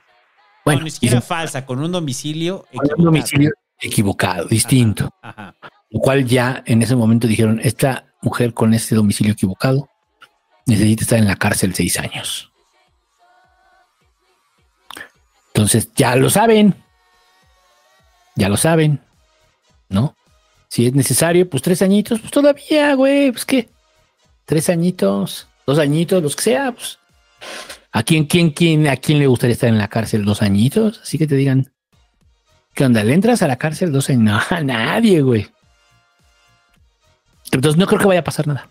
Bueno, no, ni siquiera falsa, con un domicilio Con un equivocado. domicilio equivocado, distinto. Ajá. Lo cual ya en ese momento dijeron, esta mujer con este domicilio equivocado necesita estar en la cárcel seis años. Entonces ya lo saben. Ya lo saben. ¿No? Si es necesario, pues tres añitos, pues todavía, güey, pues qué. Tres añitos, dos añitos, los que sea, pues. ¿A quién, quién, quién, a quién le gustaría estar en la cárcel dos añitos? Así que te digan, ¿qué onda? ¿Le entras a la cárcel dos años? <laughs> No, a nadie, güey. Entonces no creo que vaya a pasar nada.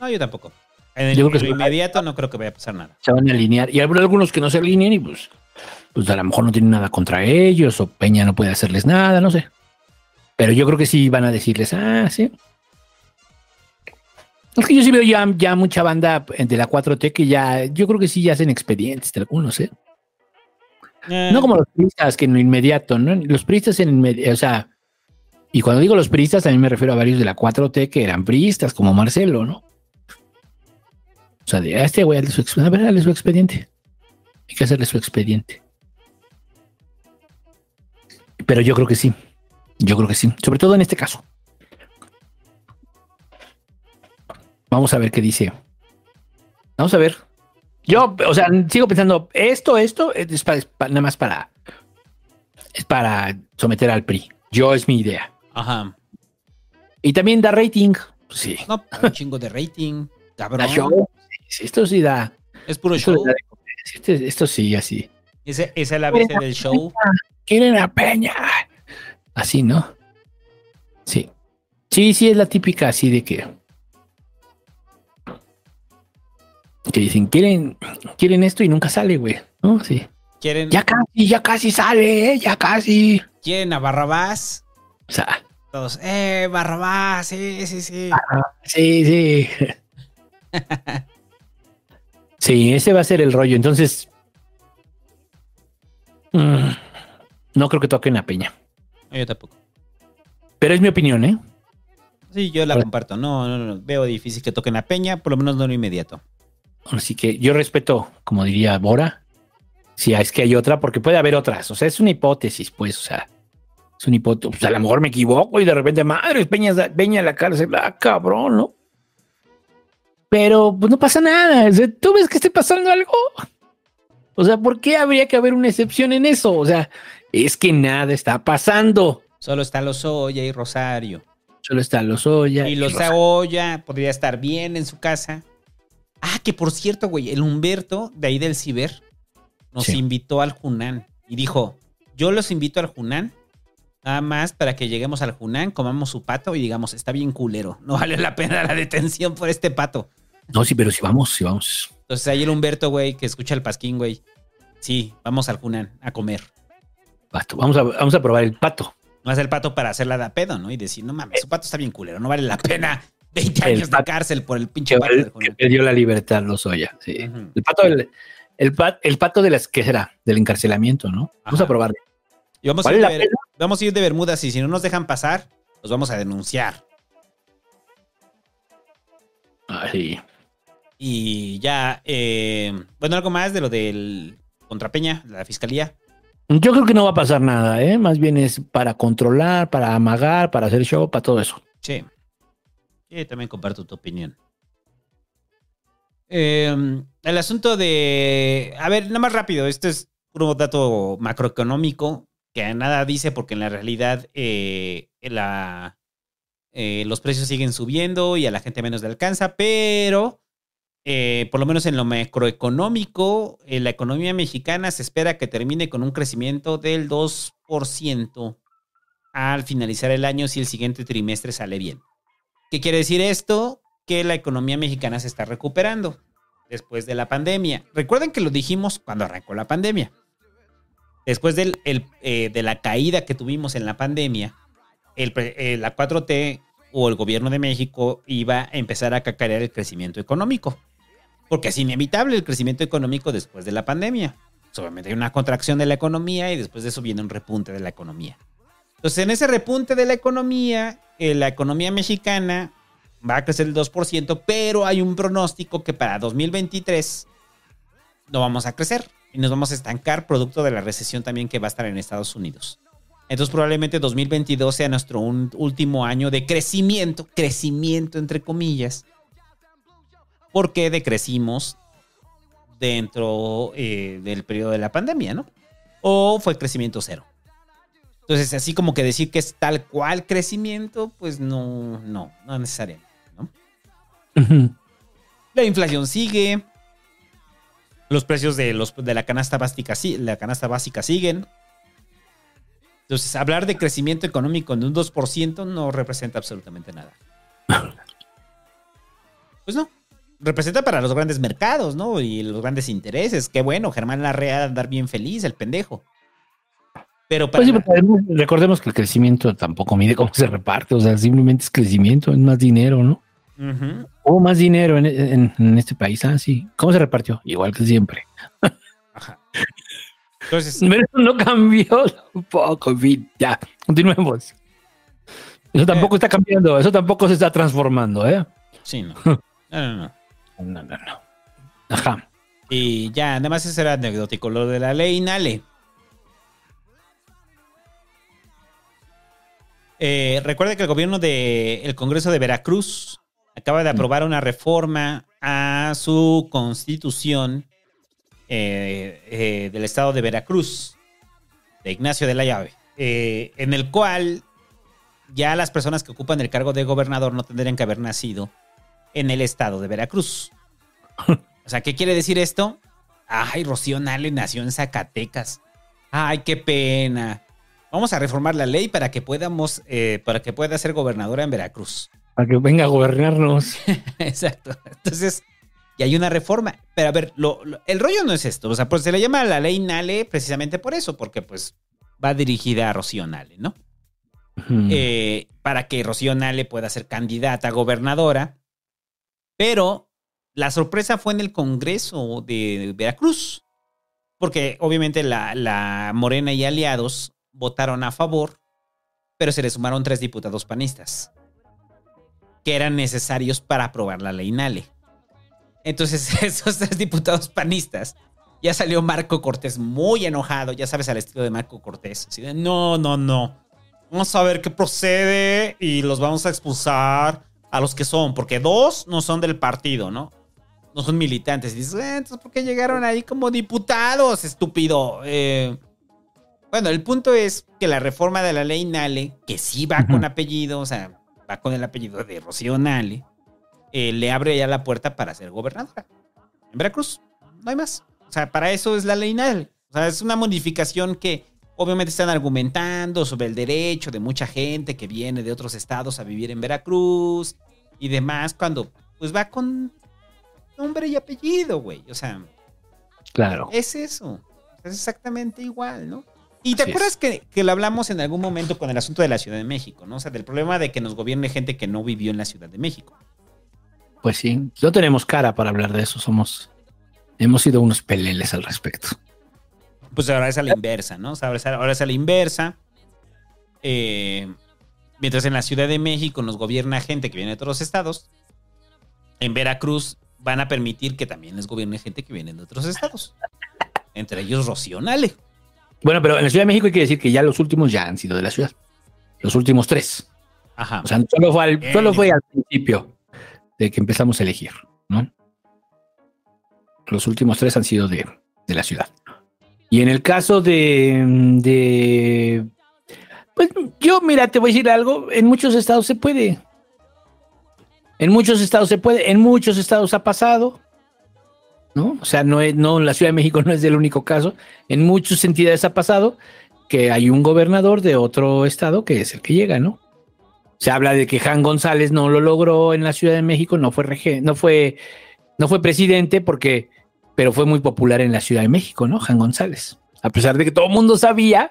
No, yo tampoco. En el, Yo creo que en lo inmediato no creo que vaya a pasar nada. Se van a alinear. Y habrá algunos que no se alineen y pues, pues a lo mejor no tienen nada contra ellos o Peña no puede hacerles nada, no sé. Pero yo creo que sí van a decirles, ah, sí. Es que yo sí veo ya, ya mucha banda de la 4T que ya, yo creo que sí ya hacen expedientes de algunos, ¿eh? No como los priistas que en lo inmediato, ¿no? Los priistas en inmediato, o sea, y cuando digo los priistas también me refiero a varios de la 4T que eran priistas, como Marcelo, ¿no? O sea, de a este güey, su, a ver, hazle su expediente. Hay que hacerle su expediente. Pero yo creo que sí. Yo creo que sí. Sobre todo en este caso. Vamos a ver qué dice. Vamos a ver. Yo, o sea, sigo pensando, esto, esto es, pa- es pa- nada más para. Es para someter al PRI. Yo es mi idea. Ajá. Y también da rating. Pues sí. No, un chingo de rating. Cabrón. Da show. Sí, esto sí da. Es puro esto show. da comer. Esto, esto sí, así. Ese, esa es la base del show. Quieren a Peña. Así, ¿no? Sí. Sí, sí, es la típica así de que. Que dicen, quieren, quieren esto y nunca sale, güey. ¿No? Sí. Quieren, Ya casi, ya casi sale, ¿eh? ya casi. quieren a Barrabás. O sea, Todos, eh, Barrabás, sí, sí, sí. sí, sí. <laughs> Sí, ese va a ser el rollo. Entonces, mm, no creo que toquen a Peña. Yo tampoco. Pero es mi opinión, ¿eh? Sí, yo la Ahora- comparto. No, no, no. Veo difícil que toquen a Peña, por lo menos no lo inmediato. Así que yo respeto, como diría Bora, si es que hay otra, porque puede haber otras. O sea, es una hipótesis, pues, o sea, es una hipótesis. Pues, a lo mejor me equivoco y de repente, madre, Peña, Peña en la cárcel, ah, cabrón, ¿no? Pero pues no pasa nada. ¿Tú ves que esté pasando algo? O sea, ¿por qué habría que haber una excepción en eso? O sea, es que nada está pasando. Solo está Lozoya y Rosario. Solo está Lozoya. Y Rosario. Lozoya podría estar bien en su casa. Ah, que por cierto, güey, el Humberto de ahí del Ciber nos Sí. invitó al Junán y dijo: Yo los invito al Junán Nada más para que lleguemos al Junán, comamos su pato y digamos, está bien culero. No vale la pena la detención por este pato. No, sí, pero si vamos, si vamos. Entonces ayer Humberto, güey, que escucha el pasquín, güey. Sí, vamos al Junán a comer. Pato. Vamos a, vamos a probar el pato. Más el pato para hacerla de pedo, ¿no? Y decir, no mames, su pato está bien culero, no vale la pena <laughs> 20 El años de cárcel por el pinche pato. del que perdió la libertad, los Oya. Sí. El pato del, el, pa- el pato de las, ¿qué será? Del encarcelamiento, ¿no? Vamos Ajá. a probarlo. Y vamos a, ¿Vale ir la Ber- vamos a ir de Bermudas y si no nos dejan pasar, los vamos a denunciar. Ay, Y ya, eh, bueno, algo más de lo del Contrapeña, la fiscalía. Yo creo que no va a pasar nada, ¿eh? Más bien es para controlar, para amagar, para hacer show, para todo eso. Sí. También comparto tu opinión. Eh, el asunto de. A ver, nada más rápido. Este es puro dato macroeconómico que nada dice porque en la realidad eh, eh, los precios siguen subiendo y a la gente menos le alcanza, pero eh, por lo menos en lo macroeconómico, la economía mexicana se espera que termine con un crecimiento del 2% al finalizar el año si el siguiente trimestre sale bien. ¿Qué quiere decir esto? Que la economía mexicana se está recuperando después de la pandemia. Recuerden que lo dijimos cuando arrancó la pandemia. Después del, el, eh, de la caída que tuvimos en la pandemia, el eh, la 4T o el gobierno de México iba a empezar a cacarear el crecimiento económico. Porque es inevitable el crecimiento económico después de la pandemia. Pues, Obviamente hay una contracción de la economía y después de eso viene un repunte de la economía. Entonces, en ese repunte de la economía, eh, la economía mexicana va a crecer el 2%, pero hay un pronóstico que para 2023 no vamos a crecer y nos vamos a estancar producto de la recesión también que va a estar en Estados Unidos. Entonces probablemente 2022 sea nuestro un- último año de crecimiento, crecimiento entre comillas, porque decrecimos dentro eh, del periodo de la pandemia, ¿no? O fue crecimiento cero. Entonces, así como que decir que es tal cual crecimiento, pues no, no, no necesariamente, ¿no? La inflación sigue. Los precios de, los, de la, canasta básica, sí- la canasta básica siguen. Entonces, hablar de crecimiento económico de un 2% no representa absolutamente nada. <laughs> Pues no. Representa para los grandes mercados, ¿no? Y los grandes intereses. Qué bueno, Germán Larrea andar bien feliz, el pendejo. Pero para Pues sí, recordemos que el crecimiento tampoco mide cómo se reparte, o sea, simplemente es crecimiento, es más dinero, ¿no? Hubo más dinero en, en- en este país, ah, sí. ¿Cómo se repartió? Igual que siempre. Entonces, <laughs> Pero eso no cambió <laughs> un poco, en fin, ya, continuemos. Eso tampoco está cambiando, eso tampoco se está transformando, ¿eh? Sí, no. <laughs> No, no, no. No, no, no. Ajá. Y ya, nada más eso era anecdótico. Lo de la ley Nale. Eh, recuerde que el gobierno del Congreso de Veracruz acaba de aprobar una reforma a su constitución eh, eh, del estado de Veracruz, de Ignacio de la Llave, eh, en el cual ya las personas que ocupan el cargo de gobernador no tendrían que haber nacido en el estado de Veracruz. <laughs> O sea, ¿qué quiere decir esto? Ay, Rocío Nale nació en Zacatecas. Ay, qué pena. Vamos a reformar la ley para que podamos, para que pueda ser gobernadora en Veracruz. Para que venga a gobernarnos. <laughs> Exacto. Entonces, y hay una reforma. Pero a ver, lo- lo- el rollo no es esto. O sea, pues se le llama la ley Nale precisamente por eso, porque pues va dirigida a Rocío Nale, ¿no? Eh, para que Rocío Nale pueda ser candidata a gobernadora. Pero la sorpresa fue en el Congreso de Veracruz, porque obviamente la, la Morena y aliados votaron a favor, pero se le sumaron tres diputados panistas, que eran necesarios para aprobar la ley Nale. Entonces, <laughs> esos tres diputados panistas, ya salió Marco Cortés muy enojado, ya sabes, al estilo de Marco Cortés. Así de, no, no, no. Vamos a ver qué procede y los vamos a expulsar a los que son, porque dos no son del partido, ¿no? No son militantes. Y dices, "Eh, entonces, ¿por qué llegaron ahí como diputados, estúpido? Eh, bueno, el punto es que la reforma de la ley Nale, que sí va con apellido, o sea, va con el apellido de Rocío Nale, eh, le abre ya la puerta para ser gobernadora. En Veracruz, no hay más. O sea, para eso es la ley Nale. O sea, es una modificación que obviamente están argumentando sobre el derecho de mucha gente que viene de otros estados a vivir en Veracruz y demás, cuando pues va con nombre y apellido, güey. O sea, Claro. es eso. Es exactamente igual, ¿no? Y te Así acuerdas que, que lo hablamos en algún momento con el asunto de la Ciudad de México, ¿no? O sea, del problema de que nos gobierne gente que no vivió en la Ciudad de México. Pues sí, no tenemos cara para hablar de eso, somos, hemos sido unos peleles al respecto. Pues ahora es a la inversa, ¿no? O sea, ahora es a, ahora es a la inversa. Eh, mientras en la Ciudad de México nos gobierna gente que viene de otros estados, en Veracruz van a permitir que también les gobierne gente que viene de otros estados. Entre ellos Rocío Nale. Bueno, pero en la Ciudad de México hay que decir que ya los últimos ya han sido de la ciudad. Los últimos tres. Ajá. O sea, solo fue al, Bien, solo fue al principio de que empezamos a elegir, ¿no? Los últimos tres han sido de, de la ciudad. Y en el caso de, de. Pues yo, mira, te voy a decir algo. En muchos estados se puede. En muchos estados se puede. En muchos estados ha pasado. ¿No? O sea, no es, no, la Ciudad de México no es el único caso. En muchas entidades ha pasado que hay un gobernador de otro estado que es el que llega, ¿no? Se habla de que Jan González no lo logró en la Ciudad de México, no fue no fue, no fue presidente porque, pero fue muy popular en la Ciudad de México, ¿no? Jan González. A pesar de que todo el mundo sabía,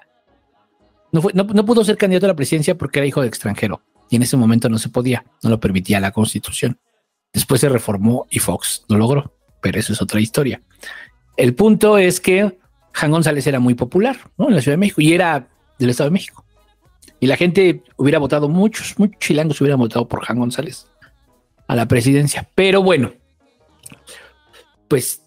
no, fue, no, no pudo ser candidato a la presidencia porque era hijo de extranjero. Y en ese momento no se podía, no lo permitía la constitución. Después se reformó y Fox lo logró, pero eso es otra historia. El punto es que Jan González era muy popular, ¿no? En la Ciudad de México y era del Estado de México. Y la gente hubiera votado, muchos, muchos chilangos hubieran votado por Jan González a la presidencia. Pero bueno, pues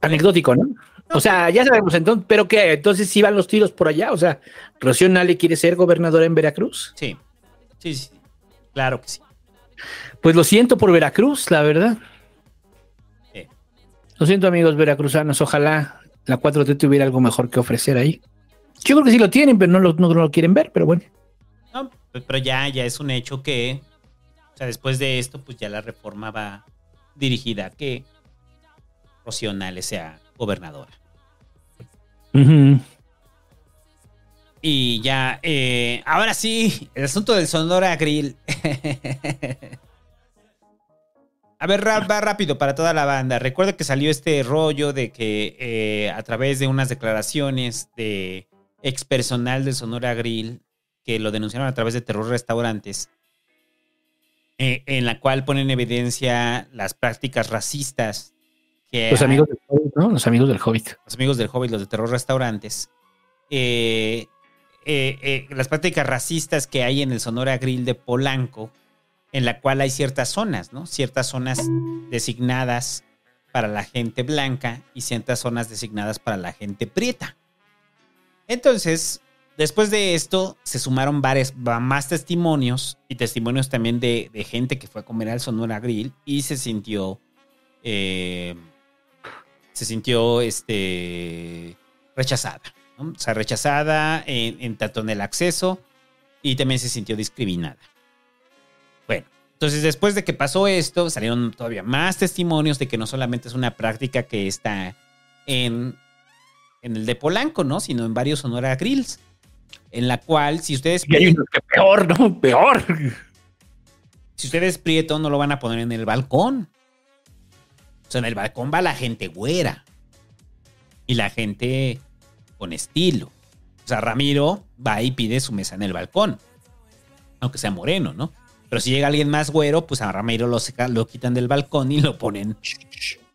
anecdótico, ¿no? O sea, ya sabemos entonces, pero que entonces sí van los tiros por allá. O sea, Rocío Nale quiere ser gobernadora en Veracruz. Sí. Sí, sí. Claro que sí. Pues lo siento por Veracruz, la verdad. Lo siento, amigos veracruzanos. Ojalá la 4T tuviera algo mejor que ofrecer ahí. Yo creo que sí lo tienen, pero no lo, no lo quieren ver, pero bueno. No, pues, pero ya, ya es un hecho que, o sea, después de esto, pues ya la reforma va dirigida a que Rocío Nale sea gobernadora. Y ya, eh, ahora sí, el asunto del Sonora Grill. <laughs> A ver, va rápido para toda la banda. Recuerda que salió este rollo de que eh, a través de unas declaraciones de ex personal del Sonora Grill, que lo denunciaron a través de Terror Restaurantes, eh, en la cual ponen en evidencia las prácticas racistas que Los hay- amigos del Hobbit, ¿no? Los amigos del Hobbit. los amigos del Hobbit, los de Terror Restaurantes, eh, las prácticas racistas que hay en el Sonora Grill de Polanco, en la cual hay ciertas zonas, ¿no? Ciertas zonas designadas para la gente blanca y ciertas zonas designadas para la gente prieta. Entonces, después de esto, se sumaron varios, va- más testimonios y testimonios también de, de gente que fue a comer al Sonora Grill y se sintió, eh, se sintió, este, rechazada, ¿no? O sea, rechazada en, en tanto en el acceso y también se sintió discriminada. Bueno, entonces después de que pasó esto, salieron todavía más testimonios de que no solamente es una práctica que está en, en el de Polanco, ¿no? Sino en varios Sonora Grills. En la cual, si ustedes. Y hay que peor, ¿no? <laughs> Peor. Si ustedes prieto, no lo van a poner en el balcón. O sea, en el balcón va la gente güera. Y la gente con estilo. O sea, Ramiro va y pide su mesa en el balcón. Aunque sea moreno, ¿no? Pero si llega alguien más güero, pues a Ramiro lo, seca- lo quitan del balcón y lo ponen.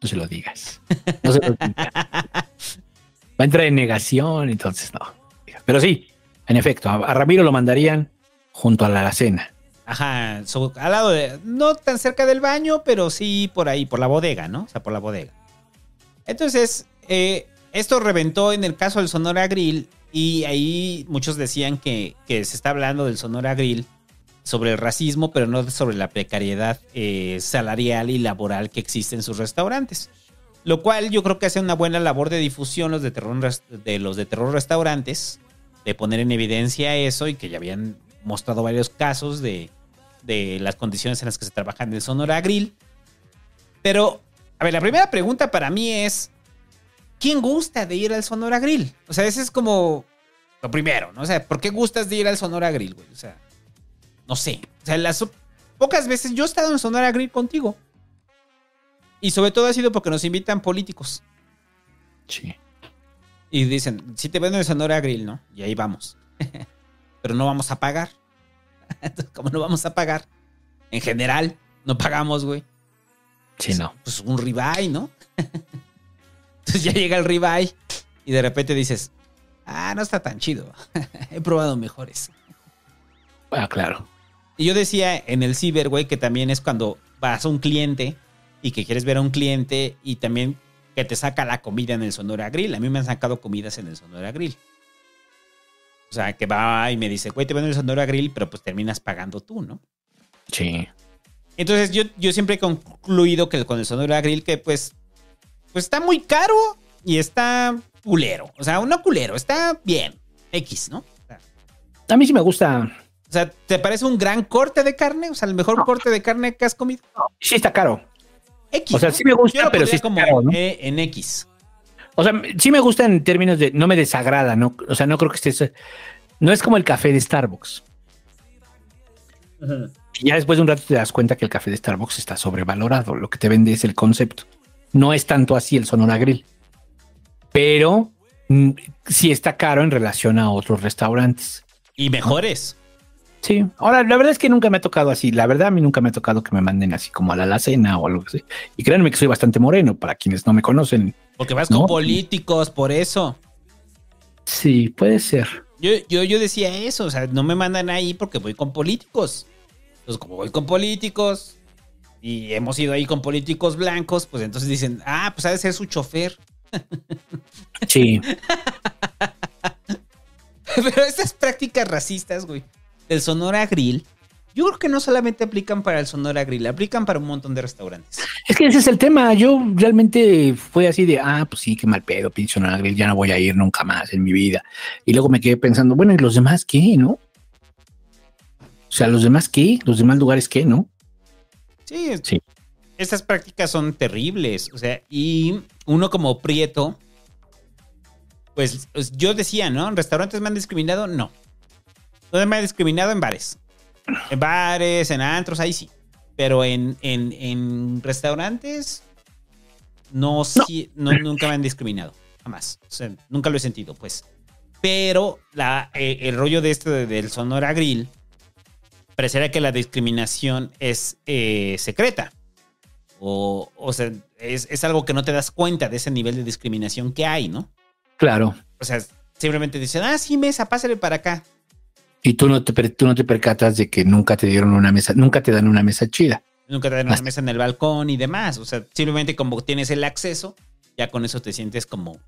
No se lo digas. No se lo digas. Va a entrar en negación, entonces no. Pero sí, en efecto, a, Ramiro lo mandarían junto a la alacena. Ajá, so- al lado de. No tan cerca del baño, pero sí por ahí, por la bodega, ¿no? O sea, por la bodega. Entonces, eh, esto reventó en el caso del Sonora Grill. Y ahí muchos decían que, que se está hablando del Sonora Grill sobre el racismo, pero no sobre la precariedad eh, salarial y laboral que existe en sus restaurantes. Lo cual yo creo que hace una buena labor de difusión los de, terror, de los de terror restaurantes, de poner en evidencia eso y que ya habían mostrado varios casos de, de las condiciones en las que se trabaja en Sonora Grill. Pero, a ver, la primera pregunta para mí es, ¿quién gusta de ir al Sonora Grill? O sea, esa es como Lo primero, ¿no? O sea, ¿por qué gustas de ir al Sonora Grill, güey? O sea, no sé. O sea, las pocas veces yo he estado en Sonora Grill contigo. Y sobre todo ha sido porque nos invitan políticos. Sí. Y dicen, si te venden el Sonora Grill, ¿no? Y ahí vamos. <laughs> Pero no vamos a pagar. <laughs> Entonces, como no vamos a pagar, en general, no pagamos, güey. Sí, no. Pues un ribeye, ¿no? <laughs> Entonces ya llega el ribeye y de repente dices, ah, no está tan chido. He probado mejores. Ah, claro. Y yo decía en el ciber, güey, que también es cuando vas a un cliente y que quieres ver a un cliente y también que te saca la comida en el Sonora Grill. A mí me han sacado comidas en el Sonora Grill. O sea, que va y me dice, güey, te vendo el Sonora Grill, pero pues terminas pagando tú, ¿no? Sí. Entonces yo, yo siempre he concluido que con el Sonora Grill que pues, pues está muy caro y está culero. O sea, no culero, está bien. X, ¿no? A mí sí me gusta. O sea, ¿te parece un gran corte de carne? O sea, el mejor corte de carne que has comido. Sí está caro. X. O sea, sí me gusta, Yo pero sí está como caro, ¿no? E en X. O sea, sí me gusta en términos de no me desagrada, ¿no? O sea, no creo que esté. No es como el café de Starbucks. Y ya después de un rato te das cuenta que el café de Starbucks está sobrevalorado. Lo que te vende es el concepto. No es tanto así el Sonora Grill. Pero mm, sí está caro en relación a otros restaurantes. Y mejores. Sí. Ahora, la verdad es que nunca me ha tocado así. La verdad, a mí nunca me ha tocado que me manden así como a la alacena o algo así. Y créanme que soy bastante moreno para quienes no me conocen. Porque vas ¿No? con políticos, por eso. Sí, puede ser. Yo, yo, yo decía eso, o sea, no me mandan ahí porque voy con políticos. Entonces, como voy con políticos y hemos ido ahí con políticos blancos, pues entonces dicen, ah, pues ha de ser su chofer. Sí. <laughs> Pero estas prácticas racistas, güey, del Sonora Grill, yo creo que no solamente aplican para el Sonora Grill, aplican para un montón de restaurantes. Es que ese es el tema. Yo realmente fue así de, ah, pues sí, qué mal pedo, pinche Sonora Grill, ya no voy a ir nunca más en mi vida. Y luego me quedé pensando, bueno, ¿y los demás qué, no? O sea, ¿los demás qué? ¿Los demás lugares qué, no? Sí, Sí. estas prácticas son terribles. O sea, y uno como prieto, pues pues, yo decía, ¿no? ¿En restaurantes me han discriminado? No. ¿Dónde me han discriminado? En bares. En bares, en antros, ahí sí. Pero en, en, en restaurantes, no, sí- no, nunca me han discriminado. Jamás. O sea, nunca lo he sentido, pues. Pero la, eh, el rollo de esto de- del Sonora Grill, pareciera que la discriminación es eh, secreta. O, o sea, es, es algo que no te das cuenta de ese nivel de discriminación que hay, ¿no? Claro. O sea, simplemente dicen, ah, sí, mesa, pásale para acá. Y tú no te, tú no te percatas de que nunca te dieron una mesa, nunca te dan una mesa chida. Nunca te dan una mesa en el balcón y demás. O sea, simplemente como tienes el acceso, ya con eso te sientes como,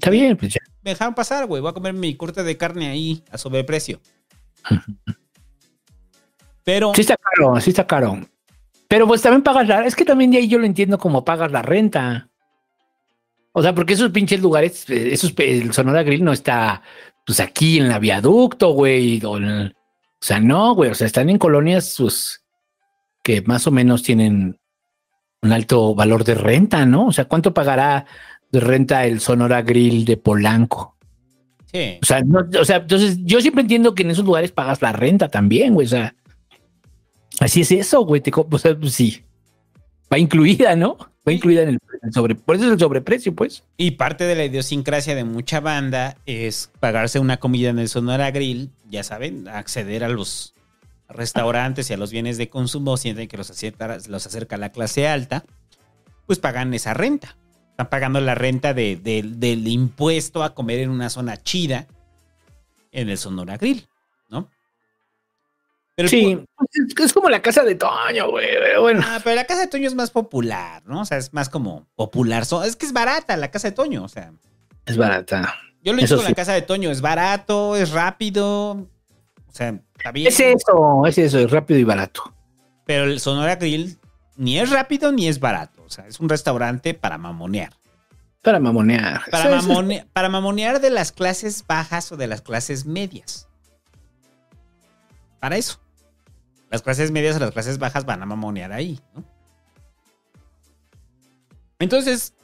Está bien, pues ya. me dejaron pasar, güey, voy a comer mi corte de carne ahí a sobreprecio. <laughs> Pero, Sí está caro, sí está caro. Pero pues también pagas la, es que también de ahí yo lo entiendo como pagas la renta. O sea, porque esos pinches lugares, eh, esos, el Sonora Grill no está, pues aquí en la viaducto, güey. O, sea, no, güey. O sea, están en colonias, pues, que más o menos tienen un alto valor de renta, ¿no? O sea, ¿cuánto pagará de renta el Sonora Grill de Polanco? sí, O sea, no- o sea, entonces yo siempre entiendo que en esos lugares pagas la renta también, güey. O sea, así es eso, güey. Te o sea, pues sí. Va incluida, ¿no? Va incluida en el, sobre. Por eso es el sobreprecio, pues. Y parte de la idiosincrasia de mucha banda es pagarse una comida en el Sonora Grill, ya saben, acceder a los restaurantes y a los bienes de consumo, sienten que los acerca, los acerca a la clase alta, pues pagan esa renta. Están pagando la renta de- de- del impuesto a comer en una zona chida en el Sonora Grill. Pero sí, es, como la casa de Toño, güey. pero Bueno, Ah, pero la casa de Toño es más popular, ¿no? O sea, es más como popular. So- Es que es barata la casa de Toño, o sea. es barata. Yo lo dicho con sí. la casa de Toño, es barato, es rápido. O sea, está bien. Es eso, es eso, es rápido y barato. Pero el Sonora Grill ni es rápido ni es barato. O sea, es un restaurante para mamonear. Para mamonear. Para, mamone- para mamonear de las clases bajas o de las clases medias. Para eso. Las clases medias o las clases bajas van a mamonear ahí, ¿no? Entonces,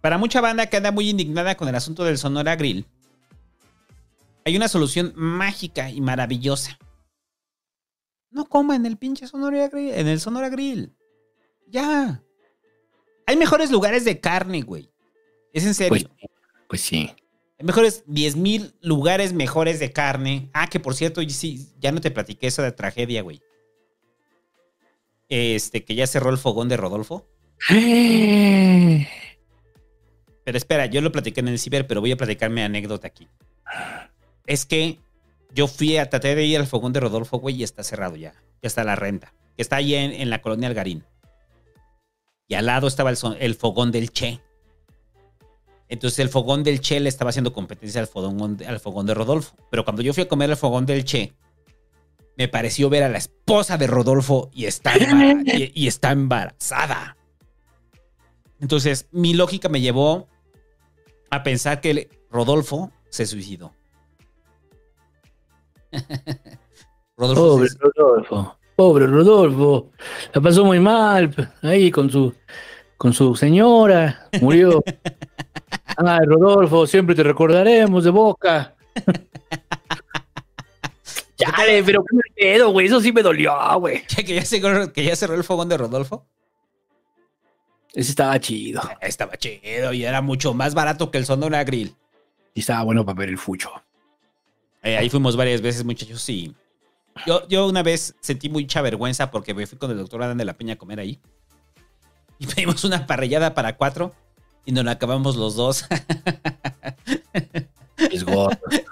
para mucha banda que anda muy indignada con el asunto del Sonora Grill, Hay una solución mágica y maravillosa. No coma en el pinche Sonora Grill, en el Sonora Grill. Ya. Hay mejores lugares de carne, güey. Es en serio. Pues, pues sí. Mejores 10 mil lugares mejores de carne. Ah, que por cierto, sí, ya no te platiqué eso de tragedia, güey. Este, que ya cerró el fogón de Rodolfo. <gasps> Pero espera, yo lo platiqué en el ciber, pero voy a platicar mi anécdota aquí. Es que yo fui a tratar de ir al fogón de Rodolfo, güey, y está cerrado ya. Ya está la renta. Que está ahí en, en la colonia Algarín. Y al lado estaba el fogón del Che. Entonces el fogón del Che le estaba haciendo competencia al fogón, al fogón de Rodolfo. Pero cuando yo fui a comer al fogón del Che, me pareció ver a la esposa de Rodolfo y está, y, y está embarazada. Entonces mi lógica me llevó a pensar que el- Rodolfo se suicidó. <laughs> Rodolfo Pobre se- Rodolfo. Pobre Rodolfo. La pasó muy mal ahí con su, con su señora. Murió. <laughs> Ay, Rodolfo, siempre te recordaremos de boca. <laughs> Chale, pero qué pedo, güey. Eso sí me dolió, güey. que, ya cerró, que ya cerró el fogón de Rodolfo. Ese estaba chido. Estaba chido y era mucho más barato que el Sonora Grill. Y estaba bueno para ver el fucho. Eh, ahí fuimos varias veces, muchachos, y yo, yo una vez sentí mucha vergüenza porque me fui con el doctor Adán de la Peña a comer ahí. Y pedimos una parrillada para cuatro y nos la acabamos los dos. <laughs>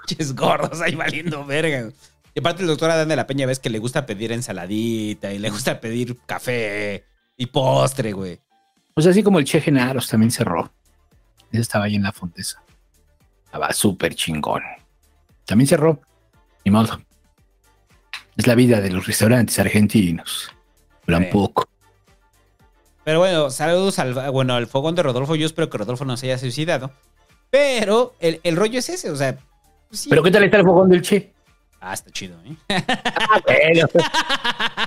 Ches gordos ahí valiendo verga. Y aparte el doctor Adán de la Peña ves que le gusta pedir ensaladita y le gusta pedir café y postre, güey. Pues así como el Che Genaros también cerró. Ese estaba ahí en la Fontesa. Estaba súper chingón. También cerró. Ni modo. Es la vida de los restaurantes argentinos. Hablan Sí. poco. Pero bueno, saludos al, bueno, al fogón de Rodolfo. Yo espero que Rodolfo no se haya suicidado. Pero el, el rollo es ese, o sea. pues sí. ¿Pero qué tal está el fogón del Che? Ah, está chido, ¿eh? Ah, bueno. <laughs>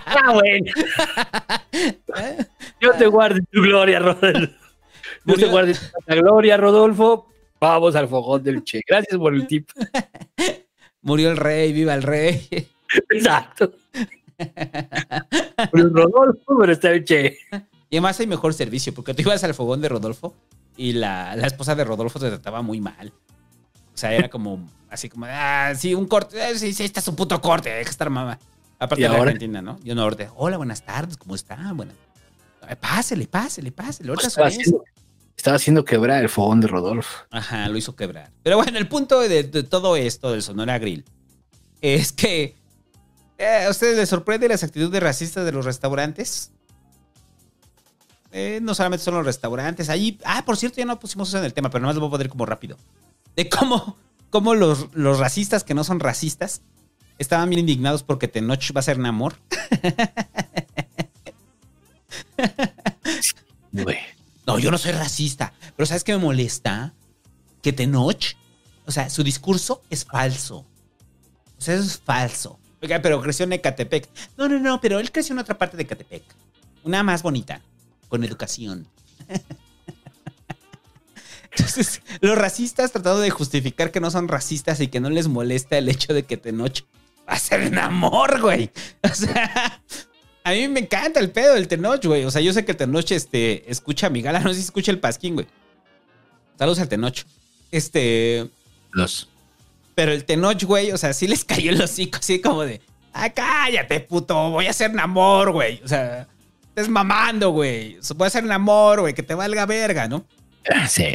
Ah, bueno. Dios te guarde tu gloria, Rodolfo. Dios te guarde tu gloria, Rodolfo. Vamos al fogón del Che. Gracias por el tip. <laughs> Murió el rey, viva el rey. Exacto. Murió Rodolfo, pero está el Che. <laughs> Y además hay mejor servicio, porque tú ibas al fogón de Rodolfo y la, la esposa de Rodolfo te trataba muy mal. O sea, era como <laughs> así como, ah, sí, un corte, eh, sí, sí, este es un puto corte, deja estar mamá. Aparte ¿Y de la? Argentina, ¿no? Yo no orden, hola, buenas tardes, ¿cómo está? Bueno, pásele, pásele, pásele, ahorita Estaba haciendo, estaba haciendo quebrar el fogón de Rodolfo. Ajá, lo hizo quebrar. Pero bueno, el punto de, de todo esto del Sonora Grill es que eh, a ustedes les sorprende las actitudes racistas de los restaurantes. Eh, no solamente son los restaurantes. Ahí, ah, por cierto, ya no pusimos eso en el tema, pero nomás lo voy a poner como rápido. De cómo, cómo los, los racistas que no son racistas estaban bien indignados porque Tenoch va a ser Namor. Güey. No, yo no soy racista. Pero ¿sabes qué me molesta? Que Tenoch, o sea, su discurso es falso. O sea, eso es falso. Oiga, pero creció en Ecatepec. No, no, no, pero él creció en otra parte de Ecatepec. Una más bonita, con educación. Entonces, los racistas tratando de justificar que no son racistas y que no les molesta el hecho de que Tenoch va a ser un amor, güey. O sea, a mí me encanta el pedo del Tenoch, güey. O sea, yo sé que el Tenoch este, escucha a mi gala, no sé si escucha el Pasquín, güey. Saludos al Tenoch. Este. Los. Pero el Tenoch, güey, o sea, sí les cayó el hocico así como de. ¡Ah, cállate, puto! Voy a hacer un amor, güey. O sea, estás mamando, güey. Voy a hacer un amor, güey, que te valga verga, ¿no? <clears throat> Sí.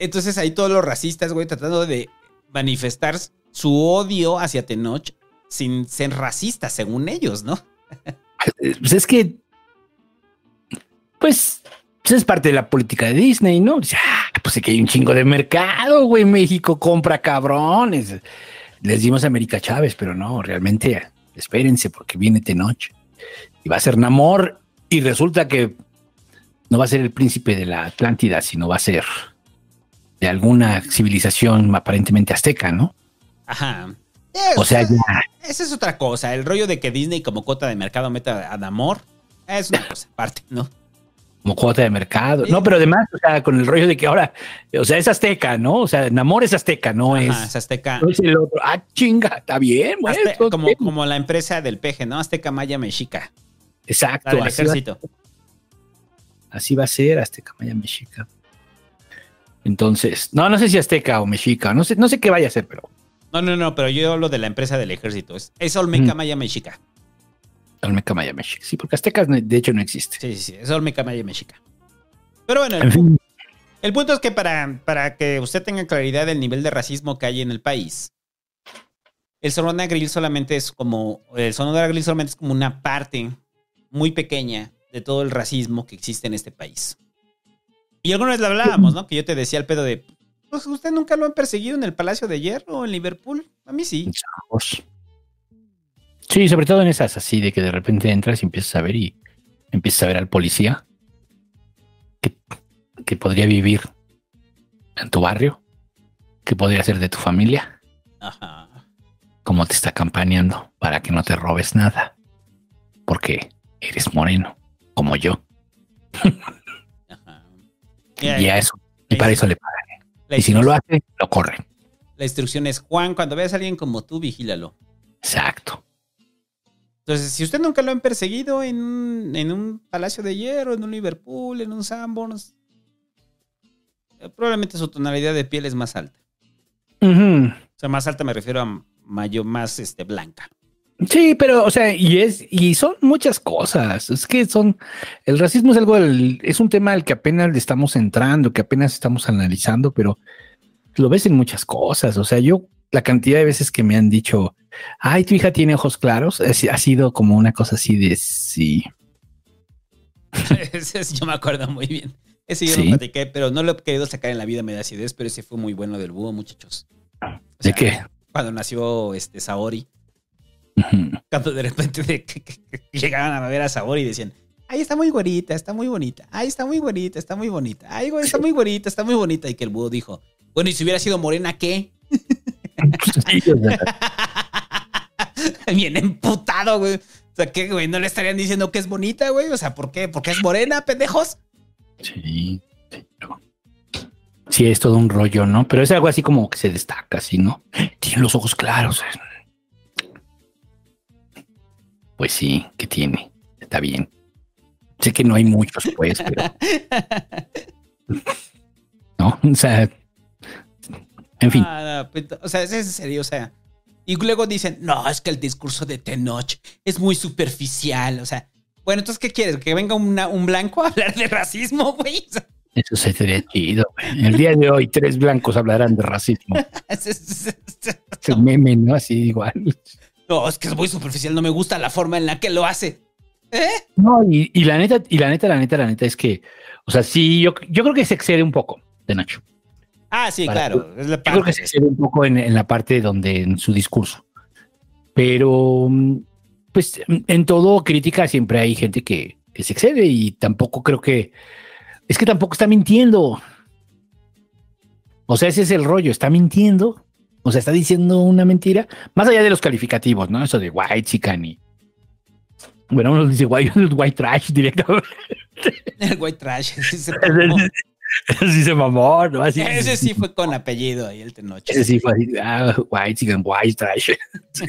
Entonces ahí todos los racistas, güey, tratando de manifestar su odio hacia Tenoch sin ser racistas, según ellos, ¿no? Pues es que. Pues. pues es parte de la política de Disney, ¿no? Ya, pues es que hay un chingo de mercado, güey. México compra cabrones. Les dimos a América Chávez, pero no, realmente espérense porque viene Tenoch y va a ser Namor y resulta que no va a ser el príncipe de la Atlántida, sino va a ser de alguna civilización aparentemente azteca, ¿no? Ajá. O sea, ya. Esa es otra cosa. El rollo de que Disney como cuota de mercado meta a Namor es una cosa aparte, ¿no? como cuota de mercado. No, pero además, o sea, con el rollo de que ahora, o sea, es azteca, ¿no? O sea, Namor es azteca, no Ajá, es. es Azteca. no es el otro. Ah, chinga, está bien, bueno, Azte- como, como la empresa del peje, ¿no? Azteca Maya Mexica. Exacto. Del así va- ejército. Así va a ser Azteca Maya Mexica. Entonces, no, no sé si Azteca o Mexica, no sé, no sé qué vaya a ser, pero No, no, no, pero yo hablo de la empresa del ejército. Es, es Olmeca Mm. Maya Mexica. Olmeca Maya Mexica. Sí, porque Azteca no- de hecho no existe. Sí, sí, sí. Es Olmeca Maya Mexica. Pero bueno, el, En fin, el punto es que para, para que usted tenga claridad del nivel de racismo que hay en el país, el Sonora Grill solamente es como. El Sonora Grill solamente es como una parte muy pequeña de todo el racismo que existe en este país. Y alguna vez le hablábamos, ¿no? Que yo te decía el pedo de. Pues usted nunca lo han perseguido en el Palacio de Hierro o en Liverpool. A mí sí. Sí, sobre todo en esas así de que de repente entras y empiezas a ver y empiezas a ver al policía que, que podría vivir en tu barrio, que podría ser de tu familia, Ajá. como te está campaneando para que no te robes nada, porque eres moreno, como yo. Y Y a eso, y para eso le pagan. Y si no lo hace, lo corren. La instrucción es, Juan, cuando veas a alguien como tú, vigílalo. Exacto. Entonces, si usted nunca lo han perseguido en un, en un Palacio de Hierro, en un Liverpool, en un Sanborns, eh, probablemente su tonalidad de piel es más alta. O sea, más alta me refiero a mayo más este, blanca. Sí, pero, o sea, y es, y son muchas cosas. Es que son, el racismo es algo, del- es un tema al que apenas le estamos entrando, que apenas estamos analizando, pero lo ves en muchas cosas. O sea, yo, la cantidad de veces que me han dicho, ay, tu hija tiene ojos claros, es- ha sido como una cosa así de sí. <laughs> Yo me acuerdo muy bien. Ese yo Sí. lo platiqué, pero no lo he querido sacar en la vida, me da acidez, pero ese fue muy bueno del búho, muchachos. ¿De qué? Cuando nació este Saori, cuando de repente de que- que- que llegaban a ver a Saori y decían, ay, está muy bonita, está muy bonita, ay, está muy bonita, está muy bonita, güey, está muy bonita, está muy bonita. Y que el búho dijo, bueno, y si hubiera sido morena, ¿qué? <laughs> <laughs> Bien emputado, güey. O sea, ¿qué, güey? ¿No le estarían diciendo que es bonita, güey? O sea, ¿por qué? ¿Porque es morena, pendejos? Sí, sí, no. Sí, es todo un rollo, ¿no? Pero es algo así como que se destaca, así, ¿no? Tiene los ojos claros. Pues sí, que tiene. Está bien. Sé que no hay muchos, pues, pero. <laughs> No, o sea. En fin. Ah, no, pues, o sea, es en serio, o sea. Y luego dicen, no, es que el discurso de Tenoch es muy superficial, o sea. Bueno, entonces, ¿qué quieres? ¿Que venga una- un blanco a hablar de racismo, güey? O sea, Eso sería chido. güey. El día de hoy, tres blancos hablarán de racismo. <laughs> Se meme, ¿no? Así igual. No, es que es muy superficial, no me gusta la forma en la que lo hace. ¿Eh? No, y, y la neta, y la neta, la neta, la neta es que, o sea, sí, yo, yo creo que se excede un poco de Nacho. Ah, sí, Para- claro. Es la Yo creo que se excede un poco en, en la parte donde en su discurso. Pero, mm, pues, mm, en todo crítica siempre hay gente que, que se excede y tampoco creo que. Es que tampoco está mintiendo. O sea, ese es el rollo, está mintiendo. O sea, está diciendo una mentira, más allá de los calificativos, ¿no? Eso de white chican y. Bueno, uno dice white, <laughs> white trash directamente. El <laughs> white trash. ese se <laughs> mamó. Así se mamó, ¿no? Así, Ese sí fue con apellido ahí, el Tenoch. Ese sí fue así, ah, white chicken, white trash. Sí.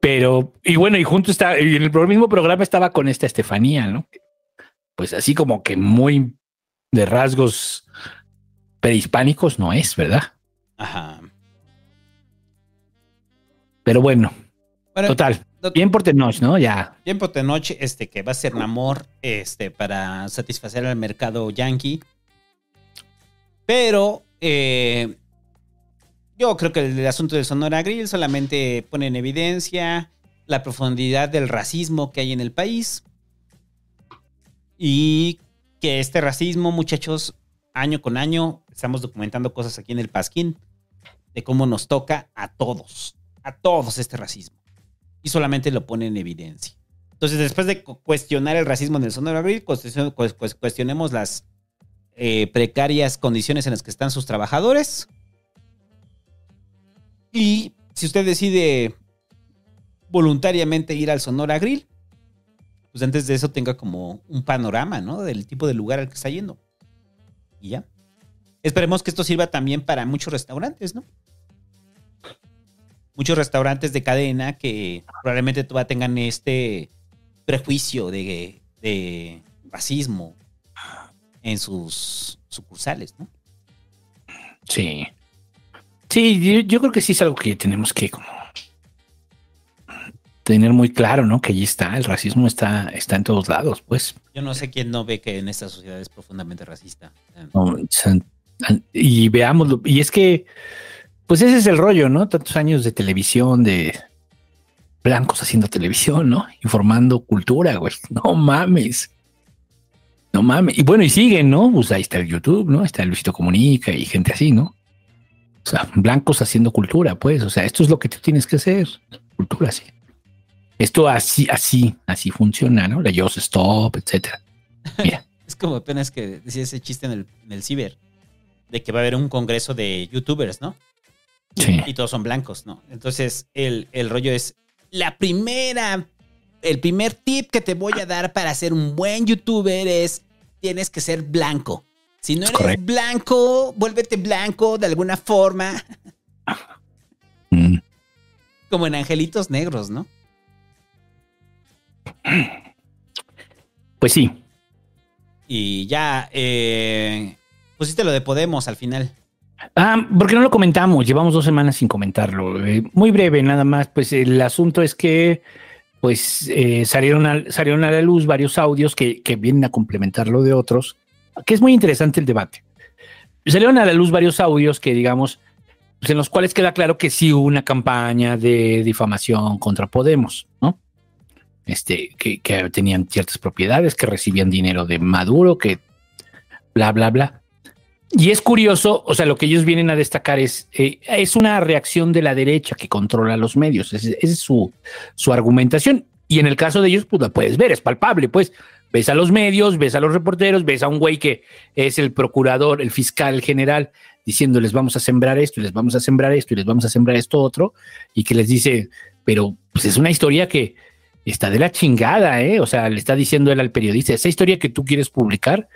Pero, y bueno, y junto está, y en el mismo programa estaba con esta Estefanía, ¿no? Pues así como que muy de rasgos prehispánicos no es, ¿verdad? Ajá. Pero bueno, Bueno, total. Bien por Tenoch, ¿no? Ya. Tiempo de noche, este, que va a ser Namor, este, para satisfacer al mercado yankee. Pero, eh, yo creo que el, asunto del Sonora Grill solamente pone en evidencia la profundidad del racismo que hay en el país. Y que este racismo, muchachos, año con año, estamos documentando cosas aquí en el Pasquín, de cómo nos toca a todos, a todos este racismo y solamente lo pone en evidencia. Entonces, después de cu- cuestionar el racismo en el Sonora pues cuestionemos las eh, precarias condiciones en las que están sus trabajadores. Y si usted decide voluntariamente ir al Sonora Grill, pues antes de eso tenga como un panorama, ¿no? Del tipo de lugar al que está yendo. Y ya. Esperemos que esto sirva también para muchos restaurantes, ¿no? Muchos restaurantes de cadena que probablemente todavía tengan este prejuicio de, de racismo en sus sucursales, ¿no? Sí. Sí, yo, yo creo que sí es algo que tenemos que como tener muy claro, ¿no? Que allí está, el racismo está, está en todos lados, pues. Yo no sé quién no ve que en esta sociedad es profundamente racista. No, y veámoslo, y es que, pues ese es el rollo, ¿no? Tantos años de televisión, de blancos haciendo televisión, ¿no? Informando cultura, güey. No mames. No mames. Y bueno, y siguen, ¿no? Pues ahí está el YouTube, ¿no? Está el Luisito Comunica y gente así, ¿no? O sea, blancos haciendo cultura, pues. O sea, esto es lo que tú tienes que hacer. Cultura, sí. Esto así, así, así funciona, ¿no? La Just Stop, etcétera. Mira. <laughs> Es como apenas que decía ese chiste en el, en el ciber, de que va a haber un congreso de youtubers, ¿no? Sí. Y todos son blancos, ¿no? Entonces, el, el rollo es, la primera, el primer tip que te voy a dar para ser un buen youtuber es, tienes que ser blanco. Si no eres blanco, vuélvete blanco de alguna forma. Mm. Como en Angelitos Negros, ¿no? <clears throat> Pues sí. Y ya, eh, pusiste lo de Podemos al final. Ah, porque no lo comentamos, llevamos dos semanas sin comentarlo. Eh, muy breve, nada más. Pues el asunto es que pues eh, salieron, a, salieron a la luz varios audios que, que vienen a complementar lo de otros, que es muy interesante el debate. Salieron a la luz varios audios que, digamos, pues, en los cuales queda claro que sí hubo una campaña de difamación contra Podemos, ¿no? Este, que, tenían ciertas propiedades, que recibían dinero de Maduro, que bla, bla, bla. Y es curioso, o sea, lo que ellos vienen a destacar es, eh, es una reacción de la derecha que controla los medios. Esa es, es su, su argumentación. Y en el caso de ellos, pues la puedes ver, es palpable, pues. Ves a los medios, ves a los reporteros, ves a un güey que es el procurador, el fiscal general, diciéndoles vamos a sembrar esto y les vamos a sembrar esto y les vamos a sembrar esto otro, y que les dice, pero pues es una historia que está de la chingada, ¿eh? O sea, le está diciendo él al periodista, esa historia que tú quieres publicar,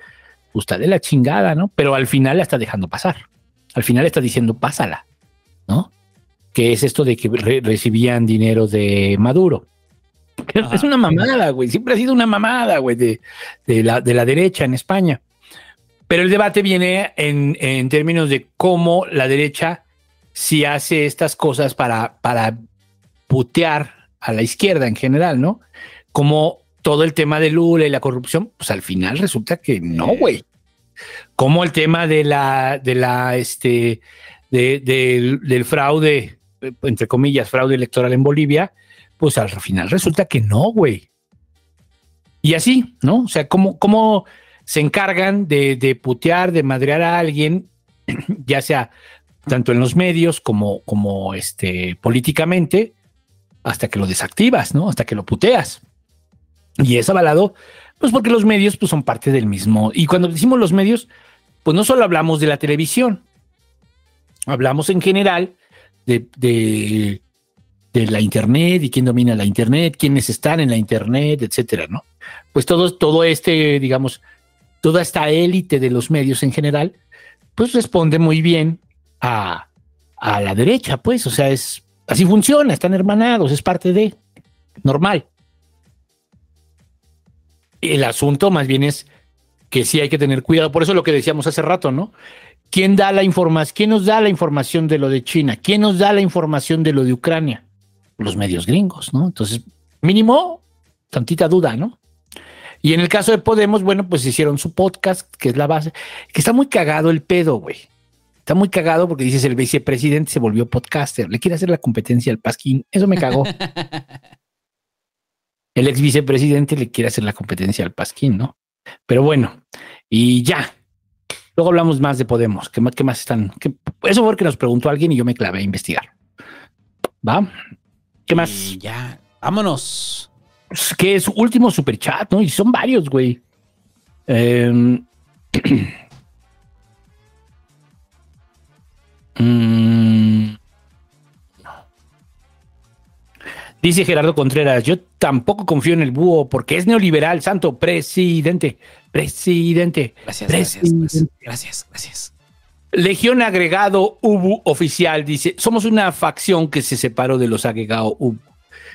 pues está de la chingada, ¿no? Pero al final la está dejando pasar. Al final está diciendo, pásala, ¿no? Que es esto de que re recibían dinero de Maduro. <laughs> Ajá. Es una mamada, güey. Siempre ha sido una mamada, güey, de, de, la, de la derecha en España. Pero el debate viene en, en términos de cómo la derecha si hace estas cosas para, para putear a la izquierda en general, ¿no? Como todo el tema de Lula y la corrupción, pues al final resulta que no, güey. Como el tema de la, de la, este, de, de, del fraude, entre comillas, fraude electoral en Bolivia, pues al final resulta que no, güey. Y así, ¿no? O sea, cómo, cómo se encargan de, de putear, de madrear a alguien, <clears throat> ya sea tanto en los medios como, como este, políticamente, hasta que lo desactivas, ¿no? Hasta que lo puteas. Y es avalado, pues porque los medios pues, son parte del mismo. Y cuando decimos los medios, pues no solo hablamos de la televisión, hablamos en general de, de, de la Internet y quién domina la Internet, quiénes están en la Internet, etcétera, ¿no? Pues todo, todo este, digamos, toda esta élite de los medios en general, pues responde muy bien a, a la derecha, pues, o sea, es así funciona, están hermanados, es parte de normal. El asunto más bien es que sí hay que tener cuidado. Por eso lo que decíamos hace rato, ¿no? ¿Quién da la información? ¿Quién nos da la información de lo de China? ¿Quién nos da la información de lo de Ucrania? Los medios gringos, ¿no? Entonces, mínimo, tantita duda, ¿no? Y en el caso de Podemos, bueno, pues hicieron su podcast, que es la base, que está muy cagado el pedo, güey. Está muy cagado porque dices el vicepresidente se volvió podcaster, le quiere hacer la competencia al Pasquín. Eso me cagó. <laughs> el ex vicepresidente le quiere hacer la competencia al Pasquín, ¿no? Pero bueno, y ya. Luego hablamos más de Podemos. ¿Qué más, qué más están? ¿Qué? Eso fue porque nos preguntó alguien y yo me clavé a investigar. ¿Va? ¿Qué más? Y ya, vámonos. Que es su último superchat, ¿no? Y son varios, güey. Eh, <clears throat> mm, Dice Gerardo Contreras, yo tampoco confío en el búho porque es neoliberal, santo presidente, presidente. Gracias, gracias, presidente. gracias, gracias, gracias. Legión Agregado UBU Oficial dice, somos una facción que se separó de los agregados UBU.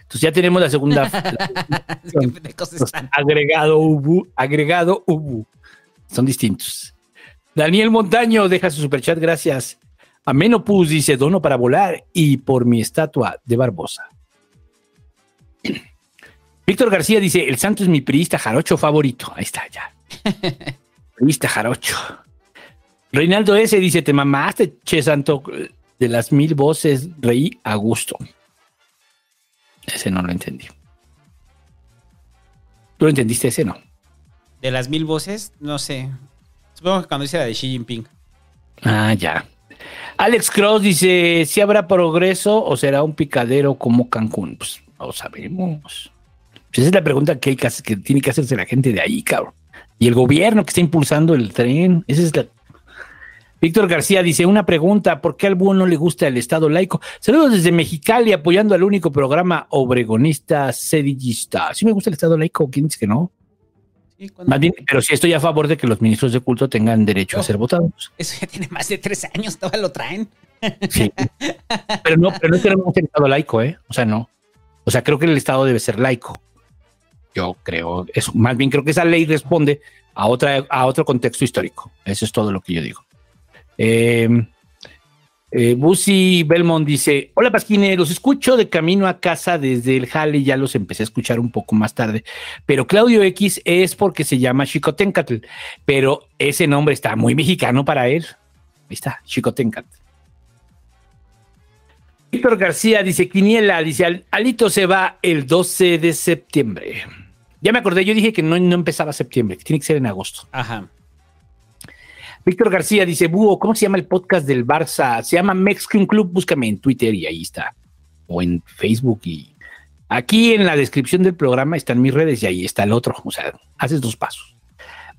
Entonces ya tenemos la segunda. <laughs> la- agregado UBU, agregado UBU. Son distintos. Daniel Montaño deja su superchat, gracias. Amenopus dice, dono para volar y por mi estatua de Barbosa. <clears throat> Víctor García dice, el santo es mi priista jarocho favorito. Ahí está, ya. <laughs> priista jarocho. Reinaldo S. dice, te mamaste, che santo, de las mil voces, reí a gusto. Ese no lo entendí. ¿Tú lo entendiste ese? No. De las mil voces, no sé. Supongo que cuando dice la de Xi Jinping. Ah, ya. Alex Cross dice, si habrá progreso o será un picadero como Cancún? Pues no sabemos. Pues esa es la pregunta que, hay que, tiene que hacerse la gente de ahí, cabrón. Y el gobierno que está impulsando el tren. Esa es la... Víctor García dice, una pregunta, ¿por qué al búho no le gusta el Estado laico? Saludos desde Mexicali apoyando al único programa obregonista sedillista. ¿Sí me gusta el Estado laico? ¿Quién dice que no? Sí, cuando- Más bien, pero sí estoy a favor de que los ministros de culto tengan derecho a ser votados. Eso ya tiene más de tres años, todavía lo traen. Sí. Pero no, pero no queremos el Estado laico, ¿eh? O sea, no. O sea, creo que el Estado debe ser laico. Yo creo eso. Más bien creo que esa ley responde a, otra, a otro contexto histórico. Eso es todo lo que yo digo. Eh, eh, Busi Belmont dice: Hola Pasquine, los escucho de camino a casa desde el Jale, ya los empecé a escuchar un poco más tarde. Pero Claudio X es porque se llama Chicotencatl, pero ese nombre está muy mexicano para él. Ahí está, Chicotencatl. Víctor García dice, Quiniela, dice, "Al- Alito se va el 12 de septiembre. Ya me acordé, yo dije que no, no empezaba septiembre, tiene que ser en agosto. Ajá. Víctor García dice, Búho, ¿cómo se llama el podcast del Barça? Se llama Mexican Club, búscame en Twitter y ahí está. O en Facebook y aquí en la descripción del programa están mis redes y ahí está el otro. O sea, haces dos pasos.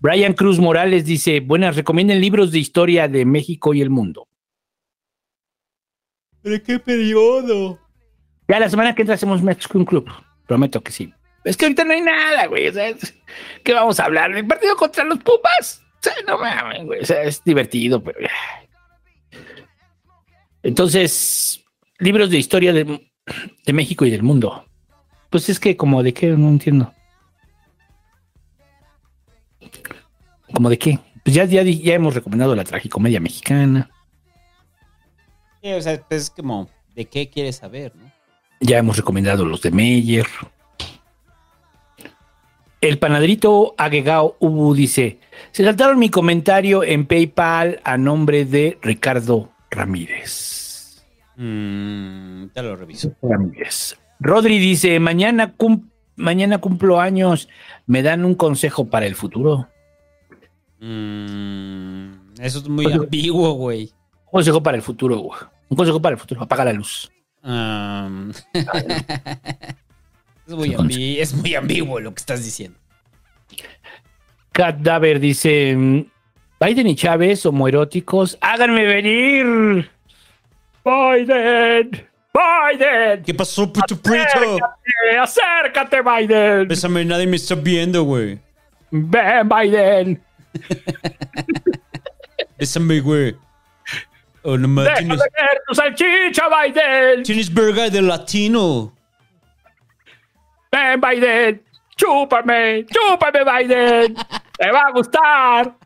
Brian Cruz Morales dice, buenas, recomienden libros de historia de México y el mundo. ¿Pero qué periodo? Ya la semana que entra hacemos Mexican Club. Prometo que sí. Es que ahorita no hay nada, güey. ¿Qué vamos a hablar? ¿El partido contra los Pumas? Sea, no mames, güey. O sea, es divertido, pero. Entonces, libros de historia de, de México y del mundo. Pues es que como de qué, no entiendo. ¿Como de qué? Pues ya, ya, ya hemos recomendado la tragicomedia mexicana. Sí, o sea, pues es como, ¿de qué quieres saber, no? Ya hemos recomendado los de Meyer. El panadrito Agegao Ubu dice: Se saltaron mi comentario en PayPal a nombre de Ricardo Ramírez. Mm, te lo reviso. Ramírez. Rodri dice: Mañana, cum- mañana cumplo años. ¿Me dan un consejo para el futuro? Mm, eso es muy Pues- ambiguo, güey. Un consejo para el futuro, güey. Un consejo para el futuro. Apaga la luz. Um, <laughs> es, muy ambi- es muy ambiguo lo que estás diciendo. Cadaver dice: Biden y Chávez, homoeróticos, háganme venir. Biden, Biden. ¿Qué pasó, puto prieto? Acércate, acércate, Biden. Bésame, nadie me está viendo, güey. Ven, Biden. <laughs> Bésame, güey. Oh, no Déjame tienes, ver tu salchicha, Biden. tienes verga de latino. Ven, Biden. Chúpame, chúpame, Biden. Te va a gustar.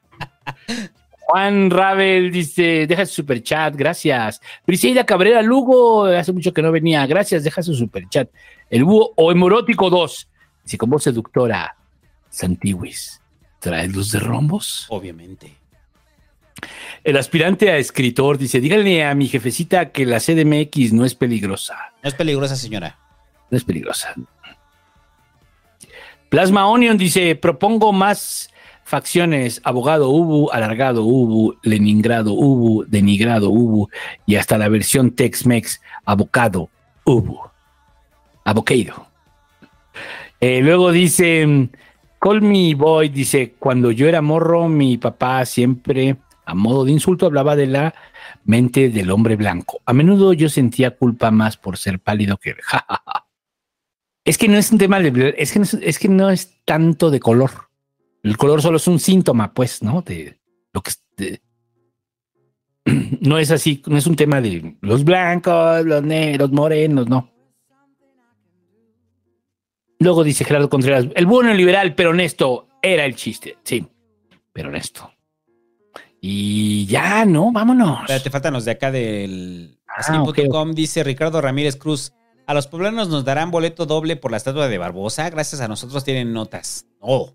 Juan Ravel dice, deja su superchat, gracias. Briseida Cabrera Lugo, hace mucho que no venía, gracias, deja su superchat. El búho o hemorótico 2, dice con voz seductora, Santiwis, ¿trae luz de rombos? Obviamente. El aspirante a escritor dice, díganle a mi jefecita que la CDMX no es peligrosa. No es peligrosa, señora. No es peligrosa. Plasma Onion dice, propongo más facciones, abogado Ubu, alargado Ubu, Leningrado Ubu, denigrado Ubu y hasta la versión Tex-Mex, abocado Ubu. Abocado. Eh, luego dice, Call Me Boy, dice, cuando yo era morro, mi papá siempre, a modo de insulto, hablaba de la mente del hombre blanco. A menudo yo sentía culpa más por ser pálido que... <laughs> Es que no es un tema de. Es que no es, es que no es tanto de color. El color solo es un síntoma, pues, ¿no? De lo que. es- de- <clears throat> no es así, no es un tema de los blancos, los negros, morenos, no. Luego dice Gerardo Contreras, el bueno liberal, pero honesto, era el chiste. Sí, pero honesto. Y ya, ¿no? Vámonos. Espérate, faltan los de acá del Ah, Así.com. Dice Ricardo Ramírez Cruz. A los poblanos nos darán boleto doble por la estatua de Barbosa. Gracias a nosotros tienen notas. No. Va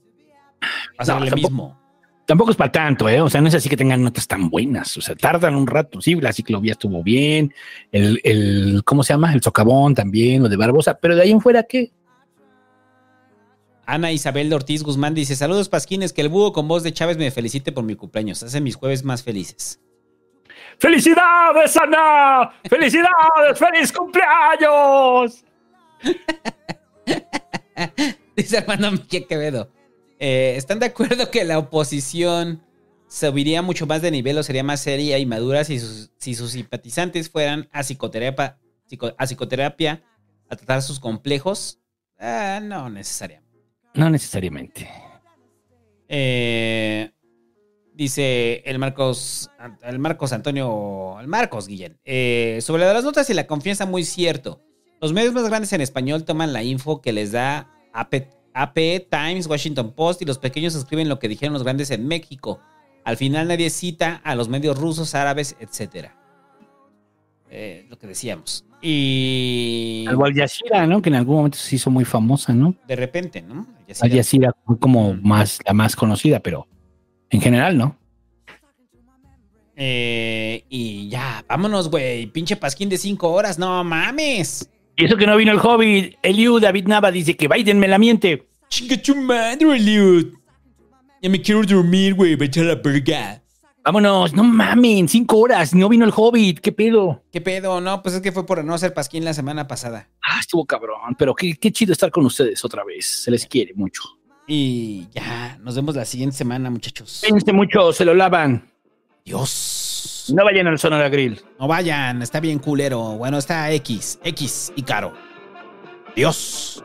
a ser No, tampoco- mismo. Tampoco es para tanto, ¿eh? O sea, no es así que tengan notas tan buenas. O sea, tardan un rato. Sí, la ciclovía estuvo bien. El, el ¿cómo se llama? El socavón también, lo de Barbosa. Pero de ahí en fuera, ¿qué? Ana Isabel de Ortiz Guzmán dice: Saludos, Pasquines. Que el búho con voz de Chávez me felicite por mi cumpleaños. Hace mis jueves más felices. ¡Felicidades, Ana! ¡Felicidades! ¡Feliz cumpleaños! <laughs> Dice Armando Mejía Quevedo. Eh, ¿Están de acuerdo que la oposición subiría mucho más de nivel o sería más seria y madura si sus, si sus simpatizantes fueran a psicoterapia, psico- a psicoterapia a tratar sus complejos? Ah, no necesariamente. No necesariamente. Eh, dice el Marcos, el Marcos Antonio, el Marcos Guillén. Eh, sobre las notas y la confianza, muy cierto. Los medios más grandes en español toman la info que les da AP, AP, Times, Washington Post y los pequeños escriben lo que dijeron los grandes en México. Al final nadie cita a los medios rusos, árabes, etc. Eh, lo que decíamos. Y Al Al Jazeera, ¿no? Que en algún momento se hizo muy famosa, ¿no? de repente, ¿no? Al Jazeera. Fue como más, la más conocida, pero en general, ¿no? Eh, y ya, vámonos, güey. Pinche pasquín de cinco horas, no mames. Y eso que no vino el Hobbit, Eliu David Nava dice que Biden me la miente. Chinga tu madre, Eliud. Ya me quiero dormir, güey. Vete a la verga. Vámonos, no mamen, cinco horas, no vino el Hobbit, ¿qué pedo? ¿Qué pedo? No, pues es que fue por no hacer pasquín la semana pasada. Ah, estuvo cabrón, pero qué, qué chido estar con ustedes otra vez, se les quiere mucho. Y ya, nos vemos la siguiente semana, muchachos. Cuídense mucho, se lo lavan. Dios. No vayan al Sonora Grill. No vayan, está bien culero. Bueno, está X, X y caro. Dios.